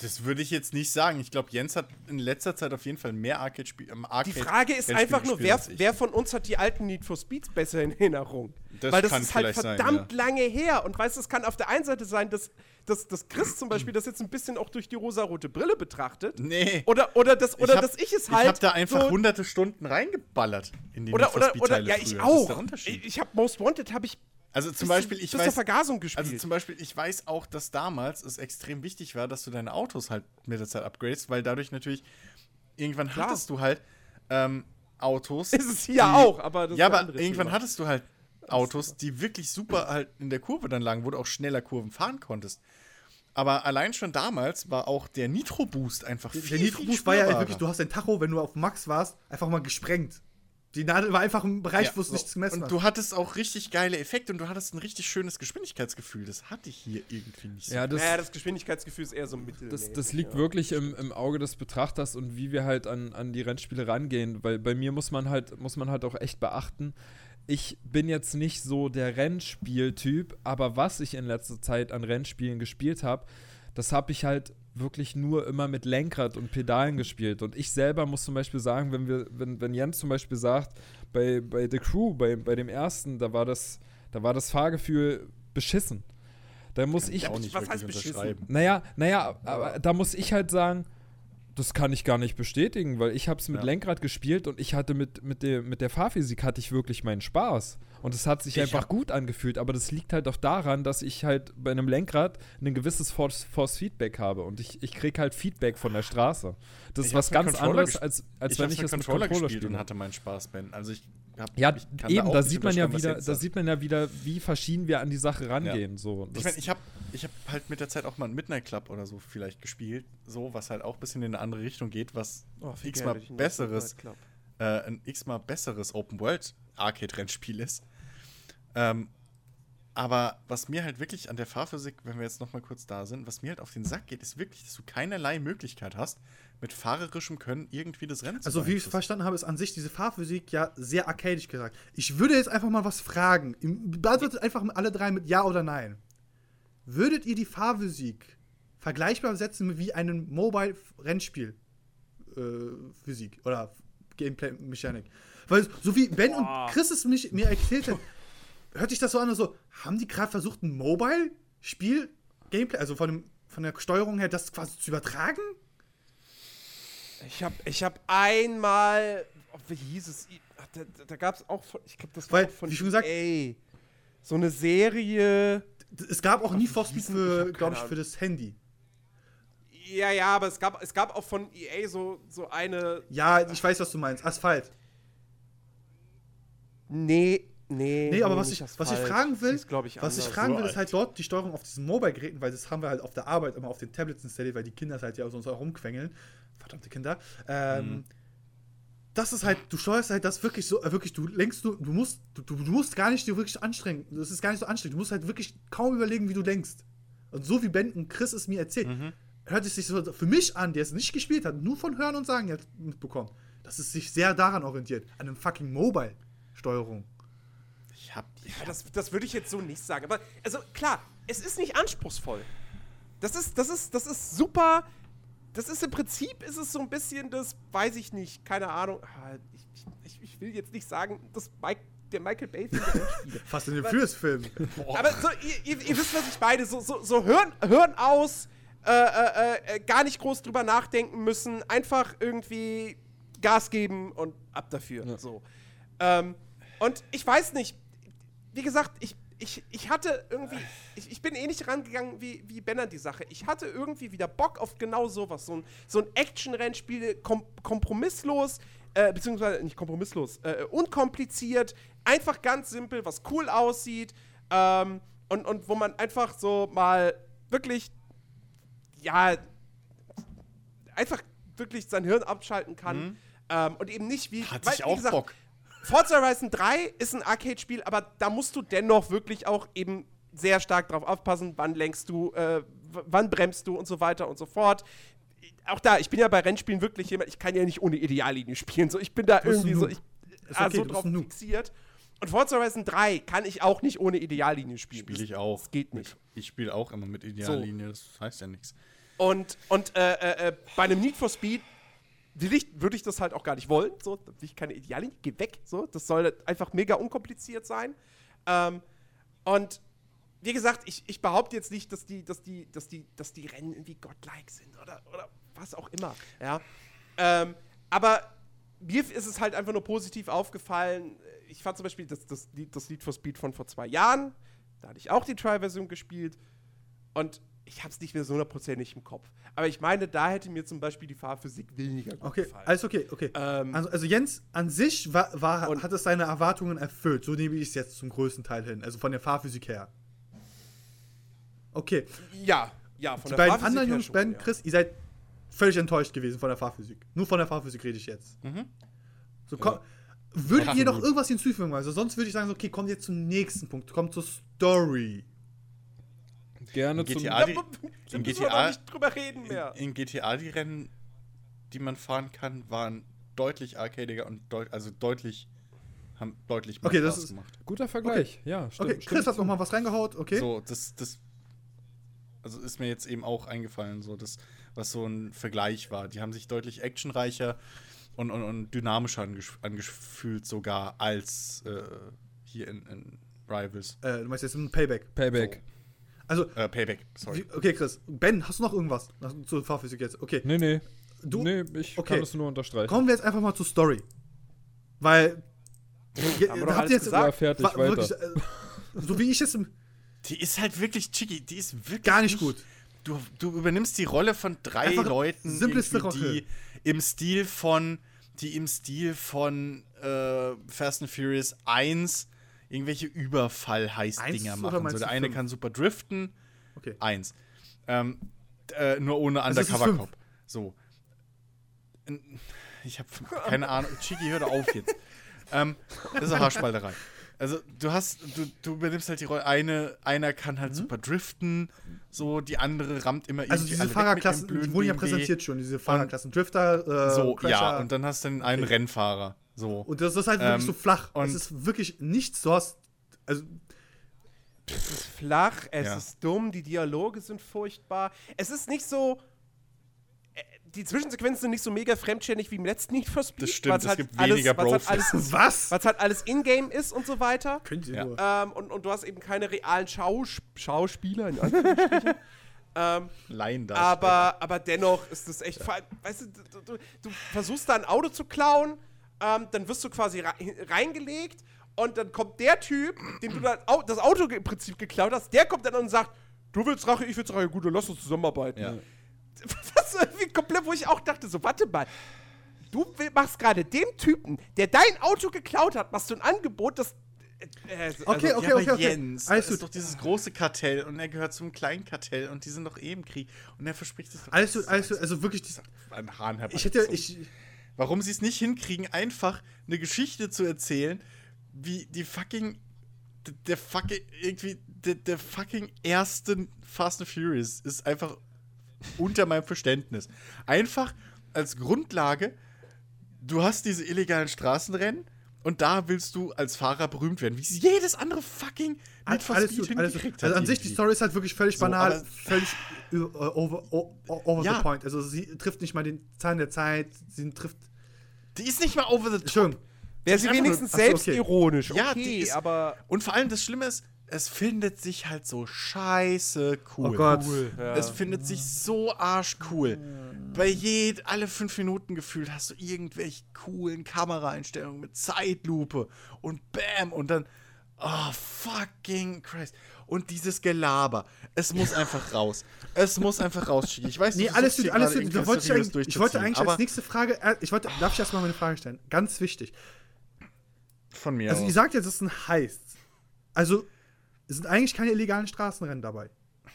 [SPEAKER 3] Das würde ich jetzt nicht sagen. Ich glaube, Jens hat in letzter Zeit auf jeden Fall mehr Arcade-Spiele. Ähm,
[SPEAKER 4] Die
[SPEAKER 3] Arcade
[SPEAKER 4] Frage ist einfach nur, wer,
[SPEAKER 3] ich.
[SPEAKER 4] wer von uns hat die alten Need for Speeds besser in Erinnerung?
[SPEAKER 3] Das
[SPEAKER 4] Weil das ist halt
[SPEAKER 3] vielleicht sein,
[SPEAKER 4] verdammt
[SPEAKER 3] ja.
[SPEAKER 4] lange her. Und weißt du, es kann auf der einen Seite sein, dass, dass, dass Chris zum Beispiel das jetzt ein bisschen auch durch die rosarote Brille betrachtet.
[SPEAKER 3] Nee.
[SPEAKER 4] Oder, oder, dass, oder
[SPEAKER 3] hab-
[SPEAKER 4] dass ich es halt.
[SPEAKER 3] Ich habe da einfach
[SPEAKER 4] so,
[SPEAKER 3] hunderte Stunden reingeballert in die
[SPEAKER 4] oder,
[SPEAKER 3] Need for
[SPEAKER 4] oder,
[SPEAKER 3] Speed
[SPEAKER 4] oder,
[SPEAKER 3] Teile
[SPEAKER 4] ja,
[SPEAKER 3] früher.
[SPEAKER 4] ich
[SPEAKER 3] Das ist
[SPEAKER 4] auch. Ich, ich habe Most Wanted, habe ich
[SPEAKER 3] Also zum Beispiel, ich weiß,
[SPEAKER 4] Vergasung gespielt.
[SPEAKER 3] also zum Beispiel, ich weiß auch, dass damals es extrem wichtig war, dass du deine Autos halt mit der Zeit upgradest, weil dadurch natürlich irgendwann
[SPEAKER 4] Klar.
[SPEAKER 3] hattest du halt ähm, Autos.
[SPEAKER 4] ist es hier auch, aber das
[SPEAKER 3] ja, aber irgendwann
[SPEAKER 4] Thema.
[SPEAKER 3] hattest du halt Autos, die wirklich super halt in der Kurve dann lagen, wo du auch schneller Kurven fahren konntest. Aber allein schon damals war auch der Nitro Boost einfach viel,
[SPEAKER 1] Der Nitro Boost war ja wirklich, du hast dein Tacho, wenn du auf Max warst, einfach mal gesprengt. Die Nadel war einfach im Bereich,
[SPEAKER 3] Ja,
[SPEAKER 1] wo es
[SPEAKER 3] so.
[SPEAKER 1] nichts gemessen
[SPEAKER 3] Und
[SPEAKER 1] hat.
[SPEAKER 3] du hattest auch richtig geile Effekte und du hattest ein richtig schönes Geschwindigkeitsgefühl. Das hatte ich hier irgendwie nicht so.
[SPEAKER 2] Ja, das,
[SPEAKER 4] naja, das Geschwindigkeitsgefühl ist eher so mittel.
[SPEAKER 2] das, das liegt wirklich im, im Auge des Betrachters und wie wir halt an, an die Rennspiele rangehen. Weil bei mir muss man halt, muss man halt auch echt beachten, ich bin jetzt nicht so der Rennspieltyp, aber was ich in letzter Zeit an Rennspielen gespielt habe, das habe ich halt wirklich nur immer mit Lenkrad und Pedalen gespielt. Und ich selber muss zum Beispiel sagen, wenn wir, wenn, wenn Jens zum Beispiel sagt, bei, bei The Crew, bei, bei dem ersten, da war das, da war das Fahrgefühl beschissen. Da muss ich.
[SPEAKER 3] auch nicht
[SPEAKER 4] was
[SPEAKER 3] wirklich
[SPEAKER 4] heißt beschissen?
[SPEAKER 3] unterschreiben.
[SPEAKER 2] Naja, naja, aber da muss ich halt sagen, das kann ich gar nicht bestätigen, weil ich habe es mit
[SPEAKER 3] Ja.
[SPEAKER 2] Lenkrad gespielt und ich hatte mit, mit, der, mit der Fahrphysik hatte ich wirklich meinen Spaß. Und es hat sich
[SPEAKER 3] Ich
[SPEAKER 2] einfach gut angefühlt, aber das liegt halt auch daran, dass ich halt bei einem Lenkrad ein gewisses Force, Force Feedback habe und ich, ich kriege halt Feedback von der Straße. Das ist was ganz anderes, als, als
[SPEAKER 3] ich
[SPEAKER 2] wenn ich das mit
[SPEAKER 3] Controller
[SPEAKER 2] Controller
[SPEAKER 3] gespielt
[SPEAKER 2] spiele.
[SPEAKER 3] und hatte meinen Spaß, Ben. Also ich hab,
[SPEAKER 2] Ja, eben, da
[SPEAKER 3] nicht
[SPEAKER 2] sieht man ja wieder, da sieht man ja wieder, wie verschieden wir an die Sache rangehen. So.
[SPEAKER 3] Ich meine, ich habe ich hab halt mit der Zeit auch mal einen Midnight Club oder so vielleicht gespielt, so, was halt auch ein bisschen in eine andere Richtung geht, was
[SPEAKER 4] Oh,
[SPEAKER 3] x-mal besseres, äh, ein x-mal besseres Open-World-Arcade-Rennspiel ist. Ähm, aber was mir halt wirklich an der Fahrphysik, wenn wir jetzt noch mal kurz da sind, was mir halt auf den Sack geht, ist wirklich, dass du keinerlei Möglichkeit hast, mit fahrerischem Können irgendwie das Rennen zu
[SPEAKER 1] Also, wie ich es verstanden habe, ist an sich diese Fahrphysik ja sehr arcadisch gesagt. Ich würde jetzt einfach mal was fragen. Beantwortet einfach alle drei mit Ja oder Nein. Würdet ihr die Fahrphysik vergleichbar setzen wie einem Mobile-Rennspiel? Äh, Physik oder Gameplay-Mechanik. Weil, so wie Ben
[SPEAKER 4] Boah.
[SPEAKER 1] und Chris es mich, mir erzählt haben, hört sich das so an, so, haben die gerade versucht, ein Mobile-Spiel, Gameplay, also von, dem, von der Steuerung her, das quasi zu übertragen?
[SPEAKER 4] Ich habe ich hab einmal, oh, wie hieß es? Ach, Da, da, gab es auch von, ich glaube, das war
[SPEAKER 1] Weil,
[SPEAKER 4] auch von
[SPEAKER 1] wie schon gesagt-
[SPEAKER 4] EA. So eine Serie.
[SPEAKER 1] Es gab auch nie
[SPEAKER 4] Ach,
[SPEAKER 1] Speed für,
[SPEAKER 4] keine
[SPEAKER 1] glaube ich, für das Handy.
[SPEAKER 4] Ja, ja, aber es gab, es gab auch von EA so, so eine.
[SPEAKER 1] Ja, ich weiß, was du meinst. Asphalt.
[SPEAKER 4] Nee, nee.
[SPEAKER 1] Nee, aber was ich, was ich fragen will,
[SPEAKER 4] ist, ich,
[SPEAKER 1] was ich fragen will, ist
[SPEAKER 3] alt.
[SPEAKER 1] halt dort die Steuerung auf diesen Mobile-Geräten, weil das haben wir halt auf der Arbeit immer auf den Tablets installiert, weil die Kinder es halt ja sonst auch rumquengeln. Verdammte Kinder. Ähm,
[SPEAKER 3] Mhm.
[SPEAKER 1] Das ist halt, du steuerst halt das wirklich so, äh, wirklich, du lenkst, du, du musst, du, du du musst gar nicht dir wirklich anstrengen. Das ist gar nicht so anstrengend. Du musst halt wirklich kaum überlegen, wie du denkst. Und so wie Ben und Chris es mir erzählt,
[SPEAKER 3] Mhm.
[SPEAKER 1] hört es sich so für mich an, der es nicht gespielt hat, nur von Hören und Sagen jetzt mitbekommen, dass es sich sehr daran orientiert, an einem fucking Mobile-Steuerung.
[SPEAKER 3] Ich hab, ich
[SPEAKER 4] Ja, das, das würde ich jetzt so nicht sagen. Aber, also klar, es ist nicht anspruchsvoll. Das ist, das ist, das ist super. Das ist im Prinzip, ist es so ein bisschen das, weiß ich nicht, keine Ahnung. Ah, Ich, ich, ich will jetzt nicht sagen, das Mike, der Michael der Rennspiele.
[SPEAKER 1] Fast in den Furious-Film.
[SPEAKER 4] Aber so, ihr, ihr, ihr wisst, was ich meine. So, so, so hören, hören aus, äh, äh, äh, gar nicht groß drüber nachdenken müssen, einfach irgendwie Gas geben und ab dafür. So. Ähm, und ich weiß nicht, wie gesagt, ich, ich, ich hatte irgendwie, ich, ich bin ähnlich rangegangen wie, wie Ben an die Sache. Ich hatte irgendwie wieder Bock auf genau sowas. So ein, so ein Action-Rennspiel, kom kompromisslos, äh, beziehungsweise nicht kompromisslos, äh, unkompliziert, einfach ganz simpel, was cool aussieht ähm, und, und wo man einfach so mal wirklich, ja, einfach wirklich sein Hirn abschalten kann. Ähm, und eben nicht wie,
[SPEAKER 3] Hatte
[SPEAKER 4] weil,
[SPEAKER 3] ich auch
[SPEAKER 4] gesagt,
[SPEAKER 3] Bock.
[SPEAKER 4] Forza Horizon 3 ist ein Arcade-Spiel, aber da musst du dennoch wirklich auch eben sehr stark drauf aufpassen, wann lenkst du, äh, wann bremst du und so weiter und so fort. Auch da, ich bin ja bei Rennspielen wirklich jemand, ich kann ja nicht ohne Ideallinie spielen. So, ich bin da irgendwie so, ich, ah,
[SPEAKER 1] okay,
[SPEAKER 4] so drauf fixiert. Und Forza Horizon 3 kann ich auch nicht ohne Ideallinie spielen.
[SPEAKER 3] Spiele ich auch.
[SPEAKER 4] Das geht nicht.
[SPEAKER 3] Ich spiele auch immer mit Ideallinie, das heißt ja nichts.
[SPEAKER 4] Und, und äh, äh, äh, bei einem Need for Speed will ich, würde ich das halt auch gar nicht wollen. So, ich keine Ideallinie, geh weg. So, das soll einfach mega unkompliziert sein. Ähm, und wie gesagt, ich, ich behaupte jetzt nicht, dass die, dass die, dass die, dass die Rennen irgendwie godlike sind oder, oder was auch immer. Ja. Ähm, aber mir ist es halt einfach nur positiv aufgefallen. Ich fand zum Beispiel das, das, Lied, das Lied for Speed von vor zwei Jahren. Da hatte ich auch die Try-Version gespielt. Und ich habe es nicht mehr so hundertprozentig im Kopf. Aber ich meine, da hätte mir zum Beispiel die Fahrphysik weniger gut
[SPEAKER 1] Okay,
[SPEAKER 4] gefallen.
[SPEAKER 1] alles okay, okay.
[SPEAKER 4] Ähm,
[SPEAKER 1] also, also Jens an sich war, war,
[SPEAKER 4] Und-
[SPEAKER 1] hat es seine Erwartungen erfüllt. So nehme ich es jetzt zum größten Teil hin. Also von der Fahrphysik her. Okay.
[SPEAKER 4] ja, ja, von
[SPEAKER 1] Die
[SPEAKER 4] der
[SPEAKER 1] beiden
[SPEAKER 4] Fahrphysik
[SPEAKER 1] anderen
[SPEAKER 4] her
[SPEAKER 1] Jungs, Ben,
[SPEAKER 4] ja.
[SPEAKER 1] Chris, ihr seid völlig enttäuscht gewesen von der Fahrphysik. Nur von der Fahrphysik rede ich jetzt.
[SPEAKER 3] Mhm.
[SPEAKER 1] So, komm, würdet ihr noch irgendwas hinzufügen? Also sonst würde ich sagen, okay, kommt jetzt zum nächsten Punkt. Kommt zur Story.
[SPEAKER 2] Gerne
[SPEAKER 3] In
[SPEAKER 2] zum.
[SPEAKER 3] GTA
[SPEAKER 4] Da,
[SPEAKER 3] die-
[SPEAKER 4] da
[SPEAKER 3] in GTA
[SPEAKER 4] nicht drüber reden mehr.
[SPEAKER 3] In, in GTA die Rennen, die man fahren kann, waren deutlich arcadiger und deut also deutlich haben deutlich mehr
[SPEAKER 1] Okay, das
[SPEAKER 3] Spaß
[SPEAKER 1] ist-
[SPEAKER 3] gemacht.
[SPEAKER 2] Guter Vergleich, ja, stimmt.
[SPEAKER 1] Okay, Chris
[SPEAKER 2] ich
[SPEAKER 1] hat noch mal was reingehaut, okay?
[SPEAKER 3] So, das, das Also ist mir jetzt eben auch eingefallen, so das, was so ein Vergleich war. Die haben sich deutlich actionreicher und, und, und dynamischer angefühlt sogar als äh, hier in, in Rivals.
[SPEAKER 1] Äh, du meinst jetzt ein Payback.
[SPEAKER 2] Payback.
[SPEAKER 1] Also,
[SPEAKER 3] Äh, Payback, sorry.
[SPEAKER 1] wie, okay, Chris. Ben, hast du noch irgendwas zur Fahrphysik jetzt? Okay.
[SPEAKER 2] Nee, nee.
[SPEAKER 1] Du-
[SPEAKER 2] nee, ich
[SPEAKER 1] okay.
[SPEAKER 2] kann es nur unterstreichen.
[SPEAKER 1] Kommen wir jetzt einfach mal zur Story. Weil.
[SPEAKER 4] Haben wir doch alles gesagt.
[SPEAKER 2] Ja, fertig,
[SPEAKER 1] wa-
[SPEAKER 2] weiter.
[SPEAKER 1] wirklich, äh, so wie ich es im-
[SPEAKER 3] Die ist halt wirklich chicky, die ist wirklich
[SPEAKER 1] gar nicht gut.
[SPEAKER 3] Du, du übernimmst die Rolle von drei
[SPEAKER 1] Einfach
[SPEAKER 3] Leuten, die im Stil von, die im Stil von äh, Fast and Furious 1 irgendwelche Überfall-Heiß-Dinger machen. So, der eine
[SPEAKER 1] fünf?
[SPEAKER 3] kann super driften,
[SPEAKER 1] Okay.
[SPEAKER 3] eins. Ähm, äh, nur ohne
[SPEAKER 1] Also
[SPEAKER 3] Undercover-Cop. So. Ich habe keine Ahnung. Chiki, hör doch auf jetzt. ähm, das ist eine Haarspalterei. Also du hast, du, du übernimmst halt die Rolle, eine, einer kann halt super driften, so, die andere rammt immer
[SPEAKER 1] Mhm. Also
[SPEAKER 3] irgendwie
[SPEAKER 1] diese
[SPEAKER 3] alle weg
[SPEAKER 1] Fahrerklassen, die wurden ja präsentiert schon, diese Fahrerklassen. Drifter, äh,
[SPEAKER 3] So,
[SPEAKER 1] Crasher.
[SPEAKER 3] ja, und dann hast du dann einen
[SPEAKER 1] Okay.
[SPEAKER 3] Rennfahrer. So.
[SPEAKER 1] Und das ist halt wirklich
[SPEAKER 3] Ähm,
[SPEAKER 1] so flach.
[SPEAKER 3] und-
[SPEAKER 1] es ist wirklich nichts, du hast. Also,
[SPEAKER 4] Es ist flach, es
[SPEAKER 3] Ja.
[SPEAKER 4] ist dumm, die Dialoge sind furchtbar. Es ist nicht so. äh, Die Zwischensequenzen sind nicht so mega fremdständig wie im letzten Need for Speed.
[SPEAKER 3] Das stimmt, es
[SPEAKER 4] halt
[SPEAKER 3] gibt
[SPEAKER 4] alles,
[SPEAKER 3] weniger
[SPEAKER 4] weil's halt alles,
[SPEAKER 1] was?
[SPEAKER 4] weil's halt alles in-game ist und so weiter.
[SPEAKER 1] Könnt ihr
[SPEAKER 3] Ja.
[SPEAKER 1] nur.
[SPEAKER 4] Ähm, und, und du hast eben keine realen Schaus Schauspieler, in Anführungsstrichen. ähm, aber, aber dennoch ist das echt. allem, Weißt du, du, du, du versuchst da ein Auto zu klauen, ähm, dann wirst du quasi rei- reingelegt und dann kommt der Typ, dem du das Auto im Prinzip geklaut hast, der kommt dann und sagt: Du willst Rache, ich will's Rache, gut, dann lass uns zusammenarbeiten.
[SPEAKER 3] Ja.
[SPEAKER 4] Was irgendwie komplett, wo ich auch dachte: So, warte mal. Du will- machst gerade dem Typen, der dein Auto geklaut hat, machst du ein Angebot, das. Äh, äh, also-
[SPEAKER 1] Okay, okay,
[SPEAKER 3] ja,
[SPEAKER 1] okay, okay.
[SPEAKER 3] Jens,
[SPEAKER 1] Alles
[SPEAKER 3] das ist
[SPEAKER 1] gut.
[SPEAKER 3] doch dieses große Kartell und er gehört zum kleinen Kartell und die sind doch eh im Krieg und er verspricht sich doch
[SPEAKER 1] Alles gut, alles gut. Also wirklich,
[SPEAKER 3] an Hahn herbei.
[SPEAKER 1] ich hätte. Ich,
[SPEAKER 3] Warum sie es nicht hinkriegen, einfach eine Geschichte zu erzählen, wie die fucking der fucking irgendwie der, der fucking erste Fast and Furious ist einfach unter meinem Verständnis. Einfach als Grundlage, du hast diese illegalen Straßenrennen und da willst du als Fahrer berühmt werden, wie es jedes andere fucking Need for
[SPEAKER 1] alles
[SPEAKER 3] Speed
[SPEAKER 1] gut, alles Also
[SPEAKER 3] hat
[SPEAKER 1] an sich, die. Story ist halt wirklich völlig
[SPEAKER 3] So,
[SPEAKER 1] banal, völlig äh, over, o- o- over
[SPEAKER 3] Ja.
[SPEAKER 1] the point. Also sie trifft nicht mal den Zahn der Zeit, sie trifft.
[SPEAKER 3] Die ist nicht mal over the top.
[SPEAKER 1] Entschuldigung.
[SPEAKER 4] Wäre sie
[SPEAKER 3] nur-
[SPEAKER 4] wenigstens
[SPEAKER 1] so, okay.
[SPEAKER 4] selbstironisch. Okay,
[SPEAKER 3] Ja, die ist-
[SPEAKER 4] aber.
[SPEAKER 3] Und vor allem das Schlimme ist, es findet sich halt so scheiße cool.
[SPEAKER 1] Oh Gott.
[SPEAKER 4] Ja.
[SPEAKER 3] Es findet sich so arschcool. Bei jed alle fünf Minuten gefühlt hast du irgendwelche coolen Kameraeinstellungen mit Zeitlupe und Bam und dann oh fucking Christ und dieses Gelaber. Es muss einfach raus. Es muss einfach raus. Chigi. Ich weiß,
[SPEAKER 1] Nee,
[SPEAKER 3] du
[SPEAKER 1] alles
[SPEAKER 3] hier
[SPEAKER 1] alles
[SPEAKER 3] irgendwie
[SPEAKER 1] wollte ich, ich wollte eigentlich als nächste Frage, äh, ich wollte, darf ich erstmal meine Frage stellen? Ganz wichtig.
[SPEAKER 3] von mir
[SPEAKER 1] Also,
[SPEAKER 3] aus.
[SPEAKER 1] ihr sagt jetzt, es ist ein Heist. Also, es sind eigentlich keine illegalen Straßenrennen dabei.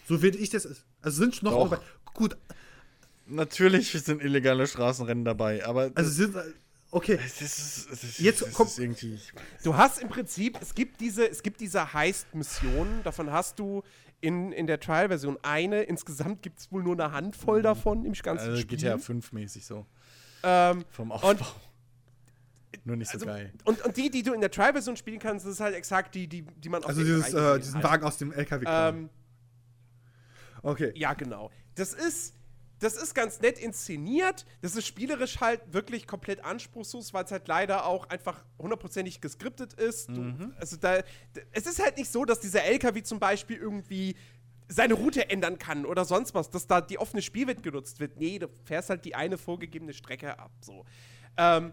[SPEAKER 1] So wie ich das. Also sind noch
[SPEAKER 3] Doch.
[SPEAKER 1] dabei. Gut,
[SPEAKER 3] Natürlich sind illegale Straßenrennen dabei, aber
[SPEAKER 1] also sind. Okay.
[SPEAKER 3] das ist, das ist,
[SPEAKER 1] Jetzt
[SPEAKER 3] das
[SPEAKER 1] kommt-
[SPEAKER 3] ist irgendwie
[SPEAKER 4] Du hast im Prinzip, es gibt diese, es gibt diese Heist-Missionen, davon hast du in, in der Trial-Version eine. Insgesamt gibt es wohl nur eine Handvoll davon im ganzen
[SPEAKER 3] also
[SPEAKER 4] Spiel.
[SPEAKER 3] GTA 5 mäßig so
[SPEAKER 4] Ähm,
[SPEAKER 3] vom
[SPEAKER 4] und,
[SPEAKER 3] Aufbau. Nur nicht so
[SPEAKER 4] also,
[SPEAKER 3] geil.
[SPEAKER 4] und, und die, die du in der Trial-Version spielen kannst, das ist halt exakt die, die, die man auf
[SPEAKER 1] Also
[SPEAKER 4] der
[SPEAKER 1] dieses,
[SPEAKER 4] E3
[SPEAKER 1] äh, diesen. Wagen aus dem LKW.
[SPEAKER 4] Ähm,
[SPEAKER 1] okay.
[SPEAKER 4] Ja, genau. Das ist, das ist ganz nett inszeniert. Das ist spielerisch halt wirklich komplett anspruchslos, weil es halt leider auch einfach hundertprozentig geskriptet ist. Du, also da, es ist halt nicht so, dass dieser LKW zum Beispiel irgendwie seine Route ändern kann oder sonst was, dass da die offene Spielwelt genutzt wird. Nee, du fährst halt die eine vorgegebene Strecke ab. So. Ähm,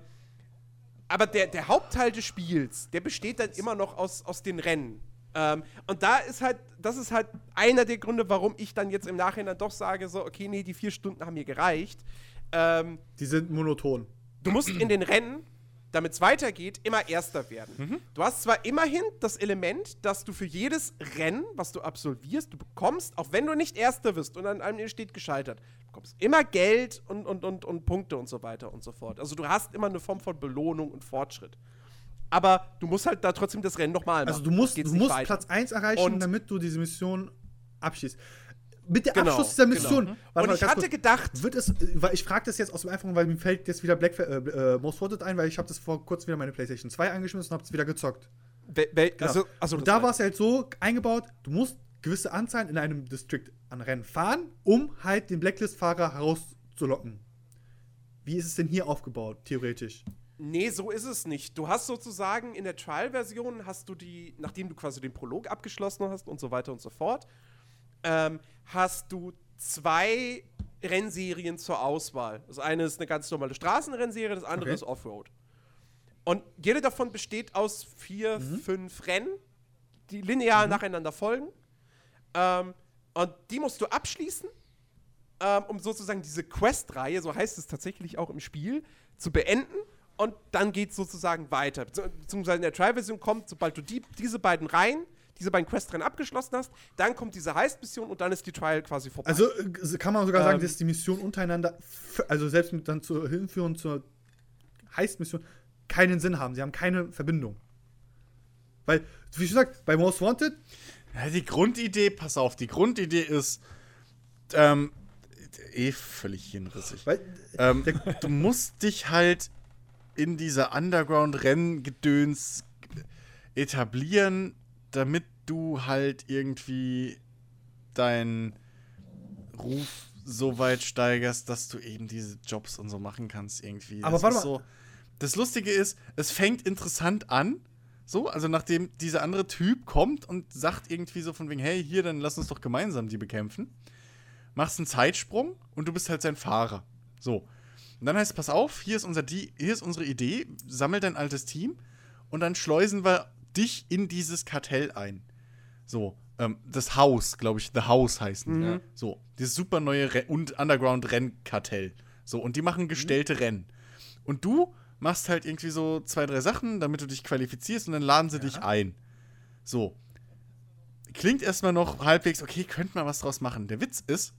[SPEAKER 4] aber der, der Hauptteil des Spiels, der besteht dann immer noch aus, aus den Rennen. Ähm, und da ist halt, das ist halt einer der Gründe, warum ich dann jetzt im Nachhinein doch sage, so, okay, nee, die vier Stunden haben mir gereicht. Ähm,
[SPEAKER 1] Die sind monoton.
[SPEAKER 4] du musst in den Rennen, damit es weitergeht, immer Erster werden. Du hast zwar immerhin das Element, dass du für jedes Rennen, was du absolvierst, du bekommst, auch wenn du nicht Erster wirst und an einem steht gescheitert, bekommst immer Geld und, und, und, und Punkte und so weiter und so fort. Also du hast immer eine Form von Belohnung und Fortschritt. Aber du musst halt da trotzdem das Rennen nochmal machen.
[SPEAKER 1] Also du musst, du musst
[SPEAKER 4] weiter.
[SPEAKER 1] Platz 1 erreichen,
[SPEAKER 4] Und-
[SPEAKER 1] damit du diese Mission abschließt. Mit der
[SPEAKER 4] Genau,
[SPEAKER 1] Abschluss dieser
[SPEAKER 4] genau.
[SPEAKER 1] Mission. Warte
[SPEAKER 4] Und ich hatte
[SPEAKER 1] kurz.
[SPEAKER 4] gedacht-
[SPEAKER 1] Wird es, weil ich frage das jetzt aus dem einfachen, weil mir fällt jetzt wieder Black äh, äh, Most Wanted ein, weil ich habe das vor kurzem wieder meine PlayStation 2 angeschmissen und habe es wieder gezockt.
[SPEAKER 4] Wel-
[SPEAKER 1] Genau.
[SPEAKER 4] also, also
[SPEAKER 1] und da war es halt so eingebaut, du musst gewisse Anzahl in einem District an Rennen fahren, um halt den Blacklist-Fahrer herauszulocken. Wie ist es denn hier aufgebaut, theoretisch?
[SPEAKER 4] Nee, so ist es nicht. Du hast sozusagen in der Trial-Version hast du die, nachdem du quasi den Prolog abgeschlossen hast und so weiter und so fort, ähm, hast du zwei Rennserien zur Auswahl. Das eine ist eine ganz normale Straßenrennserie, das andere
[SPEAKER 1] Okay.
[SPEAKER 4] ist Offroad. Und jede davon besteht aus vier, fünf Rennen, die linear nacheinander folgen. Ähm, und die musst du abschließen, ähm, um sozusagen diese Quest-Reihe, so heißt es tatsächlich auch im Spiel, zu beenden. Und dann geht es sozusagen weiter. Bezieh- Beziehungsweise in der Trial-Version kommt, sobald du die, diese beiden Reihen, diese beiden Quest-Rennen abgeschlossen hast, dann kommt diese Heist-Mission und dann ist die Trial quasi vorbei.
[SPEAKER 1] Also äh, kann man sogar sagen,
[SPEAKER 4] Ähm.
[SPEAKER 1] dass die Mission untereinander, also selbst mit dann zur Hinführung zur Heist-Mission, keinen Sinn haben. Sie haben keine Verbindung. Weil, wie gesagt, bei Most Wanted,
[SPEAKER 3] Ja, die Grundidee, pass auf, die Grundidee ist ähm, eh völlig hinrissig.
[SPEAKER 1] weil,
[SPEAKER 3] Ähm, du musst dich halt in dieser Underground-Renngedöns etablieren, damit du halt irgendwie deinen Ruf so weit steigerst, dass du eben diese Jobs und so machen kannst irgendwie.
[SPEAKER 1] Aber
[SPEAKER 3] Das
[SPEAKER 1] warte mal.
[SPEAKER 3] So, das Lustige ist, es fängt interessant an. So, also nachdem dieser andere Typ kommt und sagt irgendwie so von wegen, hey, hier, dann lass uns doch gemeinsam die bekämpfen. Machst einen Zeitsprung und du bist halt sein Fahrer. So. Und dann heißt es, pass auf, hier ist, unser hier ist unsere Idee, sammel dein altes Team und dann schleusen wir dich in dieses Kartell ein. So, ähm, das Haus, glaube ich, The House heißen die.
[SPEAKER 2] Ja.
[SPEAKER 3] So, dieses super neue Re und Underground-Rennkartell. So, und die machen gestellte Rennen. Und du machst halt irgendwie so zwei, drei Sachen, damit du dich qualifizierst und dann laden sie dich ein. So. Klingt erstmal noch halbwegs, okay, könnte man was draus machen. Der Witz ist,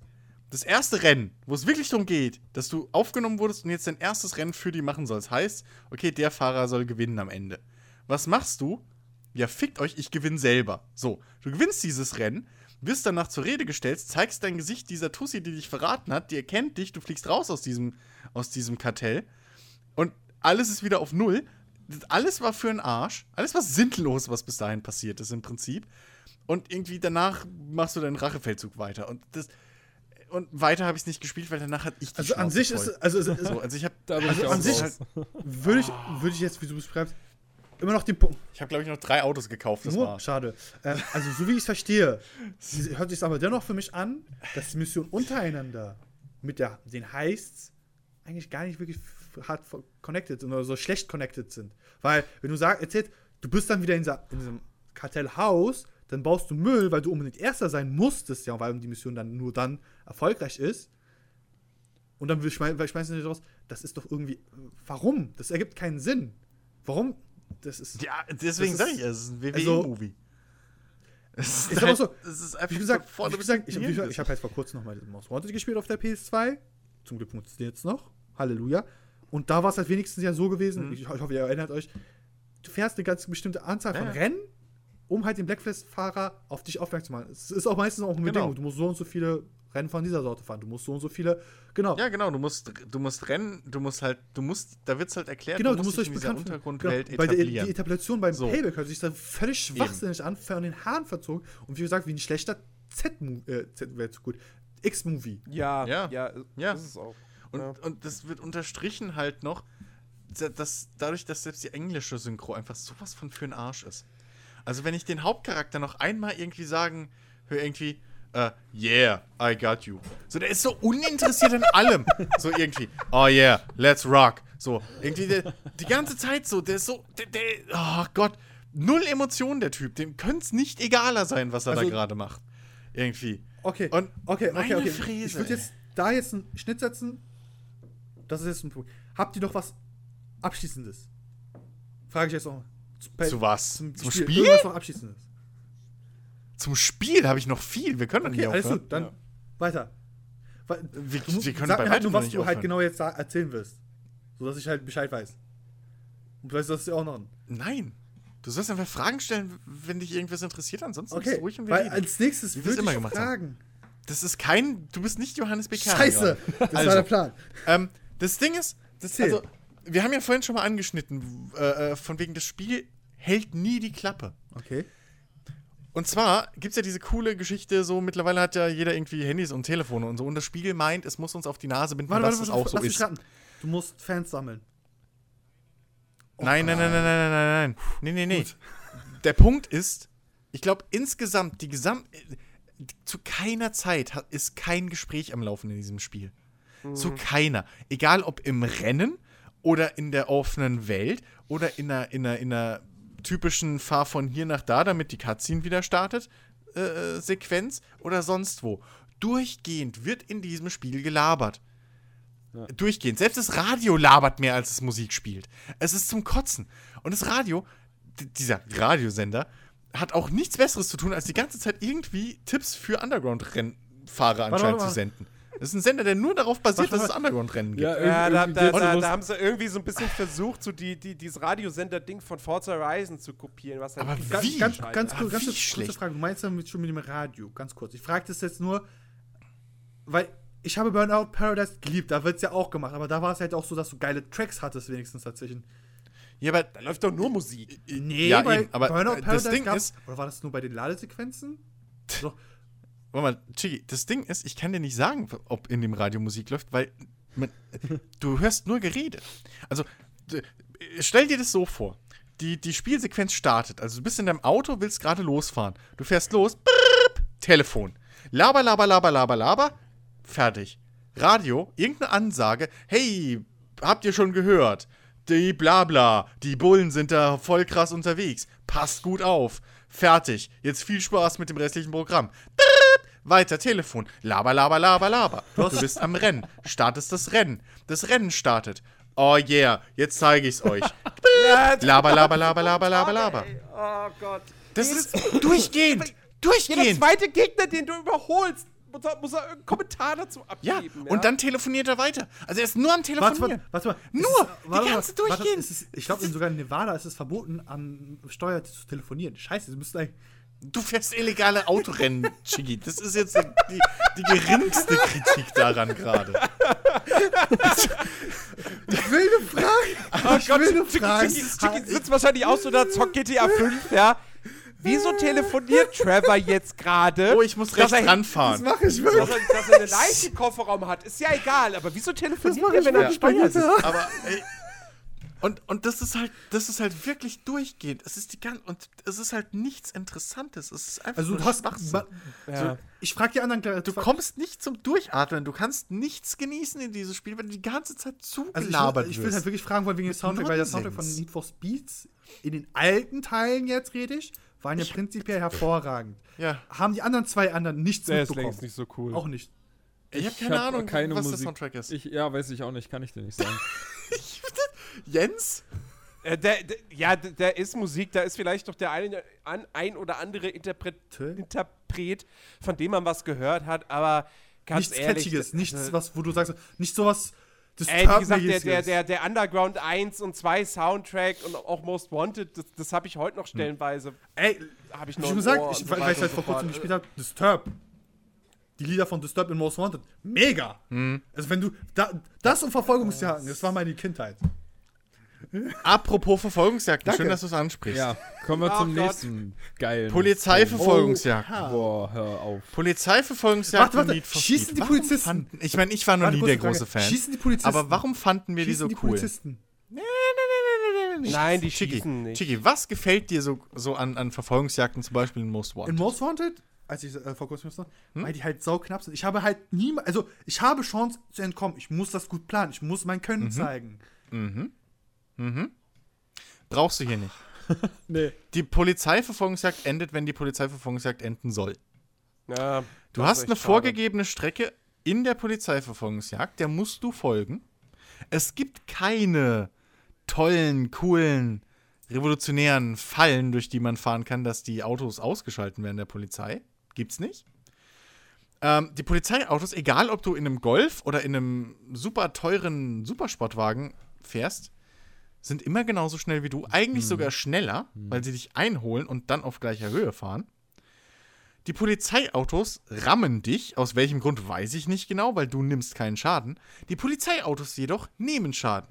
[SPEAKER 3] das erste Rennen, wo es wirklich darum geht, dass du aufgenommen wurdest und jetzt dein erstes Rennen für die machen sollst, heißt, okay, der Fahrer soll gewinnen am Ende. Was machst du? Ja, fickt euch, ich gewinne selber. So, du gewinnst dieses Rennen, wirst danach zur Rede gestellt, zeigst dein Gesicht dieser Tussi, die dich verraten hat, die erkennt dich, du fliegst raus aus diesem, aus diesem Kartell und alles ist wieder auf Null. Alles war für einen Arsch. Alles war sinnlos, was bis dahin passiert ist im Prinzip. Und irgendwie danach machst du deinen Rachefeldzug weiter. Und das. Und weiter habe ich es nicht gespielt, weil danach hat ich die
[SPEAKER 1] also an
[SPEAKER 3] Schnauze
[SPEAKER 1] sich
[SPEAKER 3] voll.
[SPEAKER 1] ist, also, es- es-
[SPEAKER 3] so, also ich habe
[SPEAKER 1] Also
[SPEAKER 2] ich
[SPEAKER 1] an sich-
[SPEAKER 2] raus.
[SPEAKER 1] würde ich, würde ich jetzt, wie du es beschreibst, immer noch den Punkt.
[SPEAKER 3] ich habe glaube ich noch drei Autos gekauft, das
[SPEAKER 1] Nur,
[SPEAKER 3] war.
[SPEAKER 1] schade. Äh, also, so wie ich es verstehe, sie- hört sich aber dennoch für mich an, dass die Missionen untereinander mit der, den Heists eigentlich gar nicht wirklich hart connected sind oder so schlecht connected sind. Weil, wenn du sagst, erzählst, du bist dann wieder in, in diesem Kartellhaus, dann baust du Müll, weil du unbedingt Erster sein musstest, ja, weil die Mission dann nur dann erfolgreich ist. Und dann schmeißen wir schmeißen raus, das ist doch irgendwie, warum? Das ergibt keinen Sinn. Warum? Das ist.
[SPEAKER 3] Ja, deswegen sage
[SPEAKER 1] ist-
[SPEAKER 3] ich, es ist ein
[SPEAKER 1] also-
[SPEAKER 3] WWE-Movie. Es
[SPEAKER 1] Ich sag mal so,
[SPEAKER 3] es ist
[SPEAKER 1] Wie
[SPEAKER 3] einfach
[SPEAKER 1] gesagt, wie gesagt ich,
[SPEAKER 3] bis
[SPEAKER 1] ich, ich habe jetzt vor kurzem noch mal Most Wanted gespielt auf der PS2. Zum Glück funktioniert es noch. Halleluja. Und da war es halt wenigstens ja so gewesen,
[SPEAKER 3] Mhm.
[SPEAKER 1] ich, ich hoffe, ihr erinnert euch, du fährst eine ganz bestimmte Anzahl von
[SPEAKER 3] ja.
[SPEAKER 1] Rennen, um halt den Blacklist-Fahrer auf dich aufmerksam zu machen. Es ist auch meistens auch eine
[SPEAKER 3] Genau.
[SPEAKER 1] Bedingung. Du musst so und so viele Rennen von dieser Sorte fahren. Du musst so und so viele, genau.
[SPEAKER 3] Ja, genau, du musst, du musst rennen, du musst halt, du musst, da wird's halt erklärt,
[SPEAKER 1] Genau, du musst
[SPEAKER 3] dich
[SPEAKER 1] euch
[SPEAKER 3] in dieser Untergrundwelt
[SPEAKER 1] genau, Weil die,
[SPEAKER 3] etablieren.
[SPEAKER 1] die Etablation beim
[SPEAKER 3] So.
[SPEAKER 1] Payback hört sich dann völlig schwachsinnig an, von den Haaren verzogen und wie gesagt, wie ein schlechter Z-Movie, äh, Z wäre zu gut, X-Movie.
[SPEAKER 4] Ja,
[SPEAKER 3] Ja.
[SPEAKER 4] ja, ja, das ist es auch.
[SPEAKER 3] Und,
[SPEAKER 4] Ja.
[SPEAKER 3] und das wird unterstrichen halt noch, da- dass dadurch, dass selbst die englische Synchro einfach sowas von für den Arsch ist. Also wenn ich den Hauptcharakter noch einmal irgendwie sagen höre, irgendwie, äh, yeah, I got you. So, der ist so uninteressiert an allem. So irgendwie, oh yeah, let's rock. So, irgendwie der, die ganze Zeit so, der ist so, der, der oh Gott, null Emotionen der Typ. Dem könnte es nicht egaler sein, was er da
[SPEAKER 1] Also-
[SPEAKER 3] gerade macht. Irgendwie.
[SPEAKER 1] Okay,
[SPEAKER 3] Und
[SPEAKER 1] okay, okay, okay.
[SPEAKER 3] Fräse,
[SPEAKER 1] ich würde jetzt da jetzt einen Schnitt setzen. Das ist jetzt ein Punkt. Habt ihr noch was Abschließendes? Frage ich jetzt noch. Zu,
[SPEAKER 3] was?
[SPEAKER 1] Zum,
[SPEAKER 3] Zum
[SPEAKER 1] Spiel?
[SPEAKER 3] Spiel?
[SPEAKER 1] Irgendwas noch Abschließendes.
[SPEAKER 3] Zum Spiel habe ich noch viel. Wir können
[SPEAKER 1] Okay,
[SPEAKER 3] nicht
[SPEAKER 1] alles
[SPEAKER 3] aufhören.
[SPEAKER 1] gut, dann
[SPEAKER 2] Ja.
[SPEAKER 1] weiter.
[SPEAKER 3] Wir,
[SPEAKER 1] Du
[SPEAKER 3] wir können
[SPEAKER 1] sag
[SPEAKER 3] bei
[SPEAKER 1] mir halt nur, was du halt
[SPEAKER 3] aufhören.
[SPEAKER 1] genau jetzt erzählen wirst. Sodass ich halt Bescheid weiß. Und vielleicht sollst du auch noch. einen.
[SPEAKER 3] Nein. Du sollst einfach Fragen stellen, wenn dich irgendwas interessiert. Ansonsten
[SPEAKER 1] Okay,
[SPEAKER 3] du ruhig und wir
[SPEAKER 1] weil
[SPEAKER 3] reden.
[SPEAKER 1] als nächstes
[SPEAKER 3] Wie wir es immer gemacht haben.
[SPEAKER 1] fragen.
[SPEAKER 3] Das ist kein. Du bist nicht Johannes Becker.
[SPEAKER 1] Scheiße, das
[SPEAKER 3] Also.
[SPEAKER 1] war der Plan.
[SPEAKER 3] Ähm, das Ding ist, das, also, wir haben ja vorhin schon mal angeschnitten, äh, äh, von wegen das Spiel hält nie die Klappe.
[SPEAKER 1] Okay.
[SPEAKER 3] Und zwar gibt es ja diese coole Geschichte, so mittlerweile hat ja jeder irgendwie Handys und Telefone und so. Und das Spiegel meint, es muss uns auf die Nase binden,
[SPEAKER 1] Warte,
[SPEAKER 3] dass
[SPEAKER 1] warte,
[SPEAKER 3] es
[SPEAKER 1] warte,
[SPEAKER 3] auch so
[SPEAKER 1] lass
[SPEAKER 3] ist.
[SPEAKER 1] raten. Du musst Fans sammeln.
[SPEAKER 3] Nein, nein, nein, nein, nein, nein, nein, nein. Nee, nee, nee.
[SPEAKER 1] Gut.
[SPEAKER 3] Der Punkt ist, ich glaube insgesamt, die Gesamt. Zu keiner Zeit hat, ist kein Gespräch am Laufen in diesem Spiel. Zu keiner. Egal ob im Rennen oder in der offenen Welt oder in einer, in einer, in einer typischen Fahr von hier nach da, damit die Cutscene wieder startet, äh, Sequenz oder sonst wo. Durchgehend wird in diesem Spiel gelabert. Durchgehend. Selbst das Radio labert mehr, als es Musik spielt. Es ist zum Kotzen. Und das Radio, dieser Radiosender, hat auch nichts Besseres zu tun, als die ganze Zeit irgendwie Tipps für Underground-Rennfahrer anscheinend
[SPEAKER 1] warte.
[SPEAKER 3] zu senden. Das ist ein Sender, der nur darauf basiert, dass es. Underground-Rennen gibt.
[SPEAKER 2] Ja,
[SPEAKER 4] Ja, da, da, da, da haben sie irgendwie so ein bisschen versucht, so die, die, dieses Radiosender-Ding von Forza Horizon zu kopieren. Was halt
[SPEAKER 3] Aber
[SPEAKER 1] Ganz,
[SPEAKER 3] Wie?
[SPEAKER 1] ganz,
[SPEAKER 4] scheiße
[SPEAKER 1] ganz,
[SPEAKER 4] ist.
[SPEAKER 1] kurz,
[SPEAKER 3] Ah,
[SPEAKER 1] ganz
[SPEAKER 3] wie
[SPEAKER 1] kurz, kurze
[SPEAKER 3] schlecht.
[SPEAKER 1] Frage. Du meinst damit schon mit dem Radio? Ganz kurz. Ich frage das jetzt nur, weil ich habe Burnout Paradise geliebt. Da wird es ja auch gemacht. Aber da war es halt auch so, dass du geile Tracks hattest, wenigstens dazwischen.
[SPEAKER 3] Ja, aber
[SPEAKER 4] Da läuft doch nur Musik.
[SPEAKER 1] Nee,
[SPEAKER 3] Ja,
[SPEAKER 1] bei
[SPEAKER 3] eben, aber,
[SPEAKER 1] Burnout
[SPEAKER 3] äh, das
[SPEAKER 1] Paradise
[SPEAKER 3] Ding
[SPEAKER 1] gab's-
[SPEAKER 3] ist-
[SPEAKER 1] Oder war das nur bei den Ladesequenzen?
[SPEAKER 3] Warte mal, Chigi, das Ding ist, ich kann dir nicht sagen, ob in dem Radio Musik läuft, weil man, du hörst nur Gerede. Also, stell dir das so vor. Die, die Spielsequenz startet. Also, du bist in deinem Auto, willst gerade losfahren. Du fährst los, brrrp, Telefon. Laber, laber, laber, laber, laber. Fertig. Radio, irgendeine Ansage. Hey, habt ihr schon gehört? Die Blabla, die Bullen sind da voll krass unterwegs. Passt gut auf. Fertig. Jetzt viel Spaß mit dem restlichen Programm. Brrrp, Weiter Telefon. Laber, laber, laber, laber. Du bist am Rennen. Startest das Rennen. Das Rennen startet. Oh yeah, jetzt zeige ich's euch. Laber, laber, laber, laber, laber, laber.
[SPEAKER 4] Oh Gott.
[SPEAKER 3] Das ist durchgehend.
[SPEAKER 4] Jeder
[SPEAKER 3] Durchgehend.
[SPEAKER 4] zweite Gegner, den du überholst, muss er, muss er irgendeinen Kommentar dazu
[SPEAKER 3] Ja,
[SPEAKER 4] abgeben.
[SPEAKER 3] und dann telefoniert er weiter. Also er ist nur am
[SPEAKER 1] Warte
[SPEAKER 3] Telefonieren.
[SPEAKER 1] mal, warte mal.
[SPEAKER 3] Nur,
[SPEAKER 1] ist-
[SPEAKER 3] die
[SPEAKER 1] warte
[SPEAKER 3] ganze
[SPEAKER 1] warte,
[SPEAKER 3] durchgehend.
[SPEAKER 1] es ist- Ich glaube, sogar in Nevada ist es verboten, am Steuer zu telefonieren. Scheiße, sie müssten eigentlich.
[SPEAKER 3] Du fährst illegale Autorennen, Chigi. Das ist jetzt die, die geringste Kritik daran gerade.
[SPEAKER 1] Ich will eine Frage. ich will eine Frage.
[SPEAKER 4] Chicky, Chicky sitzt wahrscheinlich auch so da, zockt GTA 5, ja. Wieso telefoniert Trevor jetzt gerade?
[SPEAKER 3] Oh, ich muss
[SPEAKER 4] dass
[SPEAKER 3] rechts
[SPEAKER 4] er-
[SPEAKER 1] Das
[SPEAKER 3] ranfahren.
[SPEAKER 1] mache ich
[SPEAKER 4] Dass
[SPEAKER 1] wirklich.
[SPEAKER 4] er, dass er eine Leiche im Kofferraum hat, ist ja egal, aber wieso telefoniert er, wenn er am
[SPEAKER 1] wirklich
[SPEAKER 4] Steuer
[SPEAKER 1] bei
[SPEAKER 4] sitzt?
[SPEAKER 1] GTA.
[SPEAKER 3] Aber ey, und, und das ist halt, das ist halt wirklich durchgehend. Es ist die gan und es ist halt nichts Interessantes. Es ist einfach
[SPEAKER 1] Also,
[SPEAKER 3] nur
[SPEAKER 1] du hast.
[SPEAKER 4] Ja.
[SPEAKER 1] Ich frage die anderen gleich.
[SPEAKER 3] Du kommst nicht zum Durchatmen. Du kannst nichts genießen in dieses Spiel, wenn du die ganze Zeit
[SPEAKER 1] Also ich,
[SPEAKER 3] zugelabert
[SPEAKER 1] ich will halt wirklich fragen wollen wegen dem Soundtrack, weil der Soundtrack von. Need for Speeds in den alten Teilen jetzt rede ich, waren ja prinzipiell hervorragend.
[SPEAKER 3] ja.
[SPEAKER 1] Haben die anderen zwei anderen nichts
[SPEAKER 4] Der ist
[SPEAKER 1] mitbekommen?
[SPEAKER 4] längst nicht so cool.
[SPEAKER 1] Auch nicht.
[SPEAKER 3] Ich habe keine
[SPEAKER 2] hab
[SPEAKER 3] Ahnung,
[SPEAKER 2] keine
[SPEAKER 3] was der
[SPEAKER 2] Musik.
[SPEAKER 3] Soundtrack ist.
[SPEAKER 2] Ich, ja, weiß ich auch nicht, kann ich dir nicht sagen.
[SPEAKER 3] Jens?
[SPEAKER 4] Äh, der, der, ja, der, ist Musik, da ist vielleicht doch der eine, an, ein oder andere Interpret, Interpret, von dem man was gehört hat, aber ganz
[SPEAKER 1] nichts
[SPEAKER 4] ehrlich.
[SPEAKER 1] Catchiges,
[SPEAKER 4] äh,
[SPEAKER 1] nichts, was, wo du sagst, nicht sowas.
[SPEAKER 4] Ey, wie gesagt, der, der, der, der Underground 1 und 2 Soundtrack und auch Most Wanted, das, das habe ich heute noch stellenweise.
[SPEAKER 1] Ey,
[SPEAKER 4] Habe ich noch
[SPEAKER 1] schon
[SPEAKER 4] im
[SPEAKER 1] gesagt, ich,
[SPEAKER 4] so
[SPEAKER 1] weil ich halt vor kurzem gespielt habe, Disturb. Die Lieder von Disturb in Most Wanted. Mega! Also wenn du, da, das und Verfolgungsjagden, das war meine Kindheit.
[SPEAKER 3] Apropos Verfolgungsjagden,
[SPEAKER 1] Danke.
[SPEAKER 3] schön, dass du es ansprichst.
[SPEAKER 2] Ja, kommen wir
[SPEAKER 4] Ach
[SPEAKER 2] zum
[SPEAKER 4] Gott.
[SPEAKER 2] nächsten geilen.
[SPEAKER 3] Polizeiverfolgungsjagden.
[SPEAKER 1] Oha.
[SPEAKER 2] Boah, hör auf.
[SPEAKER 3] Polizeiverfolgungsjagden
[SPEAKER 1] Warte, warte,
[SPEAKER 3] Need for
[SPEAKER 1] schießen
[SPEAKER 3] Speed.
[SPEAKER 1] die
[SPEAKER 3] Warum
[SPEAKER 1] Polizisten?
[SPEAKER 3] Fanden, ich meine, ich war noch
[SPEAKER 1] Warte,
[SPEAKER 3] nie der
[SPEAKER 1] Frage.
[SPEAKER 3] große Fan.
[SPEAKER 1] Schießen die Polizisten?
[SPEAKER 3] Aber warum fanden wir die
[SPEAKER 1] Schießen
[SPEAKER 3] so
[SPEAKER 1] die
[SPEAKER 3] cool?
[SPEAKER 1] Polizisten?
[SPEAKER 4] Nein, die
[SPEAKER 3] Chiki,
[SPEAKER 4] schießen nicht.
[SPEAKER 3] Chiki, was gefällt dir so, so an, an Verfolgungsjagden, zum Beispiel in Most
[SPEAKER 1] In
[SPEAKER 3] Wanted?
[SPEAKER 1] Most Wanted, als ich äh, vor kurzem musste,
[SPEAKER 3] Hm?
[SPEAKER 1] weil die halt sauknapp sind. Ich habe halt nie, also ich habe Chance zu entkommen. Ich muss das gut planen. Ich muss mein Können zeigen.
[SPEAKER 3] Brauchst du hier nicht.
[SPEAKER 2] Nee.
[SPEAKER 3] Die Polizeiverfolgungsjagd endet, wenn die Polizeiverfolgungsjagd enden soll.
[SPEAKER 4] Ja,
[SPEAKER 3] Du hast eine
[SPEAKER 4] schade.
[SPEAKER 3] vorgegebene Strecke in der Polizeiverfolgungsjagd, der musst du folgen. Es gibt keine tollen, coolen, revolutionären Fallen, durch die man fahren kann, dass die Autos ausgeschalten werden der Polizei. Gibt's nicht. Ähm, die Polizeiautos, egal ob du in einem Golf oder in einem super teuren Supersportwagen fährst, sind immer genauso schnell wie du. Eigentlich sogar schneller, weil sie dich einholen und dann auf gleicher Höhe fahren. Die Polizeiautos rammen dich, aus welchem Grund weiß ich nicht genau, weil du nimmst keinen Schaden. Die Polizeiautos jedoch nehmen Schaden.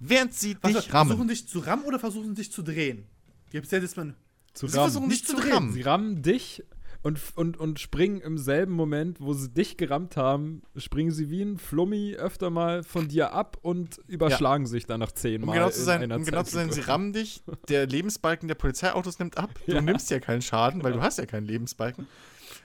[SPEAKER 3] Während sie
[SPEAKER 1] Was,
[SPEAKER 3] dich
[SPEAKER 1] versuchen
[SPEAKER 3] rammen.
[SPEAKER 1] dich zu rammen oder versuchen dich zu drehen? Gibt es ja das man.
[SPEAKER 2] zu
[SPEAKER 3] Sie
[SPEAKER 2] rammen.
[SPEAKER 3] versuchen nicht zu
[SPEAKER 1] zu
[SPEAKER 3] rammen.
[SPEAKER 2] Sie rammen dich und, und, und springen im selben Moment, wo sie dich gerammt haben, springen sie wie ein Flummi öfter mal von dir ab und überschlagen sich dann nach
[SPEAKER 3] Um
[SPEAKER 2] zehnmal.
[SPEAKER 3] genau zu
[SPEAKER 2] in
[SPEAKER 3] sein, um genau zu sein, sie rammen dich, der Lebensbalken der Polizeiautos nimmt ab, du
[SPEAKER 2] Ja.
[SPEAKER 3] nimmst ja keinen Schaden, weil du hast ja keinen Lebensbalken.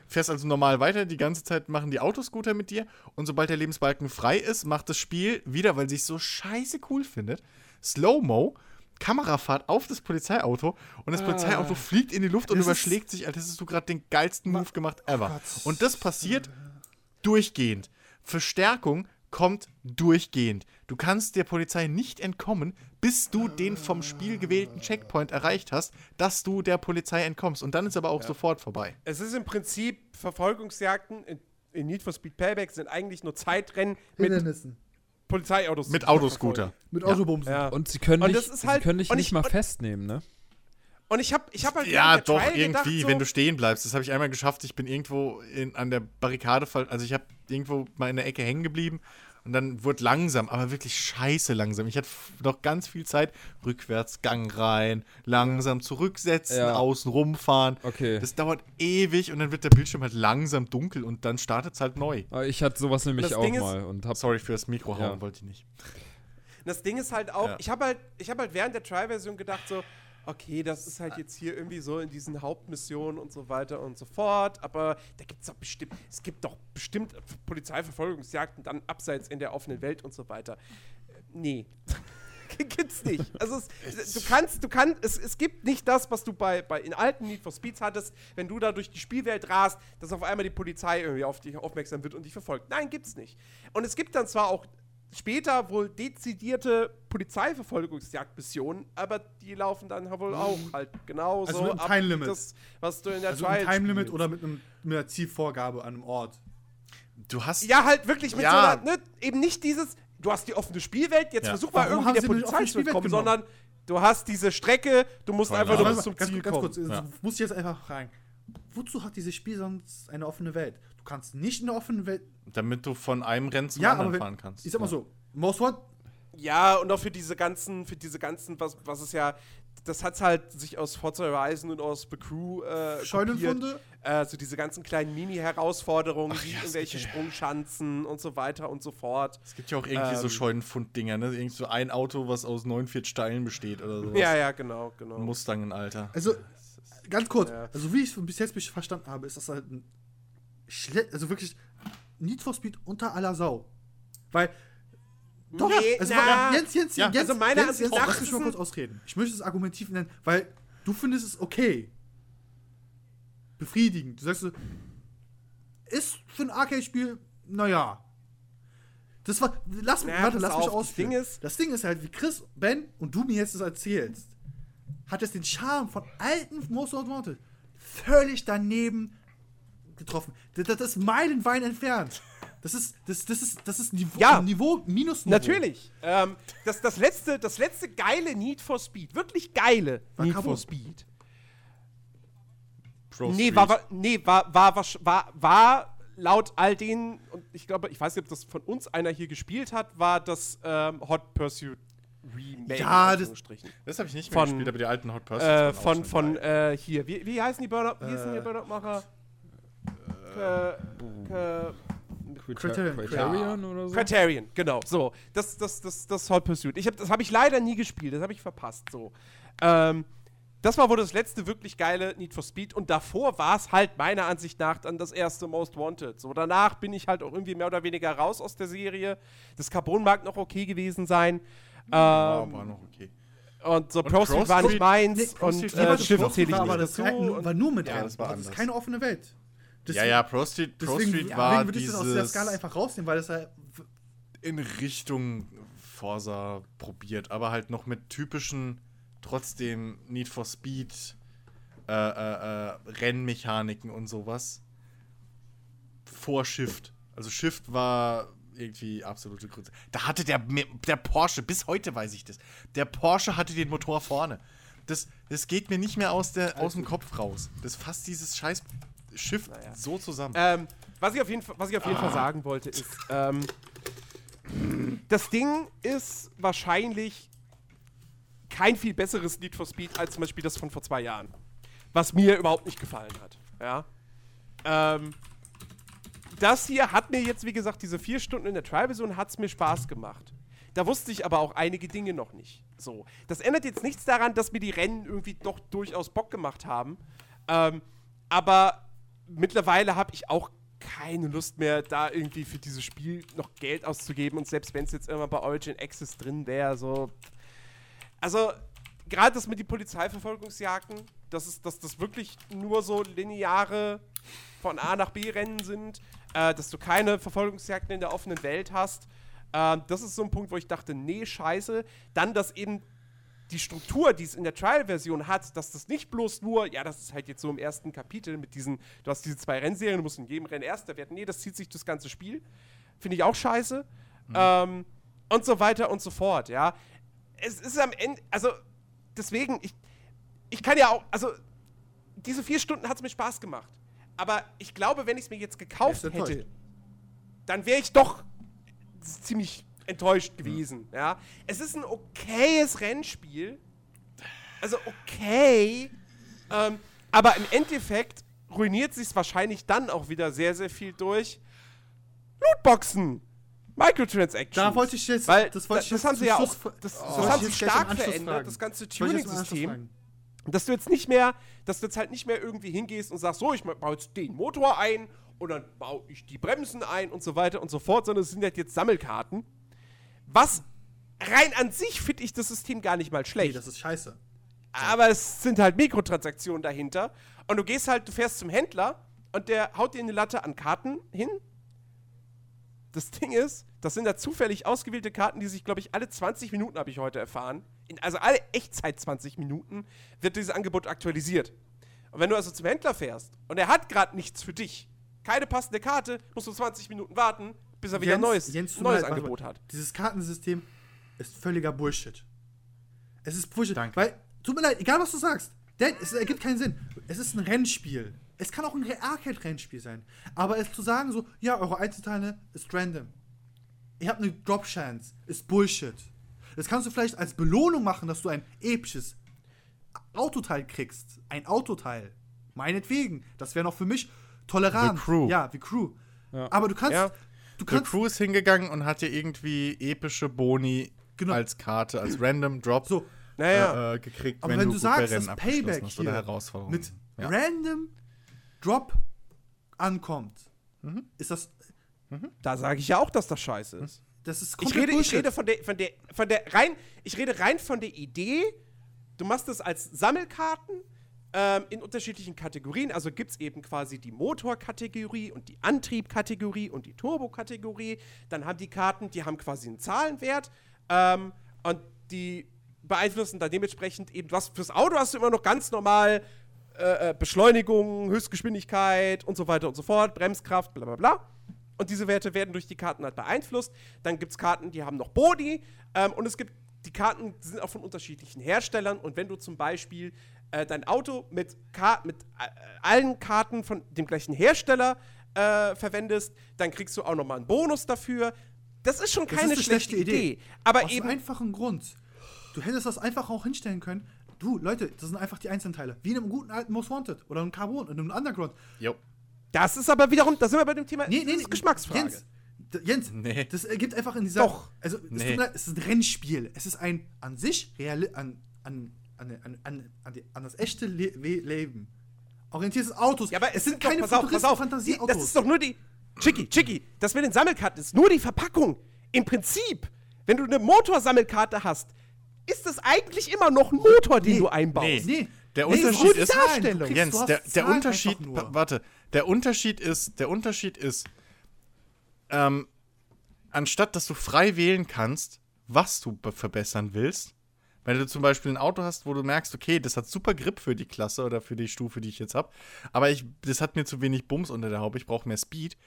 [SPEAKER 3] Fährst also normal weiter, die ganze Zeit machen die Autoscooter mit dir und sobald der Lebensbalken frei ist, macht das Spiel wieder, weil sich so scheiße cool findet, Slow-Mo, Kamerafahrt auf das Polizeiauto und das Polizeiauto fliegt in die Luft und
[SPEAKER 1] Das
[SPEAKER 3] überschlägt sich, als hättest du gerade den geilsten Move gemacht ever.
[SPEAKER 1] Gott.
[SPEAKER 3] Und das passiert durchgehend. Verstärkung kommt durchgehend. Du kannst der Polizei nicht entkommen, bis du den vom Spiel gewählten Checkpoint erreicht hast, dass du der Polizei entkommst. Und dann ist aber auch sofort vorbei.
[SPEAKER 4] Es ist im Prinzip Verfolgungsjagden in, in Need for Speed Payback sind eigentlich nur Zeitrennen mit
[SPEAKER 1] Hindernissen.
[SPEAKER 4] Polizeiautos.
[SPEAKER 3] Mit Autoscooter.
[SPEAKER 1] Mit
[SPEAKER 3] Ja.
[SPEAKER 1] Autobumsen.
[SPEAKER 4] Ja.
[SPEAKER 2] Und sie können
[SPEAKER 4] Und
[SPEAKER 2] dich,
[SPEAKER 4] das ist
[SPEAKER 2] sie
[SPEAKER 4] halt-
[SPEAKER 2] können dich
[SPEAKER 4] und
[SPEAKER 2] nicht
[SPEAKER 4] ich-
[SPEAKER 2] mal
[SPEAKER 4] und-
[SPEAKER 2] festnehmen, ne?
[SPEAKER 4] Und ich habe ich hab halt
[SPEAKER 3] Ja, doch,
[SPEAKER 4] Trial
[SPEAKER 3] irgendwie,
[SPEAKER 4] gedacht, so,
[SPEAKER 3] wenn du stehen bleibst. Das habe ich einmal geschafft. Ich bin irgendwo in, an der Barrikade, also ich habe irgendwo mal in der Ecke hängen geblieben und dann wurde langsam, aber wirklich scheiße langsam. Ich hatte noch ganz viel Zeit. Rückwärts, Gang rein, langsam zurücksetzen,
[SPEAKER 2] Ja.
[SPEAKER 3] außen rumfahren.
[SPEAKER 2] Okay.
[SPEAKER 3] Das dauert ewig und dann wird der Bildschirm halt langsam dunkel und dann startet es halt neu.
[SPEAKER 2] Aber ich hatte sowas nämlich
[SPEAKER 4] Das
[SPEAKER 2] auch
[SPEAKER 4] Ding ist-
[SPEAKER 2] mal und hab
[SPEAKER 3] Sorry für das Mikro hauen,
[SPEAKER 2] Ja.
[SPEAKER 3] wollte ich nicht.
[SPEAKER 4] Das Ding ist halt auch,
[SPEAKER 3] Ja.
[SPEAKER 4] ich habe halt, ich hab halt während der Trial-Version gedacht so, okay, das ist halt jetzt hier irgendwie so in diesen Hauptmissionen und so weiter und so fort, aber da gibt es doch bestimmt, es gibt doch bestimmt Polizeiverfolgungsjagden dann abseits in der offenen Welt und so weiter. Äh, Nee. Gibt's nicht. Also es, du kannst, du kannst, es, es gibt nicht das, was du bei, bei in alten Need for Speeds hattest, wenn du da durch die Spielwelt rast, dass auf einmal die Polizei irgendwie auf dich aufmerksam wird und dich verfolgt. Nein, gibt's nicht. Und es gibt dann zwar auch später wohl dezidierte Polizeiverfolgungsjagdmissionen, aber die laufen dann wohl auch halt genauso
[SPEAKER 1] Also mit einem Time Limit.
[SPEAKER 4] das, was du in der
[SPEAKER 1] Also
[SPEAKER 4] Trial
[SPEAKER 1] ein Time Limit
[SPEAKER 4] spielst.
[SPEAKER 1] oder mit, einem, mit einer Zielvorgabe an einem Ort.
[SPEAKER 3] Du hast.
[SPEAKER 4] Ja, halt wirklich mit
[SPEAKER 3] Ja.
[SPEAKER 4] so einer, ne, eben nicht dieses, du hast die offene Spielwelt, jetzt
[SPEAKER 3] Ja.
[SPEAKER 4] versuch mal
[SPEAKER 1] Warum
[SPEAKER 4] irgendwie der Polizei zu
[SPEAKER 1] genommen?
[SPEAKER 4] sondern du hast diese Strecke, du musst
[SPEAKER 3] Keine
[SPEAKER 4] einfach nur bis zum
[SPEAKER 1] ganz,
[SPEAKER 4] Ziel
[SPEAKER 1] ganz
[SPEAKER 4] kommen.
[SPEAKER 1] kurz,
[SPEAKER 3] Ja.
[SPEAKER 1] muss ich jetzt einfach fragen. Wozu hat dieses Spiel sonst eine offene Welt? Du kannst nicht in der offenen Welt.
[SPEAKER 3] Damit du von einem Rennen zum
[SPEAKER 1] Ja,
[SPEAKER 3] anderen
[SPEAKER 1] wenn,
[SPEAKER 3] fahren kannst.
[SPEAKER 1] ich sag mal so, Most Wanted,
[SPEAKER 4] Ja, und auch für diese ganzen, für diese ganzen, was, was es ja, das hat halt sich aus Forza Horizon und aus The Crew äh,
[SPEAKER 1] Scheunenfunde?
[SPEAKER 4] Äh, so diese ganzen kleinen Mini-Herausforderungen, wie
[SPEAKER 3] ja,
[SPEAKER 4] irgendwelche
[SPEAKER 3] ja-
[SPEAKER 4] Sprungschanzen und so weiter und so fort.
[SPEAKER 3] Es gibt ja auch irgendwie so
[SPEAKER 4] Ähm.
[SPEAKER 3] Scheunenfund-Dinger, ne? Irgend so ein Auto, was aus 49 Steinen besteht oder sowas.
[SPEAKER 4] Ja, ja, genau, genau.
[SPEAKER 3] Mustangen, Alter.
[SPEAKER 1] Also, ganz kurz,
[SPEAKER 4] Ja.
[SPEAKER 1] also wie ich es bis jetzt mich verstanden habe, ist das halt ein also wirklich Need for Speed unter aller Sau. Weil, doch,
[SPEAKER 4] Nee,
[SPEAKER 1] also,
[SPEAKER 4] na.
[SPEAKER 1] Jens, Jens,
[SPEAKER 3] Ja,
[SPEAKER 1] Jens,
[SPEAKER 4] also meiner
[SPEAKER 1] Jens, Jens,
[SPEAKER 4] nach
[SPEAKER 1] lass mich mal kurz ausreden. Ich möchte es argumentiv nennen, weil du findest es okay. Befriedigend. Du sagst so, ist für ein Arcade-Spiel, naja. Das war, lass,
[SPEAKER 4] Na,
[SPEAKER 1] warte, lass mich
[SPEAKER 4] auf, das
[SPEAKER 1] ausführen.
[SPEAKER 4] Ding ist-
[SPEAKER 1] das Ding ist halt, wie Chris, Ben und du mir jetzt das erzählst, hat es den Charme von alten Most Wanted völlig daneben getroffen. Das, das ist meilenweit entfernt. Das ist, das, das ist, das ist Niveau,
[SPEAKER 4] Ja.
[SPEAKER 1] Niveau minus Niveau.
[SPEAKER 4] Natürlich. Ähm, das, das, letzte, das letzte geile Need for Speed, wirklich geile
[SPEAKER 1] War
[SPEAKER 4] Need for Speed.
[SPEAKER 3] Pro
[SPEAKER 4] Nee,
[SPEAKER 3] Street.
[SPEAKER 4] war, war, nee war, war, war, war, war laut all denen, und ich glaube, ich weiß nicht, ob das von uns einer hier gespielt hat, war das ähm, Hot Pursuit Remake.
[SPEAKER 1] Ja, das-.
[SPEAKER 3] Das habe ich nicht mehr
[SPEAKER 4] Von-
[SPEAKER 3] gespielt, aber die alten Hot Pursuits
[SPEAKER 4] Äh, von, von, äh, hier, wie, wie heißen die die Burnout-Macher? Äh,
[SPEAKER 1] Criterion.
[SPEAKER 2] Criterion oder so?
[SPEAKER 4] Criterion, genau. So, das, das, das, das Hot Pursuit. Ich hab, das habe ich leider nie gespielt, das habe ich verpasst. So. Ähm, das war wohl das letzte wirklich geile Need for Speed und davor war es halt meiner Ansicht nach dann das erste Most Wanted. So, danach bin ich halt auch irgendwie mehr oder weniger raus aus der Serie. Das Carbon mag noch okay gewesen sein.
[SPEAKER 3] Ja,
[SPEAKER 4] Ähm,
[SPEAKER 3] war noch okay.
[SPEAKER 4] und so
[SPEAKER 3] Und
[SPEAKER 4] Pro Street
[SPEAKER 3] Pro
[SPEAKER 4] war nicht meins
[SPEAKER 1] Nee,
[SPEAKER 4] und äh,
[SPEAKER 1] Pro
[SPEAKER 4] zähle ich nicht
[SPEAKER 1] aber das war nur mit
[SPEAKER 3] Ja, das war
[SPEAKER 1] Das ist keine offene Welt.
[SPEAKER 3] Ja,
[SPEAKER 1] Deswegen-
[SPEAKER 3] ja, Pro Street, Pro
[SPEAKER 1] Deswegen, ja,
[SPEAKER 3] war
[SPEAKER 1] deswegen würde ich das aus der Skala einfach rausnehmen, weil das halt.
[SPEAKER 3] in Richtung Forsa probiert, aber halt noch mit typischen, trotzdem Need for Speed äh, äh, äh, Rennmechaniken und sowas. Vor Shift. Also Shift war irgendwie absolute Grütze. Da hatte der, der Porsche, bis heute weiß ich das, der Porsche hatte den Motor vorne. Das, das geht mir nicht mehr aus, der, aus dem Kopf raus. Das fasst dieses scheiß Shift
[SPEAKER 4] Naja.
[SPEAKER 3] so zusammen.
[SPEAKER 4] Ähm, was ich auf jeden Fall, was ich auf jeden Fall sagen wollte, ist, ähm, das Ding ist wahrscheinlich kein viel besseres Need for Speed als zum Beispiel das von vor zwei Jahren. was mir überhaupt nicht gefallen hat. Ja. Ähm, das hier hat mir jetzt, wie gesagt, diese vier Stunden in der Trial-Version hat es mir Spaß gemacht. Da wusste ich aber auch einige Dinge noch nicht. So. Das ändert jetzt nichts daran, dass mir die Rennen irgendwie doch durchaus Bock gemacht haben. Ähm, aber mittlerweile habe ich auch keine Lust mehr, da irgendwie für dieses Spiel noch Geld auszugeben. Und selbst wenn es jetzt immer bei Origin Access drin wäre, so. Also, gerade das mit den Polizeiverfolgungsjagden, dass, es, dass das wirklich nur so lineare von A nach B Rennen sind, äh, dass du keine Verfolgungsjagden in der offenen Welt hast. Äh, das ist so ein Punkt, wo ich dachte, nee, scheiße. Dann, dass eben die Struktur, die es in der Trial-Version hat, dass das nicht bloß nur, ja, das ist halt jetzt so im ersten Kapitel mit diesen, du hast diese zwei Rennserien, du musst in jedem Rennen Erster werden. Nee, das zieht sich das ganze Spiel. Finde ich auch scheiße. Mhm. Ähm, und so weiter und so fort, ja. Es ist am Ende, also deswegen, ich, ich kann ja auch, also diese vier Stunden hat es mir Spaß gemacht. Aber ich glaube, wenn ich es mir jetzt gekauft hätte, dann wäre ich doch ziemlich enttäuscht gewesen. Ja. ja. Es ist ein okayes Rennspiel. Also okay. Ähm, aber im Endeffekt ruiniert sich wahrscheinlich dann auch wieder sehr, sehr viel durch Lootboxen. Microtransactions.
[SPEAKER 1] Da wollte ich jetzt,
[SPEAKER 4] weil das, wollte ich das, das haben sie ja auch, das, oh, das haben sie stark verändert, das ganze Tuning-System. Dass du jetzt nicht mehr, dass du jetzt halt nicht mehr irgendwie hingehst und sagst, so, ich baue jetzt den Motor ein und dann baue ich die Bremsen ein und so weiter und so fort, sondern es sind halt jetzt Sammelkarten. Was rein an sich finde ich das System gar nicht mal schlecht. Nee,
[SPEAKER 1] das ist scheiße.
[SPEAKER 4] Aber es sind halt Mikrotransaktionen dahinter. Und du gehst halt, du fährst zum Händler und der haut dir eine Latte an Karten hin. Das Ding ist, das sind da zufällig ausgewählte Karten, die sich, glaube ich, alle 20 Minuten, habe ich heute erfahren, in, also alle Echtzeit 20 Minuten, wird dieses Angebot aktualisiert. Und wenn du also zum Händler fährst und er hat gerade nichts für dich, keine passende Karte, musst du 20 Minuten warten, bis er wieder ein neues,
[SPEAKER 1] Jens,
[SPEAKER 4] neues
[SPEAKER 1] leid,
[SPEAKER 4] Angebot hat.
[SPEAKER 1] Dieses Kartensystem ist völliger Bullshit. Es ist Bullshit. Danke. Weil, tut mir leid, egal was du sagst, denn es ergibt keinen Sinn. Es ist ein Rennspiel. Es kann auch ein Arcade-Rennspiel sein. Aber es zu sagen, so, ja, eure Einzelteile ist random. Ihr habt eine Drop-Chance, ist Bullshit. Das kannst du vielleicht als Belohnung machen, dass du ein episches Autoteil kriegst. Ein Autoteil. Meinetwegen. Das wäre noch für mich tolerant.
[SPEAKER 3] The Crew.
[SPEAKER 1] Ja, wie Crew. Ja. Aber du kannst, ja.
[SPEAKER 3] Du kannst The Crew ist hingegangen und hat dir irgendwie epische Boni genau. als Karte, als Random Drop
[SPEAKER 1] so,
[SPEAKER 3] naja. äh, gekriegt,
[SPEAKER 1] Aber wenn, wenn du, sagst, das Payback hast oder
[SPEAKER 3] Herausforderung.
[SPEAKER 1] mit ja. Random Drop ankommt, mhm. ist das.
[SPEAKER 4] Mhm. Da sage ich ja auch, dass das scheiße ist.
[SPEAKER 1] Das ist
[SPEAKER 4] ich rede, ich rede von der, von der, von der rein, ich rede rein von der Idee. Du machst das als Sammelkarten ähm, in unterschiedlichen Kategorien. Also gibt es eben quasi die Motorkategorie und die Antriebkategorie und die Turbokategorie. Dann haben die Karten, die haben quasi einen Zahlenwert ähm, und die beeinflussen dann dementsprechend eben was. Fürs Auto hast du immer noch ganz normal äh, äh, Beschleunigung, Höchstgeschwindigkeit und so weiter und so fort, Bremskraft, bla bla bla. Und diese Werte werden durch die Karten halt beeinflusst. Dann gibt es Karten, die haben noch Body. Ähm, und es gibt die Karten sind auch von unterschiedlichen Herstellern. Und wenn du zum Beispiel äh, dein Auto mit, Ka mit äh, allen Karten von dem gleichen Hersteller äh, verwendest, dann kriegst du auch nochmal einen Bonus dafür. Das ist schon keine ist schlechte, schlechte, Idee. Idee. Aber
[SPEAKER 1] Aus
[SPEAKER 4] eben.
[SPEAKER 1] Aus einfachen Grund. Du hättest das einfach auch hinstellen können. Du, Leute, das sind einfach die Einzelteile. Wie in einem guten alten Most Wanted oder einem Carbon, in einem Underground.
[SPEAKER 3] Jo.
[SPEAKER 4] Das ist aber wiederum, da sind wir bei dem Thema,
[SPEAKER 1] nee, nee,
[SPEAKER 4] das ist Geschmacksfrage.
[SPEAKER 1] Jens, Jens, nee. das ergibt einfach in dieser.
[SPEAKER 4] Doch.
[SPEAKER 1] Also, nee. es, es, ist ein Rennspiel. Es ist ein an sich real, an, an an, an, an, an, die, an das echte Le Leben. Orientiertes Autos.
[SPEAKER 4] Ja, aber es sind keine pass auf, pass auf. Fantasieautos. Das ist doch nur die. Chicky, Chicky, das mit den Sammelkarten ist nur die Verpackung. Im Prinzip, wenn du eine Motorsammelkarte hast, ist das eigentlich immer noch ein Motor, den nee, du einbaust.
[SPEAKER 3] Nee, nee. Der nee, Unterschied ist, Darstellung. Jens, der, der Unterschied, warte, der Unterschied ist, der Unterschied ist, ähm, anstatt dass du frei wählen kannst, was du verbessern willst, wenn du zum Beispiel ein Auto hast, wo du merkst, okay, das hat super Grip für die Klasse oder für die Stufe, die ich jetzt habe, aber ich, das hat mir zu wenig Bums unter der Haube, ich brauche mehr Speed,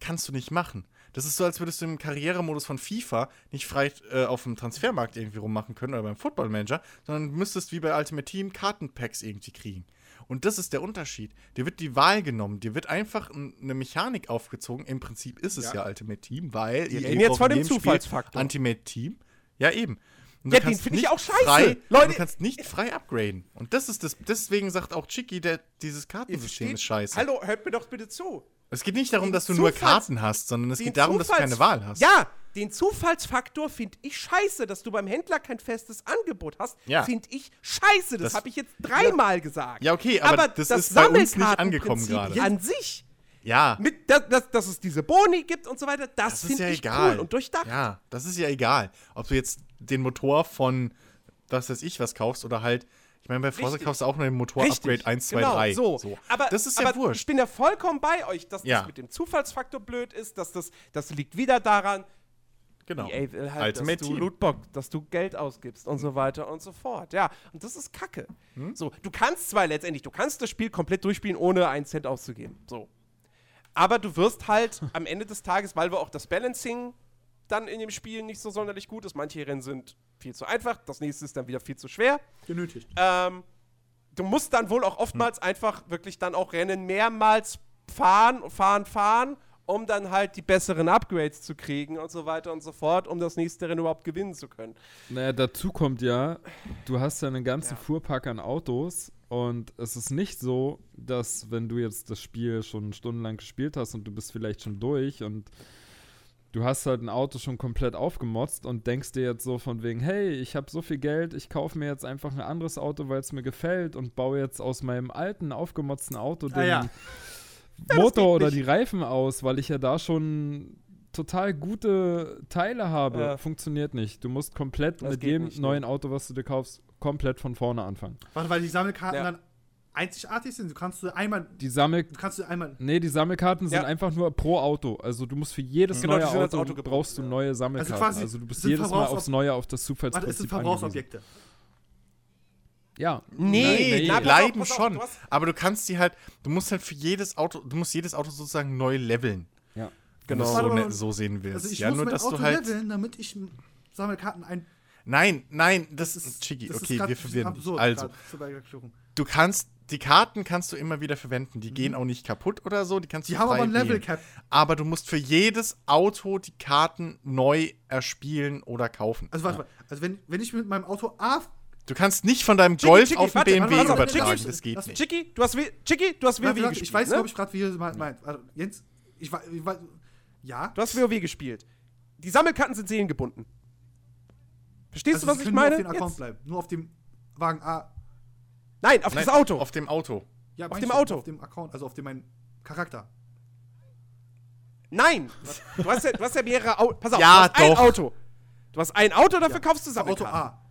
[SPEAKER 3] kannst du nicht machen. Das ist so, als würdest du im Karrieremodus von FIFA nicht frei äh, auf dem Transfermarkt irgendwie rummachen können oder beim Football Manager, sondern müsstest wie bei Ultimate Team Kartenpacks irgendwie kriegen. Und das ist der Unterschied. Dir wird die Wahl genommen, dir wird einfach eine Mechanik aufgezogen. Im Prinzip ist es ja, ja Ultimate Team, weil
[SPEAKER 4] ihr reden jetzt vor dem Zufallsfaktor.
[SPEAKER 3] Ultimate Team. Ja, eben. Und
[SPEAKER 4] Ja, den finde ich auch scheiße.
[SPEAKER 3] Frei,
[SPEAKER 4] Leute-
[SPEAKER 3] du kannst nicht frei upgraden. Und das ist das. Deswegen sagt auch Chicky, der, dieses Kartensystem ist scheiße.
[SPEAKER 4] Hallo, hört mir doch bitte zu.
[SPEAKER 3] Es geht nicht darum,
[SPEAKER 4] Den
[SPEAKER 3] dass du nur
[SPEAKER 4] Zufalls-
[SPEAKER 3] Karten hast, sondern es geht darum, dass du keine Wahl hast.
[SPEAKER 4] Ja, den Zufallsfaktor finde ich scheiße, dass du beim Händler kein festes Angebot hast.
[SPEAKER 3] Ja.
[SPEAKER 4] Finde ich scheiße. Das,
[SPEAKER 3] Das-
[SPEAKER 4] habe ich jetzt dreimal gesagt.
[SPEAKER 3] Ja, okay, aber das ist bei uns nicht angekommen gerade.
[SPEAKER 4] An sich,
[SPEAKER 3] Ja,
[SPEAKER 4] mit, dass, dass, dass es diese Boni gibt und so weiter, das,
[SPEAKER 3] das ist
[SPEAKER 4] finde
[SPEAKER 3] ja
[SPEAKER 4] ich
[SPEAKER 3] egal.
[SPEAKER 4] cool und durchdacht.
[SPEAKER 3] Ja, das ist ja egal. Ob du jetzt den Motor von was weiß ich was kaufst oder halt, ich meine, bei Forza
[SPEAKER 4] Richtig.
[SPEAKER 3] kaufst du auch nur den Motor-Upgrade 1, 2,
[SPEAKER 4] genau,
[SPEAKER 3] 3.
[SPEAKER 4] So. Aber,
[SPEAKER 3] das ist
[SPEAKER 4] aber
[SPEAKER 3] ja wurscht.
[SPEAKER 4] Ich bin ja vollkommen bei euch, dass
[SPEAKER 3] Ja.
[SPEAKER 4] das mit dem Zufallsfaktor blöd ist, dass das, das liegt wieder daran,
[SPEAKER 3] genau.
[SPEAKER 4] EA will halt, dass
[SPEAKER 3] Ultimate
[SPEAKER 4] du
[SPEAKER 3] Team.
[SPEAKER 4] Lootbox, dass du Geld ausgibst und so weiter und so fort. Ja, und das ist Kacke.
[SPEAKER 3] Hm?
[SPEAKER 4] So, du kannst zwar letztendlich, du kannst das Spiel komplett durchspielen, ohne einen Cent auszugeben. So. Aber du wirst halt am Ende des Tages, weil wir auch das Balancing dann in dem Spiel nicht so sonderlich gut ist. Manche Rennen sind viel zu einfach, das nächste ist dann wieder viel zu schwer.
[SPEAKER 1] Genötigt.
[SPEAKER 4] Ähm, du musst dann wohl auch oftmals einfach wirklich dann auch Rennen mehrmals fahren, fahren, fahren, um dann halt die besseren Upgrades zu kriegen und so weiter und so fort, um das nächste Rennen überhaupt gewinnen zu können.
[SPEAKER 2] Naja, dazu kommt ja, du hast ja einen ganzen
[SPEAKER 4] Ja.
[SPEAKER 2] Fuhrpark an Autos und es ist nicht so, dass wenn du jetzt das Spiel schon stundenlang gespielt hast und du bist vielleicht schon durch und du hast halt ein Auto schon komplett aufgemotzt und denkst dir jetzt so von wegen, hey, ich habe so viel Geld, ich kaufe mir jetzt einfach ein anderes Auto, weil es mir gefällt und baue jetzt aus meinem alten aufgemotzten Auto den
[SPEAKER 1] Ah, ja.
[SPEAKER 2] Motor
[SPEAKER 4] geht
[SPEAKER 2] oder
[SPEAKER 4] nicht.
[SPEAKER 2] die Reifen aus, weil ich ja da schon total gute Teile habe.
[SPEAKER 4] Ja.
[SPEAKER 2] Funktioniert nicht. Du musst komplett
[SPEAKER 4] Das
[SPEAKER 2] mit jedem
[SPEAKER 4] nicht, ne?
[SPEAKER 2] neuen Auto, was du dir kaufst, komplett von vorne anfangen.
[SPEAKER 1] Warte, weil die Sammelkarten
[SPEAKER 4] Ja.
[SPEAKER 1] dann einzigartig sind. Du kannst du einmal.
[SPEAKER 2] Die Sammel
[SPEAKER 1] Du kannst du einmal.
[SPEAKER 2] Nee, die Sammelkarten sind
[SPEAKER 4] Ja.
[SPEAKER 2] einfach nur pro Auto. Also du musst für jedes
[SPEAKER 4] Genau,
[SPEAKER 2] neue
[SPEAKER 4] sind
[SPEAKER 2] Auto,
[SPEAKER 4] Auto
[SPEAKER 2] brauchst du
[SPEAKER 4] ja.
[SPEAKER 2] neue Sammelkarten.
[SPEAKER 1] quasi
[SPEAKER 2] Also, du bist
[SPEAKER 1] sind
[SPEAKER 2] jedes Mal aufs Neue auf das
[SPEAKER 1] Warte, es
[SPEAKER 2] Zufallsprinzip
[SPEAKER 1] sind. Verbrauchsobjekte.
[SPEAKER 2] Ja.
[SPEAKER 4] Nee,
[SPEAKER 3] Die
[SPEAKER 4] auf,
[SPEAKER 3] bleiben schon.
[SPEAKER 4] du
[SPEAKER 3] aber du kannst die halt, du musst halt für jedes Auto, du musst jedes Auto sozusagen neu leveln.
[SPEAKER 2] Ja.
[SPEAKER 3] Es
[SPEAKER 4] Genau.
[SPEAKER 3] so, ne,
[SPEAKER 1] mal.
[SPEAKER 3] so sehen willst.
[SPEAKER 1] Also ich
[SPEAKER 3] ja,
[SPEAKER 1] muss
[SPEAKER 3] nur
[SPEAKER 1] mein
[SPEAKER 3] dass
[SPEAKER 1] Auto
[SPEAKER 3] du halt.
[SPEAKER 1] leveln, damit ich Sammelkarten ein.
[SPEAKER 3] Nein, nein, das,
[SPEAKER 1] Das
[SPEAKER 3] ist Chigi.
[SPEAKER 1] ist
[SPEAKER 3] Okay,
[SPEAKER 1] grad
[SPEAKER 3] wir verwirren dich.
[SPEAKER 1] absurd,
[SPEAKER 3] Also, du kannst, die Karten kannst du immer wieder verwenden. Die gehen auch nicht kaputt oder so. Die kannst
[SPEAKER 1] Mhm. Die
[SPEAKER 3] du
[SPEAKER 1] haben
[SPEAKER 3] frei
[SPEAKER 1] aber ein Level. Cap.
[SPEAKER 3] Aber du musst für jedes Auto die Karten neu erspielen oder kaufen.
[SPEAKER 1] Also warte mal. Also wenn, wenn ich mit meinem Auto A.
[SPEAKER 3] Du kannst nicht von deinem
[SPEAKER 4] Chicky,
[SPEAKER 3] Golf
[SPEAKER 4] Chicky,
[SPEAKER 3] auf den
[SPEAKER 4] warte,
[SPEAKER 3] BMW
[SPEAKER 4] warte, warte,
[SPEAKER 3] übertragen.
[SPEAKER 1] Chicky,
[SPEAKER 3] das geht nicht.
[SPEAKER 4] Chicky, du hast, W- Chicky, du hast WoW gespielt.
[SPEAKER 1] ich weiß,
[SPEAKER 4] ne?
[SPEAKER 1] glaube ich, gerade, wie ihr es meint. Also, Jens, ich weiß. Ich ja.
[SPEAKER 4] Du hast WoW gespielt. Die Sammelkarten sind seelengebunden. Verstehst
[SPEAKER 1] also,
[SPEAKER 4] du, was ich meine?
[SPEAKER 1] Nur auf den Account
[SPEAKER 4] Jetzt.
[SPEAKER 1] bleiben. Nur auf dem Wagen A.
[SPEAKER 4] Nein, auf
[SPEAKER 3] Nein,
[SPEAKER 4] das Auto.
[SPEAKER 3] Auf dem Auto.
[SPEAKER 1] Ja,
[SPEAKER 4] Auf dem
[SPEAKER 1] du,
[SPEAKER 4] Auto.
[SPEAKER 1] Auf dem Account, also auf dem mein Charakter.
[SPEAKER 4] Nein, du hast ja, du hast ja mehrere Autos. Pass auf,
[SPEAKER 3] Ja,
[SPEAKER 4] du hast ein
[SPEAKER 3] doch.
[SPEAKER 4] Auto. Du hast ein Auto, dafür
[SPEAKER 1] Ja,
[SPEAKER 4] kaufst du
[SPEAKER 1] das Auto
[SPEAKER 4] Sammelkarten.
[SPEAKER 1] A.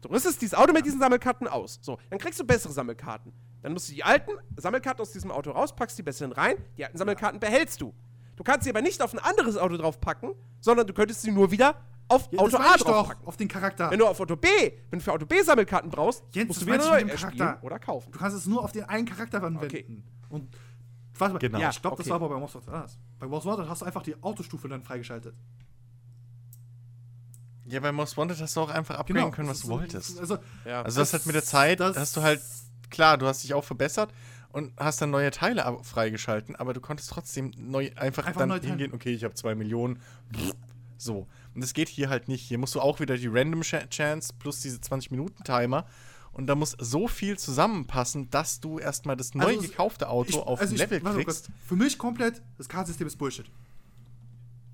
[SPEAKER 4] Du rüstest dieses Auto mit diesen Sammelkarten aus. So, dann kriegst du bessere Sammelkarten. Dann musst du die alten Sammelkarten aus diesem Auto raus, packst die besseren rein, die alten Sammelkarten behältst du. Du kannst sie aber nicht auf ein anderes Auto draufpacken, sondern du könntest sie nur wieder auf
[SPEAKER 1] Ja,
[SPEAKER 4] Auto
[SPEAKER 1] das
[SPEAKER 4] A
[SPEAKER 1] ich doch. Auf den Charakter.
[SPEAKER 4] Wenn du auf Auto B, wenn du für Auto B Sammelkarten brauchst,
[SPEAKER 1] Jens,
[SPEAKER 4] musst
[SPEAKER 1] das
[SPEAKER 4] du wieder
[SPEAKER 1] meinst
[SPEAKER 4] neu
[SPEAKER 1] du mit dem
[SPEAKER 4] erspielen
[SPEAKER 1] Charakter.
[SPEAKER 4] oder kaufen.
[SPEAKER 1] Du kannst es nur auf den einen Charakter anwenden. Und warte mal,
[SPEAKER 3] Genau.
[SPEAKER 1] ja, ich glaube, das
[SPEAKER 4] Okay.
[SPEAKER 1] war aber bei Most Wanted anders. Bei Most Wanted hast du einfach die Autostufe dann freigeschaltet.
[SPEAKER 3] Ja, bei Most Wanted hast du auch einfach upgraden können, was du
[SPEAKER 1] Genau. Das
[SPEAKER 3] wolltest.
[SPEAKER 1] Also,
[SPEAKER 4] Ja.
[SPEAKER 3] Also das halt mit der Zeit,
[SPEAKER 1] das-
[SPEAKER 3] hast du halt, klar, du hast dich auch verbessert und hast dann neue Teile ab- freigeschalten, aber du konntest trotzdem neu, einfach,
[SPEAKER 1] Einfach
[SPEAKER 3] dann
[SPEAKER 1] neue
[SPEAKER 3] hingehen, okay, ich habe zwei Millionen. So. Und das geht hier halt nicht. Hier musst du auch wieder die Random Ch- Chance plus diese 20-Minuten-Timer. Und da muss so viel zusammenpassen, dass du erstmal das neu
[SPEAKER 1] Also es-
[SPEAKER 3] gekaufte Auto
[SPEAKER 1] ich,
[SPEAKER 3] auf
[SPEAKER 1] also
[SPEAKER 3] ein
[SPEAKER 1] ich,
[SPEAKER 3] Level
[SPEAKER 1] mal
[SPEAKER 3] kriegst.
[SPEAKER 1] kurz. Für mich komplett, das Kartensystem ist Bullshit.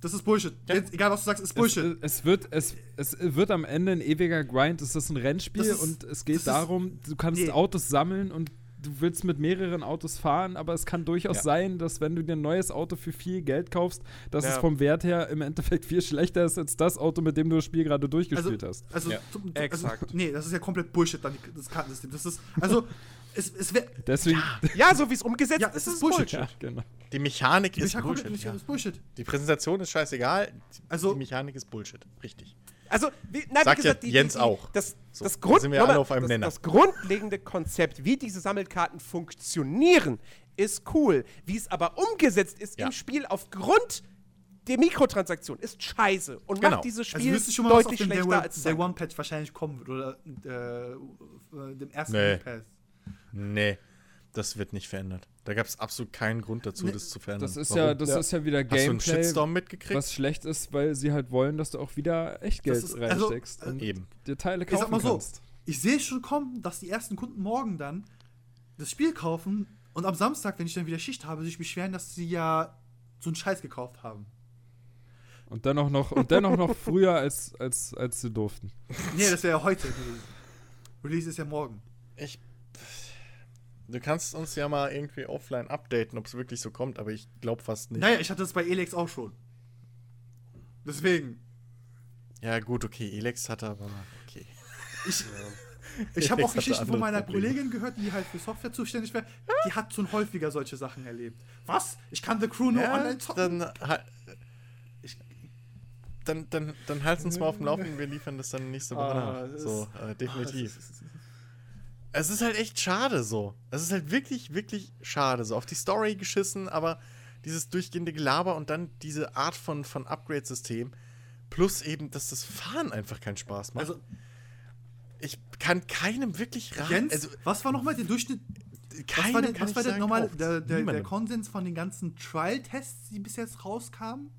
[SPEAKER 1] Das ist Bullshit. Jetzt, egal, was du sagst, ist
[SPEAKER 2] Es,
[SPEAKER 1] Bullshit.
[SPEAKER 2] es, wird, es, es wird am Ende ein ewiger Grind. Es ist ein Rennspiel
[SPEAKER 1] ist-
[SPEAKER 2] und es geht
[SPEAKER 1] ist-
[SPEAKER 2] darum, du kannst
[SPEAKER 1] Nee.
[SPEAKER 2] Autos sammeln und du willst mit mehreren Autos fahren, aber es kann durchaus
[SPEAKER 3] Ja.
[SPEAKER 2] sein, dass wenn du dir ein neues Auto für viel Geld kaufst, dass
[SPEAKER 4] Ja.
[SPEAKER 2] es vom Wert her im Endeffekt viel schlechter ist als das Auto, mit dem du das Spiel gerade durchgespielt hast.
[SPEAKER 1] Also,
[SPEAKER 3] Ja.
[SPEAKER 1] zum- zum-
[SPEAKER 4] Exakt.
[SPEAKER 1] Also, nee, das ist ja komplett Bullshit, dann die, das Kartensystem. Das ist, also, es, es wäre.
[SPEAKER 2] Deswegen.
[SPEAKER 4] Ja, so wie es umgesetzt
[SPEAKER 1] Ja,
[SPEAKER 4] ist,
[SPEAKER 1] es
[SPEAKER 4] ist
[SPEAKER 1] ist
[SPEAKER 4] es
[SPEAKER 1] Bullshit.
[SPEAKER 4] Bullshit.
[SPEAKER 2] Ja, genau.
[SPEAKER 3] Die Mechanik
[SPEAKER 1] Ich
[SPEAKER 3] ist
[SPEAKER 1] ja komplett
[SPEAKER 3] Bullshit.
[SPEAKER 1] ist Bullshit.
[SPEAKER 3] Die Präsentation ist scheißegal. Die,
[SPEAKER 1] Also-
[SPEAKER 3] die Mechanik ist Bullshit. Richtig.
[SPEAKER 4] Also, wie, nein,
[SPEAKER 3] Sagt
[SPEAKER 4] wie gesagt,
[SPEAKER 3] ja Jens auch.
[SPEAKER 4] Das,
[SPEAKER 3] So,
[SPEAKER 4] das,
[SPEAKER 3] da
[SPEAKER 4] Grund,
[SPEAKER 3] sind wir alle auf einem
[SPEAKER 4] das,
[SPEAKER 3] Nenner.
[SPEAKER 4] das grundlegende Konzept, wie diese Sammelkarten funktionieren, ist cool. Wie es aber umgesetzt ist
[SPEAKER 3] Ja.
[SPEAKER 4] im Spiel aufgrund der Mikrotransaktion, ist scheiße und
[SPEAKER 3] Genau.
[SPEAKER 4] macht dieses
[SPEAKER 1] Also,
[SPEAKER 4] Spiel
[SPEAKER 1] ich schon mal, was auf
[SPEAKER 4] deutlich
[SPEAKER 1] Day
[SPEAKER 4] schlechter
[SPEAKER 1] One,
[SPEAKER 4] als
[SPEAKER 1] Day One Patch wahrscheinlich kommen wird. Oder äh, äh, dem ersten
[SPEAKER 3] Nee.
[SPEAKER 1] Pass.
[SPEAKER 3] Nee. Das wird nicht verändert. Da gab es absolut keinen Grund dazu,
[SPEAKER 1] Nee,
[SPEAKER 3] das zu verändern.
[SPEAKER 2] Das ist
[SPEAKER 3] Warum?
[SPEAKER 2] ja, das
[SPEAKER 4] Ja.
[SPEAKER 2] ist ja wieder
[SPEAKER 3] Hast du einen
[SPEAKER 2] Gameplay,
[SPEAKER 3] Shitstorm mitgekriegt?
[SPEAKER 2] was schlecht ist, weil sie halt wollen, dass du auch wieder Echtgeld
[SPEAKER 1] Das ist- also,
[SPEAKER 2] reinsteckst
[SPEAKER 1] äh,
[SPEAKER 2] und
[SPEAKER 3] Eben.
[SPEAKER 2] dir Teile
[SPEAKER 1] Ich sag
[SPEAKER 2] kaufen
[SPEAKER 1] mal so,
[SPEAKER 2] kannst.
[SPEAKER 1] Ich sehe schon kommen, dass die ersten Kunden morgen dann das Spiel kaufen und am Samstag, wenn ich dann wieder Schicht habe, sich beschweren, dass sie ja so einen Scheiß gekauft haben.
[SPEAKER 2] Und dennoch noch, und dennoch noch früher, als, als, als sie durften.
[SPEAKER 1] Nee, das wäre ja heute. Release ist ja morgen.
[SPEAKER 3] Ich. Du kannst uns ja mal irgendwie offline updaten, ob es wirklich so kommt, aber ich glaube fast nicht.
[SPEAKER 1] Naja, ich hatte das bei Elex auch schon. Deswegen.
[SPEAKER 3] Ja, gut, okay. Elex hatte aber. Okay.
[SPEAKER 1] Ich, ich habe auch Geschichten von meiner
[SPEAKER 3] Probleme.
[SPEAKER 1] Kollegin gehört, die halt für Software zuständig wäre. Die hat schon häufiger solche Sachen erlebt. Was? Ich kann The Crew nur
[SPEAKER 3] Ja,
[SPEAKER 1] online zocken?
[SPEAKER 3] dann, dann, dann, dann halt uns mal auf dem Laufenden, wir liefern das dann nächste Woche
[SPEAKER 1] Ah,
[SPEAKER 3] nach. So, äh, definitiv.
[SPEAKER 1] Ah,
[SPEAKER 3] Es ist halt echt schade so. Es ist halt wirklich, wirklich schade so. Auf die Story geschissen, aber dieses durchgehende Gelaber und dann diese Art von, von Upgrade-System. Plus eben, dass das Fahren einfach keinen Spaß macht.
[SPEAKER 1] Also,
[SPEAKER 3] ich kann keinem wirklich raten.
[SPEAKER 1] Jens,
[SPEAKER 3] also,
[SPEAKER 1] was war nochmal der Durchschnitt? Was
[SPEAKER 3] keinem
[SPEAKER 1] war, der,
[SPEAKER 3] kann
[SPEAKER 1] was war normale,
[SPEAKER 3] kauft's.
[SPEAKER 1] der, der, der. Konsens von den ganzen Trial-Tests, die bis jetzt rauskamen?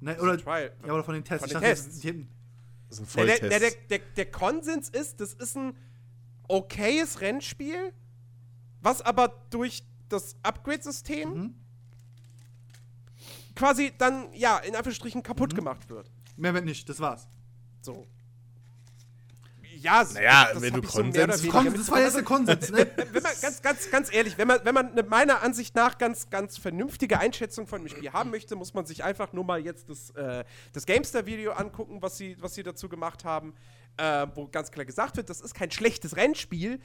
[SPEAKER 1] Nein, oder,
[SPEAKER 4] Trial.
[SPEAKER 1] ja, oder von den Tests.
[SPEAKER 4] Von
[SPEAKER 1] Ich
[SPEAKER 4] den
[SPEAKER 1] dachte,
[SPEAKER 4] Tests.
[SPEAKER 1] die
[SPEAKER 3] Das ist ein Volltest.
[SPEAKER 4] der, der, der, der Konsens ist, das ist ein okayes Rennspiel, was aber durch das Upgrade-System
[SPEAKER 1] Mhm.
[SPEAKER 4] quasi dann, ja, in Anführungsstrichen
[SPEAKER 1] Mhm.
[SPEAKER 4] kaputt gemacht wird.
[SPEAKER 1] Mehr wird nicht, das war's.
[SPEAKER 4] So. Ja,
[SPEAKER 3] Naja,
[SPEAKER 4] das
[SPEAKER 3] wenn du
[SPEAKER 4] ich so
[SPEAKER 3] Konsens-
[SPEAKER 1] das war jetzt der Konsens, ne?
[SPEAKER 4] wenn man ganz, ganz, ganz ehrlich, wenn man, wenn man eine meiner Ansicht nach ganz, ganz vernünftige Einschätzung von dem Spiel haben möchte, muss man sich einfach nur mal jetzt das, äh, das Gamestar-Video angucken, was sie, was sie dazu gemacht haben, äh, wo ganz klar gesagt wird, das ist kein schlechtes Rennspiel,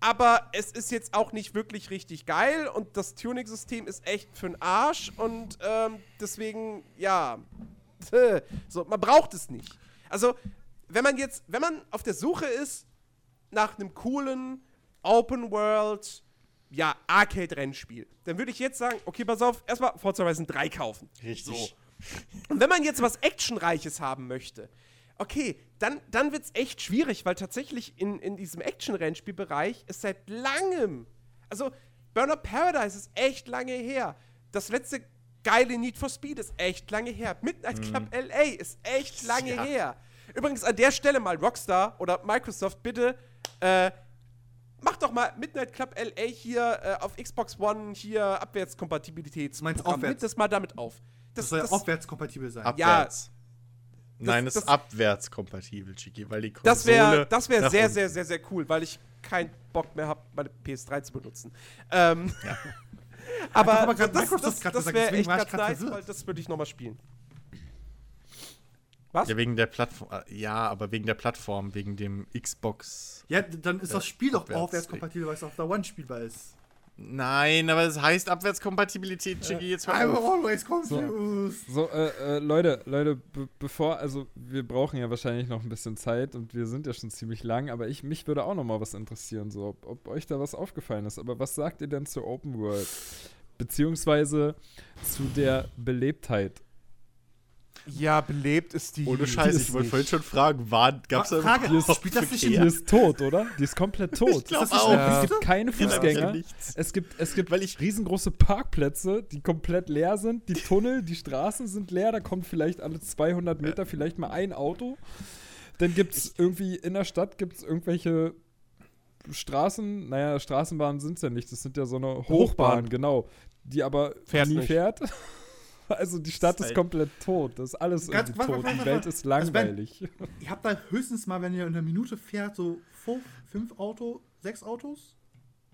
[SPEAKER 4] aber es ist jetzt auch nicht wirklich richtig geil und das Tuning-System ist echt für den Arsch und ähm, deswegen, ja, so, man braucht es nicht. Also, wenn man jetzt, wenn man auf der Suche ist nach einem coolen Open World, ja, Arcade-Rennspiel, dann würde ich jetzt sagen, okay, pass auf, erstmal Forza Horizon 3 kaufen.
[SPEAKER 3] Richtig.
[SPEAKER 4] Und wenn man jetzt was Actionreiches haben möchte, okay, dann, dann wird es echt schwierig, weil tatsächlich in, in diesem Action-Rennspielbereich ist seit langem, also Burnout Paradise ist echt lange her. Das letzte geile Need for Speed ist echt lange her. Midnight Club LA ist echt lange
[SPEAKER 3] Ja.
[SPEAKER 4] her. Übrigens an der Stelle mal Rockstar oder Microsoft, bitte, äh, mach doch mal Midnight Club LA hier äh, auf Xbox One hier Abwärtskompatibilität.
[SPEAKER 1] Du meinst aufwärts?
[SPEAKER 4] das mal damit auf.
[SPEAKER 1] Das soll ja aufwärtskompatibel sein.
[SPEAKER 3] Abwärts. Nein,
[SPEAKER 4] das-
[SPEAKER 3] es ist abwärtskompatibel, Chiki, weil die Konsole
[SPEAKER 4] Das wäre das wär sehr,
[SPEAKER 3] unten-
[SPEAKER 4] sehr, sehr, sehr cool, weil ich keinen Bock mehr habe, meine PS3 zu benutzen. Ähm, aber
[SPEAKER 1] Hat aber grad
[SPEAKER 4] das,
[SPEAKER 1] Microsoft
[SPEAKER 4] das, das wäre echt ganz nice, weil das würde ich nochmal spielen. Was?
[SPEAKER 3] Ja, wegen der Plattform. äh, Ja, aber wegen der Plattform, wegen dem Xbox.
[SPEAKER 1] Ja, dann ist das Spiel doch aufwärtskompatibel, weil es auf der One spielbar ist.
[SPEAKER 3] Nein, aber es heißt Abwärtskompatibilität, Chiki, jetzt hör
[SPEAKER 1] I'm always confused.
[SPEAKER 2] So, äh, äh, Leute, Leute, be bevor, also wir brauchen ja wahrscheinlich noch ein bisschen Zeit und wir sind ja schon ziemlich lang, aber ich, mich würde auch noch mal was interessieren, so, ob, ob euch da was aufgefallen ist. Aber was sagt ihr denn zur Open World? Beziehungsweise zu der Belebtheit.
[SPEAKER 4] Ja, belebt ist die.
[SPEAKER 3] Ohne Scheiß,
[SPEAKER 2] ist
[SPEAKER 3] ich wollte vorhin schon fragen, war, gab's da
[SPEAKER 1] Frage,
[SPEAKER 3] überhaupt
[SPEAKER 1] spielt das nicht
[SPEAKER 2] Die
[SPEAKER 1] in
[SPEAKER 2] ist tot, oder? Die ist komplett tot.
[SPEAKER 3] glaub
[SPEAKER 1] Ist
[SPEAKER 3] auch.
[SPEAKER 1] der
[SPEAKER 2] Es gibt keine Fußgänger. Es gibt, es gibt
[SPEAKER 3] Weil ich-
[SPEAKER 2] riesengroße Parkplätze, die komplett leer sind. Die Tunnel, die Straßen sind leer. Da kommt vielleicht alle 200 Meter vielleicht mal ein Auto. Dann gibt es irgendwie in der Stadt gibt's irgendwelche Straßen. Naja, Straßenbahnen sind es ja nicht. Das sind ja so eine Hochbahn,
[SPEAKER 4] Hochbahn.
[SPEAKER 2] genau. Die aber
[SPEAKER 4] Fährt
[SPEAKER 2] nie
[SPEAKER 4] nicht.
[SPEAKER 2] fährt. Also die Stadt
[SPEAKER 3] Das
[SPEAKER 2] ist
[SPEAKER 3] ist
[SPEAKER 2] komplett tot. Das ist alles
[SPEAKER 1] Ganz-
[SPEAKER 2] irgendwie tot.
[SPEAKER 1] warte,
[SPEAKER 2] Die
[SPEAKER 1] warte,
[SPEAKER 2] Welt ist
[SPEAKER 1] Also wenn-
[SPEAKER 2] langweilig.
[SPEAKER 1] Ich hab da höchstens mal, wenn ihr in einer Minute fährt, so fünf, fünf Auto, sechs Autos,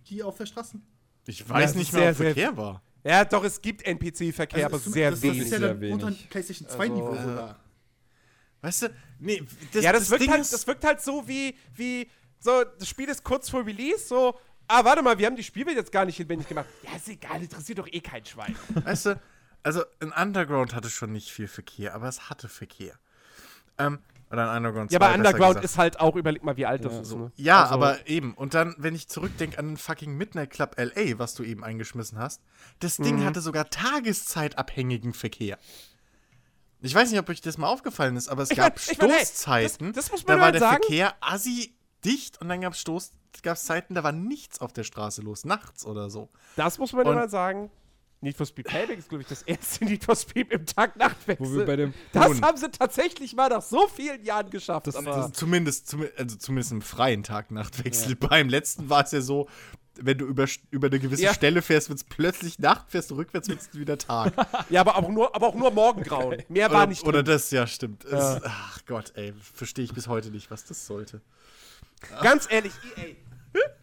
[SPEAKER 1] die auf der Straße.
[SPEAKER 3] Ich
[SPEAKER 4] Ja,
[SPEAKER 3] weiß
[SPEAKER 4] es
[SPEAKER 3] nicht mehr, ob Verkehr war.
[SPEAKER 4] Ja, doch, es gibt NPC-Verkehr, aber
[SPEAKER 1] Also,
[SPEAKER 4] sehr
[SPEAKER 1] das,
[SPEAKER 4] wenig.
[SPEAKER 1] Das ist ja
[SPEAKER 2] Sehr
[SPEAKER 1] dann
[SPEAKER 2] wenig.
[SPEAKER 1] unter PlayStation 2
[SPEAKER 4] Also,
[SPEAKER 3] äh,
[SPEAKER 1] sogar.
[SPEAKER 3] Weißt du, nee, das,
[SPEAKER 4] ja, das, wirkt
[SPEAKER 3] Ding
[SPEAKER 4] halt,
[SPEAKER 3] ist-
[SPEAKER 4] das wirkt halt so wie, wie, so, das Spiel ist kurz vor Release, so, ah, warte mal, wir haben die Spielwelt jetzt gar nicht lebendig gemacht. Ja, ist egal, interessiert doch eh kein Schwein.
[SPEAKER 3] Weißt du, also ein Underground hatte schon nicht viel Verkehr, aber es hatte Verkehr. Ähm, oder ein Underground
[SPEAKER 4] ja,
[SPEAKER 3] 2,
[SPEAKER 4] aber
[SPEAKER 3] besser
[SPEAKER 4] Underground ist halt auch, überleg mal, wie alt das
[SPEAKER 2] Ja,
[SPEAKER 4] ist.
[SPEAKER 3] so.
[SPEAKER 4] Ne?
[SPEAKER 3] Ja,
[SPEAKER 4] Also,
[SPEAKER 3] aber eben. Und dann, wenn ich zurückdenke an den fucking Midnight Club LA, was du eben eingeschmissen hast, das
[SPEAKER 4] Mhm.
[SPEAKER 3] Ding hatte sogar tageszeitabhängigen Verkehr. Ich weiß nicht, ob euch das mal aufgefallen ist, aber es
[SPEAKER 4] Ich
[SPEAKER 3] gab
[SPEAKER 4] mein- ich mein, ey,
[SPEAKER 3] Stoßzeiten.
[SPEAKER 4] das- das muss man
[SPEAKER 3] da war der
[SPEAKER 4] sagen.
[SPEAKER 3] Verkehr assi dicht und dann gab es Stoß, gab Zeiten, da war nichts auf der Straße los, nachts oder so.
[SPEAKER 4] Das muss man
[SPEAKER 3] Und-
[SPEAKER 4] immer sagen. Need for Speed Payback ist, glaube ich, das erste Need for Speed im Tag-Nacht-Wechsel. Das haben sie tatsächlich mal nach so vielen Jahren geschafft.
[SPEAKER 2] Das-
[SPEAKER 3] Also zumindest, zumi- also zumindest im freien Tag-Nacht-Wechsel. Beim letzten war es ja so, wenn du über, über eine gewisse
[SPEAKER 4] Ja.
[SPEAKER 3] Stelle fährst, wird es plötzlich Nacht, fährst du rückwärts, wird es wieder Tag.
[SPEAKER 4] ja, aber auch nur, aber auch nur Morgengrauen. Mehr war
[SPEAKER 3] oder,
[SPEAKER 4] nicht
[SPEAKER 3] oder
[SPEAKER 4] drin.
[SPEAKER 3] das, ja, stimmt. Es, ach Gott, ey, verstehe ich bis heute nicht, was das sollte.
[SPEAKER 4] Ganz ehrlich, EA,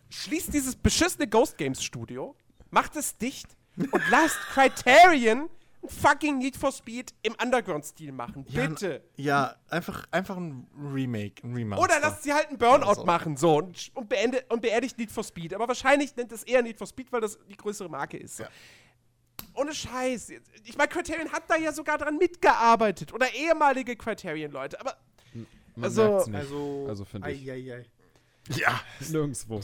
[SPEAKER 4] schließt dieses beschissene Ghost Games Studio, macht es dicht und lasst Criterion ein fucking Need for Speed im Underground-Stil machen.
[SPEAKER 3] Ja,
[SPEAKER 4] Bitte.
[SPEAKER 3] Ja, einfach, einfach ein Remake, ein Remaster.
[SPEAKER 4] Oder lasst sie halt einen Burnout
[SPEAKER 3] so.
[SPEAKER 4] machen, so, und, und, beende, und beerdigt Need for Speed. Aber wahrscheinlich nennt es eher Need for Speed, weil das die größere Marke ist.
[SPEAKER 3] Ja.
[SPEAKER 4] Ohne Scheiß. Ich meine, Criterion hat da ja sogar dran mitgearbeitet. Oder ehemalige Criterion-Leute. Aber
[SPEAKER 2] Man
[SPEAKER 4] Also-
[SPEAKER 2] nicht.
[SPEAKER 1] Also,
[SPEAKER 2] Also finde ich.
[SPEAKER 1] ei, ei, ei.
[SPEAKER 3] Ja,
[SPEAKER 2] Nirgendwo.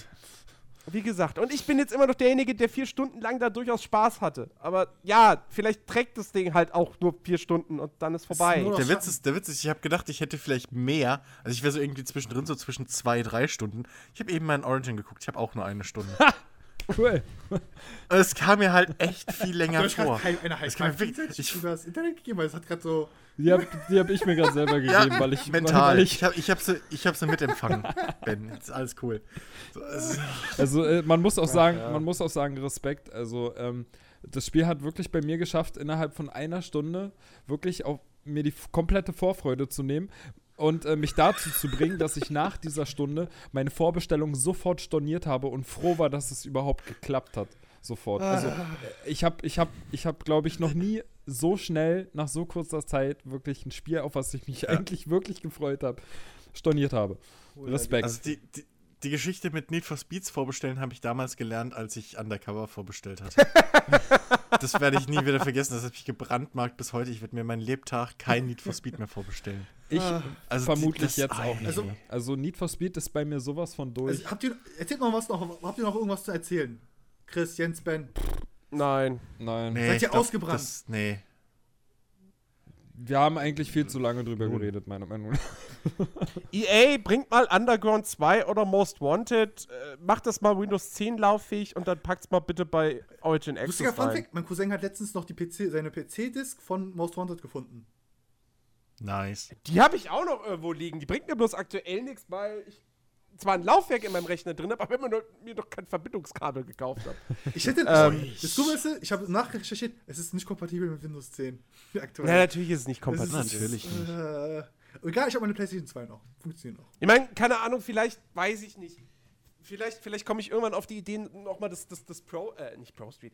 [SPEAKER 4] Wie gesagt, und ich bin jetzt immer noch derjenige, der vier Stunden lang da durchaus Spaß hatte. Aber ja, vielleicht trägt das Ding halt auch nur vier Stunden und dann ist vorbei.
[SPEAKER 1] noch-
[SPEAKER 3] der Witz ist, der Witz ist, ich habe gedacht, ich hätte vielleicht mehr. Also ich wäre so irgendwie zwischendrin, so zwischen zwei, drei Stunden. Ich habe eben meinen Origin geguckt, ich habe auch nur eine Stunde.
[SPEAKER 2] Cool.
[SPEAKER 3] Und es kam mir halt echt viel länger vor.
[SPEAKER 1] kein, eine
[SPEAKER 3] Das man
[SPEAKER 1] High
[SPEAKER 3] wirklich- ich-
[SPEAKER 1] über das Internet gegeben, weil es hat gerade so.
[SPEAKER 2] Die habe hab ich mir gerade selber gegeben, weil ich.
[SPEAKER 3] mental.
[SPEAKER 2] Weil
[SPEAKER 3] ich
[SPEAKER 2] ich,
[SPEAKER 3] habe ich hab sie, ich hab sie mitempfangen, Ben. Jetzt ist alles cool. So,
[SPEAKER 2] also äh, man muss auch sagen, man muss auch sagen, Respekt. Also ähm, das Spiel hat wirklich bei mir geschafft, innerhalb von einer Stunde wirklich auch mir die komplette Vorfreude zu nehmen und äh, mich dazu zu bringen, dass ich nach dieser Stunde meine Vorbestellung sofort storniert habe und froh war, dass es überhaupt geklappt hat. Sofort. Also äh, ich habe, ich habe, ich habe, glaube ich, noch nie so schnell nach so kurzer Zeit wirklich ein Spiel, auf was ich mich eigentlich wirklich gefreut habe, storniert habe. Respekt.
[SPEAKER 3] also die, die, die Geschichte mit Need for Speeds vorbestellen habe ich damals gelernt, als ich Undercover vorbestellt hatte. das werde ich nie wieder vergessen. Das hat mich gebrandmarkt bis heute. Ich werde mir meinen Lebtag kein Need for Speed mehr vorbestellen.
[SPEAKER 2] ich
[SPEAKER 3] Also
[SPEAKER 2] vermutlich
[SPEAKER 3] die- das-
[SPEAKER 2] jetzt auch nicht.
[SPEAKER 1] Also-
[SPEAKER 2] mehr. Also Need for Speed ist bei mir sowas von durch.
[SPEAKER 1] Also, habt ihr, erzählt mal was noch. Habt ihr noch irgendwas zu erzählen? Chris, Jens, Ben.
[SPEAKER 4] Nein.
[SPEAKER 2] Nein.
[SPEAKER 3] Nee,
[SPEAKER 1] Seid ihr
[SPEAKER 3] glaub,
[SPEAKER 1] ausgebrannt?
[SPEAKER 3] Das, nee.
[SPEAKER 2] Wir haben eigentlich viel zu lange drüber geredet, meiner Meinung nach.
[SPEAKER 4] EA, bringt mal Underground 2 oder Most Wanted, äh, macht das mal Windows 10 lauffähig und dann packt's mal bitte bei Origin
[SPEAKER 1] Lustiger
[SPEAKER 4] Access
[SPEAKER 1] Fun
[SPEAKER 4] rein.
[SPEAKER 1] Fact: Mein Cousin hat letztens noch die PC, seine PC-Disk von Most Wanted gefunden.
[SPEAKER 3] Nice.
[SPEAKER 4] Die habe ich auch noch irgendwo liegen. Die bringt mir bloß aktuell nichts, weil ich zwar ein Laufwerk in meinem Rechner drin habe, aber immer noch, mir doch kein Verbindungskabel gekauft habe.
[SPEAKER 1] Ich hätte.
[SPEAKER 4] Ähm,
[SPEAKER 1] das Dumme ist, ich habe nachrecherchiert, es ist nicht kompatibel mit Windows 10. Aktuell.
[SPEAKER 4] Ja, natürlich ist es nicht
[SPEAKER 1] Es
[SPEAKER 4] kompatibel.
[SPEAKER 1] ist-
[SPEAKER 3] Natürlich nicht.
[SPEAKER 1] Äh, egal, ich habe meine PlayStation 2 noch. Funktioniert noch.
[SPEAKER 4] Ich meine, keine Ahnung, vielleicht weiß ich nicht. Vielleicht, vielleicht komme ich irgendwann auf die Idee, nochmal das, das, das Pro, äh, nicht Pro Street,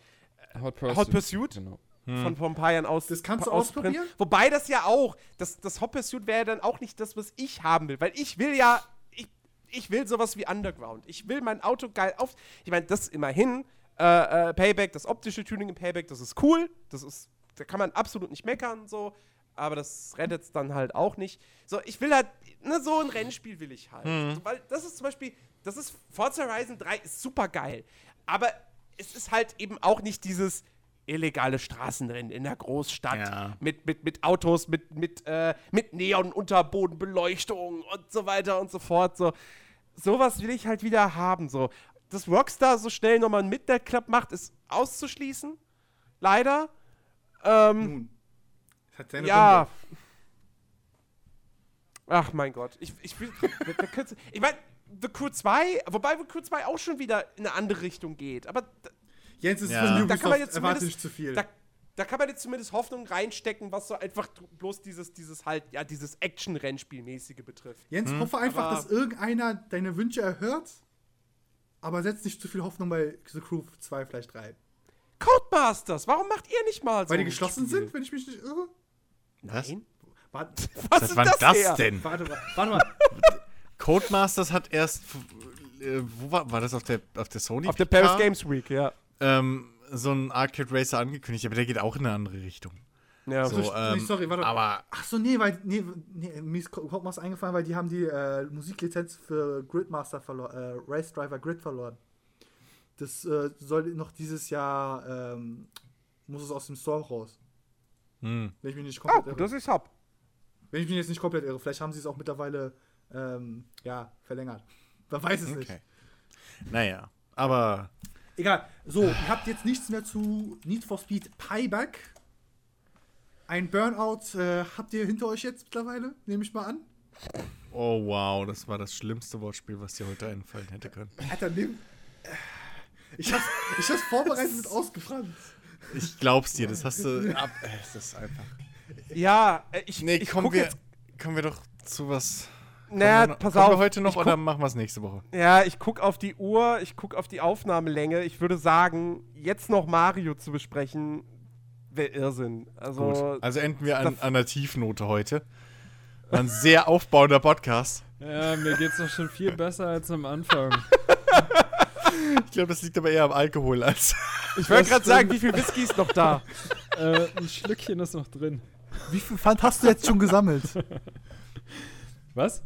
[SPEAKER 2] Hot Pursuit.
[SPEAKER 4] Hot Pursuit?
[SPEAKER 2] Genau.
[SPEAKER 4] von vor ein paar Jahren aus.
[SPEAKER 1] Das kannst du ausprobieren?
[SPEAKER 4] Wobei das ja auch, das, das Hot Pursuit wäre dann auch nicht das, was ich haben will. Weil ich will ja, ich, will sowas wie Underground. Ich will mein Auto geil auf. Ich meine, das immerhin, äh, äh, Payback, das optische Tuning im Payback, das ist cool. Das ist, da kann man absolut nicht meckern, so. Aber das rettet es dann halt auch nicht. So, ich will halt, ne, so ein Rennspiel will ich halt. So, weil das ist zum Beispiel, das ist, Forza Horizon 3 ist super geil. Aber es ist halt eben auch nicht dieses illegale Straßenrennen in der Großstadt
[SPEAKER 3] Ja.
[SPEAKER 4] mit, mit, mit Autos, mit, mit, äh, mit Neon-Unterbodenbeleuchtung und so weiter und so fort. So. Sowas will ich halt wieder haben. So. Dass Rockstar so schnell nochmal einen Midnight Club macht, ist auszuschließen. Leider. Ähm,
[SPEAKER 1] Nun. Das hat seine
[SPEAKER 4] ja.
[SPEAKER 1] Gründe.
[SPEAKER 4] Ach mein Gott. Ich, ich, ich meine, The Crew 2, wobei The Crew 2 auch schon wieder in eine andere Richtung geht. Aber
[SPEAKER 1] Jens ist
[SPEAKER 3] Ja.
[SPEAKER 1] von
[SPEAKER 3] Da
[SPEAKER 1] Ubisoft,
[SPEAKER 4] kann man jetzt
[SPEAKER 1] erwarte
[SPEAKER 4] zumindest-
[SPEAKER 1] nicht zu viel.
[SPEAKER 4] da, da kann man jetzt zumindest Hoffnung reinstecken, was so einfach bloß dieses, dieses halt, ja, dieses Action-Rennspielmäßige betrifft.
[SPEAKER 1] Jens, hoffe einfach,
[SPEAKER 4] aber-
[SPEAKER 1] dass irgendeiner deine Wünsche erhört, aber setzt nicht zu viel Hoffnung bei The Crew 2 vielleicht rein.
[SPEAKER 4] Codemasters, warum macht ihr nicht mal so
[SPEAKER 1] Weil die geschlossen
[SPEAKER 4] Spiel?
[SPEAKER 1] sind, wenn ich mich nicht irre?
[SPEAKER 3] Was?
[SPEAKER 4] Nein? Was
[SPEAKER 3] Was
[SPEAKER 4] ist
[SPEAKER 3] war
[SPEAKER 4] das,
[SPEAKER 3] das denn?
[SPEAKER 1] warte mal, warte mal.
[SPEAKER 3] Codemasters hat erst. Äh, wo war, war das auf der, auf der Sony?
[SPEAKER 4] Auf der? Paris Games Week, ja.
[SPEAKER 3] Ähm, so ein Arcade Racer angekündigt, aber der geht auch in eine andere Richtung.
[SPEAKER 4] ja.
[SPEAKER 3] So,
[SPEAKER 1] So,
[SPEAKER 3] ähm,
[SPEAKER 1] sorry, warte.
[SPEAKER 3] aber
[SPEAKER 1] Ach so, nee, weil, nee, nee mir ist kommt was eingefallen, weil die haben die äh, Musiklizenz für Gridmaster verloren, äh, Race Driver Grid verloren. Das äh, soll noch dieses Jahr, ähm, muss es aus dem Store raus.
[SPEAKER 3] hm.
[SPEAKER 1] Wenn ich mich nicht
[SPEAKER 4] Ah,
[SPEAKER 1] komplett
[SPEAKER 4] gut,
[SPEAKER 1] irre.
[SPEAKER 4] dass ich's hab.
[SPEAKER 1] Wenn ich mich jetzt nicht komplett irre. Vielleicht haben sie es auch mittlerweile, ähm, ja, verlängert. Man weiß es nicht.
[SPEAKER 3] Okay. Naja, aber
[SPEAKER 1] Egal. So, ihr habt jetzt nichts mehr zu Need for Speed Payback. Ein Burnout äh, habt ihr hinter euch jetzt mittlerweile, nehme ich mal an.
[SPEAKER 3] oh wow, das war das schlimmste Wortspiel, was dir heute einfallen hätte können.
[SPEAKER 1] Alter, nimm. Äh, Ich hab's, ich hab's vorbereitet mit ausgefranst.
[SPEAKER 3] Ich glaub's dir, das hast du ab. äh, Das ist einfach.
[SPEAKER 4] Ja, äh, ich,
[SPEAKER 3] Nee,
[SPEAKER 4] ich
[SPEAKER 3] kommen
[SPEAKER 4] guck
[SPEAKER 3] wir,
[SPEAKER 4] jetzt.
[SPEAKER 3] kommen wir doch zu was.
[SPEAKER 4] Naja,
[SPEAKER 3] kommen
[SPEAKER 4] pass
[SPEAKER 3] kommen
[SPEAKER 4] auf.
[SPEAKER 3] wir heute noch
[SPEAKER 4] ich
[SPEAKER 3] oder
[SPEAKER 4] guck,
[SPEAKER 3] machen wir es nächste Woche?
[SPEAKER 4] Ja, ich guck auf die Uhr, ich guck auf die Aufnahmelänge. Ich würde sagen, jetzt noch Mario zu besprechen, wäre Irrsinn. Also,
[SPEAKER 3] Gut. Also enden wir an, an einer Tiefnote heute. War ein sehr aufbauender Podcast.
[SPEAKER 2] Ja, mir geht's doch schon viel besser als am Anfang.
[SPEAKER 3] Ich glaube, das liegt aber eher am Alkohol als.
[SPEAKER 4] ich wollte gerade sagen, wie viel Whisky ist noch da?
[SPEAKER 2] äh, ein Schlückchen ist noch drin.
[SPEAKER 1] Wie viel Pfand hast du jetzt schon gesammelt?
[SPEAKER 2] Was?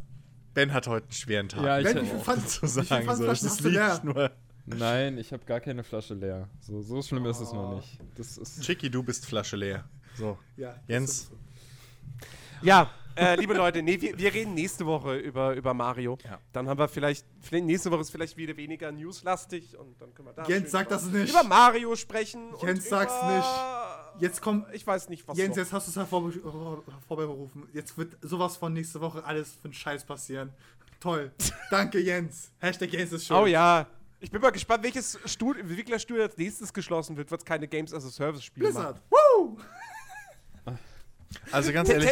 [SPEAKER 3] Ben hat heute einen schweren Tag.
[SPEAKER 2] Ja, ich
[SPEAKER 1] Ben, wie viel
[SPEAKER 2] oh,
[SPEAKER 1] Pfand,
[SPEAKER 3] zu
[SPEAKER 1] wie viel
[SPEAKER 3] sagen. So,
[SPEAKER 1] hast du
[SPEAKER 3] liegt
[SPEAKER 1] leer?
[SPEAKER 3] nur.
[SPEAKER 2] Nein, ich habe gar keine Flasche leer. So, so schlimm ist es noch nicht. Das ist.
[SPEAKER 3] Chicky, du bist Flasche leer. So.
[SPEAKER 1] Ja,
[SPEAKER 3] Jens.
[SPEAKER 1] so.
[SPEAKER 4] Ja, äh, liebe Leute, nee, wir, wir reden nächste Woche über, über Mario.
[SPEAKER 3] Ja.
[SPEAKER 4] Dann haben wir vielleicht, vielleicht, nächste Woche ist vielleicht wieder weniger newslastig und dann können wir da
[SPEAKER 1] Jens, sag
[SPEAKER 4] über,
[SPEAKER 1] das nicht.
[SPEAKER 4] über Mario sprechen.
[SPEAKER 1] Jens,
[SPEAKER 4] und
[SPEAKER 1] sag's
[SPEAKER 4] über,
[SPEAKER 1] Jetzt kommt.
[SPEAKER 4] Ich weiß nicht, was
[SPEAKER 1] Jens, jetzt hast du es hervorbe hervorberufen. Jetzt wird sowas von nächste Woche alles für einen Scheiß passieren. Toll. Danke, Jens. Hashtag Jens ist schön.
[SPEAKER 4] Oh ja. Ich bin mal gespannt, welches Stud Entwicklerstudio als nächstes geschlossen wird, wird es keine Games as a Service Spiele
[SPEAKER 1] Blizzard. Woo!
[SPEAKER 3] Also ganz ehrlich,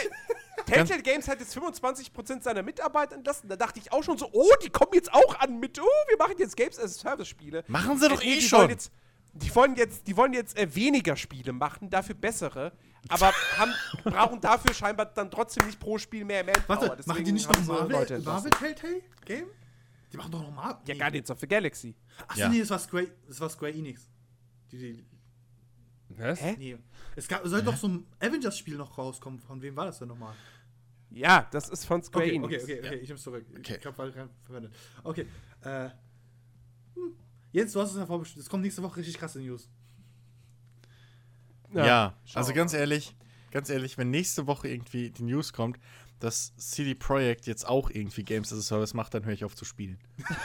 [SPEAKER 4] Telltale Games hat jetzt 25% seiner Mitarbeiter entlassen. Da dachte ich auch schon so, oh, die kommen jetzt auch an mit, oh, wir machen jetzt Games as a Service Spiele.
[SPEAKER 3] machen sie doch
[SPEAKER 4] Äh,
[SPEAKER 3] eh
[SPEAKER 4] die
[SPEAKER 3] schon.
[SPEAKER 4] Jetzt, die wollen jetzt, die wollen jetzt äh, weniger Spiele machen, dafür bessere, aber haben, brauchen dafür scheinbar dann trotzdem nicht pro Spiel mehr Manpower.
[SPEAKER 1] Warte,
[SPEAKER 4] Deswegen
[SPEAKER 1] machen die nicht noch Marvel,
[SPEAKER 4] Leute.
[SPEAKER 1] Marvel Telltale Game? Die machen doch noch Marvel.
[SPEAKER 4] Ja, Guardians of the Galaxy.
[SPEAKER 1] Achso,
[SPEAKER 3] Ja.
[SPEAKER 1] nee, das war Square, das war Square Enix. Die, die,
[SPEAKER 2] Was?
[SPEAKER 4] Hä?
[SPEAKER 1] nee. Es gab, soll doch so ein Avengers-Spiel noch rauskommen. Von wem war das denn nochmal?
[SPEAKER 4] Ja, das ist von Square
[SPEAKER 1] Okay,
[SPEAKER 4] Enix.
[SPEAKER 1] okay, okay, okay, ich nehm's zurück.
[SPEAKER 3] Okay.
[SPEAKER 1] Ich hab verwendet. Okay, äh. Hm. Jens, du hast es hervorbestimmt. Es kommt nächste Woche richtig krasse News.
[SPEAKER 3] Ja,
[SPEAKER 4] schauen
[SPEAKER 3] also ganz ehrlich, ganz ehrlich, wenn nächste Woche irgendwie die News kommt, dass CD Projekt jetzt auch irgendwie Games as a Service macht, dann höre ich auf zu spielen.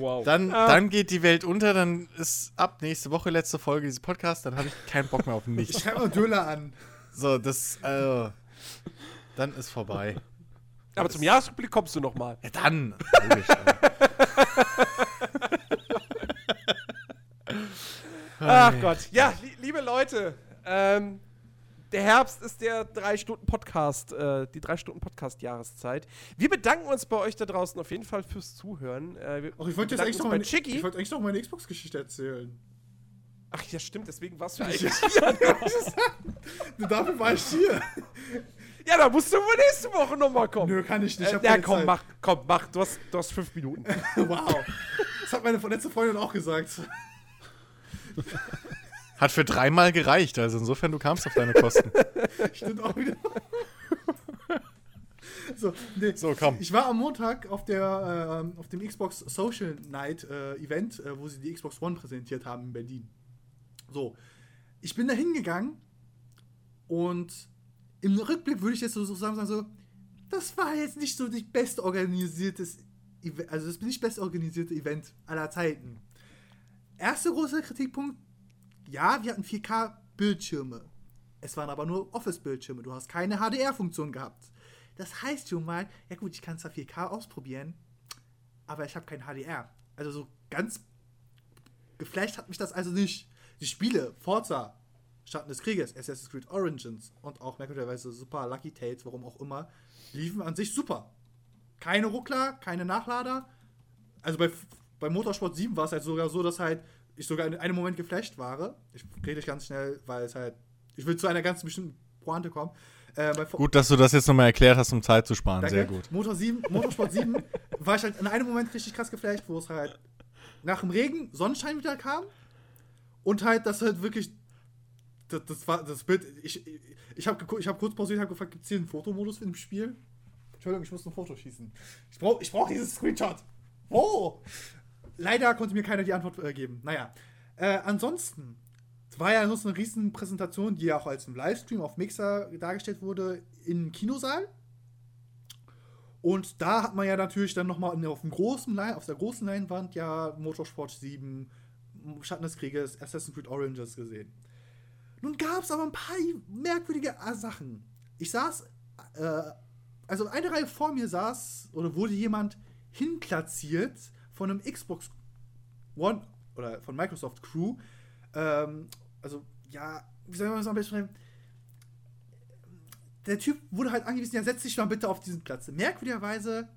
[SPEAKER 2] Wow.
[SPEAKER 3] Dann,
[SPEAKER 4] Ah.
[SPEAKER 3] dann geht die Welt unter, dann ist ab nächste Woche letzte Folge dieses Podcast, dann habe ich keinen Bock mehr auf
[SPEAKER 1] Ich
[SPEAKER 3] nichts.
[SPEAKER 1] schreibe mal Döller an.
[SPEAKER 3] So, das, äh, dann ist vorbei.
[SPEAKER 4] Aber zum Jahresrückblick kommst du noch mal.
[SPEAKER 3] Ja, dann. Logisch,
[SPEAKER 4] Ach Gott. Ja, li liebe Leute, ähm, der Herbst ist der drei Stunden Podcast, äh, die drei Stunden Podcast-Jahreszeit. Wir bedanken uns bei euch da draußen auf jeden Fall fürs Zuhören. Äh,
[SPEAKER 1] Ach, ich wollte jetzt eigentlich noch
[SPEAKER 4] Chicky.
[SPEAKER 1] ich wollte eigentlich noch meine Xbox-Geschichte erzählen.
[SPEAKER 4] Ach ja, stimmt, deswegen warst du nicht.
[SPEAKER 1] Dafür war ich hier.
[SPEAKER 4] Ja, da musst du wohl nächste Woche nochmal kommen.
[SPEAKER 1] Nö, kann ich nicht. Ich
[SPEAKER 4] Äh, ja, komm,
[SPEAKER 1] Zeit.
[SPEAKER 4] mach, komm, mach. Du hast, du hast fünf Minuten.
[SPEAKER 1] Wow. Das hat meine letzte Freundin auch gesagt.
[SPEAKER 3] Hat für dreimal gereicht, also insofern, du kamst auf deine Kosten.
[SPEAKER 1] Stimmt auch wieder. So, nee.
[SPEAKER 3] So, komm.
[SPEAKER 1] Ich war am Montag auf, der, ähm, auf dem Xbox Social Night äh, Event, äh, wo sie die Xbox One präsentiert haben in Berlin. So, ich bin da hingegangen und im Rückblick würde ich jetzt so so sagen, so, das war jetzt nicht so das best organisiertes Event, also das nicht best organisierte Event aller Zeiten. Erster großer Kritikpunkt, ja, wir hatten 4K Bildschirme. Es waren aber nur Office-Bildschirme. Du hast keine HDR-Funktion gehabt. Das heißt schon mal, ja gut, ich kann zwar 4K ausprobieren, aber ich habe kein HDR. Also so ganz geflasht hat mich das also nicht. Die Spiele, Forza, Schatten des Krieges, Assassin's Creed Origins und auch merkwürdigerweise Super Lucky Tales, warum auch immer, liefen an sich super. Keine Ruckler, keine Nachlader. Also bei, bei Motorsport 7 war es halt sogar so, dass halt ich sogar in einem Moment geflasht war. Ich rede ganz schnell, weil es halt. Ich will zu einer ganz bestimmten Pointe kommen. Äh,
[SPEAKER 3] Gut, dass du das jetzt nochmal erklärt hast, um Zeit zu sparen.
[SPEAKER 1] Danke.
[SPEAKER 3] Sehr gut.
[SPEAKER 1] Motor 7, Motorsport 7 war ich halt in einem Moment richtig krass geflasht, wo es halt nach dem Regen Sonnenschein wieder kam und halt das halt wirklich das, das war das Bild ich ich habe ich habe kurz pausiert habe gefragt gibt es hier einen Fotomodus im Spiel Entschuldigung ich muss ein Foto schießen ich brauche ich brauche dieses Screenshot wo leider konnte mir keiner die Antwort äh, geben naja äh, ansonsten war ja so eine riesen Präsentation die ja auch als ein Livestream auf Mixer dargestellt wurde im Kinosaal Und da hat man ja natürlich dann nochmal auf, dem großen Lein, auf der großen Leinwand ja Motorsport 7, Schatten des Krieges, Assassin's Creed Oranges gesehen. Nun gab es aber ein paar merkwürdige Sachen. Ich saß, äh, also eine Reihe vor mir saß oder wurde jemand hinplatziert von einem Xbox One oder von Microsoft Crew. Ähm, also, ja, wie soll man das am besten schreiben? Der Typ wurde halt angewiesen, ja, setz dich mal bitte auf diesen Platz. Merkwürdigerweise,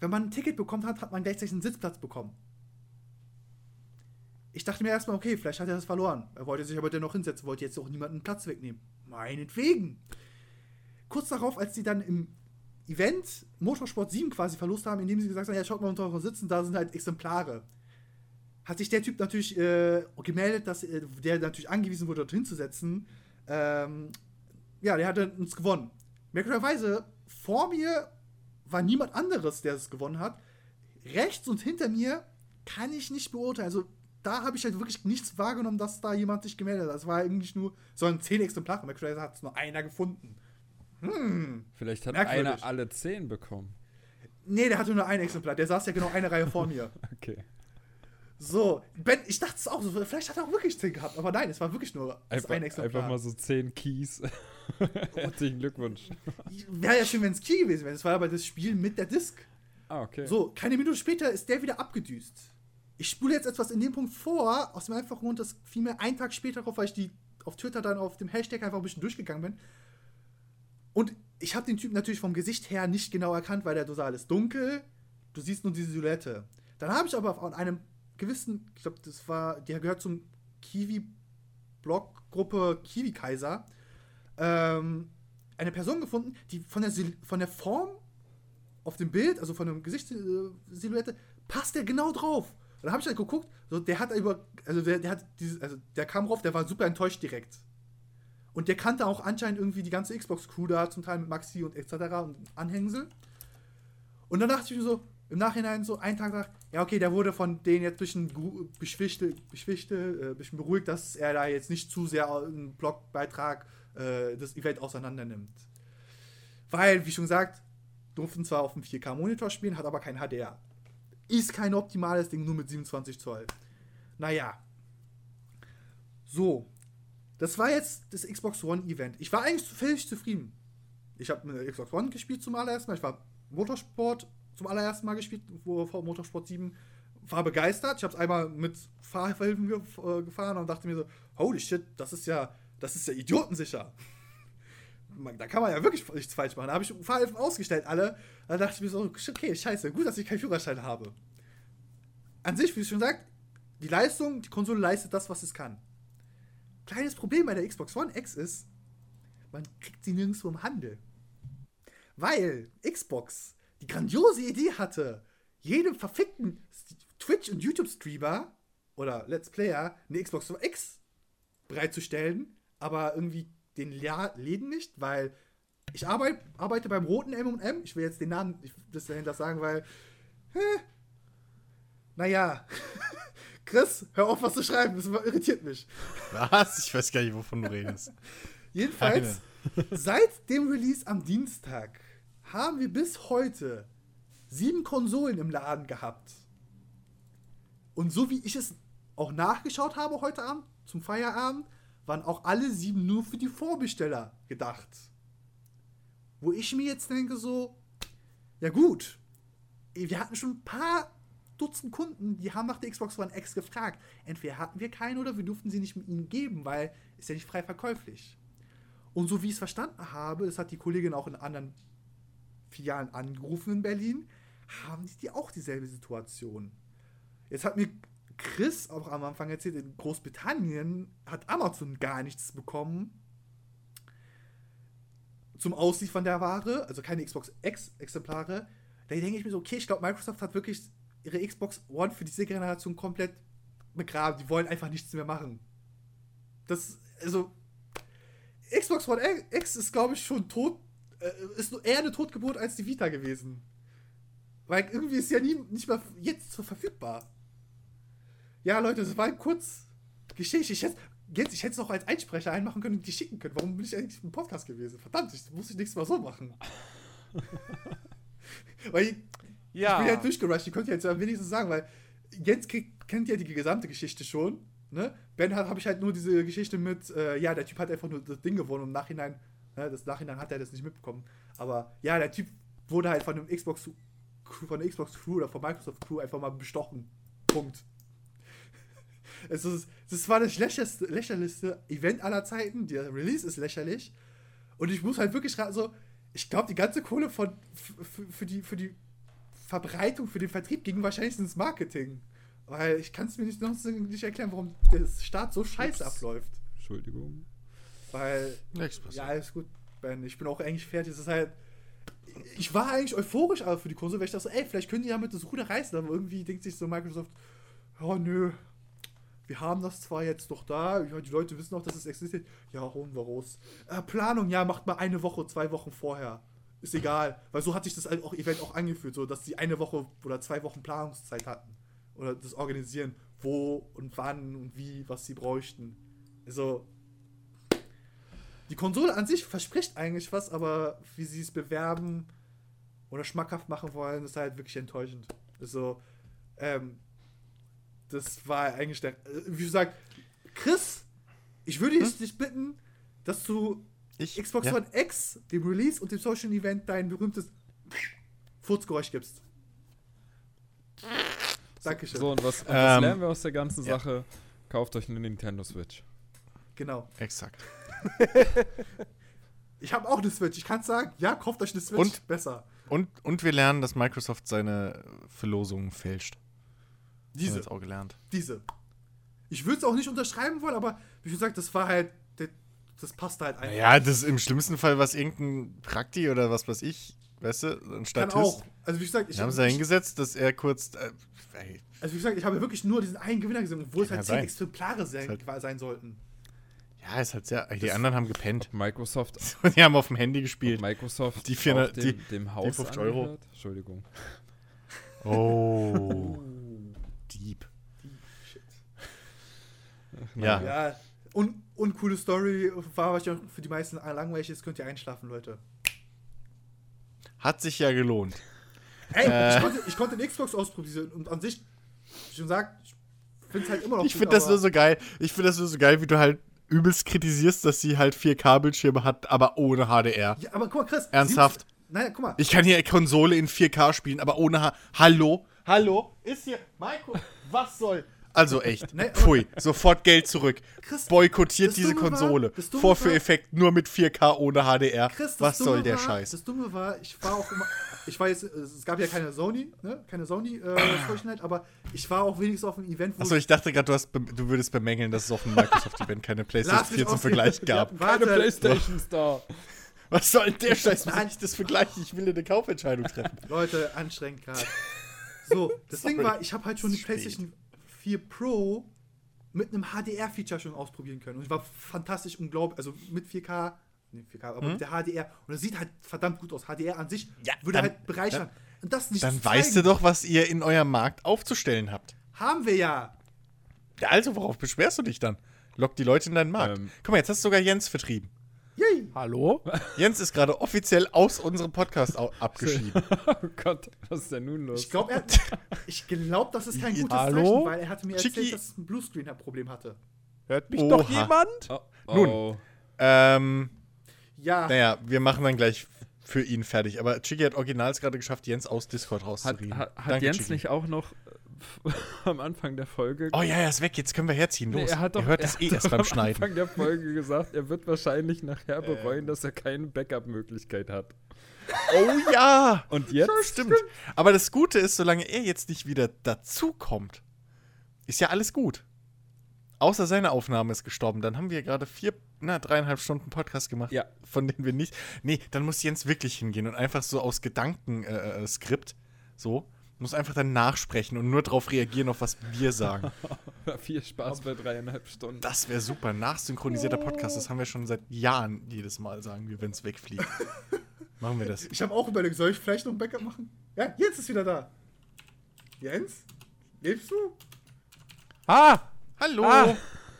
[SPEAKER 1] wenn man ein Ticket bekommen hat, hat man gleichzeitig einen Sitzplatz bekommen. Ich dachte mir erstmal, okay, vielleicht hat er das verloren. Er wollte sich aber dennoch hinsetzen, wollte jetzt auch niemanden Platz wegnehmen. Meinetwegen. Kurz darauf, als sie dann im Event Motorsport 7 quasi verlost haben, indem sie gesagt haben, ja, schaut mal unter eure Sitzen, da sind halt Exemplare. Hat sich der Typ natürlich äh, gemeldet, dass äh, der natürlich angewiesen wurde, dorthin zu setzen. Ähm, ja, der hatte uns gewonnen. Merkwürdigerweise, vor mir war niemand anderes, der es gewonnen hat. Rechts und hinter mir kann ich nicht beurteilen. Also da habe ich halt wirklich nichts wahrgenommen, dass da jemand sich gemeldet hat. Es war eigentlich nur so ein 10 Exemplare. McFly hat es nur einer gefunden.
[SPEAKER 2] Hm. Vielleicht hat einer alle 10 bekommen.
[SPEAKER 1] Nee, der hatte nur ein Exemplar. Der saß ja genau eine Reihe vor mir.
[SPEAKER 2] Okay.
[SPEAKER 1] So, Ben, ich dachte es auch so, vielleicht hat er auch wirklich 10 gehabt, aber nein, es war wirklich nur
[SPEAKER 2] einfach, ein Exemplar. Einfach mal so 10 Keys. Herzlichen Glückwunsch.
[SPEAKER 1] Wäre ja schön, wenn es Key gewesen wäre. Das war aber das Spiel mit der Disc.
[SPEAKER 2] Ah, okay.
[SPEAKER 1] So, keine Minute später ist der wieder abgedüst. Ich spule jetzt etwas in dem Punkt vor, aus dem einfachen Grund, dass fiel mir einen Tag später drauf, weil ich die auf Twitter dann auf dem Hashtag einfach ein bisschen durchgegangen bin. Und ich habe den Typen natürlich vom Gesicht her nicht genau erkannt, weil der Dosal ist dunkel. Du siehst nur diese Silhouette. Dann habe ich aber von einem gewissen, ich glaube, das war, der gehört zum Kiwi-Blog-Gruppe Kiwi Kaiser, ähm, eine Person gefunden, die von der, von der Form auf dem Bild, also von der Gesichtssilhouette, passt der genau drauf. Und dann habe ich halt geguckt, so, der hat über, also der, der hat dieses, also der kam drauf, der war super enttäuscht direkt. Und der kannte auch anscheinend irgendwie die ganze Xbox-Crew da, zum Teil mit Maxi und etc. und Anhängsel. Und dann dachte ich mir so, im Nachhinein so, einen Tag nach, ja, okay, der wurde von denen jetzt ein bisschen beschwichte, beschwichte, äh, bisschen beruhigt, dass er da jetzt nicht zu sehr einen Blogbeitrag äh, das Event auseinander nimmt. Weil, wie schon gesagt, durften zwar auf dem 4K-Monitor spielen, hat aber kein HDR. Ist kein optimales Ding, nur mit 27 Zoll. Naja. So. Das war jetzt das Xbox One Event. Ich war eigentlich völlig zufrieden. Ich habe mit Xbox One gespielt zum allerersten Mal. Ich war Motorsport zum allerersten Mal gespielt, wo Motorsport 7 war begeistert. Ich habe es einmal mit Fahrhilfen äh, gefahren und dachte mir so, holy shit, das ist ja, das ist ja idiotensicher. da kann man ja wirklich nichts falsch machen. Da habe ich Fahrhilfen ausgestellt, alle. Da dachte ich mir so, okay, scheiße, gut, dass ich keinen Führerschein habe. An sich, wie ich schon sagt, die Leistung, die Konsole leistet das, was es kann. Kleines Problem bei der Xbox One X ist, man kriegt sie nirgendwo im Handel. Weil Xbox die grandiose Idee hatte, jedem verfickten Twitch- und YouTube-Streamer oder Let's Player eine Xbox One X bereitzustellen, aber irgendwie den Läden nicht, weil ich arbeite, arbeite beim roten M&M. Ich will jetzt den Namen das dahinter sagen, weil hä, naja, Chris, hör auf, was zu schreiben, das irritiert mich.
[SPEAKER 3] Was? Ich weiß gar nicht, wovon du redest.
[SPEAKER 1] Jedenfalls, seit dem Release am Dienstag haben wir bis heute sieben Konsolen im Laden gehabt. Und so wie ich es auch nachgeschaut habe heute Abend, zum Feierabend, waren auch alle sieben nur für die Vorbesteller gedacht. Wo ich mir jetzt denke, so, ja gut, wir hatten schon ein paar Dutzend Kunden, die haben nach der Xbox One X gefragt. Entweder hatten wir keine oder wir durften sie nicht mit ihnen geben, weil ist ja nicht frei verkäuflich. Und so wie ich es verstanden habe, das hat die Kollegin auch in anderen Filialen angerufen in Berlin, haben die auch dieselbe Situation. Jetzt hat mir Chris auch am Anfang erzählt, in Großbritannien hat Amazon gar nichts bekommen zum Ausliefern der Ware, also keine Xbox X-Exemplare. Da denke ich mir so, okay, ich glaube, Microsoft hat wirklich ihre Xbox One für diese Generation komplett begraben. Die wollen einfach nichts mehr machen. Das, also, Xbox One X ist, glaube ich, schon tot, äh, ist eher eine Totgeburt als die Vita gewesen. Weil irgendwie ist ja nie, nicht mal jetzt so verfügbar. Ja, Leute, das war kurz Geschichte. Ich hätte, jetzt, ich hätte es noch als Einsprecher einmachen können und die schicken können. Warum bin ich eigentlich im Podcast gewesen? Verdammt, ich muss ich nächstes Mal so machen. Weil ich,
[SPEAKER 4] Ja.
[SPEAKER 1] ich bin ja durchgerusht, ich konnte jetzt am wenigsten sagen, weil Jens kriegt, kennt ja die gesamte Geschichte schon. Ne? Ben hat habe ich halt nur diese Geschichte mit, äh, ja, der Typ hat einfach nur das Ding gewonnen und im Nachhinein, ne, das Nachhinein hat er das nicht mitbekommen. Aber ja, der Typ wurde halt von dem Xbox von der Xbox Crew oder von Microsoft Crew einfach mal bestochen. Punkt. Es ist, das war das lächerlichste, lächerlichste Event aller Zeiten. Der Release ist lächerlich. Und ich muss halt wirklich ra- so, ich glaube, die ganze Kohle von, f- f- für, die, für die Verbreitung, für den Vertrieb ging wahrscheinlich ins Marketing. Weil ich kann es mir nicht, noch nicht erklären, warum der Start so scheiße abläuft.
[SPEAKER 2] Entschuldigung.
[SPEAKER 1] Weil,
[SPEAKER 3] Nichts
[SPEAKER 1] ja, alles gut, Ben. Ich bin auch eigentlich fertig. Es ist halt. Ich war eigentlich euphorisch aber für die Konsole, weil ich dachte so, ey, vielleicht können die damit das Ruder reißen, aber irgendwie denkt sich so Microsoft, oh nö, wir haben das zwar jetzt noch da, die Leute wissen auch, dass es existiert, ja, holen wir raus. Äh, Planung, ja, macht mal eine Woche, zwei Wochen vorher. Ist egal, weil so hat sich das halt auch Event auch angefühlt, so dass sie eine Woche oder zwei Wochen Planungszeit hatten. Oder das organisieren, wo und wann und wie, was sie bräuchten. Also, die Konsole an sich verspricht eigentlich was, aber wie sie es bewerben oder schmackhaft machen wollen, ist halt wirklich enttäuschend. Also, ähm, das war eigentlich der. äh, Wie gesagt, Chris, ich würde
[SPEAKER 3] Hm?
[SPEAKER 1] dich bitten, dass du
[SPEAKER 3] Ich,
[SPEAKER 1] Xbox
[SPEAKER 3] ja.
[SPEAKER 1] One X, dem Release und dem Social Event dein berühmtes Furzgeräusch gibst. Dankeschön.
[SPEAKER 2] So, und was, und was
[SPEAKER 3] Ähm,
[SPEAKER 2] lernen wir aus der ganzen
[SPEAKER 3] ja.
[SPEAKER 2] Sache? Kauft euch eine Nintendo Switch.
[SPEAKER 1] Genau.
[SPEAKER 3] Exakt.
[SPEAKER 1] Ich habe auch eine Switch. Ich kann sagen, ja, kauft euch eine Switch.
[SPEAKER 3] Und?
[SPEAKER 1] Besser.
[SPEAKER 3] Und, und wir lernen, dass Microsoft seine Verlosungen fälscht. Haben wir
[SPEAKER 1] Diese.
[SPEAKER 3] jetzt auch gelernt.
[SPEAKER 1] Diese. Ich würde es auch nicht unterschreiben wollen, aber wie gesagt, das war halt. Das passte halt einfach.
[SPEAKER 3] Ja, das ist im schlimmsten Fall was irgendein Prakti oder was weiß ich, weißt du, ein
[SPEAKER 1] Kann
[SPEAKER 3] Statist.
[SPEAKER 1] auch. Also wie gesagt, ich,
[SPEAKER 3] sie da hingesetzt, dass er kurz. Äh, ey,
[SPEAKER 1] also wie gesagt, ich habe wirklich nur diesen einen Gewinner gesehen, obwohl es
[SPEAKER 3] Kann
[SPEAKER 1] halt zehn
[SPEAKER 3] sein.
[SPEAKER 1] Exemplare sein,
[SPEAKER 3] halt-
[SPEAKER 1] sein sollten.
[SPEAKER 3] ja, ist halt sehr. Die anderen haben gepennt.
[SPEAKER 2] Microsoft,
[SPEAKER 3] Und die haben auf dem Handy gespielt.
[SPEAKER 2] Microsoft
[SPEAKER 3] Die 400
[SPEAKER 2] auch dem,
[SPEAKER 3] die-
[SPEAKER 2] dem Haus
[SPEAKER 3] 50 Euro.
[SPEAKER 2] angehört? Entschuldigung.
[SPEAKER 3] Oh. Deep.
[SPEAKER 1] Shit.
[SPEAKER 3] Ja.
[SPEAKER 1] Ja. Und, und coole Story war wahrscheinlich für die meisten langweilig ist, könnt ihr einschlafen, Leute.
[SPEAKER 3] Hat sich ja gelohnt.
[SPEAKER 1] Ey,
[SPEAKER 3] Äh.
[SPEAKER 1] ich, konnte, ich konnte den Xbox ausprobieren und an sich, wie schon gesagt, ich finde es halt immer noch
[SPEAKER 3] Ich finde das nur so geil. Ich finde das nur so geil, wie du halt übelst kritisierst, dass sie halt 4K-Bildschirme hat, aber ohne HDR.
[SPEAKER 1] Ja, aber guck mal, Chris.
[SPEAKER 3] Ernsthaft?
[SPEAKER 1] Naja, guck mal.
[SPEAKER 3] Ich kann hier Konsole in 4K spielen, aber ohne H Hallo? Hallo? Ist hier. Maiko, was soll? Also echt.
[SPEAKER 1] Nee,
[SPEAKER 3] Pfui. Sofort Geld zurück.
[SPEAKER 1] Chris,
[SPEAKER 3] Boykottiert diese
[SPEAKER 1] Dumme
[SPEAKER 3] Konsole. Vorführeffekt nur mit 4K ohne HDR.
[SPEAKER 1] Chris,
[SPEAKER 3] was
[SPEAKER 1] Dumme
[SPEAKER 3] soll der
[SPEAKER 1] war,
[SPEAKER 3] Scheiß?
[SPEAKER 1] Das Dumme war, ich war auch immer, ich jetzt, es gab ja keine Sony, ne, keine Sony äh, aber ich war auch wenigstens auf einem Event, wo
[SPEAKER 3] Achso, ich dachte gerade, du, du würdest bemängeln, dass es auf dem Microsoft-Event keine PlayStation
[SPEAKER 1] Lass mich
[SPEAKER 3] 4 zum. Vergleich gab.
[SPEAKER 1] Ja,
[SPEAKER 2] Keine
[SPEAKER 1] warte.
[SPEAKER 2] Playstation Star.
[SPEAKER 3] Was soll denn der Scheiß? Wie soll ich das vergleichen? Ich will eine Kaufentscheidung treffen.
[SPEAKER 1] Leute, anstrengend gerade. So, das Ding
[SPEAKER 3] Sorry.
[SPEAKER 1] war, ich habe halt schon die. PlayStation 4 Pro mit einem HDR-Feature schon ausprobieren können. Und es war fantastisch unglaublich, also mit 4K, nee, 4K, aber mit der HDR. Und es sieht halt verdammt gut aus. HDR an sich
[SPEAKER 3] Ja,
[SPEAKER 1] würde
[SPEAKER 3] dann-
[SPEAKER 1] halt bereichern. Und das nicht
[SPEAKER 3] Dann weißt du doch, was ihr in eurem Markt aufzustellen habt.
[SPEAKER 1] Haben wir ja.
[SPEAKER 3] Ja, also, worauf beschwerst du dich dann? Lock die Leute in deinen Markt.
[SPEAKER 2] Ähm.
[SPEAKER 3] Guck mal, jetzt hast du sogar Jens vertrieben.
[SPEAKER 1] Yay.
[SPEAKER 4] Hallo?
[SPEAKER 3] Jens ist gerade offiziell aus unserem Podcast abgeschieden.
[SPEAKER 2] Oh Gott, was ist denn nun los?
[SPEAKER 1] Ich glaube, ich glaub, das ist kein gutes
[SPEAKER 4] Hallo?
[SPEAKER 1] Zeichen, weil er hatte mir
[SPEAKER 3] Chicky.
[SPEAKER 1] erzählt, dass es ein Bluescreen-Problem hatte.
[SPEAKER 4] Hört mich
[SPEAKER 3] Oha.
[SPEAKER 4] doch jemand?
[SPEAKER 2] oh,
[SPEAKER 3] Nun.
[SPEAKER 2] oh.
[SPEAKER 3] ähm,
[SPEAKER 1] Ja,
[SPEAKER 3] naja, wir machen dann gleich für ihn fertig. Aber Chiki hat originals gerade geschafft, Jens aus Discord
[SPEAKER 2] Hat,
[SPEAKER 3] rauszureden.
[SPEAKER 2] hat, hat
[SPEAKER 3] Danke,
[SPEAKER 2] Jens
[SPEAKER 3] Chiki.
[SPEAKER 2] nicht auch noch am Anfang der Folge.
[SPEAKER 3] Oh ja, er ist weg, jetzt können wir herziehen. Los.
[SPEAKER 2] Nee, er hat doch,
[SPEAKER 3] Ihr hört
[SPEAKER 2] er
[SPEAKER 3] es eh erst beim
[SPEAKER 2] am
[SPEAKER 3] Schneiden.
[SPEAKER 2] Anfang der Folge gesagt, er wird wahrscheinlich nachher bereuen, dass er keine Backup-Möglichkeit hat.
[SPEAKER 3] Oh ja!
[SPEAKER 2] Und jetzt?
[SPEAKER 3] Ja, stimmt. Aber das Gute ist, solange er jetzt nicht wieder dazukommt, ist ja alles gut. Außer seine Aufnahme ist gestorben. Dann haben wir gerade vier, na, dreieinhalb Stunden Podcast gemacht,
[SPEAKER 2] Ja.
[SPEAKER 3] von denen wir nicht. Nee, dann muss Jens wirklich hingehen und einfach so aus Gedankenskript, äh, Skript, so, muss einfach dann nachsprechen und nur darauf reagieren, auf was wir sagen.
[SPEAKER 2] Viel Spaß bei dreieinhalb Stunden.
[SPEAKER 3] Das wäre super. Nachsynchronisierter Podcast, das haben wir schon seit Jahren jedes Mal, sagen wir, wenn es wegfliegt. Machen wir das.
[SPEAKER 1] ich habe auch überlegt, soll ich vielleicht noch ein Backup machen? Ja, Jens ist wieder da. Jens? Lebst du?
[SPEAKER 4] Ah!
[SPEAKER 3] Hallo!
[SPEAKER 4] Ah!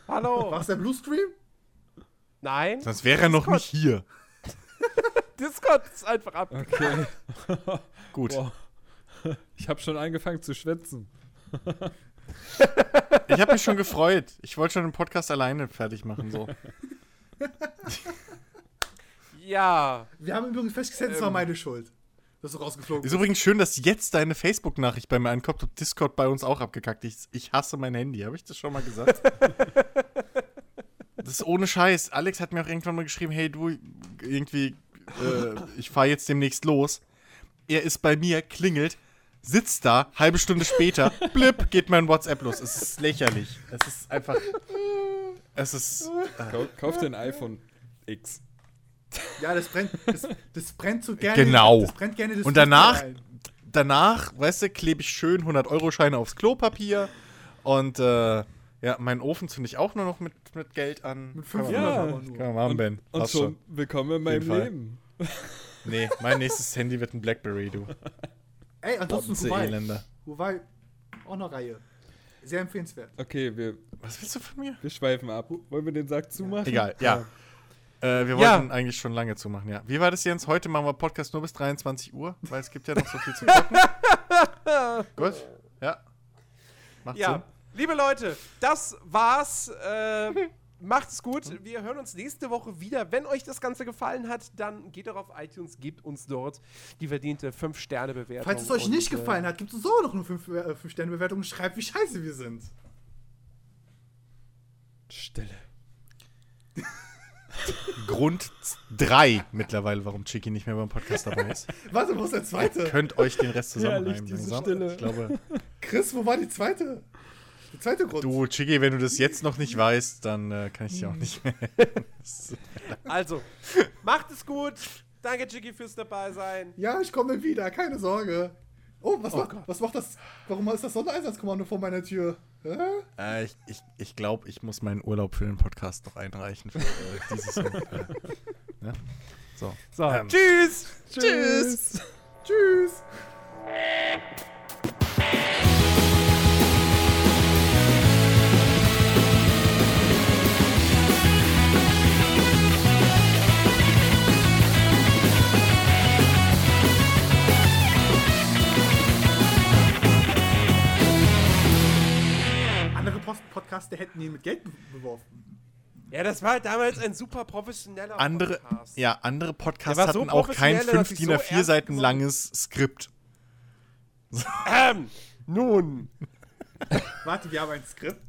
[SPEAKER 4] Hallo!
[SPEAKER 1] War es der Bluescreen?
[SPEAKER 4] Nein?
[SPEAKER 3] Sonst wäre er noch
[SPEAKER 4] Discord.
[SPEAKER 3] nicht hier.
[SPEAKER 4] Discord ist einfach ab.
[SPEAKER 2] Okay.
[SPEAKER 3] Gut.
[SPEAKER 2] Boah. Ich habe schon angefangen zu schwitzen.
[SPEAKER 3] Ich habe mich schon gefreut. Ich wollte schon den Podcast alleine fertig machen. So.
[SPEAKER 4] Ja.
[SPEAKER 1] Wir haben übrigens festgestellt, es
[SPEAKER 4] Ähm.
[SPEAKER 1] war meine Schuld, dass du rausgeflogen
[SPEAKER 3] Ist übrigens schön, dass jetzt deine Facebook-Nachricht bei mir ankommt und Discord bei uns auch abgekackt. Ich, ich hasse mein Handy. Habe ich das schon mal gesagt? das ist ohne Scheiß. Alex hat mir auch irgendwann mal geschrieben: Hey, du, irgendwie, äh, ich fahre jetzt demnächst los. Er ist bei mir, klingelt, sitzt da, halbe Stunde später, blip, geht mein WhatsApp los. Es ist lächerlich. Es ist einfach. Es ist.
[SPEAKER 2] Kau kauf dir ein iPhone X.
[SPEAKER 1] Ja, das brennt, das, das brennt so gerne.
[SPEAKER 3] Genau.
[SPEAKER 1] Das brennt gerne das
[SPEAKER 3] Und danach- danach, weißt du, klebe ich schön 100-Euro-Scheine aufs Klopapier. Und äh, ja, meinen Ofen zünde ich auch nur noch mit, mit Geld an.
[SPEAKER 1] Mit
[SPEAKER 3] Kann man
[SPEAKER 1] 500
[SPEAKER 2] Ja.
[SPEAKER 1] nur.
[SPEAKER 3] Kann man machen, Ben.
[SPEAKER 2] Und schon willkommen in meinem. Leben.
[SPEAKER 3] Nee, mein nächstes Handy wird ein Blackberry, du.
[SPEAKER 1] Ey, ansonsten Huawei. Huawei, auch eine Reihe. Sehr empfehlenswert.
[SPEAKER 2] Okay, wir,
[SPEAKER 3] Was willst du von mir?
[SPEAKER 2] wir schweifen ab. Wollen wir den Sack zumachen?
[SPEAKER 3] Egal, ja. Äh, wir
[SPEAKER 4] Ja.
[SPEAKER 3] wollten eigentlich schon lange zumachen, ja. Wie war das, Jens? Heute machen wir Podcast nur bis 23 Uhr, weil es gibt ja noch so viel zu gucken. Gut, ja. Macht
[SPEAKER 4] Ja.
[SPEAKER 3] Sinn.
[SPEAKER 4] Liebe Leute, das war's. Äh, macht's gut. Wir hören uns nächste Woche wieder. Wenn euch das Ganze gefallen hat, dann geht doch auf iTunes, gebt uns dort die verdiente 5-Sterne-Bewertung.
[SPEAKER 1] Falls es euch
[SPEAKER 4] und,
[SPEAKER 1] nicht
[SPEAKER 4] äh,
[SPEAKER 1] gefallen hat, gibt es so noch eine 5-Sterne-Bewertung und schreibt, wie scheiße wir sind.
[SPEAKER 2] Stille.
[SPEAKER 3] Grund 3 mittlerweile, warum Chicky nicht mehr beim Podcast dabei ist.
[SPEAKER 1] Warte, wo ist der
[SPEAKER 3] Ihr
[SPEAKER 1] zweite?
[SPEAKER 3] könnt euch den Rest zusammenreimen.
[SPEAKER 2] Stille.
[SPEAKER 3] Ich glaube,
[SPEAKER 1] Chris, wo war die zweite? Der zweite Grund.
[SPEAKER 3] du, Chicky, wenn du das jetzt noch nicht weißt, dann äh, kann ich dir auch nicht mehr.
[SPEAKER 4] Also, macht es gut. Danke, Chicky, fürs dabei sein.
[SPEAKER 1] Ja, ich komme wieder, keine Sorge. Oh, was, macht, was macht das? Warum ist das Sondereinsatzkommando vor meiner Tür? Hä?
[SPEAKER 3] Äh, ich ich, ich glaube, ich muss meinen Urlaub für den Podcast noch einreichen. Für, äh, dieses. Äh, ne? So.
[SPEAKER 4] So,
[SPEAKER 3] Ähm,
[SPEAKER 4] tschüss.
[SPEAKER 2] Tschüss.
[SPEAKER 1] Tschüss. Andere Post Podcaster hätten ihn mit Geld be beworfen.
[SPEAKER 4] Ja, das war damals ein super professioneller
[SPEAKER 3] andere,
[SPEAKER 4] Podcast.
[SPEAKER 3] ja, andere Podcasts
[SPEAKER 4] Der war so
[SPEAKER 3] hatten auch kein
[SPEAKER 4] professionell, der hat
[SPEAKER 3] 5
[SPEAKER 4] sich
[SPEAKER 3] DIN
[SPEAKER 4] so
[SPEAKER 3] A4
[SPEAKER 4] ernst
[SPEAKER 3] Seiten langes Skript.
[SPEAKER 4] Ähm, nun.
[SPEAKER 1] Warte, wir haben ein Skript.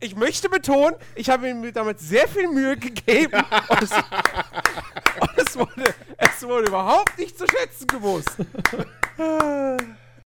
[SPEAKER 4] Ich möchte betonen, ich habe mir damals sehr viel Mühe gegeben und es, und es, wurde, es wurde überhaupt nicht zu schätzen gewusst.